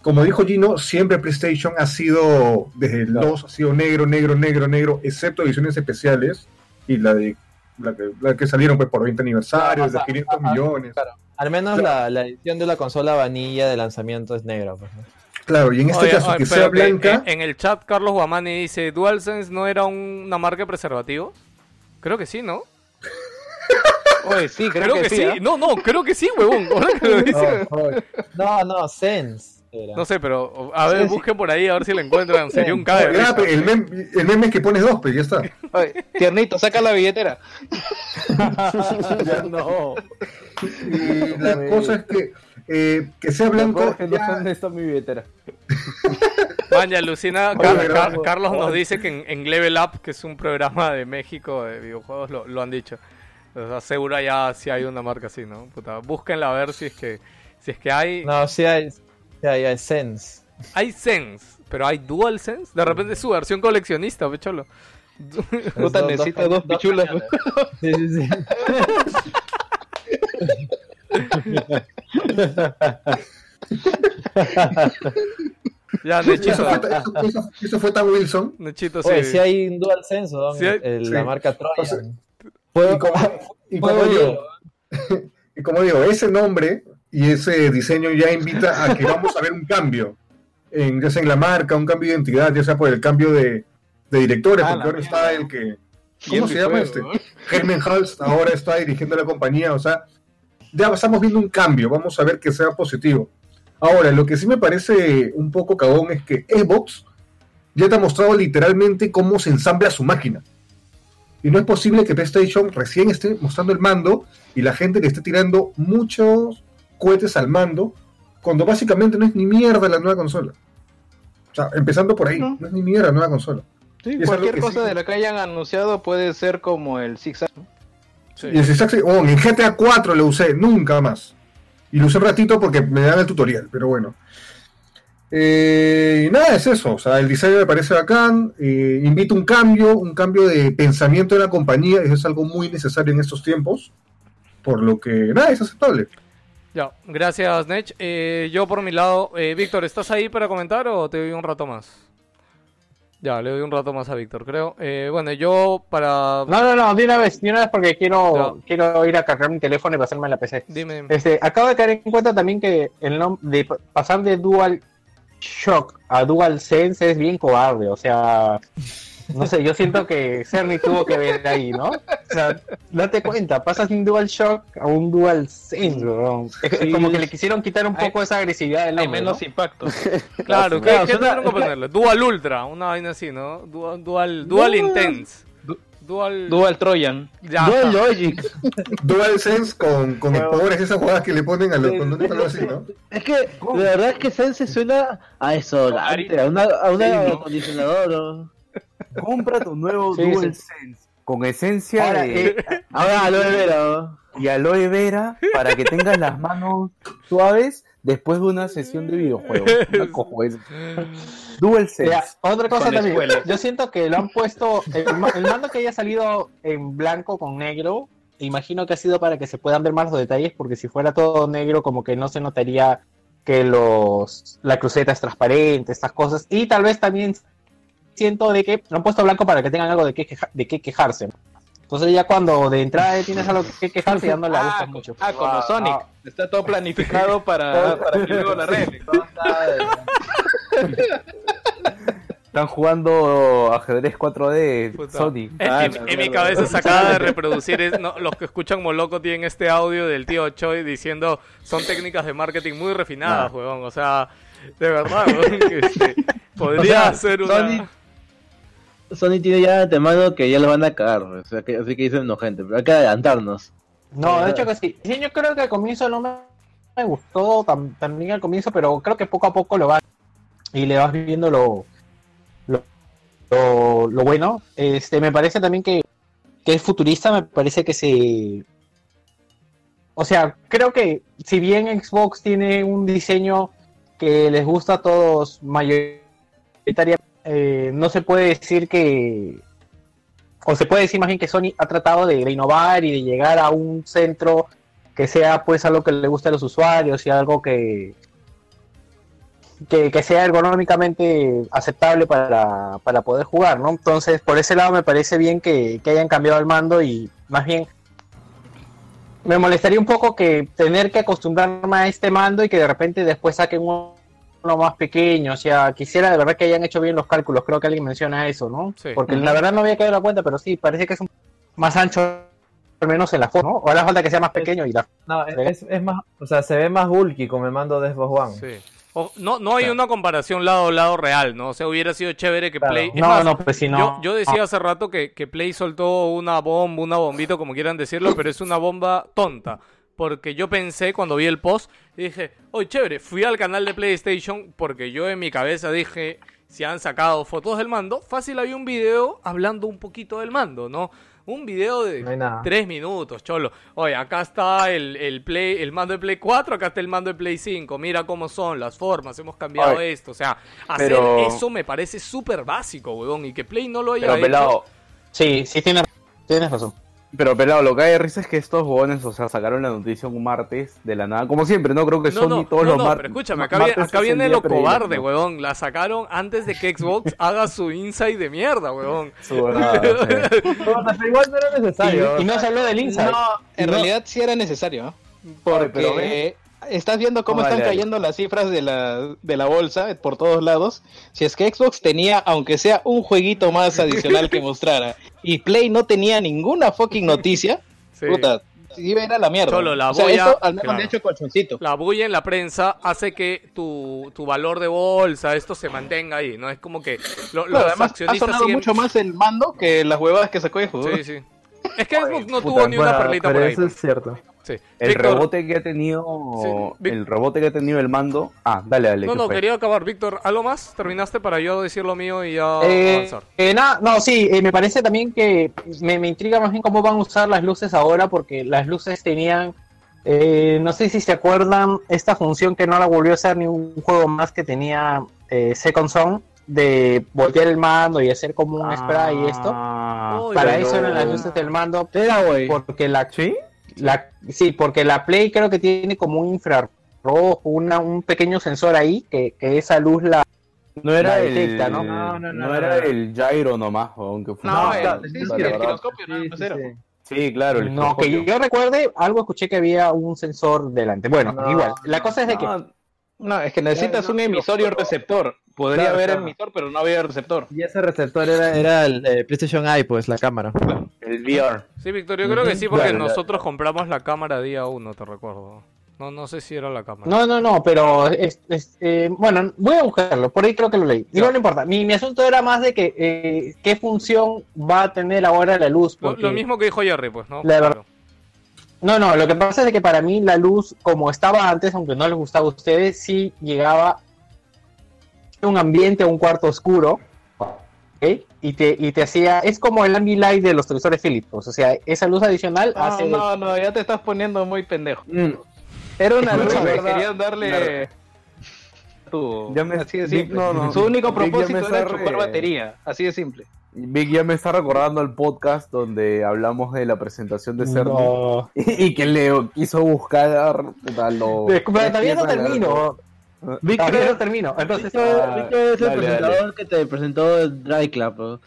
como dijo Gino, siempre PlayStation ha sido, desde el 2, ha sido negro, negro, negro, negro, excepto ediciones especiales y la de la que, la que salieron pues por 20 aniversarios, de 500 millones.
Al menos la, la edición de la consola vanilla de lanzamiento es negra. Pues, ¿no?
Claro, y en este
Oye,
caso
oye,
que sea blanca...
En, en el chat, Carlos Guamani dice: ¿DualSense no era un- una marca de preservativos? Creo que sí, ¿no? [LAUGHS]
Oye, sí, creo,
Creo que, sí.
¿ah?
No, no, creo que sí, huevón. Ahora que lo [LAUGHS] dice.
No, no, Sense. Era.
No sé, pero a ver,
Sí, sí.
busquen por ahí a ver si la encuentran. Sería un
Ya, pe, el, meme, el meme es que pones dos, pero ya está.
Oye, tiernito, saca la billetera. [LAUGHS]
no.
Y la cosa es que eh, que sea blanco.
No sé dónde está mi billetera.
Vaya, Lucina,
Oye,
Car-
pero-
Car- Carlos nos dice que en, en Level Up, que es un programa de México de videojuegos, lo, lo han dicho. O sea, seguro ya si hay una marca así, ¿no? Puta, búsquenla a ver si es que si es que hay
No, sí hay, hay, hay Sense.
hay Sense, pero hay Dual Sense. De repente es su versión coleccionista, pecholo. [LAUGHS]
Puta,
dos-
necesita
dos-
dos
dos
pichulas.
Sí, sí, sí. [LAUGHS]
Ya,
Eso
Nechito.
fue, eso- eso- eso fue tan Wilson.
Nechito, sí.
Oye, sí hay un Dual Sense, ¿no?
Sí hay-
El-
sí.
la marca Trojan.
O sea,
Puedo-
y como, [LAUGHS] y como
puedo
digo,
yo.
y como digo, ese nombre y ese diseño ya invita a que vamos a ver un cambio, en, ya sea en la marca, un cambio de identidad, ya sea por el cambio de, de directores,
Ah,
porque ahora está el que... ¿Cómo se llama este?
¿no?
Herman Hulst ahora está dirigiendo la compañía, o sea, ya estamos viendo un cambio, vamos a ver que sea positivo. Ahora, lo que sí me parece un poco cagón es que Xbox ya te ha mostrado literalmente cómo se ensambla su máquina. Y no es posible que PlayStation recién esté mostrando el mando y la gente le esté tirando muchos cohetes al mando, cuando básicamente no es ni mierda la nueva consola. O sea, empezando por ahí,
No.
no es ni mierda la nueva consola.
Sí, cualquier cosa
sí.
de la que hayan anunciado puede ser como el zigzag.
Sí.
Y el Zigzag, oh, en GTA 4 lo usé, nunca más. Y lo usé un ratito porque me dan el tutorial, pero bueno. Eh, y nada, es eso. O sea, el diseño me parece bacán. eh, invita un cambio, un cambio de pensamiento de la compañía. Eso es algo muy necesario en estos tiempos. Por lo que, nada, es aceptable.
Ya, gracias, Nech. Eh, yo por mi lado, eh, Víctor, ¿estás ahí para comentar o te doy un rato más? Ya, le doy un rato más a Víctor, creo. Eh, bueno, yo para...
No, no, no, de una vez, de una vez porque quiero,
Ya.
quiero ir a cargar mi teléfono y pasarme a la PC.
Dime.
Este, acabo de caer en cuenta también que el de pa- pasar de Dual Shock a Dual Sense es bien cobarde, o sea, no sé, yo siento que Cerny tuvo que ver ahí, ¿no? O sea, date cuenta, pasas de un Dual Shock a un Dual Sense, weón. Es
Sí.
como que le quisieron quitar un
Hay-
poco esa agresividad del
Hay
nombre,
menos
¿no?
impacto. [LAUGHS]
Claro, ¿qué,
Claro,
qué
suena-
tuvieron que ponerle? Dual Ultra, una vaina así, ¿no? Dual, dual, dual Intense. Dual...
Dual Trojan.
Ya
Dual
está.
Logic. [LAUGHS]
DualSense con, con pobres esas jugadas que le ponen a los condones, algo así, ¿no?
Es que, de verdad es que Sense suena a eso, a una, a un
Sí, ¿no?
acondicionador. ¿No?
Compra tu nuevo
Sí,
DualSense con esencia
Ahora,
de
eh,
Ahora, aloe vera. ¿no?
y aloe vera para que tengas las manos suaves después de una sesión de videojuegos. Una [LAUGHS] cojo eso. DualSense.
Ya, otra cosa
Con
también.
escuela.
Yo siento que lo han puesto. El, el mando que haya salido en blanco con negro, imagino que ha sido para que se puedan ver más los detalles, porque si fuera todo negro, como que no se notaría que los la cruceta es transparente, estas cosas. Y tal vez también siento de que lo han puesto blanco para que tengan algo de qué, queja- de qué quejarse. Entonces ya cuando de entrada tienes algo qué quejarse, ya no le gusta
Ah,
mucho.
ah, como
Ah,
Sonic.
ah.
Está todo planificado para, para que luego la arregle. [LAUGHS]
Están jugando ajedrez 4D,
Puta.
Sony.
En,
Ah,
en-
no,
en mi
no,
cabeza se acaba de [LAUGHS] reproducir, es- no, los que escuchan Moloco tienen este audio del tío Choi diciendo son técnicas de marketing muy refinadas,
No.
huevón. O sea, de verdad, huevón, que este, podría [LAUGHS]
O sea,
ser una...
Sony- Sony tiene ya de antemano que ya lo van a cagar, o sea, que, así que dicen no gente, pero hay que adelantarnos.
No, de hecho que sí. Sí, yo creo que al comienzo no me, me gustó tam- también al comienzo, pero creo que poco a poco lo vas y le vas viendo lo, lo, lo, lo bueno. Este, me parece también que, que es futurista, me parece que se... O sea, creo que si bien Xbox tiene un diseño que les gusta a todos mayoritariamente, eh, no se puede decir que, o se puede decir más bien que Sony ha tratado de, de innovar y de llegar a un centro que sea pues algo que le guste a los usuarios y algo que que, sea ergonómicamente aceptable para, para poder jugar, ¿no? Entonces, por ese lado me parece bien que, que hayan cambiado el mando y más bien me molestaría un poco que tener que acostumbrarme a este mando y que de repente después saquen uno uno más pequeño, o sea, quisiera de verdad que hayan hecho bien los cálculos, creo que alguien menciona eso, ¿no?
Sí.
Porque la verdad no había caído la cuenta, pero sí, parece que es un más ancho, al menos en la foto, ¿no? O le falta que sea más pequeño y la...
No, es, es más, o sea, se ve más bulky con el mando de Xbox One.
Sí. O- no, no hay una comparación lado a lado real, ¿no? O sea, hubiera sido chévere que
Claro.
Play... es
No,
más,
no, pues si no...
Yo, yo decía hace rato que, que Play soltó una bomba, una bombita, como quieran decirlo, pero es una bomba tonta. Porque yo pensé cuando vi el post dije, oye, chévere, fui al canal de PlayStation porque yo en mi cabeza dije, si han sacado fotos del mando, fácil había un video hablando un poquito del mando, ¿no? Un video de
No
tres minutos, cholo. Oye, acá está el, el Play, el mando de Play 4, acá está el mando de Play 5. Mira cómo son las formas, hemos cambiado esto. O sea, hacer
pero-
eso me parece súper básico, huevón. Y que Play no lo haya
Pero
hecho.
pelado,
Sí, sí, tienes, tienes razón.
Pero pelado, lo que hay de risa es que estos huevones, o sea, sacaron la noticia un martes de la nada. Como siempre, ¿no? Creo que
No,
Sony
no,
todos
no,
los
no,
mar-
pero escúchame, acá, viene-
martes
acá lo cobarde, huevón. La sacaron antes de que Xbox [LAUGHS] haga su inside de mierda, huevón. [LAUGHS]
Su verdad, sí. [LAUGHS]
Pero igual no era necesario.
Y, y no se habló del Inside.
No, en
No.
realidad sí era necesario,
pero
Porque estás viendo cómo están
dale, dale.
cayendo las cifras de la, de la bolsa por todos lados. Si es que Xbox tenía, aunque sea un jueguito más adicional que [LAUGHS] mostrara, y Play no tenía ninguna fucking noticia, [LAUGHS]
Sí.
puta, iba a ir a la mierda.
Cholo, la
o sea,
boya-
esto al menos
claro.
hecho colchoncito.
La bulla en la prensa hace que tu, tu valor de bolsa, esto se mantenga ahí, ¿no? Es como que lo- los
además ha sonado
siguen...
mucho más el mando que las huevadas que sacó de
Sí, sí. Es que Xbox no
puta,
tuvo ni una
Bueno,
perlita
pero
por ahí.
eso es cierto.
Sí.
El
Víctor,
rebote que ha tenido.
Sí, Vic-
el rebote que ha tenido el mando. Ah, dale, dale.
No,
¿qué
no,
fue?
quería acabar. Víctor, ¿algo más? ¿Terminaste para yo decir lo mío y ya
Eh,
avanzar?
eh, nada, no, sí, eh, me parece también que me, me intriga más bien cómo van a usar las luces ahora, porque las luces tenían, eh, no sé si se acuerdan, esta función que no la volvió a hacer ni un juego más que tenía eh, Second Son, de voltear el mando y hacer como un spray y esto.
Ah,
Para eso eran las luces del mando, porque la,
¿Sí?
La, sí, porque la Play creo que tiene como un infrarrojo, una, un pequeño sensor ahí, que, que esa luz la,
No era
La
el.
detecta, ¿no?
No, no, no,
era
no.
el gyro nomás, aunque fue.
No,
No,
el, sí,
sí,
el giroscopio, no,
Sí, sí,
cero.
sí.
Sí, claro. El
No, que yo recuerde, algo escuché que había un sensor delante. Bueno,
No,
igual. La cosa es de que
No, es que necesitas
no,
un
no,
emisor y un
pero-
receptor. Podría
Claro,
haber
claro.
emisor, pero no había receptor.
Y ese receptor era, era el eh, PlayStation Eye, pues, la cámara.
el VR.
Sí, Víctor, yo creo que sí, porque
Claro,
nosotros compramos la cámara día uno, te recuerdo. No, no sé si era la cámara.
No, no, no, pero es, es, eh, bueno, voy a buscarlo, por ahí creo que lo leí. Igual no importa, mi, mi asunto era más de que eh, qué función va a tener ahora la luz.
Lo,
Porque,
lo mismo que dijo Jerry, pues, ¿no?
La verdad. No, no, lo que pasa es que para mí la luz, como estaba antes, aunque no les gustaba a ustedes, sí llegaba a un ambiente, a un cuarto oscuro, ¿ok? Y te, y te hacía, es como el Ambilight de los televisores Philips, o sea, esa luz adicional
No,
hace...
no, no, ya te estás poniendo muy pendejo.
Mm,
Era una luz que querían darle
Claro.
tu...
Ya me-
así de simple.
no, no.
Su único propósito era chupar
re-
batería, así de simple.
Vic ya me está recordando el podcast donde hablamos de la presentación de Cerny
No. [LAUGHS]
y, que Leo quiso buscar lo-
Pero todavía no termino.
Vic
Todavía no termino. Entonces,
Víctor Víctor es el
Dale,
presentador
dale.
que te presentó el Dry Club.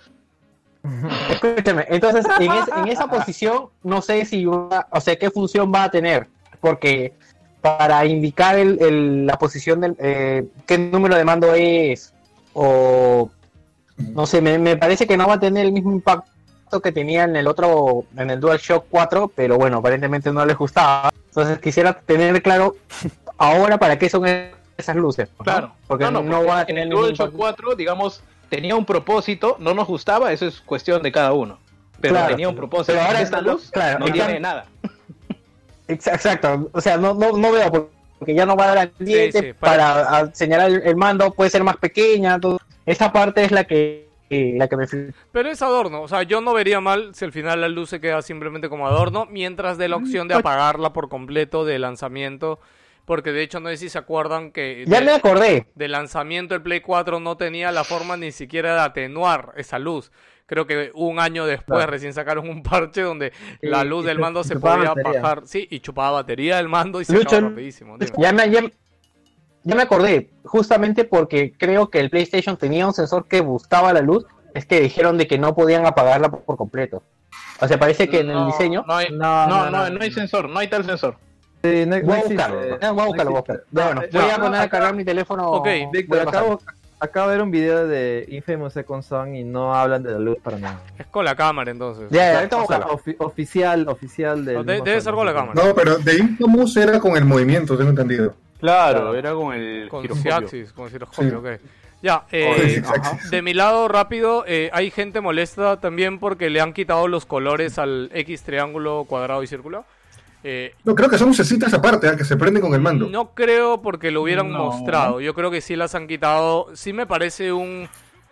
[LAUGHS]
Escúchame, entonces en, es- en esa posición no sé si una, o sea, qué función va a tener, porque para indicar el, el- la posición del eh, qué número de mando es o no sé, me, me parece que no va a tener el mismo impacto que tenía en el otro, en el DualShock 4, pero bueno, aparentemente no les gustaba. Entonces quisiera tener claro ahora para qué son esas luces. ¿no?
Claro,
porque
no,
no, va a
en
tener
el DualShock
impacto.
4, digamos, tenía un propósito, no nos gustaba, eso es cuestión de cada uno. Pero
Claro,
tenía un propósito.
pero ahora
esta luz
claro,
no
en
tiene nada.
Ex- Exacto, o sea, no, no, no veo por- porque ya no va a dar ambiente
sí, para-
para, señalar el, el mando, puede ser más pequeña, todo. Esa parte es la que eh, la que me
Pero es adorno, o sea, yo no vería mal si al final la luz se queda simplemente como adorno, mientras de la opción de apagarla por completo de lanzamiento, porque de hecho no sé si se acuerdan que
Ya
de,
me acordé.
de lanzamiento el Play 4 no tenía la forma ni siquiera de atenuar esa luz. Creo que un año después
Claro.
recién sacaron un parche donde
Sí,
la luz del mando se podía
batería.
bajar, sí, y chupaba batería del mando y se
Lucho,
acababa rapidísimo. dime.
Ya me, ya, ya me acordé, justamente porque creo que el PlayStation tenía un sensor que buscaba la luz, es que dijeron de que no podían apagarla por, completo. O sea, parece que en el diseño...
No, hay,
No,
no,
no,
no,
no.
no hay sensor, no hay tal sensor.
Sí, no,
Voy a buscarlo, voy a buscarlo, voy a buscarlo. Bueno, voy a
no,
poner a cargar mi teléfono.
Ok,
Víctor, acabo, acabo de ver un video de Infamous Second Son y no hablan de la luz para nada.
Es con la cámara entonces.
Ya, ya, ahorita
O sea, ofi- oficial, oficial
No, de- debe ser con la cámara.
No, pero de Infamous era con el movimiento, tengo entendido.
Claro, era con el
Con
giroscopio.
Ciaxis, con giroscopio,
Sí.
ok. Ya, eh, de mi lado rápido, eh, hay gente molesta también porque le han quitado los colores al X triángulo, cuadrado y círculo. Eh,
No, creo que son lucecitas aparte, ¿ah? que se prenden con el mando.
no creo porque lo hubieran
No.
mostrado. Yo creo que sí las han quitado. Sí me parece un...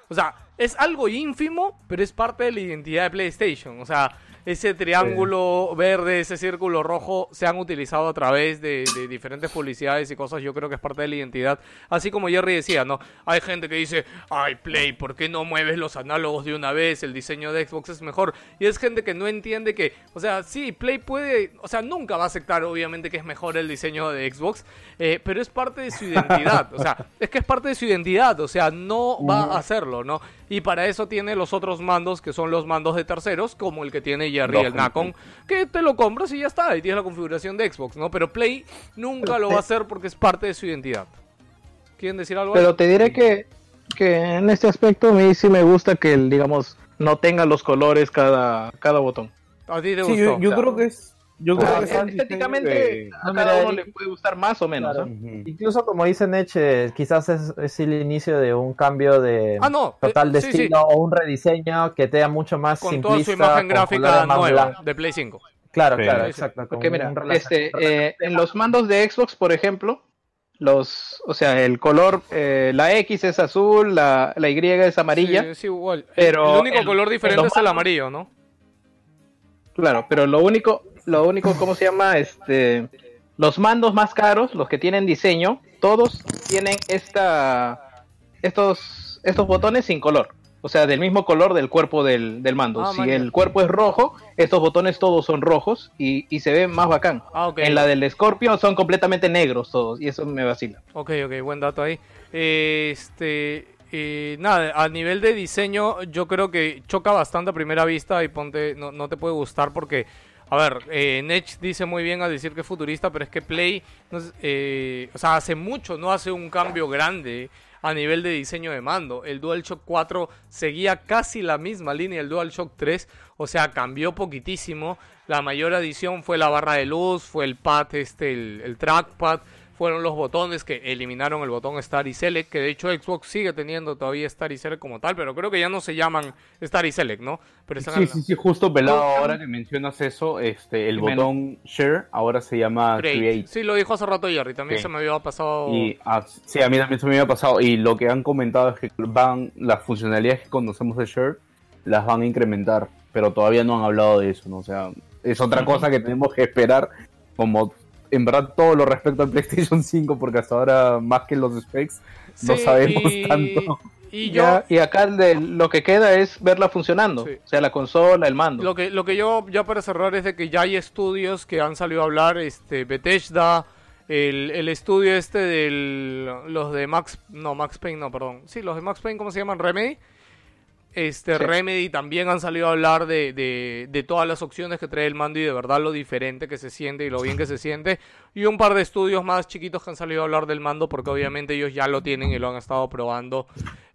O sea, es algo ínfimo, pero es parte de la identidad de PlayStation. O sea, ese triángulo verde, ese círculo rojo, se han utilizado a través de, de diferentes publicidades y cosas. Yo creo que es parte de la identidad. Así como Jerry decía, ¿no? Hay gente que dice, ay, Play, ¿por qué no mueves los análogos de una vez? El diseño de Xbox es mejor. Y es gente que no entiende que, o sea, sí, Play puede, o sea, nunca va a aceptar, obviamente, que es mejor el diseño de Xbox, eh, pero es parte de su identidad. O sea, [LAUGHS] es que es parte de su identidad. O sea, no va a hacerlo, ¿no? Y para eso tiene los otros mandos, que son los mandos de terceros, como el que tiene El
Lógico.
Nacon, que te lo compras y ya está, y tienes la configuración de Xbox, ¿no? Pero Play nunca lo va a hacer porque es parte de su identidad. ¿Quieren decir algo?
Pero te diré que, que en este aspecto a mí sí me gusta que, el, digamos, no tenga los colores cada, cada botón.
¿A ti te
Sí,
gustó?
yo, yo creo que es. Yo creo que
estéticamente a cada uno le puede gustar más o menos.
Claro.
¿no?
Ujú.
Incluso como dice Neche, quizás es, es el inicio de un cambio de
Ah, no.
total
eh,
de
sí, sí,
estilo o un rediseño que te da mucho más
con toda su imagen gráfica nueva de Play 5.
Claro,
Sí.
claro, exacto.
Porque mira, este, eh, en los mandos de Xbox, por ejemplo, los, o sea, el color, eh, la X es azul, la, la Y es amarilla.
Sí, igual.
Pero
el único color
en
diferente es el amarillo, ¿no?
Claro, pero lo único, lo único, ¿cómo se llama? Este, los mandos más caros, los que tienen diseño, todos tienen esta, estos, estos botones sin color. O sea, del mismo color del cuerpo del, del mando.
Ah,
si el cuerpo es rojo, estos botones todos son rojos y, y se ven más bacán.
Ah, ok.
En la del Scorpio son completamente negros todos y eso me vacila.
Ok, ok, buen dato ahí. Este, eh, nada, a nivel de diseño, yo creo que choca bastante a primera vista y ponte, no, no te puede gustar porque, a ver, eh, Nech dice muy bien al decir que es futurista, pero es que Play, eh, o sea, hace mucho no hace un cambio grande a nivel de diseño de mando. El DualShock 4 seguía casi la misma línea del DualShock 3, o sea, cambió poquitísimo. La mayor adición fue la barra de luz, fue el pad, este, el trackpad, fueron los botones que eliminaron el botón Star y Select, que de hecho Xbox sigue teniendo todavía Star y Select como tal, pero creo que ya no se llaman Star y Select, ¿no? Pero están
Sí, sí, sí, justo pelado ahora que mencionas eso, este, el
Menos.
botón Share ahora se llama
Create.
Create.
Sí, lo dijo hace rato Jerry, también
Sí.
se me había pasado...
Y ah, sí, a mí también se me había pasado. Y lo que han comentado es que van las funcionalidades que conocemos de Share las van a incrementar, pero todavía no han hablado de eso, ¿no? O sea, es otra cosa que tenemos que esperar, como en verdad todo lo respecto al PlayStation [LAUGHS] 5, porque hasta ahora más que los specs no sabemos
y-
tanto.
Y yo,
y acá de- lo que queda es verla funcionando.
Sí.
O sea, la consola, el mando.
Lo que, lo que yo, ya para cerrar, es de que ya hay estudios que han salido a hablar, este, Bethesda, el, el estudio este del, los de Max, no, Max Payne, no, perdón, sí, los de Max Payne, ¿cómo se llaman? Remedy, Este
Sí.
Remedy también han salido a hablar de, de, de todas las opciones que trae el mando y de verdad lo diferente que se siente y lo bien que se siente. Y un par de estudios más chiquitos que han salido a hablar del mando porque obviamente ellos ya lo tienen y lo han estado probando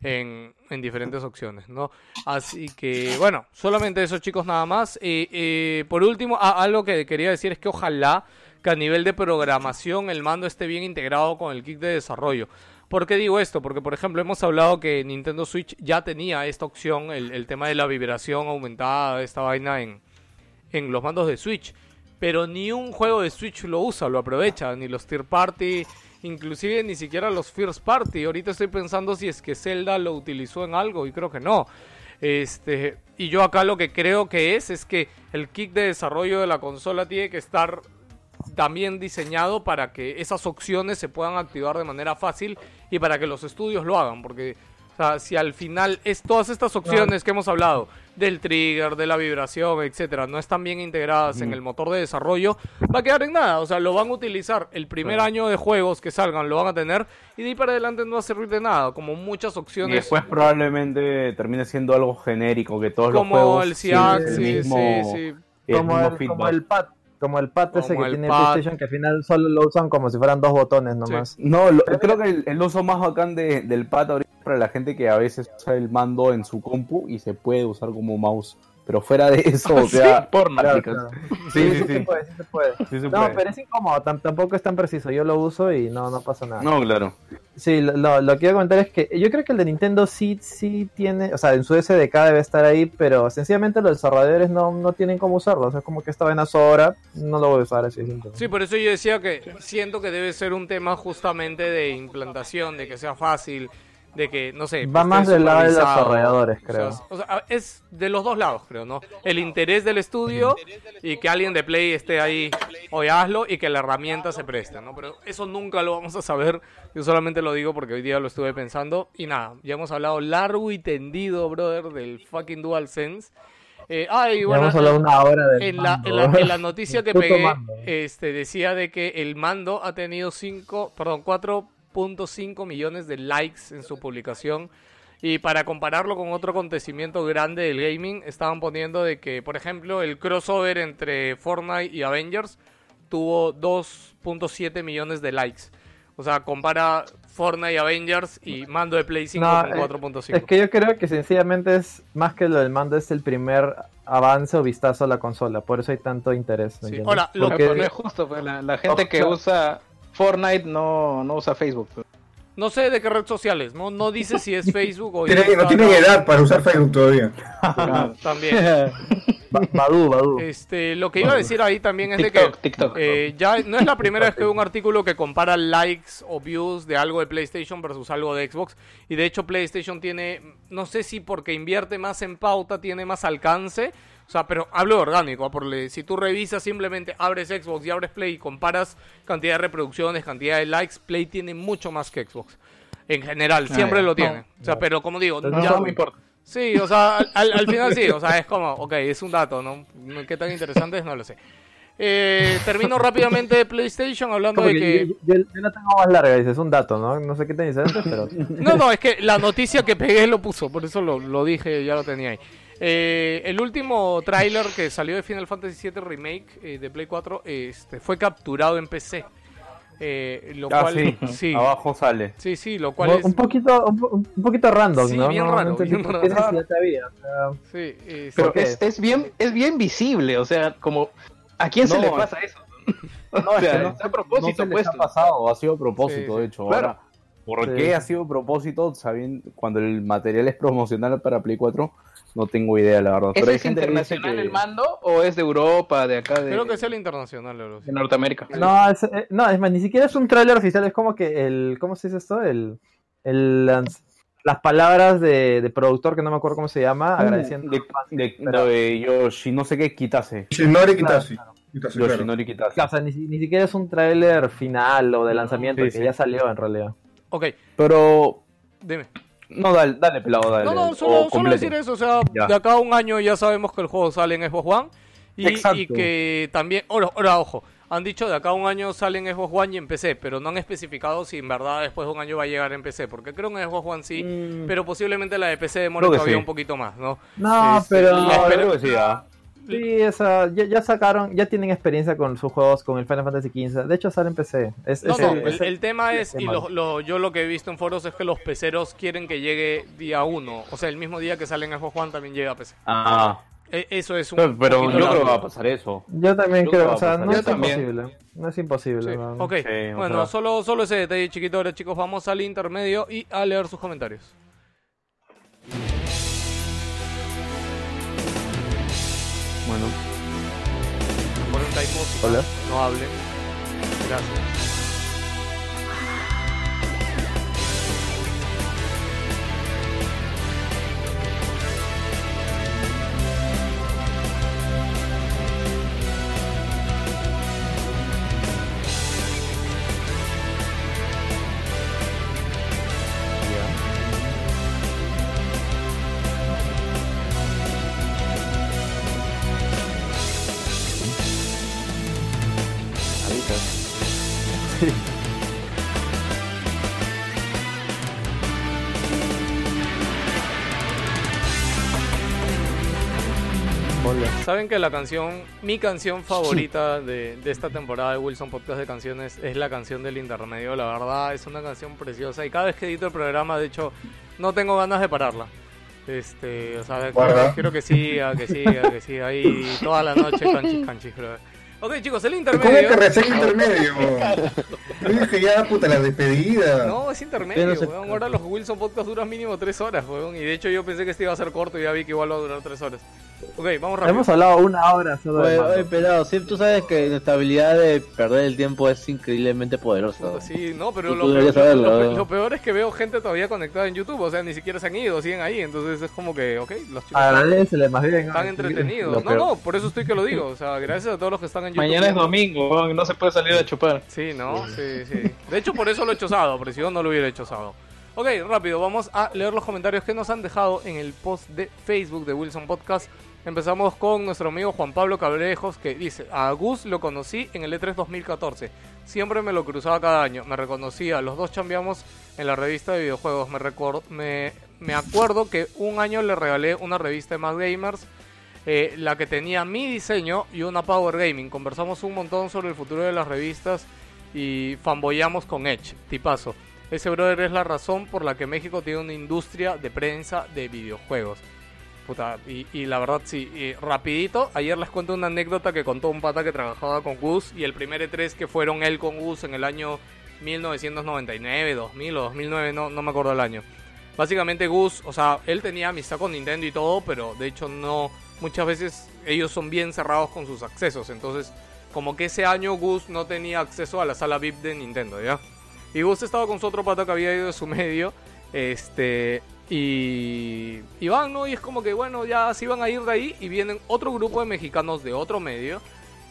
en, en diferentes opciones, ¿no? Así que, bueno, solamente eso chicos nada más. Eh, eh, por último, a- algo que quería decir es que ojalá que a nivel de programación el mando esté bien integrado con el kit de desarrollo. ¿Por qué digo esto? Porque, por ejemplo, hemos hablado que Nintendo Switch ya tenía esta opción, el, tema de la vibración aumentada, esta vaina en, en los mandos de Switch. Pero ni un juego de Switch lo usa, lo aprovecha, ni los Tier Party, inclusive ni siquiera los First Party. Ahorita estoy pensando si es que Zelda lo utilizó en algo y creo que no. Este, y yo acá lo que creo que es es que el kit de desarrollo de la consola tiene que estar también diseñado para que esas opciones se puedan activar de manera fácil y para que los estudios lo hagan, porque o sea, si al final es todas estas opciones que hemos hablado del trigger, de la vibración, etcétera, no están bien integradas en el motor de desarrollo, va a quedar en nada, o sea, lo van a utilizar el primer
Claro.
año de juegos que salgan, lo van a tener y de ahí para adelante no va a servir de nada, como muchas
Y
opciones
después probablemente termine siendo algo genérico, que todos
como
los juegos
el
tienen
CIAC,
el
sí,
mismo,
sí, sí.
el
como, el, como el pad. Como el pad ese que tiene
pad.
PlayStation, que al final solo lo usan como si fueran dos botones nomás.
No, lo- creo que el, el uso más bacán de- del pad ahorita es para la gente que a veces usa el mando en su compu y se puede usar como mouse. Pero fuera de [LAUGHS] eso, o sea,
porno.
Claro, claro.
Sí, sí,
sí,
sí.
se puede, sí se puede.
Sí se
No,
puede.
pero es incómodo, tam- tampoco es tan preciso. Yo lo uso y no, no pasa nada.
No, claro.
Sí, lo, lo, lo que a comentar es que yo creo que el de Nintendo sí, sí tiene, o sea, en su SDK debe estar ahí, pero sencillamente los desarrolladores no, no tienen cómo usarlo. O sea, es como que esta vaina sobra, no lo voy a usar así. simplemente.
Sí, por eso yo decía que siento que debe ser un tema justamente de implantación, de que sea fácil, de que, no sé...
Va
esté
más del lado de los desarrolladores,
O
creo.
sea, o sea, es de los dos lados, creo, ¿no? El interés del estudio y que alguien de Play esté ahí, oye, hazlo, y que la herramienta se preste, ¿no? Pero eso nunca lo vamos a saber. Yo solamente lo digo porque hoy día lo estuve pensando. Y nada, ya hemos hablado largo y tendido, brother, del fucking DualSense. Eh, ah, y bueno,
una hora del
en la, en, la, en la noticia [LAUGHS] que pegué,
mando.
este, decía de que el mando ha tenido 5, perdón, 4.5 millones de likes en su publicación. Y para compararlo con otro acontecimiento grande del gaming, estaban poniendo de que, por ejemplo, el crossover entre Fortnite y Avengers tuvo 2.7 millones de likes. O sea, compara Fortnite y Avengers y mando de Play 5
No,
con
eh,
4.5.
Es que yo creo que sencillamente es más que lo del mando, es el primer avance o vistazo a la consola. Por eso hay tanto interés.
Ahora, lo
no es justo, pues, la, la gente
O
que usa Fortnite no, no usa Facebook.
No sé de qué red sociales, no, no dice si es [LAUGHS] Facebook o
Tienen- no tienen edad para usar Facebook todavía. [LAUGHS]
También. [LAUGHS]
Ba- Badu, Badu.
Este, lo que iba a decir ahí también es de
TikTok,
que
TikTok.
eh, ya no es la primera vez que veo un artículo que compara likes o views de algo de PlayStation versus algo de Xbox. Y de hecho PlayStation tiene, no sé si porque invierte más en pauta, tiene más alcance. O sea, pero hablo de orgánico, ¿ah? porque si tú revisas simplemente, abres Xbox y abres Play y comparas cantidad de reproducciones, cantidad de likes, Play tiene mucho más que Xbox. En general, siempre
ya.
lo tiene. O sea, pero como digo,
No,
ya-
no me importa.
Sí, o sea, al, al- al final sí, o sea, es como, ok, es un dato, ¿no? ¿Qué tan interesante es? No lo sé. Eh, termino rápidamente de PlayStation hablando de
que yo, yo- yo la tengo más larga, dices, es un dato, ¿no? No sé qué te dice antes, pero...
No, no, es que la noticia que pegué lo puso, por eso lo, lo dije, ya lo tenía ahí. Eh, el último tráiler que salió de Final Fantasy VII Remake eh, de Play 4 este, fue capturado en PC. Eh, lo
Ah,
cual,
sí,
sí,
abajo sale.
sí, sí, lo cual es...
un poquito un, un poquito random,
Sí,
¿no?
bien
No, no
raro, bien raro.
había, o sea,
Sí, eh,
Pero es, es bien, es bien visible, o sea, como ¿a quién se
No,
le pasa eso? [LAUGHS]
No,
O sea,
no,
está a
no
propósito,
se les
pues.
ha pasado, ha sido a propósito,
Sí,
de hecho.
claro.
Ahora, ¿por
Sí.
qué ha sido a propósito? Sabiendo, cuando el material es promocional para Play 4, no tengo idea, la verdad.
¿Ese
Pero hay
es
gente
internacional
que-
el mando o es de Europa, de acá, de,
Creo que es el internacional, Lolo, sí.
de Norteamérica?
No, es, eh, no, es más, ni siquiera es un tráiler oficial, es como que el, ¿cómo se dice esto? El, el, las palabras de, de productor que no me acuerdo cómo se llama, agradeciendo.
de, de, lo de Yoshi, no sé qué, Kitase.
Shinori Kitase. Kitase, claro.
Yoshinori Kitase.
O sea, ni, ni siquiera es un tráiler final o de lanzamiento,
Sí,
que
sí.
ya salió en realidad.
Ok,
Pero,
dime.
No, dale, dale pelado, dale.
No, no, solo, solo decir eso, o sea,
Ya.
de acá a un año ya sabemos que el juego sale en Xbox One y,
Exacto.
y que también, ahora, ahora, ojo, Han dicho de acá a un año salen Xbox One y en PC, pero no han especificado si en verdad después de un año va a llegar en PC, porque creo que en Xbox One sí, pero posiblemente la de PC
que
todavía
sí.
un poquito más, ¿no?
No,
Este,
pero-
la
No,
espera-
creo que sí, ah.
Sí, o sea, ya, ya sacaron, ya tienen experiencia con sus juegos, con el Final Fantasy XV. De hecho, sale en PC. Es,
No,
es
no,
el-
el,
es
el tema es, y
tema.
lo, lo- yo lo que he visto en foros es que los peceros quieren que llegue día uno, o sea, el mismo día que sale en Xbox One también llega a PC.
Ah,
E- Eso es un
pero, yo creo que va a pasar eso.
Yo también
Yo
creo,
creo
o sea,
que va a
no es imposible. No es imposible.
Sí,
no.
Ok,
Sí,
bueno, solo, solo ese detalle chiquito ahora chicos, vamos al intermedio y a leer sus comentarios.
Bueno,
Ponen time música,
Hola.
no hablen. Gracias. Saben que la canción, mi canción favorita de, de esta temporada de Wilson Podcast de Canciones es la canción del intermedio. La verdad es una canción preciosa y cada vez que edito el programa, de hecho, no tengo ganas de pararla. Este, o sea, quiero,
Guarda.
quiero que siga, que siga, que siga ahí toda la noche canchis, canchis, creo. Ok, chicos, el
¿Cómo
intermedio.
que recién intermedio? Yo dije ya, puta, la despedida.
No, es intermedio,
se-
weón. Ahora los Wilson Podcast duran mínimo tres horas, weón. Y de hecho yo pensé que este iba a ser corto y ya vi que igual va a durar tres horas. Ok, vamos rápido.
Hemos hablado una hora solo
Oye,
mando.
oye, pelado, sí, tú sabes que nuestra habilidad de perder el tiempo es increíblemente poderosa.
Puta, Sí, no, pero
Tú
lo peor,
deberías
lo-
saberlo,
lo pe-
¿no?
lo peor es que veo gente todavía conectada en YouTube, o sea, ni siquiera se han ido, siguen ahí, entonces es como que, ok, los chicos
Agradecele más bien.
están
¿no?
entretenidos. No, no, por eso estoy que lo digo, o sea, gracias a todos los que están en YouTube.
Mañana es domingo, no se puede salir a chupar.
Sí, ¿no? Sí, sí. De hecho, por eso lo he hecho sábado, porque si no, no lo hubiera hecho sábado. Ok, rápido, vamos a leer los comentarios que nos han dejado en el post de Facebook de Wilson Podcast. Empezamos con nuestro amigo Juan Pablo Cabrejos, que dice, a Gus lo conocí en el E E3 2014. Siempre me lo cruzaba cada año, me reconocía, los dos chambeamos en la revista de videojuegos. Me, recuerdo, me, me acuerdo que un año le regalé una revista de Mad Gamers eh, la que tenía mi diseño y una Power Gaming. Conversamos un montón sobre el futuro de las revistas y fanboyamos con Edge, tipazo. Ese brother es la razón por la que México tiene una industria de prensa de videojuegos. Y la verdad sí, y rapidito, ayer les cuento una anécdota que contó un pata que trabajaba con Gus y el primer E3 que fueron él con Gus en el año 1999, 2000 o 2009, no, no me acuerdo el año. Básicamente Gus, o sea, él tenía amistad con Nintendo y todo, pero de hecho no, muchas veces ellos son bien cerrados con sus accesos, entonces como que ese año Gus no tenía acceso a la sala VIP de Nintendo, ¿ya? Y Gus estaba con su otro pata que había ido de su medio, este, y, van, ¿no? Y es como que, bueno, ya se iban a ir de ahí y vienen otro grupo de mexicanos de otro medio,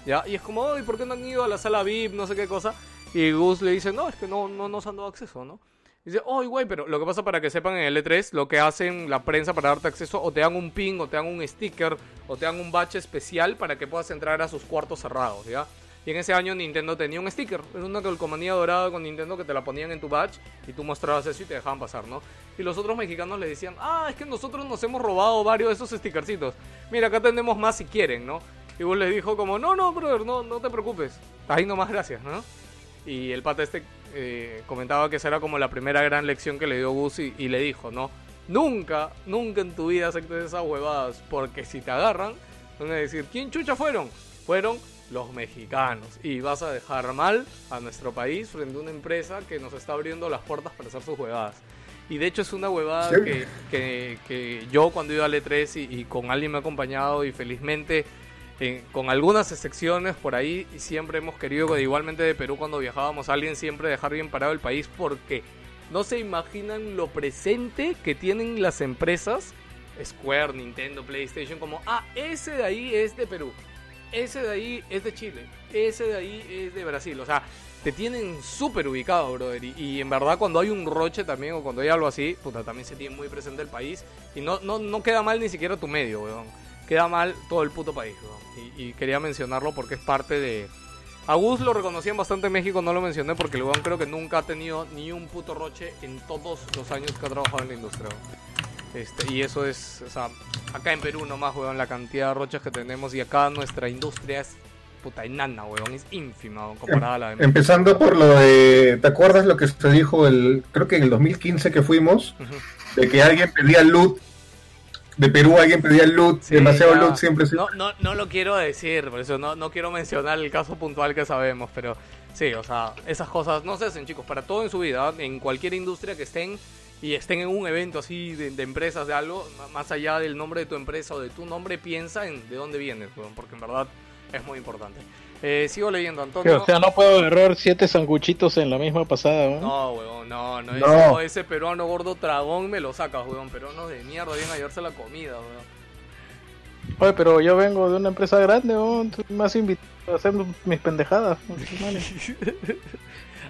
¿ya? Y es como, ¿y por qué no han ido a la sala VIP? No sé qué cosa. Y Gus le dice, no, es que no, no nos han dado acceso, ¿no? Dice, oh, güey, pero lo que pasa para que sepan en el E3, lo que hacen la prensa para darte acceso, o te dan un pin, o te dan un sticker, o te dan un batch especial para que puedas entrar a sus cuartos cerrados, ¿ya? Y en ese año Nintendo tenía un sticker, era una calcomanía dorada con Nintendo que te la ponían en tu batch y tú mostrabas eso y te dejaban pasar, ¿no? Y los otros mexicanos le decían, ah, es que nosotros nos hemos robado varios de esos stickercitos. Mira, acá tenemos más si quieren, ¿no? Y vos les dijo como, no, no, brother, no, no te preocupes. Ahí nomás gracias, ¿no? Y el pata este eh, comentaba que esa era como la primera gran lección que le dio Gus y, y le dijo, ¿no? Nunca, nunca en tu vida aceptes esas huevadas, porque si te agarran, van a decir, ¿quién chucha fueron? Fueron los mexicanos. Y vas a dejar mal a nuestro país frente a una empresa que nos está abriendo las puertas para hacer sus huevadas. Y de hecho es una huevada
Sí.
que, que- que yo cuando iba al E3 y, y con alguien me ha acompañado y felizmente eh, con algunas excepciones por ahí siempre hemos querido, que igualmente de Perú cuando viajábamos, alguien siempre dejar bien parado el país porque no se imaginan lo presente que tienen las empresas, Square, Nintendo, PlayStation, como, ah, ese de ahí es de Perú, ese de ahí es de Chile, ese de ahí es de Brasil, o sea, te tienen súper ubicado, brother, y, en verdad cuando hay un roche también o cuando hay algo así, puta, también se tiene muy presente el país y no, no, no queda mal ni siquiera tu medio, weón queda mal todo el puto país. weón. Y, quería mencionarlo porque es parte de, A Gus lo reconocían bastante en México, no lo mencioné porque el weón creo que nunca ha tenido ni un puto roche en todos los años que ha trabajado en la industria. weón. Este, y eso es, o sea, acá en Perú nomás, weón, la cantidad de roches que tenemos y acá nuestra industria es puta enana, weón, es ínfima weón, comparada a la de.
Empezando por lo de. ¿Te acuerdas lo que se dijo el. Creo que en el 2015 que fuimos? De que alguien pedía loot. De Perú alguien pedía loot.
Sí,
demasiado
ya.
loot siempre. sí.
No, no, no lo quiero decir, por eso no, no quiero mencionar el caso puntual que sabemos, pero sí, o sea, esas cosas no se hacen, chicos, para todo en su vida, en cualquier industria que estén y estén en un evento así de, de empresas de algo, más allá del nombre de tu empresa o de tu nombre, piensa en de dónde vienes, weón, porque en verdad es muy importante. Eh, sigo leyendo, Antonio.
o sea, no puedo agarrar siete sanguchitos en la misma pasada, ¿no?
No, weón, no, no,
No.
Ese, ese peruano gordo tragón me lo sacas, weón, peruano de mierda, viene a llevarse la comida, weón.
Oye, pero yo vengo de una empresa grande, ¿no? Tú me has invitado a hacer mis pendejadas. [LAUGHS]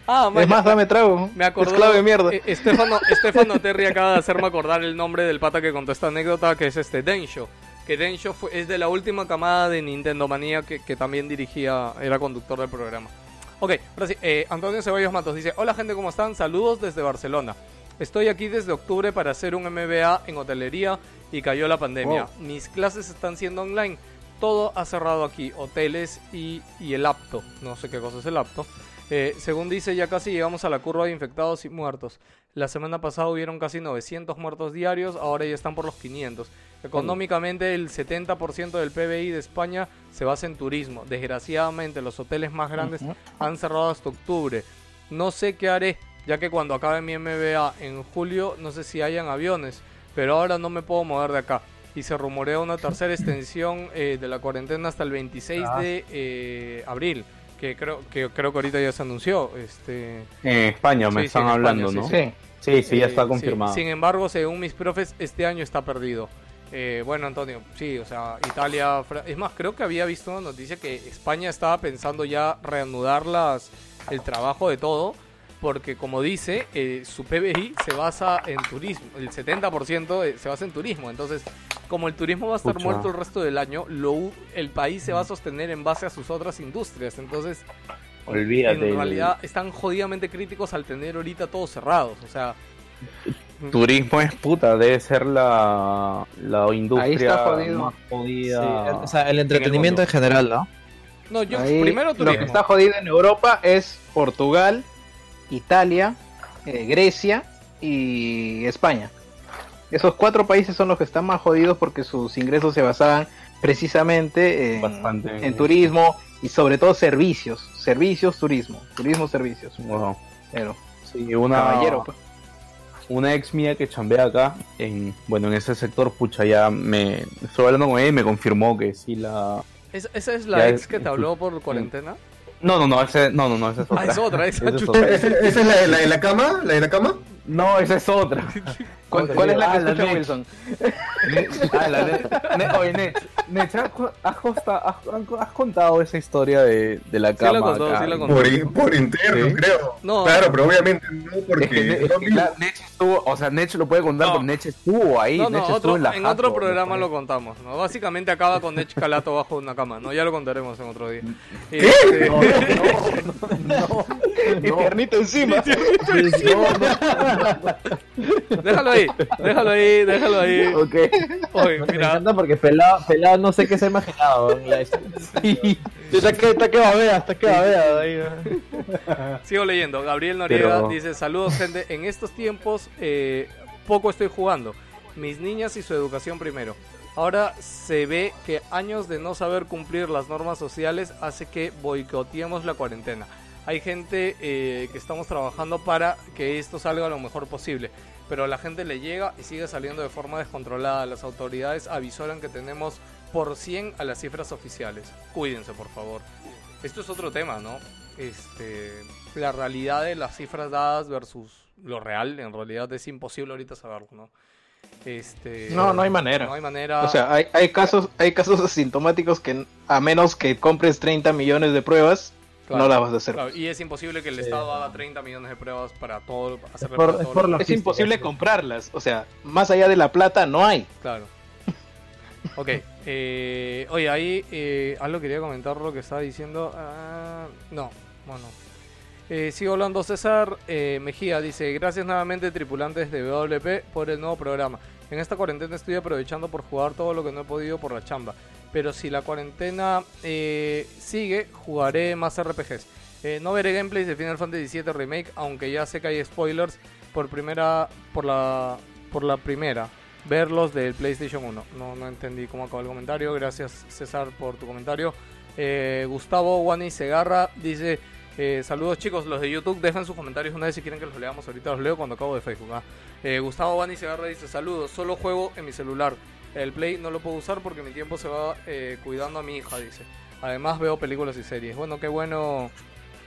Ah,
es más, dame trago.
Me acordé.
Esclavo de mierda.
Eh, Estefano, Estefano Terry acaba de hacerme acordar el nombre del pata que contó esta anécdota, que es este Densho. Que Densho fue, es de la última camada de Nintendo Manía que, que también dirigía, era conductor del programa. Ok, ahora sí, eh, Antonio Ceballos Matos dice: Hola gente, ¿cómo están? Saludos desde Barcelona. Estoy aquí desde octubre para hacer un MBA en hotelería y cayó la pandemia. Mis clases están siendo online. Todo ha cerrado aquí, hoteles y, y el apto. No sé qué cosa es el apto. Eh, según dice, ya casi llegamos a la curva de infectados y muertos. La semana pasada hubieron casi 900 muertos diarios, ahora ya están por los 500. Económicamente, el 70% del PBI de España se basa en turismo. Desgraciadamente, los hoteles más grandes han cerrado hasta octubre. No sé qué haré, ya que cuando acabe mi MBA en julio, no sé si hayan aviones, pero ahora no me puedo mover de acá. Y se rumorea una tercera extensión eh, de la cuarentena hasta el 26
Ah.
de eh, abril, que creo, que creo que ahorita ya se anunció. Este...
En España me
Sí, sí,
están
España,
hablando,
sí,
¿no?
sí.
Sí, sí, ya
Eh,
está
sí.
confirmado.
Sin embargo, según mis profes, este año está perdido. Eh, bueno, Antonio, sí, o sea, Italia... Fra- Es más, creo que había visto una noticia que España estaba pensando ya reanudar las, el trabajo de todo, porque como dice, eh, su PBI se basa en turismo, el 70% eh, se basa en turismo, entonces como el turismo va a estar
Pucha.
muerto el resto del año, lo, u- el país se va a sostener en base a sus otras industrias, entonces
Olvídate.
en realidad están jodidamente críticos al tener ahorita todos cerrados, o sea...
Turismo es puta, debe ser la, la industria
está jodido.
más jodida.
Sí, el- o sea, el entretenimiento en, general, ¿no?
No, yo
Ahí,
primero
lo
turismo.
que está jodido en Europa es Portugal, Italia, eh, Grecia y España. Esos cuatro países son los que están más jodidos porque sus ingresos se basaban precisamente en, en turismo y sobre todo servicios. Servicios, turismo. Turismo, servicios.
Wow.
Pero,
Sí, una,
caballero, pues.
una ex mía que chambea acá, en, bueno, en ese sector, pucha, ya me estuve hablando con ella y me confirmó que sí la...
¿Es- ¿Esa es la ex
es-
que te habló por cuarentena?
No, no, no, ese, no, no, no, esa es otra.
Ah, es otra, esa
Esa es otra.
¿Esa es la, de- la de la cama? ¿La de la cama?
No, esa es otra. [LAUGHS]
¿Cuál, cuál es la que
Ah,
escucha
Nech.
Wilson?
Ah, la de- Ne- oye, Nech, Nech, ¿has, has costa- has- has contado esa historia de, de la
Sí la
cama?
contó,
acá?
sí la contó.
Por, por interno,
Sí.
creo.
No.
Claro, pero obviamente no,
Es
porque.
que, Ne- es
no
que la- Nech estuvo, o sea, Nech lo puede contar,
No.
pero Nech estuvo ahí.
No,
Nech
no,
estuvo
otro,
en, la
en otro
Jaco,
programa
¿no?
lo contamos, ¿no? Básicamente acaba con Nech Calato bajo una cama, ¿no? Ya lo contaremos en otro día.
¿Qué?
Este-
No, no, no, [LAUGHS]
Y [LAUGHS]
no,
piernito encima. [LAUGHS]
déjalo ahí, déjalo ahí, déjalo ahí.
Ok.
Me
mira,
encanta porque pelado, pelado no sé qué se ha imaginado. la-
Está que, está que babea, está que babea. ahí. [LAUGHS]
sigo leyendo. Gabriel Noriega
Pero-
dice, saludos gente, en estos tiempos eh, poco estoy jugando. Mis niñas y su educación primero. Ahora se ve que años de no saber cumplir las normas sociales hace que boicoteemos la cuarentena. Hay gente eh, que estamos trabajando para que esto salga lo mejor posible, pero a la gente le llega y sigue saliendo de forma descontrolada. Las autoridades avisoran que tenemos por 100 a las cifras oficiales. Cuídense, por favor. Esto es otro tema, ¿no? Este, la realidad de las cifras dadas versus lo real, en realidad es imposible ahorita saberlo, ¿no? Este,
No, no hay manera.
No hay manera.
O sea, hay, hay casos hay casos asintomáticos que a menos que compres 30 millones de pruebas,
Claro,
no la vas a hacer.
claro, y es imposible que el
Sí.
Estado haga 30 millones de pruebas para todo, hacerle
por-
para
es
todo
por
Es imposible
sí.
comprarlas. O sea, más allá de la plata no hay.
Claro. Ok, eh, oye, ahí eh, algo quería comentar lo que estaba diciendo. ah, no, bueno. Eh, sigo hablando César eh, Mejía, dice, gracias nuevamente tripulantes de WP por el nuevo programa. En esta cuarentena estoy aprovechando por jugar todo lo que no he podido por la chamba. Pero si la cuarentena eh, sigue, jugaré más RPGs. Eh, no veré gameplays de Final Fantasy VII Remake, aunque ya sé que hay spoilers por primera, por la, por la primera. Verlos del PlayStation 1. No, no entendí cómo acabó el comentario. Gracias César por tu comentario. Eh, Gustavo Wani Segarra dice: eh, Saludos chicos, los de YouTube. Dejen sus comentarios una vez si quieren que los leamos. Ahorita los leo cuando acabo de Facebook. ¿ah? Gustavo Wani Segarra dice: Saludos, solo juego en mi celular. El Play no lo puedo usar porque mi tiempo se va eh, cuidando a mi hija, dice. Además veo películas y series. Bueno, qué bueno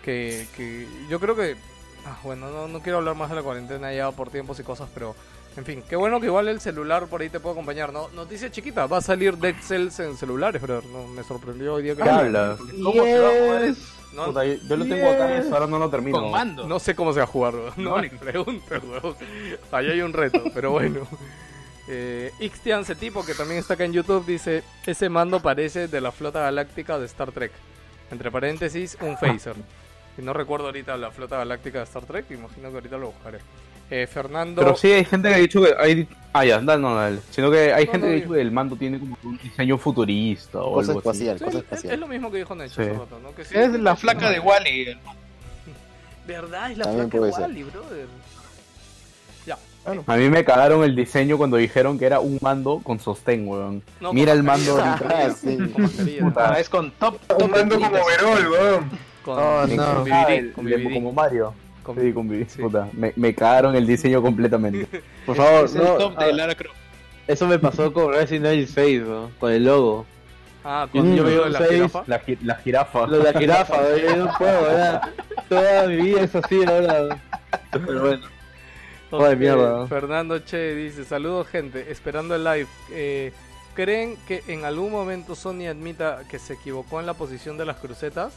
que, que yo creo que ah, bueno no, no quiero hablar más de la cuarentena ya por tiempos y cosas pero en fin qué bueno que igual el celular por ahí te puede acompañar no noticia chiquita va a salir Dead Cells en celulares pero no me sorprendió hoy día que
¿Qué hablas?
¿Cómo se va a jugar
no,
Puta, yo, yo lo tengo acá y ahora no lo termino.
Con mando.
no sé cómo se va a jugar weón. no me preguntes weón. ahí hay un reto pero bueno [LAUGHS] eh, Ixtian, ese tipo que también está acá en YouTube, dice: Ese mando parece de la flota galáctica de Star Trek. Entre paréntesis, un phaser. Y no recuerdo ahorita la flota galáctica de Star Trek, imagino que ahorita lo buscaré. Eh, Fernando.
Pero sí, hay gente que ha dicho que hay... Ah, ya, dale, no, dale. Sino que hay
No,
gente
no,
que ha dicho que el mando tiene como un diseño futurista o
Cosa
algo así.
espacial,
Sí,
cosa
es,
espacial.
es lo mismo que dijo Necho
Sí.
hace rato, ¿no? Que sí,
Es la flaca de [LAUGHS] Wally.
¿Verdad? Es la
También
flaca de. Wally, brother. Ya.
A mí me cagaron el diseño cuando dijeron que era un mando con sostén, weón.
No,
Mira
con
el mando ahorita.
Ah, sí.
Con.
Ah, es con top.
Un
top
mando como Verol, weón.
Con,
Oh,
con
no.
BBD,
Ah, el-
con
el
BBD.
como Mario.
Con-
Sí, con BBD.
sí.
Puta, me, me cagaron el diseño completamente. [LAUGHS] Por favor,
Es el
no.
top
ah,
de Lara Croft.
Eso me pasó con Resident Evil 6, ¿no? con el logo.
Ah, con
yo
lo
veo
de la
seis,
jirafa.
la, gi- la jirafa.
Lo de la jirafa, [LAUGHS] yo no puedo, ¿verdad? Toda mi vida es así ahora. Pero bueno. Joder,
Ok,
mierda.
Fernando Che dice, saludos gente, esperando el live. Eh, ¿Creen que en algún momento Sony admita que se equivocó en la posición de las crucetas?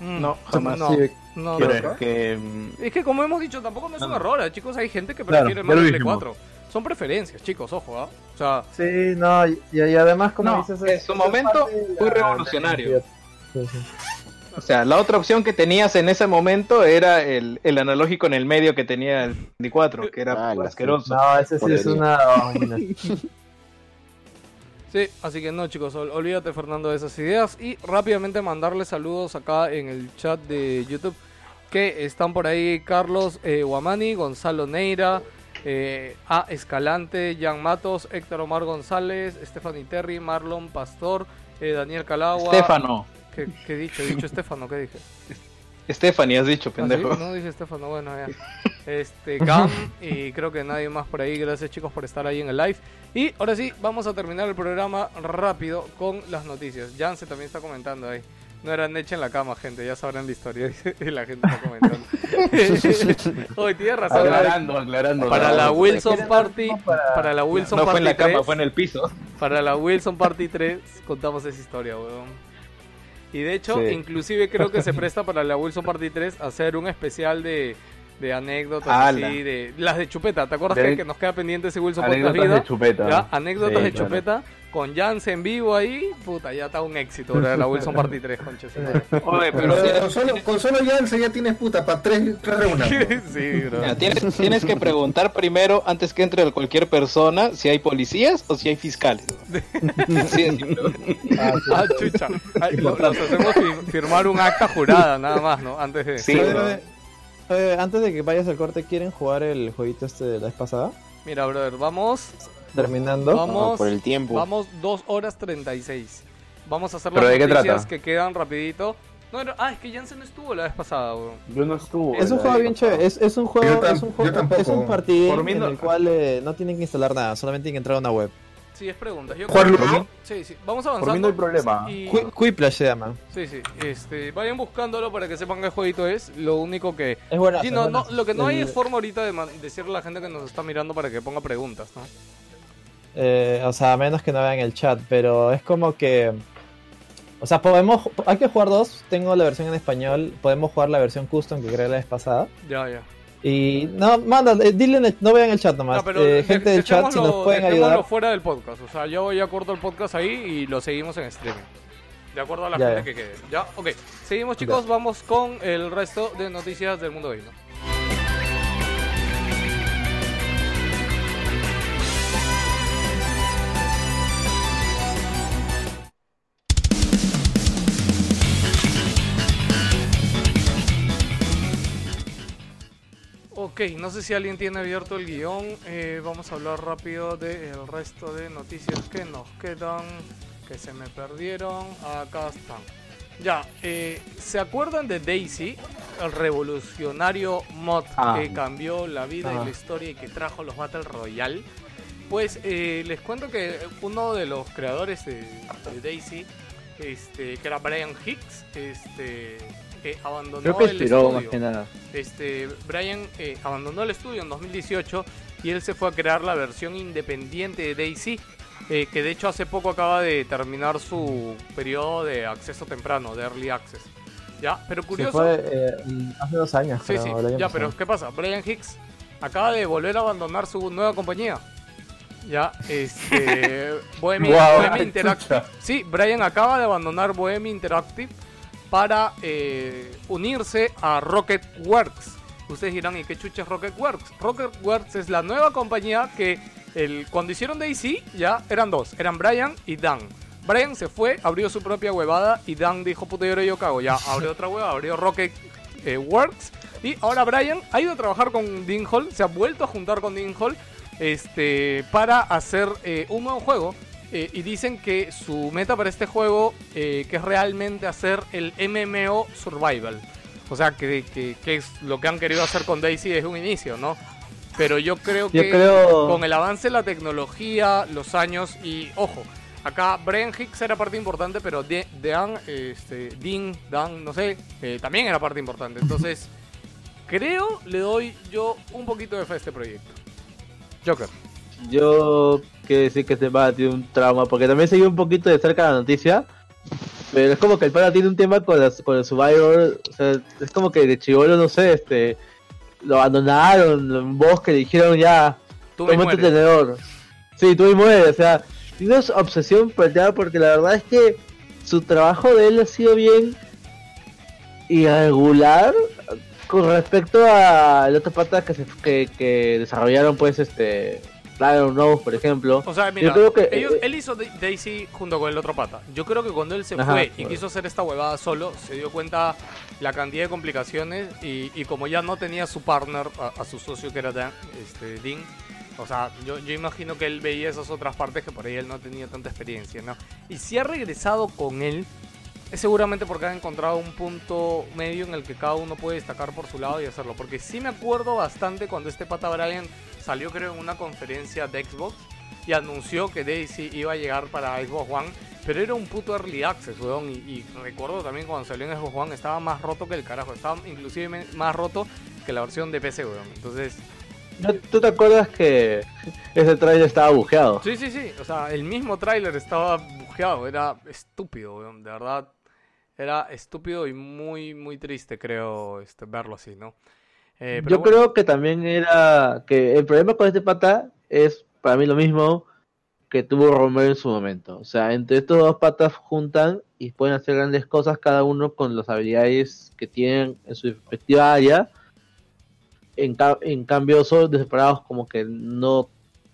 Mm,
No, jamás.
No, no,
es que. mm,
Es que como hemos dicho, tampoco no es un error, eh, chicos. Hay gente que
Claro,
prefiere
ya
más el Play
dijimos.
4. Son preferencias, chicos, ojo, ¿ah? O sea,
Sí, no, y, y además, como
No,
dices,
en su momento fue
la-
revolucionario.
Sí, sí.
O sea, la otra opción que tenías en ese momento era el, el analógico en el medio que tenía el 24, que era
Ah,
asqueroso.
No, ese sí es una.
Sí, así que no, chicos, ol- olvídate, Fernando, de esas ideas. Y rápidamente mandarle saludos acá en el chat de YouTube. Que están por ahí Carlos eh, Guamani, Gonzalo Neira, eh, A. Escalante, Jan Matos, Héctor Omar González, Stephanie Terry, Marlon Pastor, eh, Daniel Calagua.
Estefano.
¿Qué, qué he dicho? He dicho Estefano, ¿qué dije?
Stephanie, has dicho,
¿Ah, sí?
pendejo.
No dije Estefano, bueno, ya. [LAUGHS] Este, Gam y creo que nadie más por ahí. Gracias chicos por estar ahí en el live. Y ahora sí, vamos a terminar el programa rápido con las noticias. Janse también está comentando ahí. No era Neche en la cama, gente, ya sabrán la historia. [LAUGHS] y la gente está comentando. [LAUGHS] Hoy tiene razón.
Aclarando, aclarando.
Para
no,
la
no,
Wilson Party,
para-
para la Wilson
No fue
Party
en la cama,
3,
fue en el piso.
para la Wilson Party 3 contamos esa historia, weón. Y de hecho,
Sí.
inclusive creo que se [LAUGHS] presta para la Wilson Party 3 hacer un especial de, de anécdotas
Ala.
así, de las de Chupeta. ¿Te acuerdas
De-
que, nos queda pendiente ese Wilson Podcast
Anécdotas de chupeta.
¿Ya? Anécdotas
Sí,
de
claro.
Chupeta con Jans en vivo ahí. Puta, ya está un éxito bro, la Wilson Party 3, concha su madre.
Oye,
Pero
pero
con solo, con solo Janssen ya tienes puta para tres, tres reuniones. [LAUGHS]
sí, bro.
Mira, tienes, tienes que preguntar primero, antes que entre cualquier persona, si hay policías o si hay fiscales. [LAUGHS] Sí, es simple.
Ah, chucha. Ay, lo- los hacemos fi- firmar un acta jurada, nada más, ¿no? Antes de...
Sí,
antes de que vayas al corte, ¿quieren jugar el jueguito este de la vez pasada?
Mira, brother, vamos
Terminando.
Vamos,
No, por el tiempo.
Vamos 2 horas 36. Vamos a hacer
¿Pero
las noticias
trata?
que quedan rapidito. No, era- ah, es que Jansen no estuvo la vez pasada, weón.
Yo no estuve.
Es un juego bien chévere, es, es un juego,
tam-
es un juego, es un partido
mí
en
no-
el cual eh, no tienen que instalar nada, solamente tienen que entrar a una web.
Sí, es preguntas. Yo
¿Jugarlo?
creo que- Sí, sí. Vamos avanzando.
Por mí no hay problema.
Y-
Qui- Quiplash se llama.
Sí, sí. Este, vayan buscándolo para que sepan qué jueguito es. Lo único que...
Es buena.
Sí, no, no, lo que no hay es forma ahorita de man- decirle a la gente que nos está mirando para que ponga preguntas, ¿no?
Eh, o sea, a menos que no vean el chat, pero es como que... O sea, podemos... Hay que jugar dos, tengo la versión en español, podemos jugar la versión custom que creé la vez pasada.
Ya, ya.
Y no, manda, eh, dile en el- no vean el chat nomás.
No, pero
Eh,
de-
gente del chat, si nos pueden ayudar.
fuera del podcast. O sea, yo ya corto el podcast ahí y lo seguimos en streaming. De acuerdo a la
Ya,
gente
ya.
que quede. Ya, ok. Seguimos, chicos. Vamos con el resto de noticias del mundo gamer. Ok, no sé si alguien tiene abierto el guion. eh, vamos a hablar rápido del resto de noticias que nos quedan, que se me perdieron. Acá están. Ya, eh, ¿se acuerdan de Daisy? El revolucionario mod
Ah.
que cambió la vida y
Ah.
la historia y que trajo los Battle Royale. Pues eh, les cuento que uno de los creadores de, de Daisy, este, que era Brian Hicks, este, eh, abandonó
Creo que
el estudio.
más que nada.
Este, Brian eh, abandonó el estudio en 2018 y él se fue a crear la versión independiente de Daisy, eh, que de hecho hace poco acaba de terminar su periodo de acceso temprano, de early access. Ya, pero
Se
curioso.
fue eh, hace dos años.
Sí, sí, ya,
pasado.
pero ¿qué pasa? Brian Hicks acaba de volver a abandonar su nueva compañía. Ya, este. [LAUGHS] Bohemia,
Guau,
Bohemia Interactive. Sí, Brian acaba de abandonar Bohemia Interactive para eh, unirse a Rocketworks. Ustedes dirán, ¿y qué chucha es Rocketworks? Rocketworks es la nueva compañía que el, cuando hicieron Daisy ya eran dos, eran Brian y Dan. Brian se fue, abrió su propia huevada y Dan dijo, puta, y ahora yo cago. Ya abrió otra hueva, abrió Rocket eh, Works. Y ahora Brian ha ido a trabajar con Dean Hall, se ha vuelto a juntar con Dean Hall este, para hacer eh, un nuevo juego. Eh, y dicen que su meta para este juego, eh, que es realmente hacer el MMO Survival. O sea, que, que- que es lo que han querido hacer con Daisy desde un inicio, ¿no? Pero yo creo
Yo
que
creo-
con el avance de la tecnología, los años y, ojo, acá Brian Hicks era parte importante, pero De- Dean, este, Dean, Dan, no sé, eh, también era parte importante. Entonces, [LAUGHS] creo le doy yo un poquito de fe a este proyecto. Joker.
Yo quiero decir que este pata tiene un trauma, porque también seguí un poquito de cerca la noticia, pero es como que el pata tiene un tema con, las- con el Survivor, o sea, es como que de chivolo, no sé, este, lo abandonaron en un bosque, le dijeron ya,
Tú me mueres.
tenedor. Sí, tú y mueres, o sea, tiene obsesión planteada porque la verdad es que su trabajo de él ha sido bien irregular con respecto a los otros patas que, se, que, que desarrollaron pues este Dragon Nose por ejemplo
O sea, mira,
yo creo que
ellos-
eh,
él hizo Da- Daisy junto con el otro pata. Yo creo que cuando él se
Ajá,
fue y
bueno.
quiso hacer esta huevada solo, se dio cuenta la cantidad de complicaciones y, y como ya no tenía su partner, a, a su socio que era Dan, este, Dean, o sea, yo, yo imagino que él veía esas otras partes que por ahí él no tenía tanta experiencia, ¿no? Y si ha regresado con él, es seguramente porque ha encontrado un punto medio en el que cada uno puede destacar por su lado y hacerlo. Porque sí me acuerdo bastante cuando este pata Brian salió creo en una conferencia de Xbox y anunció que Daisy iba a llegar para Xbox One, pero era un puto early access, weón. Y, y recuerdo también cuando salió en Xbox One estaba más roto que el carajo, estaba inclusive más roto que la versión de PC, weón. Entonces,
¿no- ¿tú te acuerdas que ese trailer estaba bujeado?
sí, sí, sí, o sea, el mismo tráiler estaba bujeado, era estúpido, weón, de verdad. Era estúpido y muy, muy triste, creo, este, verlo así, ¿no? Eh, pero
yo
bueno.
creo que también era que el problema con este pata es para mí lo mismo que tuvo Romero en su momento. O sea, entre estos dos patas juntan y pueden hacer grandes cosas cada uno con las habilidades que tienen en su respectiva área. En, ca- en cambio, son separados como que no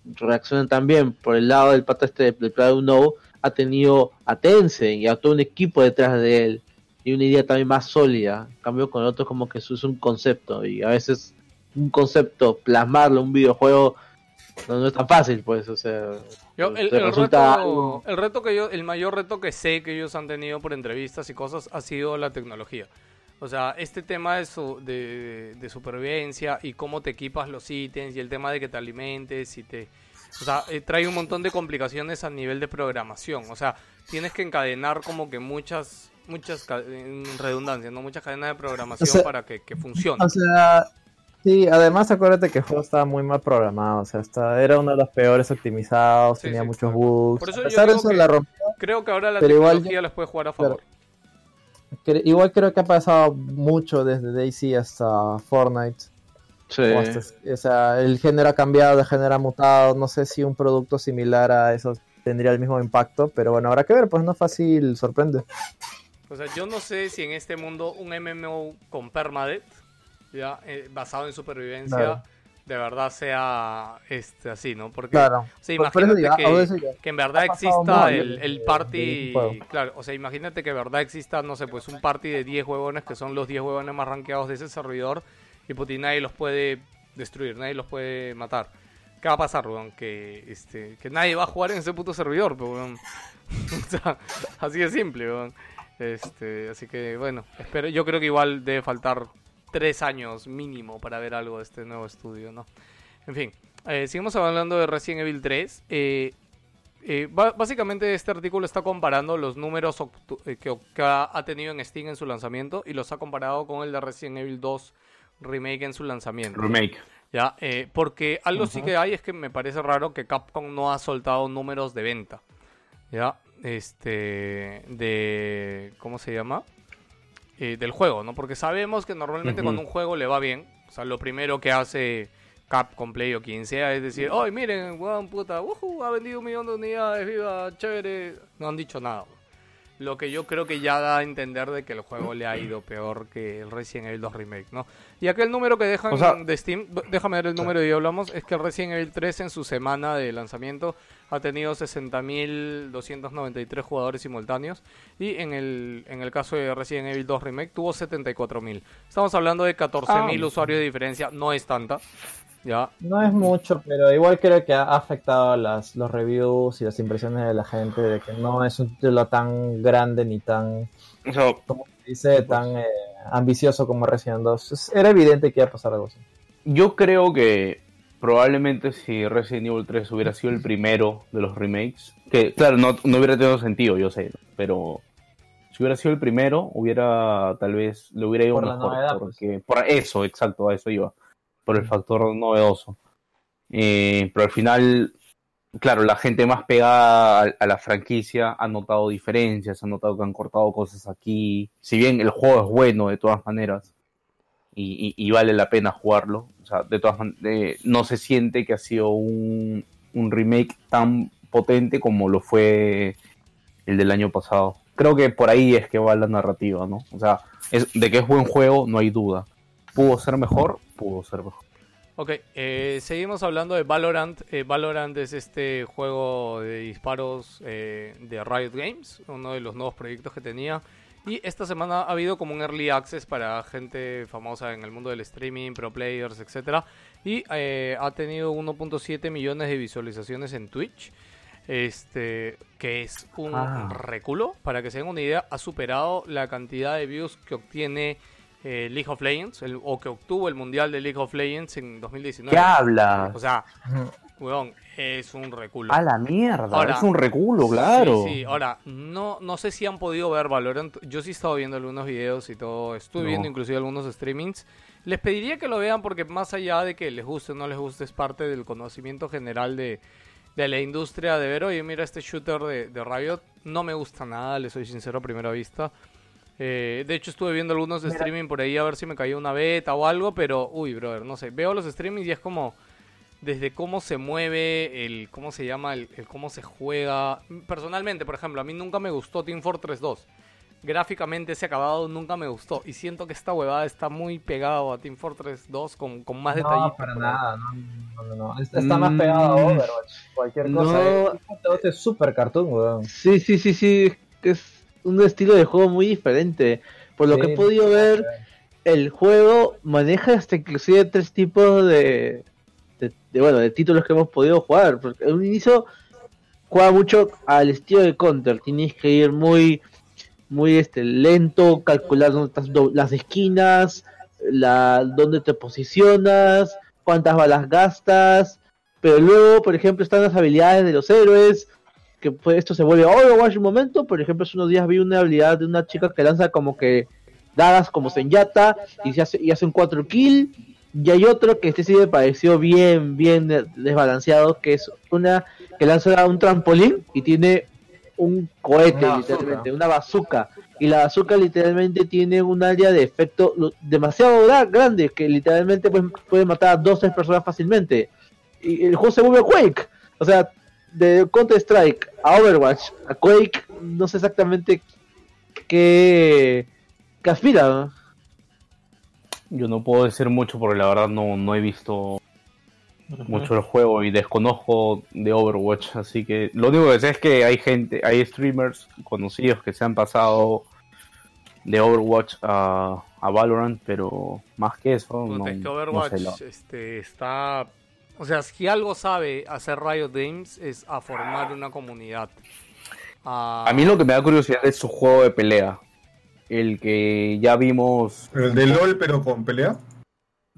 reaccionan tan bien. Por el lado del pata este del Player No ha tenido a Tencent y a todo un equipo detrás de él y una idea también más sólida. En cambio, con el otro como que eso es un concepto y a veces un concepto, plasmarlo en un videojuego no, no es tan fácil, pues, o sea,
Yo, el,
resulta
reto, el reto que yo, el mayor reto que sé que ellos han tenido por entrevistas y cosas ha sido la tecnología. O sea, este tema de, su, de, de supervivencia y cómo te equipas los ítems y el tema de que te alimentes y te... O sea, eh, trae un montón de complicaciones a nivel de programación. O sea, tienes que encadenar como que muchas, muchas, ca- en redundancia, ¿no? Muchas cadenas de programación
O sea,
para que, que funcione.
O sea, sí, además acuérdate que el juego estaba muy mal programado, o sea, hasta era uno de los peores optimizados,
Sí,
tenía
sí,
muchos bugs.
Por eso
a
yo
pesar eso
que
la rompió.
Creo que ahora la tecnología les puede jugar a favor.
Cre- Igual creo que ha pasado mucho desde Daisy hasta Fortnite.
Sí.
O, hasta- o sea, el género ha cambiado, el género ha mutado. No sé si un producto similar a eso tendría el mismo impacto, pero bueno, habrá que ver, pues no fácil, sorprende.
O sea, yo no sé si en este mundo un MMO con permadeath, ya eh, basado en supervivencia,
Claro.
de verdad sea este así, ¿no? Porque
Claro.
o sea, imagínate
digo, a
que,
ya
que en verdad exista el, el party, claro, o sea, imagínate que de verdad exista, no sé, pues un party de 10 huevones que son los 10 huevones más rankeados de ese servidor y puti, nadie los puede destruir, nadie los puede matar. ¿Qué va a pasar, weón? Que, este, que nadie va a jugar en ese puto servidor, pero, weón. [LAUGHS] o sea, así de simple, weón. Este, así que, bueno, espero, yo creo que igual debe faltar tres años mínimo para ver algo de este nuevo estudio, ¿no? En fin, eh, seguimos hablando de Resident Evil 3. Eh, eh, básicamente este artículo está comparando los números eh, que, que ha, tenido en Steam en su lanzamiento y los ha comparado con el de Resident Evil 2 Remake en su lanzamiento.
Remake.
Ya, eh, porque algo sí que hay es que me parece raro que Capcom no ha soltado números de venta. Ya, este, de, ¿cómo se llama? Eh, del juego, ¿no? Porque sabemos que normalmente cuando un juego le va bien, o sea, lo primero que hace Capcom Play o quien sea es decir, ¡ay, miren, weón, puta, ujú, ha vendido un millón de unidades, viva, chévere! No han dicho nada. Lo que yo creo que ya da a entender de que el juego le ha ido peor que el Resident Evil 2 Remake, ¿no? Y aquel número que dejan
O sea-
de Steam, déjame ver el número y hablamos, es que el Resident Evil 3 en su semana de lanzamiento ha tenido 60.293 jugadores simultáneos y en el, en el caso de Resident Evil 2 Remake tuvo 74.000. Estamos hablando de 14.000
Ah.
usuarios de diferencia, no es tanta. Ya,
No es mucho, pero igual creo que ha afectado las, los reviews y las impresiones de la gente de que no es un título tan grande ni tan, como se dice, tan eh, ambicioso como Resident 2. Es- Era evidente que iba a pasar algo así.
yo creo que probablemente si Resident Evil 3 hubiera sido el primero de los remakes, que claro, no, no hubiera tenido sentido, yo sé, pero si hubiera sido el primero, hubiera tal vez le hubiera ido
Por la
mejor,
novedad, pues.
porque por eso, exacto, a eso iba, por el factor novedoso. Eh, pero al final, claro, la gente más pegada a, a la franquicia ha notado diferencias, ha notado que han cortado cosas aquí. Si bien el juego es bueno de todas maneras y, vale la pena jugarlo, o sea, de todas maneras, no se siente que ha sido un, remake tan potente como lo fue el del año pasado. Creo que por ahí es que va la narrativa, ¿no? O sea, de que es buen juego, no hay duda. ¿Pudo ser mejor? Pudo ser mejor.
Ok, eh, seguimos hablando de Valorant. Eh, Valorant es este juego de disparos eh, de Riot Games, uno de los nuevos proyectos que tenía. Y esta semana ha habido como un early access para gente famosa en el mundo del streaming, pro players, etc. Y ha tenido 1.7 millones de visualizaciones en Twitch. Este, que es un
Ah.
reculo. Para que se den una idea, ha superado la cantidad de views que obtiene eh, League of Legends, el- o que obtuvo el Mundial de League of Legends en 2019.
¿Qué hablas?
O sea, weón, es un reculo.
A la mierda,
Ahora-
es un reculo, claro.
Sí, sí, ahora, no, no sé si han podido ver Valorant. Yo sí he estado viendo algunos videos y todo. Estuve
No.
viendo inclusive algunos streamings. Les pediría que lo vean porque más allá de que les guste o no les guste, es parte del conocimiento general de, de la industria de ver, oye, mira este shooter de, de Riot. No me gusta nada, le soy sincero a primera vista. Eh, de hecho, estuve viendo algunos de streaming por ahí a ver si me caía una beta o algo, pero, uy, brother, no sé. Veo los streamings y es como desde cómo se mueve, el cómo se llama, el, el cómo se juega. Personalmente, por ejemplo, a mí nunca me gustó Team Fortress 2. Gráficamente ese acabado nunca me gustó. Y siento que esta huevada está muy pegado a Team Fortress 2 con, con más detallitos.
No, para nada, no, no, no, no. Está, está más
Mm.
pegado a Overwatch. Cualquier cosa.
No.
eh. Este es super cartoon, weón.
Sí, sí, sí, sí. Es un estilo de juego muy diferente. Por lo
Sí,
que he podido ver, el juego maneja hasta inclusive tres tipos de, de, de, bueno, de títulos que hemos podido jugar. Porque en un inicio juega mucho al estilo de Counter. Tienes que ir muy, muy este, lento, calcular dónde estás do- las esquinas, la, dónde te posicionas, cuántas balas gastas. Pero luego, por ejemplo, están las habilidades de los héroes, que pues, esto se vuelve Overwatch un momento. Por ejemplo, hace unos días vi una habilidad de una chica que lanza como que dagas como Senyata y, se hace, y hace un 4 kill. Y hay otro que este sí me pareció bien, bien de- desbalanceado, que es una que lanza un trampolín y tiene un cohete,
Una
literalmente, una bazooka. Y la bazooka literalmente tiene un área de efecto demasiado gra- grande que literalmente pues, puede matar a dos tres personas fácilmente. Y el juego se vuelve Quake. O sea, de Counter Strike a Overwatch a Quake, no sé exactamente qué, qué aspira. ¿no?
Yo no puedo decir mucho porque la verdad no, no he visto mucho el juego y desconozco de Overwatch, así que lo único que sé es que hay gente, hay streamers conocidos que se han pasado de Overwatch a, a Valorant, pero más que eso, no,
es que
no
Overwatch
sé, la-
este, está... O sea, si algo sabe hacer Riot Games es a formar una comunidad. A,
A mí lo que me da curiosidad es su juego de pelea, el que ya vimos.
El de LOL, pero con pelea.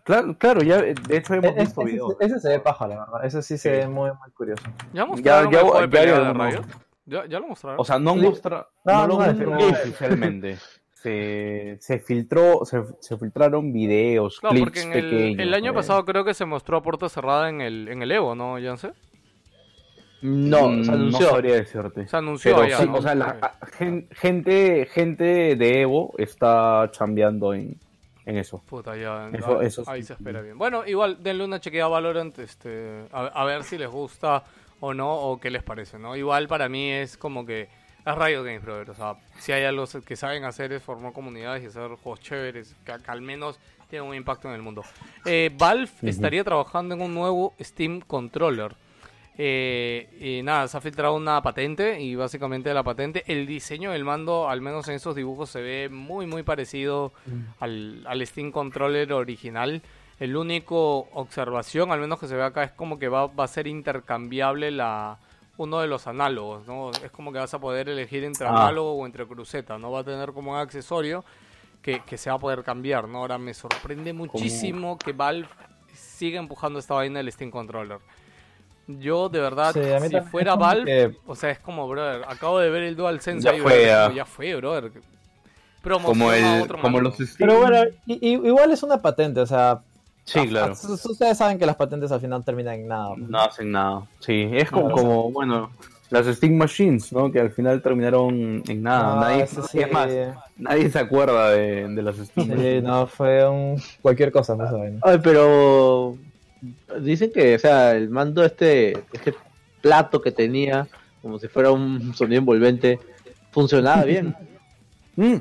Claro, claro, ya de hecho hemos
es-
visto
ese,
videos.
ese se ve paja, la verdad. Ese sí se ve muy, muy curioso.
¿Ya mostraron
ya-
el juego de
ya
pelea
hay
de
algunos.
Riot? ¿Ya, ya lo mostraron?
O sea, no
Sí.
muestra,
No,
no, lo
no,
mostró
no.
oficialmente. Se, se filtró, se, se filtraron videos,
Claro,
clips
porque en el,
pequeños.
el año
eh.
pasado creo que se mostró a puerta cerrada en el, en el Evo, ¿no, Janse?
No,
Mm,
se anunció.
sabría decirte.
Se anunció
Pero sí,
¿no?
o sea, la- gente, gente de Evo está chambeando en, en eso.
Puta, ya,
Eso-
ah,
eso
ahí
sí.
se espera bien. Bueno, igual denle una chequeada a Valorant, este, a, a ver si les gusta o no, o qué les parece, ¿no? Igual para mí es como que es Riot Games, brother. O sea, si hay algo que saben hacer es formar comunidades y hacer juegos chéveres, que, que al menos tienen un impacto en el mundo. Eh, Valve estaría trabajando en un nuevo Steam Controller. Eh, y nada, se ha filtrado una patente y básicamente la patente, el diseño del mando, al menos en esos dibujos, se ve muy muy parecido al, al Steam Controller original. El único observación, al menos que se ve acá, es como que va, va a ser intercambiable la uno de los análogos, ¿no? Es como que vas a poder elegir entre
Ah.
análogo o entre cruceta, ¿no? Va a tener como un accesorio que, que se va a poder cambiar, ¿no? Ahora me sorprende muchísimo que Valve siga empujando esta vaina del Steam Controller. Yo, de verdad,
Sí,
si fuera Valve,
que-
o sea, es como, brother, acabo de ver el DualSense
Ya
ahí,
fue,
brother,
ya.
ya fue, brother. Promociona
Como, el,
otro
como los Steam.
Pero bueno, igual es una patente, o sea.
Sí,
a-
claro.
a- ustedes saben que las patentes al final terminan en nada.
No hacen nada. Sí, es como,
Claro.
como bueno, las Steam Machines, ¿no? Que al final terminaron en nada.
No,
nadie,
eso sí.
es más, nadie se acuerda de, de las Steam
Sí,
Machines.
no, fue un cualquier cosa, no saben.
Ay, pero dicen que, o sea, el mando este, este plato que tenía, como si fuera un sonido envolvente, funcionaba bien. [LAUGHS]
Mm,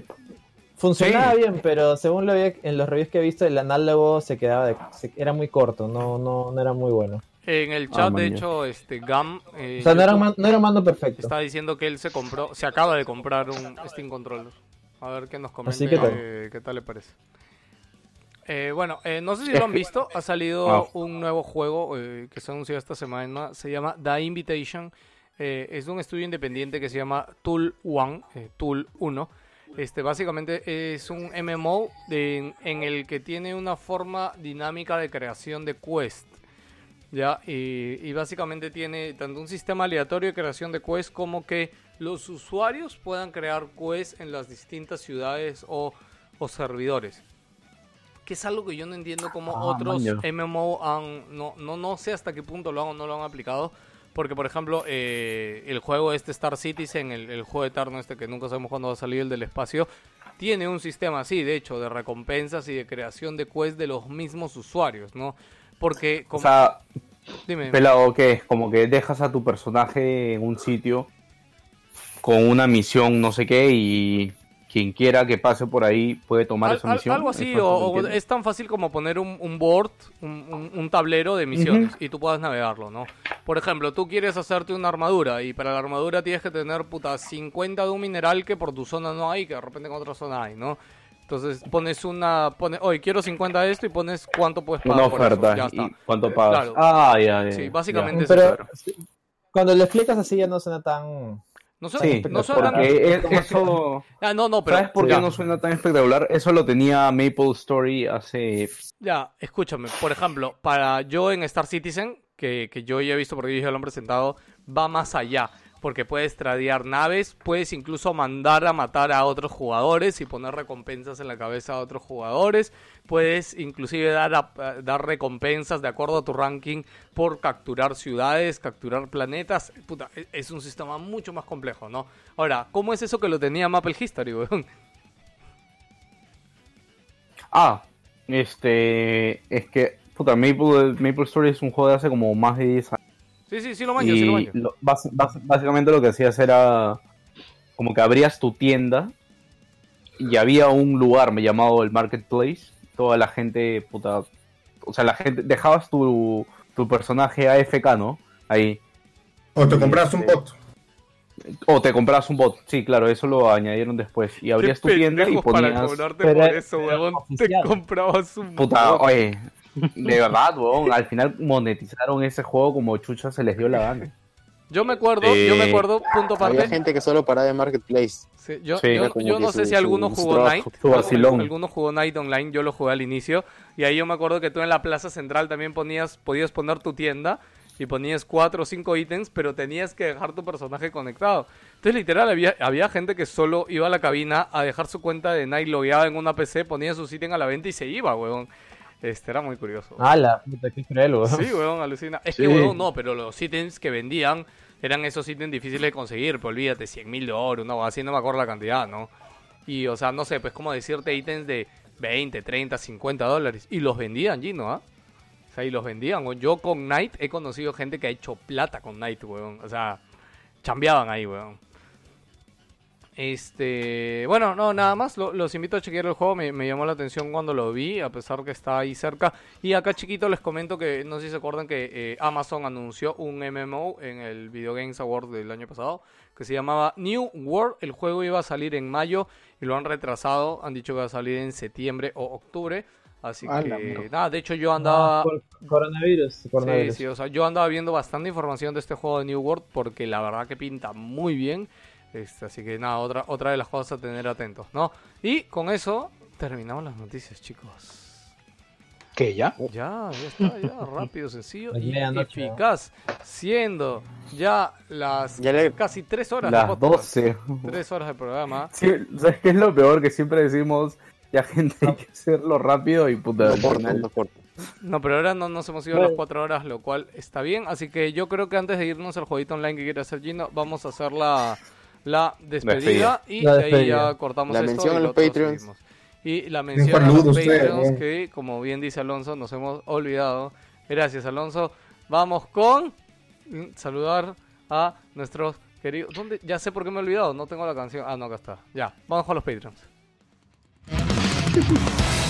Funcionaba
Sí.
bien, pero según lo vi en los reviews que he visto, el análogo se quedaba de, se- era muy corto, no, no, no era muy bueno.
En el
Ah,
chat, de hecho, este Gam eh,
O sea, no era, man- no mando perfecto.
está diciendo que él se compró, se acaba de comprar un Steam Controller. A ver qué nos comenta, eh, qué tal le parece. Eh, bueno, eh, no sé si lo han visto, ha salido
Ah.
un nuevo juego eh, que se anunció esta semana, se llama The Invitation, eh, es de un estudio independiente que se llama Tool One, eh, Tool 1. Este, básicamente es un MMO de- en el que tiene una forma dinámica de creación de quest. ¿ya? Y, y básicamente tiene tanto un sistema aleatorio de creación de quests como que los usuarios puedan crear quests en las distintas ciudades o, o servidores. Que es algo que yo no entiendo cómo
Ah,
otros
maño.
MMO han... No, no, no sé hasta qué punto lo han o no lo han aplicado. Porque, por ejemplo, eh, el juego este Star Citizen, el, el juego eterno este que nunca sabemos cuándo va a salir, el del espacio, tiene un sistema así, de hecho, de recompensas y de creación de quests de los mismos usuarios, ¿no? Porque,
O sea,
dime,
pelado, ¿qué es? Como que dejas a tu personaje en un sitio con una misión, no sé qué, y quien quiera que pase por ahí puede tomar
Al-
esa
al-
misión.
algo así,
¿Eso
o, es tan fácil como poner un, un board, un, un- un tablero de misiones y tú puedas navegarlo, ¿no? Por ejemplo, tú quieres hacerte una armadura y para la armadura tienes que tener, puta, 50 de un mineral que por tu zona no hay, que de repente en otra zona hay, ¿no? Entonces pones una, pones, oye, quiero 50 de esto y pones cuánto puedes pagar
Una
por eso,
oferta.
ya
¿Y
está.
cuánto pagas?
Claro.
Ah, ya, ya,
Sí,
ya.
básicamente es
Pero
eso.
cuando le explicas así ya no suena tan...
No suena,
Sí,
no suena tan-
porque es- eso... [LAUGHS]
Ah, no, no, pero
¿Sabes por
ya.
qué no suena tan espectacular? Eso lo tenía Maple Story hace...
Ya, escúchame, por ejemplo, para yo en Star Citizen, que, que yo ya he visto porque yo ya lo han presentado, va más allá. Porque puedes tradear naves, puedes incluso mandar a matar a otros jugadores y poner recompensas en la cabeza a otros jugadores, puedes inclusive dar, a- dar recompensas de acuerdo a tu ranking por capturar ciudades, capturar planetas, puta, e- es un sistema mucho más complejo, ¿no? Ahora, ¿cómo es eso que lo tenía Maple History, weón?
Ah, este. Es que, puta, Maple, Maple Story es un juego de hace como más de 10 años.
Sí, sí, sí lo manjo, sí lo
Y
manjo.
lo- bas- bas- básicamente lo que hacías era como que abrías tu tienda y había un lugar llamado el Marketplace. Toda la gente, puta. O sea, la gente. Dejabas tu, tu personaje AFK, ¿no? Ahí.
O te compras un
este,
bot.
O te comprabas un bot. Sí, claro, eso lo añadieron después. Y abrías tu tienda y
pendejos para
ponías.
cobrarte por eso, weón. Te comprabas un
Puta,
bot.
oye. [LAUGHS] De verdad, weón. Al final monetizaron ese juego como chucha se les dio la gana.
Yo me acuerdo, yo me
Eh,
acuerdo, punto
Había
aparte.
gente que solo paraba de Marketplace.
Sí, yo,
Sí.
yo, no sé
su-
si alguno jugó Night. Alguno jugó Night Online, yo lo jugué al inicio. Y ahí yo me acuerdo que tú en la plaza central también ponías, podías poner tu tienda y ponías cuatro o cinco ítems, pero tenías que dejar tu personaje conectado. Entonces, literal, había, había gente que solo iba a la cabina a dejar su cuenta de Night logueada en una PC, ponía su ítem a la venta y se iba, weón. Este era muy curioso.
¡Hala! Puta, qué cruel, weón.
Sí, weón, alucina. Es
Sí.
que, weón, no, pero los ítems que vendían eran esos ítems difíciles de conseguir, pues olvídate, 100 mil de oro, no, así no me acuerdo la cantidad, ¿no? Y, o sea, no sé, pues como decirte ítems de 20, 30, 50 dólares. Y los vendían, Gino, ¿ah? O sea, y los vendían. O Yo con Knight he conocido gente que ha hecho plata con Knight, weón. O sea, chambeaban ahí, weón. Este, bueno, no, nada más, lo- los invito a chequear el juego, me, me llamó la atención cuando lo vi, a pesar que está ahí cerca. Y acá chiquito les comento que, no sé si se acuerdan que eh, Amazon anunció un MMO en el Video Games Award del año pasado, que se llamaba New World, el juego iba a salir en mayo y lo han retrasado, han dicho que va a salir en septiembre o octubre. Así que, nada, de hecho yo andaba...
Por- coronavirus,
Sí,
coronavirus.
sí, o sea, yo andaba viendo bastante información de este juego de New World porque la verdad que pinta muy bien. Este, así que nada, otra, otra de las cosas a tener atentos, ¿no? Y con eso terminamos las noticias, chicos.
¿Qué ya?
Ya, ya está, ya, [LAUGHS] rápido, sencillo y eficaz. Siendo ya las
Ya le-
casi tres horas de
Las
podcast.
12.
Tres horas de programa.
Sí, ¿Sabes qué es lo peor? Que siempre decimos, ya gente, hay que hacerlo rápido y puta,
No
final-
no corta.
No, pero ahora no nos hemos ido a las cuatro horas, lo cual está bien. Así que yo creo que antes de irnos al jueguito online que quiere hacer Gino, vamos a hacer la, la despedida,
Despedida.
y
La
de ahí
despedida.
ya cortamos
La
esto
mención
y
los Patreons.
Y la mención a los Patreons
¿no?
que, como bien dice Alonso, nos hemos olvidado. Gracias, Alonso. Vamos con mm, saludar a nuestros queridos... ¿Dónde? Ya sé por qué me he olvidado, no tengo la canción. Ah, no, acá está. Ya, vamos con los Patreons. [LAUGHS]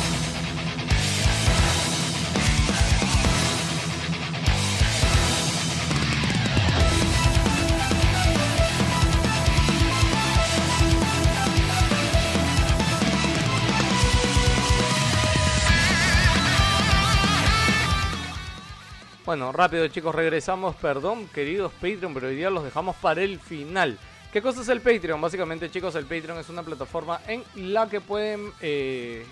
Bueno, rápido chicos, regresamos, perdón queridos Patreon, pero hoy día los dejamos para el final. ¿Qué cosa es el Patreon? Básicamente chicos, el Patreon es una plataforma en la que pueden eh,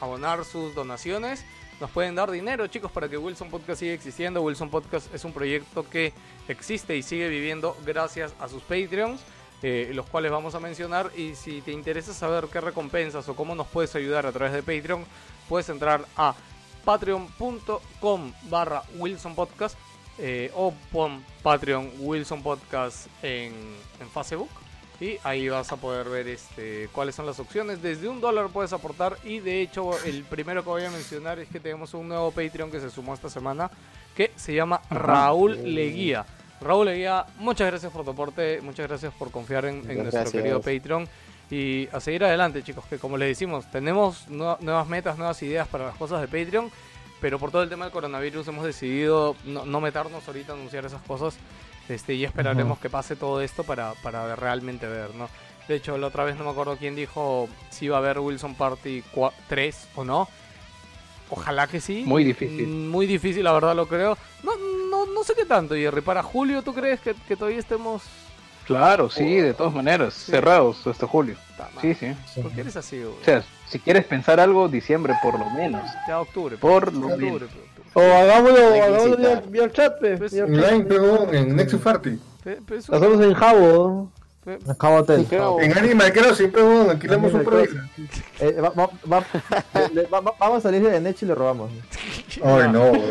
abonar sus donaciones. Nos pueden dar dinero chicos para que Wilson Podcast siga existiendo. Wilson Podcast es un proyecto que existe y sigue viviendo gracias a sus Patreons. eh, los cuales vamos a mencionar y si te interesa saber qué recompensas o cómo nos puedes ayudar a través de Patreon puedes entrar a patreon.com barra Wilson Podcast eh, o pon Patreon Wilson Podcast en, en Facebook y ahí vas a poder ver este cuáles son las opciones. Desde un dólar puedes aportar y de hecho el primero que voy a mencionar es que tenemos un nuevo Patreon que se sumó esta semana que se llama Raúl Leguía. Raúl Leguía, muchas gracias por tu aporte, muchas gracias por confiar en, en nuestro querido Patreon. Y a seguir adelante, chicos, que como les decimos, tenemos nue- nuevas metas, nuevas ideas para las cosas de Patreon, pero por todo el tema del coronavirus hemos decidido no, no meternos ahorita a anunciar esas cosas este, y esperaremos que pase todo esto para, para realmente ver, ¿no? De hecho, la otra vez no me acuerdo quién dijo si iba a haber Wilson Party 4 3 o no. Ojalá que sí.
Muy difícil.
Mm, Muy difícil, la verdad lo creo. No, no, no sé qué tanto, Jerry. Para julio, ¿tú crees que, que todavía estemos...
Claro, sí, de todas maneras. Cerrados hasta julio. Sí, sí.
¿Por qué eres así, güey?
O sea, si quieres pensar algo, diciembre por lo menos.
Ya octubre.
Por lo
octubre,
menos.
octubre.
O hagámoslo, hagámoslo vía, vía chat, pe,
Pues,
vía
Online, pero en Nexus Party.
Pe- pe-
hacemos en Jabo.
Hotel.
En Animal Crossing, siempre bueno, alquilamos un programa.
Eh, va- va- va- [LAUGHS] le- va- va- vamos a salir de Nechi y le robamos.
Ay, no. [LAUGHS]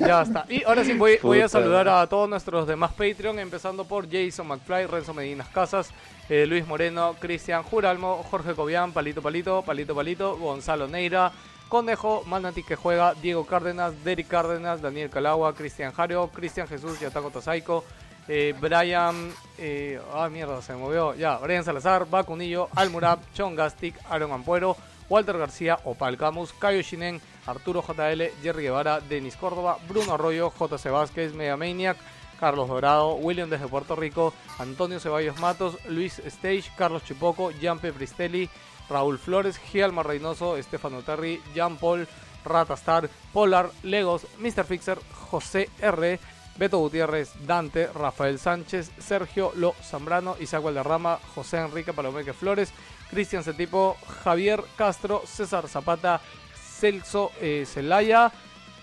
Ya está. Y ahora sí voy, voy a saludar a todos nuestros demás Patreon, empezando por Jason McFly, Renzo Medinas Casas, eh, Luis Moreno, Cristian Juralmo, Jorge Cobian, Palito Palito, Palito Palito, Gonzalo Neira, Conejo, Manati que juega, Diego Cárdenas, Derek Cárdenas, Daniel Calagua, Cristian Jario, Cristian Jesús, Yataco Tazaico, eh, Brian, eh, ah mierda, se movió, ya, Brian Salazar, Bacunillo, Almurab, Chon Gastic, Aaron Ampuero, Walter García, Opal Camus, Cayo Shinen, Arturo JL, Jerry Guevara, Denis Córdoba, Bruno Arroyo, JC Vázquez, Mega Maniac, Carlos Dorado, William desde Puerto Rico, Antonio Ceballos Matos, Luis Stage, Carlos Chipoco, Jampe Pristelli, Raúl Flores, Gialma Reynoso, Estefano Terry, Jean Paul, Ratastar, Polar, Legos, Mr. Fixer, José R, Beto Gutiérrez, Dante, Rafael Sánchez, Sergio Lo Zambrano, Isaac Valderrama, José Enrique Palomeque Flores, Cristian Cetipo, Javier Castro, César Zapata, Celso eh, Celaya,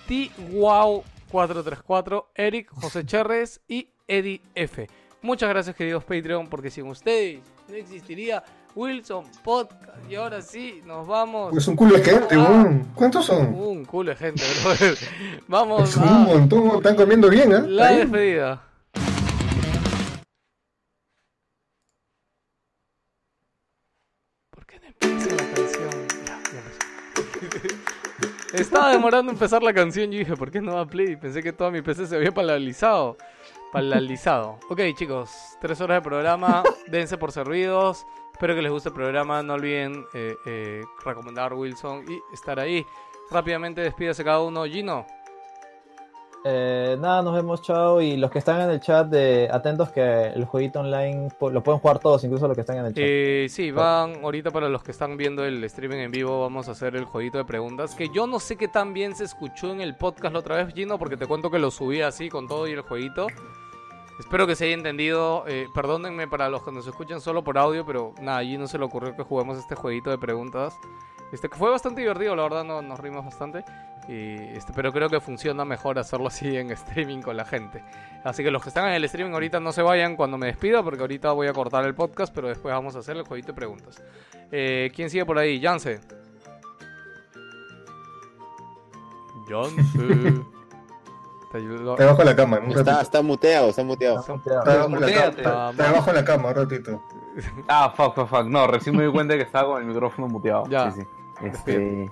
T. Wow 434, Eric, José Cherres y Eddie F. Muchas gracias queridos Patreon, porque sin ustedes no existiría Wilson Podcast. Y ahora sí, nos vamos.
Pues un culo de gente,
Ah.
¿Cuántos son?
Un culo de gente, brother. [LAUGHS] Vamos
Son un
a
montón, están comiendo bien, ¿eh?
la
Ahí.
despedida. ¿Por qué no empieza la canción? Ya, ya empezó. [LAUGHS] Estaba demorando empezar la canción y dije, ¿por qué no va a play? Pensé que toda mi PC se había paralizado. Paralizado. Ok, chicos, tres horas de programa. [LAUGHS] Dense por servidos. Espero que les guste el programa. No olviden eh, eh, recomendar Wilson y estar ahí. Rápidamente despídase cada uno. Gino.
Eh, nada, nos vemos, chao. Y los que están en el chat, de, atentos que el jueguito online lo pueden jugar todos, incluso los que están en el chat.
Eh, sí, van ahorita para los que están viendo el streaming en vivo, vamos a hacer el jueguito de preguntas. Que yo no sé qué tan bien se escuchó en el podcast la otra vez, Gino, porque te cuento que lo subí así con todo y el jueguito. Espero que se haya entendido. eh, perdónenme para los que nos escuchan solo por audio, pero nada, allí no se le ocurrió que juguemos este jueguito de preguntas. Este que fue bastante divertido, la verdad, no, nos rimos bastante. Este, pero creo que funciona mejor hacerlo así en streaming con la gente. Así que los que están en el streaming ahorita no se vayan cuando me despida, porque ahorita voy a cortar el podcast, pero después vamos a hacer el jueguito de preguntas. Eh, ¿Quién sigue por ahí? Yance. Yance.
Está debajo de la cama, un
Está, está muteado, está muteado.
Está debajo de la cama, está- la un ratito. [LAUGHS]
Ah, fuck, fuck, fuck. No, recién me di cuenta que estaba con el micrófono muteado.
Ya.
Sí, sí. Este...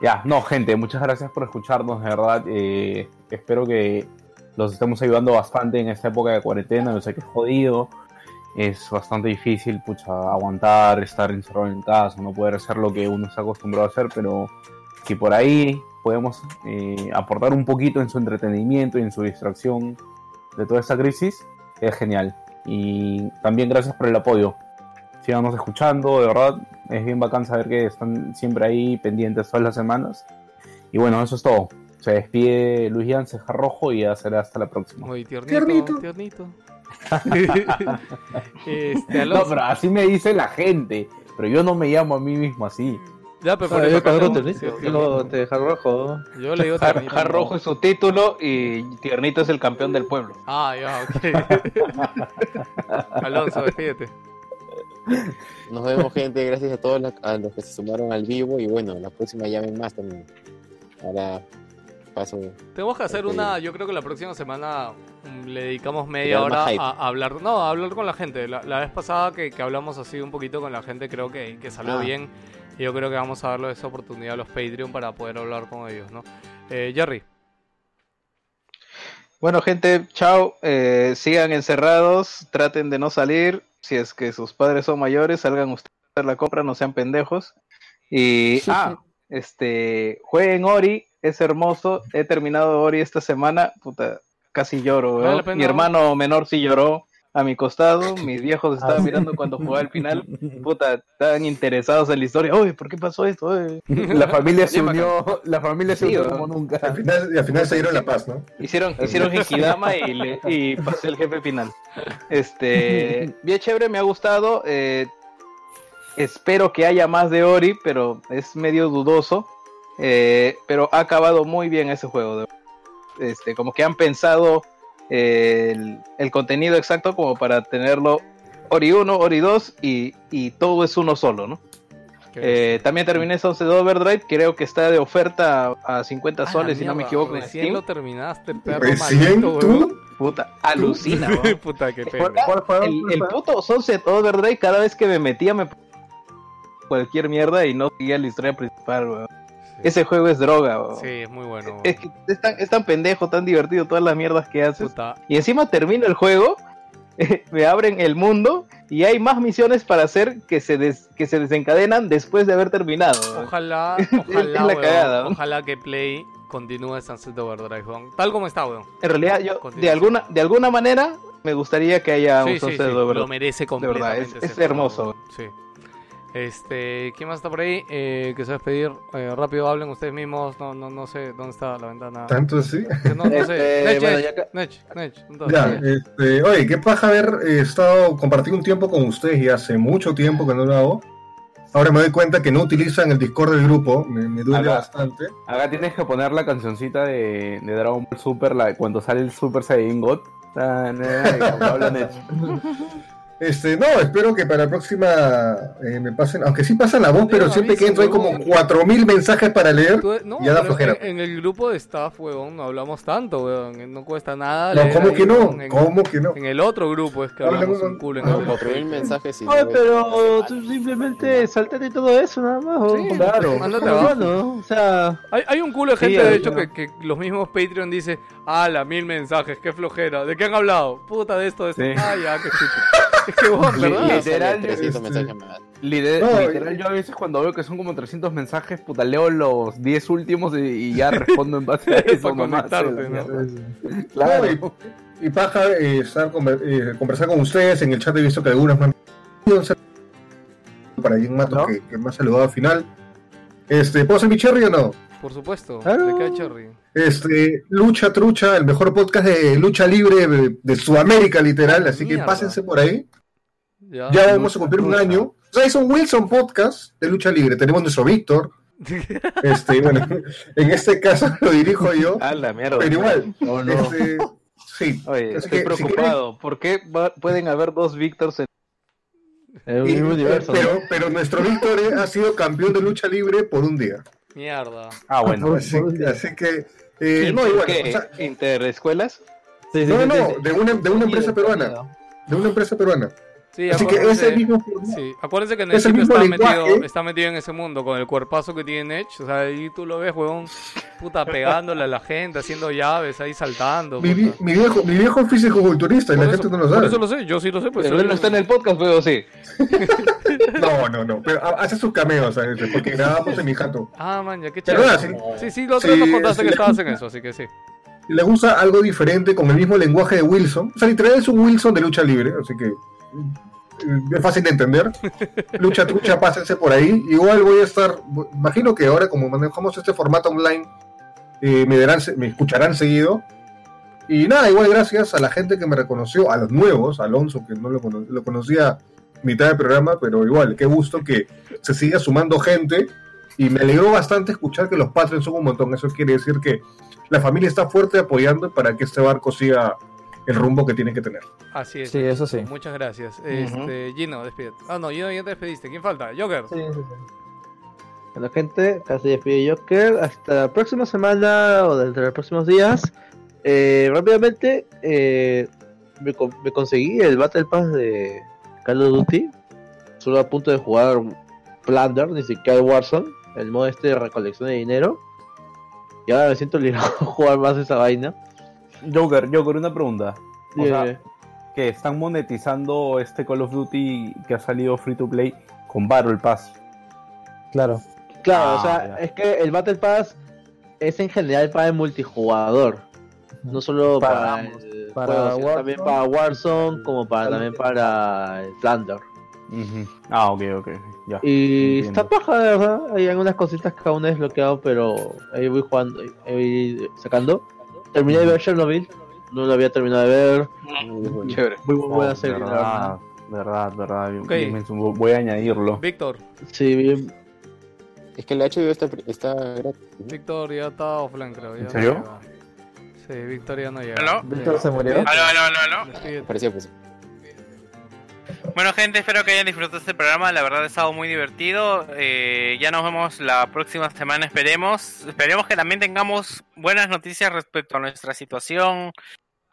Ya, no, gente, muchas gracias por escucharnos, de verdad. Eh, espero que los estemos ayudando bastante en esta época de cuarentena. Yo sé que es jodido, es bastante difícil, pucha, aguantar, estar encerrado en casa, no poder hacer lo que uno está acostumbrado a hacer, pero si por ahí podemos eh, aportar un poquito en su entretenimiento y en su distracción de toda esta crisis, es genial. Y también gracias por el apoyo. Síganos escuchando, de verdad, es bien bacán saber que están siempre ahí pendientes todas las semanas. Y bueno, eso es todo. Se despide Luis Jan Ceja Rojo y ya será hasta la próxima.
Muy tiernito. Tiernito. [LAUGHS] [LAUGHS] este,
No, pero así me dice la gente. Pero yo no me llamo a mí mismo así.
Ya, pero por
yo Tiernito. Yo te dejar rojo.
Yo le digo
Jar,
tiernito.
Jar Rojo es su título y Tiernito es el campeón del pueblo.
Ah, ya, ok. [LAUGHS] Alonso, despídete.
Nos vemos, gente. Gracias a todos la- a los que se sumaron al vivo. Y bueno, la próxima llamen más también. Ahora paso.
Tenemos que hacer
Ok.
una, yo creo que la próxima semana mm, le dedicamos media hora a, hablar, no, a hablar con la gente. La, la vez pasada que, que hablamos así un poquito con la gente, creo que, que salió
Ah.
bien. Y yo creo que vamos a darle esa oportunidad a los Patreon para poder hablar con ellos, ¿no? Eh, Jerry,
Bueno, gente, chao. Eh, sigan encerrados, traten de no salir. Si es que sus padres son mayores, salgan ustedes a hacer la compra, no sean pendejos. Y, [LAUGHS] ah, este, jueguen Ori, es hermoso. He terminado Ori esta semana, puta, casi lloro,
pena,
Mi
¿no?
hermano menor sí lloró a mi costado. Mis viejos estaban
sí.
mirando cuando jugaba al final. [LAUGHS] Puta, estaban interesados en la historia. Uy, ¿por qué pasó esto? Uy". [LAUGHS]
La familia se unió, la familia se
Sí,
unió como
Al
nunca.
final, y al final se dieron la paz, ¿no?
Hicieron, hicieron Genkidama y, le- y pasé el jefe final. Este, [LAUGHS] bien chévere, me ha gustado. eh, espero que haya más de Ori, pero es medio dudoso. eh, pero ha acabado muy bien ese juego. de- Este, como que han pensado el, el contenido exacto como para tenerlo Ori 1, Ori 2 y, y todo es uno solo, ¿no? Eh, también terminé Sunset Overdrive, creo que está de oferta a 50
Ah,
soles, si no me equivoco,
Recién
Steam.
lo terminaste, perro
¿Recién
maldito,
tú?
weón.
Puta, alucina, [LAUGHS] weón.
Puta, qué
Por-
pena.
el, el puto Sunset Overdrive, cada vez que me metía, me cualquier mierda y no seguía la historia principal, weón. Ese juego es droga, weón.
Sí, es muy bueno.
Es, que es, tan, es tan pendejo, tan divertido, todas las mierdas que haces.
Puta.
Y encima termino el juego, [LAUGHS] me abren el mundo y hay más misiones para hacer que se, des- que se desencadenan después de haber terminado.
Ojalá, [LAUGHS] ojalá, ojalá que Play continúe Sunset Overdrive, weón. tal como está, weón.
En realidad, yo de alguna, de alguna manera me gustaría que haya
Sí,
un
sí,
Sunset
sí,
Overdrive.
lo merece
De verdad, es,
completamente.
hermoso.
juego, Sí. Este, ¿quién más está por ahí? Eh, que se va a despedir. Eh, rápido, hablen ustedes mismos. No, no, no sé dónde está la ventana.
¿Tanto así?
No, no sé.
Este,
Nech,
bueno,
Nech,
ya
Nech, Nech, ¿dónde
Ya, este, oye, qué paja haber eh, estado compartido un tiempo con ustedes y hace mucho tiempo que no lo hago. Ahora me doy cuenta que no utilizan el Discord del grupo, me, me duele
Acá.
bastante.
Acá tienes que poner la cancioncita de, de Dragon Ball Super, la cuando sale el Super Saiyan God. Ah, habla Nech.
Este, no, espero que para la próxima eh, me pasen, aunque sí pasan la voz, pero siempre que entro hay como
huevón.
4000 mensajes para leer,
Tú- no,
ya da flojera.
en, en el grupo de staff, weón, no hablamos tanto, weón. No cuesta nada.
No,
leer
¿cómo
ahí,
que no?
weón, En,
¿Cómo que no?
en el otro grupo es que
Hablan
hablamos
un-
un culo en
Ah,
el grupo.
4000 mensajes y
Oye,
no-
pero tú simplemente saltate todo eso nada más.
Sí,
o-
claro. Mándate
Pero
abajo.
bueno, o sea,
Hay, hay un culo de
Sí,
gente, de
hay
hecho, que, que los mismos Patreon dice, ah, la mil mensajes, qué flojera. ¿De qué han hablado? Puta de esto, de esto.
Sí.
Ah, ya, qué chucho. [LAUGHS] Es que vos, ¿verdad?
literal,
300
este-
mensajes más.
Lide-
No,
literal, yo a veces cuando veo que son como 300 mensajes, puta, leo los 10 últimos y, y ya respondo en base a [LAUGHS] eso.
Para
nomás,
¿no?
Claro.
No, y, y paja eh, estar conver- eh, conversar con ustedes en el chat he visto que algunos me han para Jim Matos
¿No?
que, que me ha saludado al final. Este, ¿puedo ser mi cherry o no?
Por supuesto.
Claro.
¿De qué hay, Cherry?
Este, Lucha Trucha, el mejor podcast de lucha libre de, de Sudamérica, literal. Así que
Mierda.
pásense por ahí.
Ya.
Ya vamos a cumplir un año. Jason Wilson Podcast de lucha libre. Tenemos nuestro Víctor. [LAUGHS] Este, bueno, en este caso [LAUGHS] lo dirijo yo.
A la mierda.
Pero igual,
No, no.
este, sí.
Oye, estoy
que, si
preocupado. ¿Por qué va- pueden haber dos Víctors en
Y-
mismo universo.
pero,
¿no?
pero nuestro Víctor ha sido campeón de lucha libre por un día.
Mierda.
Ah, bueno.
Así, así que. eh, no,
¿Inter-
igual,
qué?
o sea,
¿Interescuelas?
Sí, sí,
no,
sí,
no,
sí, sí.
de una, de una empresa peruana. De una empresa peruana.
Sí,
Así que
acuérdense-
ese mismo.
Sí, acuérdense que
ese
Nechito
mismo
está
lenguaje-
metido, está metido en ese mundo con el cuerpazo que tiene Nech. O sea, ahí tú lo ves, huevón, puta, pegándole a la gente, haciendo llaves, ahí saltando.
Mi, vi-
puta.
mi viejo, mi viejo físico culturista y la
eso,
gente no lo
por
sabe.
eso lo sé, yo sí lo sé. Pues
Pero él no está en el podcast, pero sí. [LAUGHS]
No, no, no. Pero ha- hace sus cameos, ¿sabes? Porque grabamos en mi jato.
Ah, man, ya qué
Pero
chévere. Sí, sí, otra vez
Sí,
nos contaste
sí,
que estabas en eso, así que sí.
Le gusta algo diferente con el mismo lenguaje de Wilson. O sea, literal es un Wilson de lucha libre, así que es fácil de entender. Lucha trucha, pásense por ahí. Igual voy a estar, imagino que ahora como manejamos este formato online, eh, me, verán, me escucharán seguido. Y nada, igual gracias a la gente que me reconoció, a los nuevos, a Alonso, que no lo, cono- lo conocía mitad del programa, pero igual, qué gusto que se siga sumando gente. Y me alegró bastante escuchar que los Patreons son un montón. Eso quiere decir que la familia está fuerte apoyando para que este barco siga el rumbo que tiene que tener.
Así es.
Sí, eso sí.
Muchas gracias. Este, Gino, despídete. Ah, no, Gino ya te despediste. ¿Quién falta? Joker.
Sí, sí, sí.
Bueno, gente, casi despide Joker. Hasta la próxima semana o dentro de los próximos días. Eh, rápidamente, eh, me, con- me conseguí el Battle Pass de Call of Duty. Solo a punto de jugar Plunder, ni siquiera Warzone. El modo este de recolección de dinero. Y ahora me siento obligado [LAUGHS] a jugar más esa vaina.
Joker, Joker, una pregunta. O sea, que están monetizando este Call of Duty que ha salido free to play con Battle Pass.
Claro.
Claro,
Ah,
o sea,
ya.
es que el Battle Pass es en general para el multijugador. No solo para,
Para
el
para
juego, sino
Warzone.
también para Warzone, como para también para el.
Ah, ok, ok. Ya.
Y
Entiendo.
está paja, de verdad. Hay algunas cositas que aún he desbloqueado, pero ahí voy jugando, ahí voy sacando. Terminé de ver Chernobyl, no lo había terminado de ver.
Chévere.
Muy bu- buena
Oh,
serie, la verdad.
verdad, verdad, Voy a añadirlo.
Víctor.
Sí, bien.
Es que el HBO está, está gratis. ¿no?
Víctor ya está offline, creo. ya
¿En serio?
no. Sí, Víctor ya no llega.
¿Aló?
Víctor se murió.
Aló, aló, aló, aló.
Parecía pues.
Bueno, gente, espero que hayan disfrutado este programa. La verdad ha estado muy divertido. Eh, ya nos vemos la próxima semana, esperemos. Esperemos que también tengamos buenas noticias respecto a nuestra situación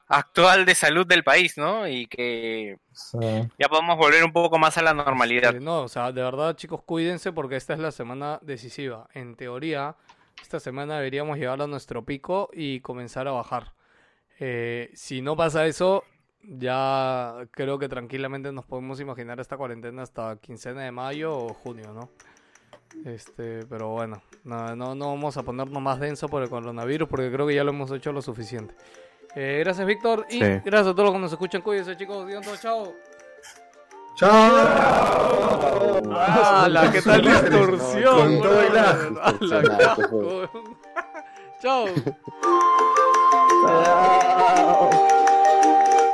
actual de salud del país, ¿no? Y que
Sí.
ya podamos volver un poco más a la normalidad.
No, o sea, de verdad, chicos, cuídense porque esta es la semana decisiva. En teoría, esta semana deberíamos llegar a nuestro pico y comenzar a bajar. Eh, si no pasa eso, ya creo que tranquilamente nos podemos imaginar esta cuarentena hasta quincena de mayo o junio, ¿no? Este, pero bueno, no, no, no vamos a ponernos más denso por el coronavirus porque creo que ya lo hemos hecho lo suficiente. Eh, gracias, Víctor, y
Sí.
gracias a todos los que nos escuchan. Cuídense, chicos. Digan todo, chao.
¡Chao!
¡Hala! ¿Qué tal distorsión?
Con todo el. [LAUGHS]
¡Chao!
Chao. [LAUGHS]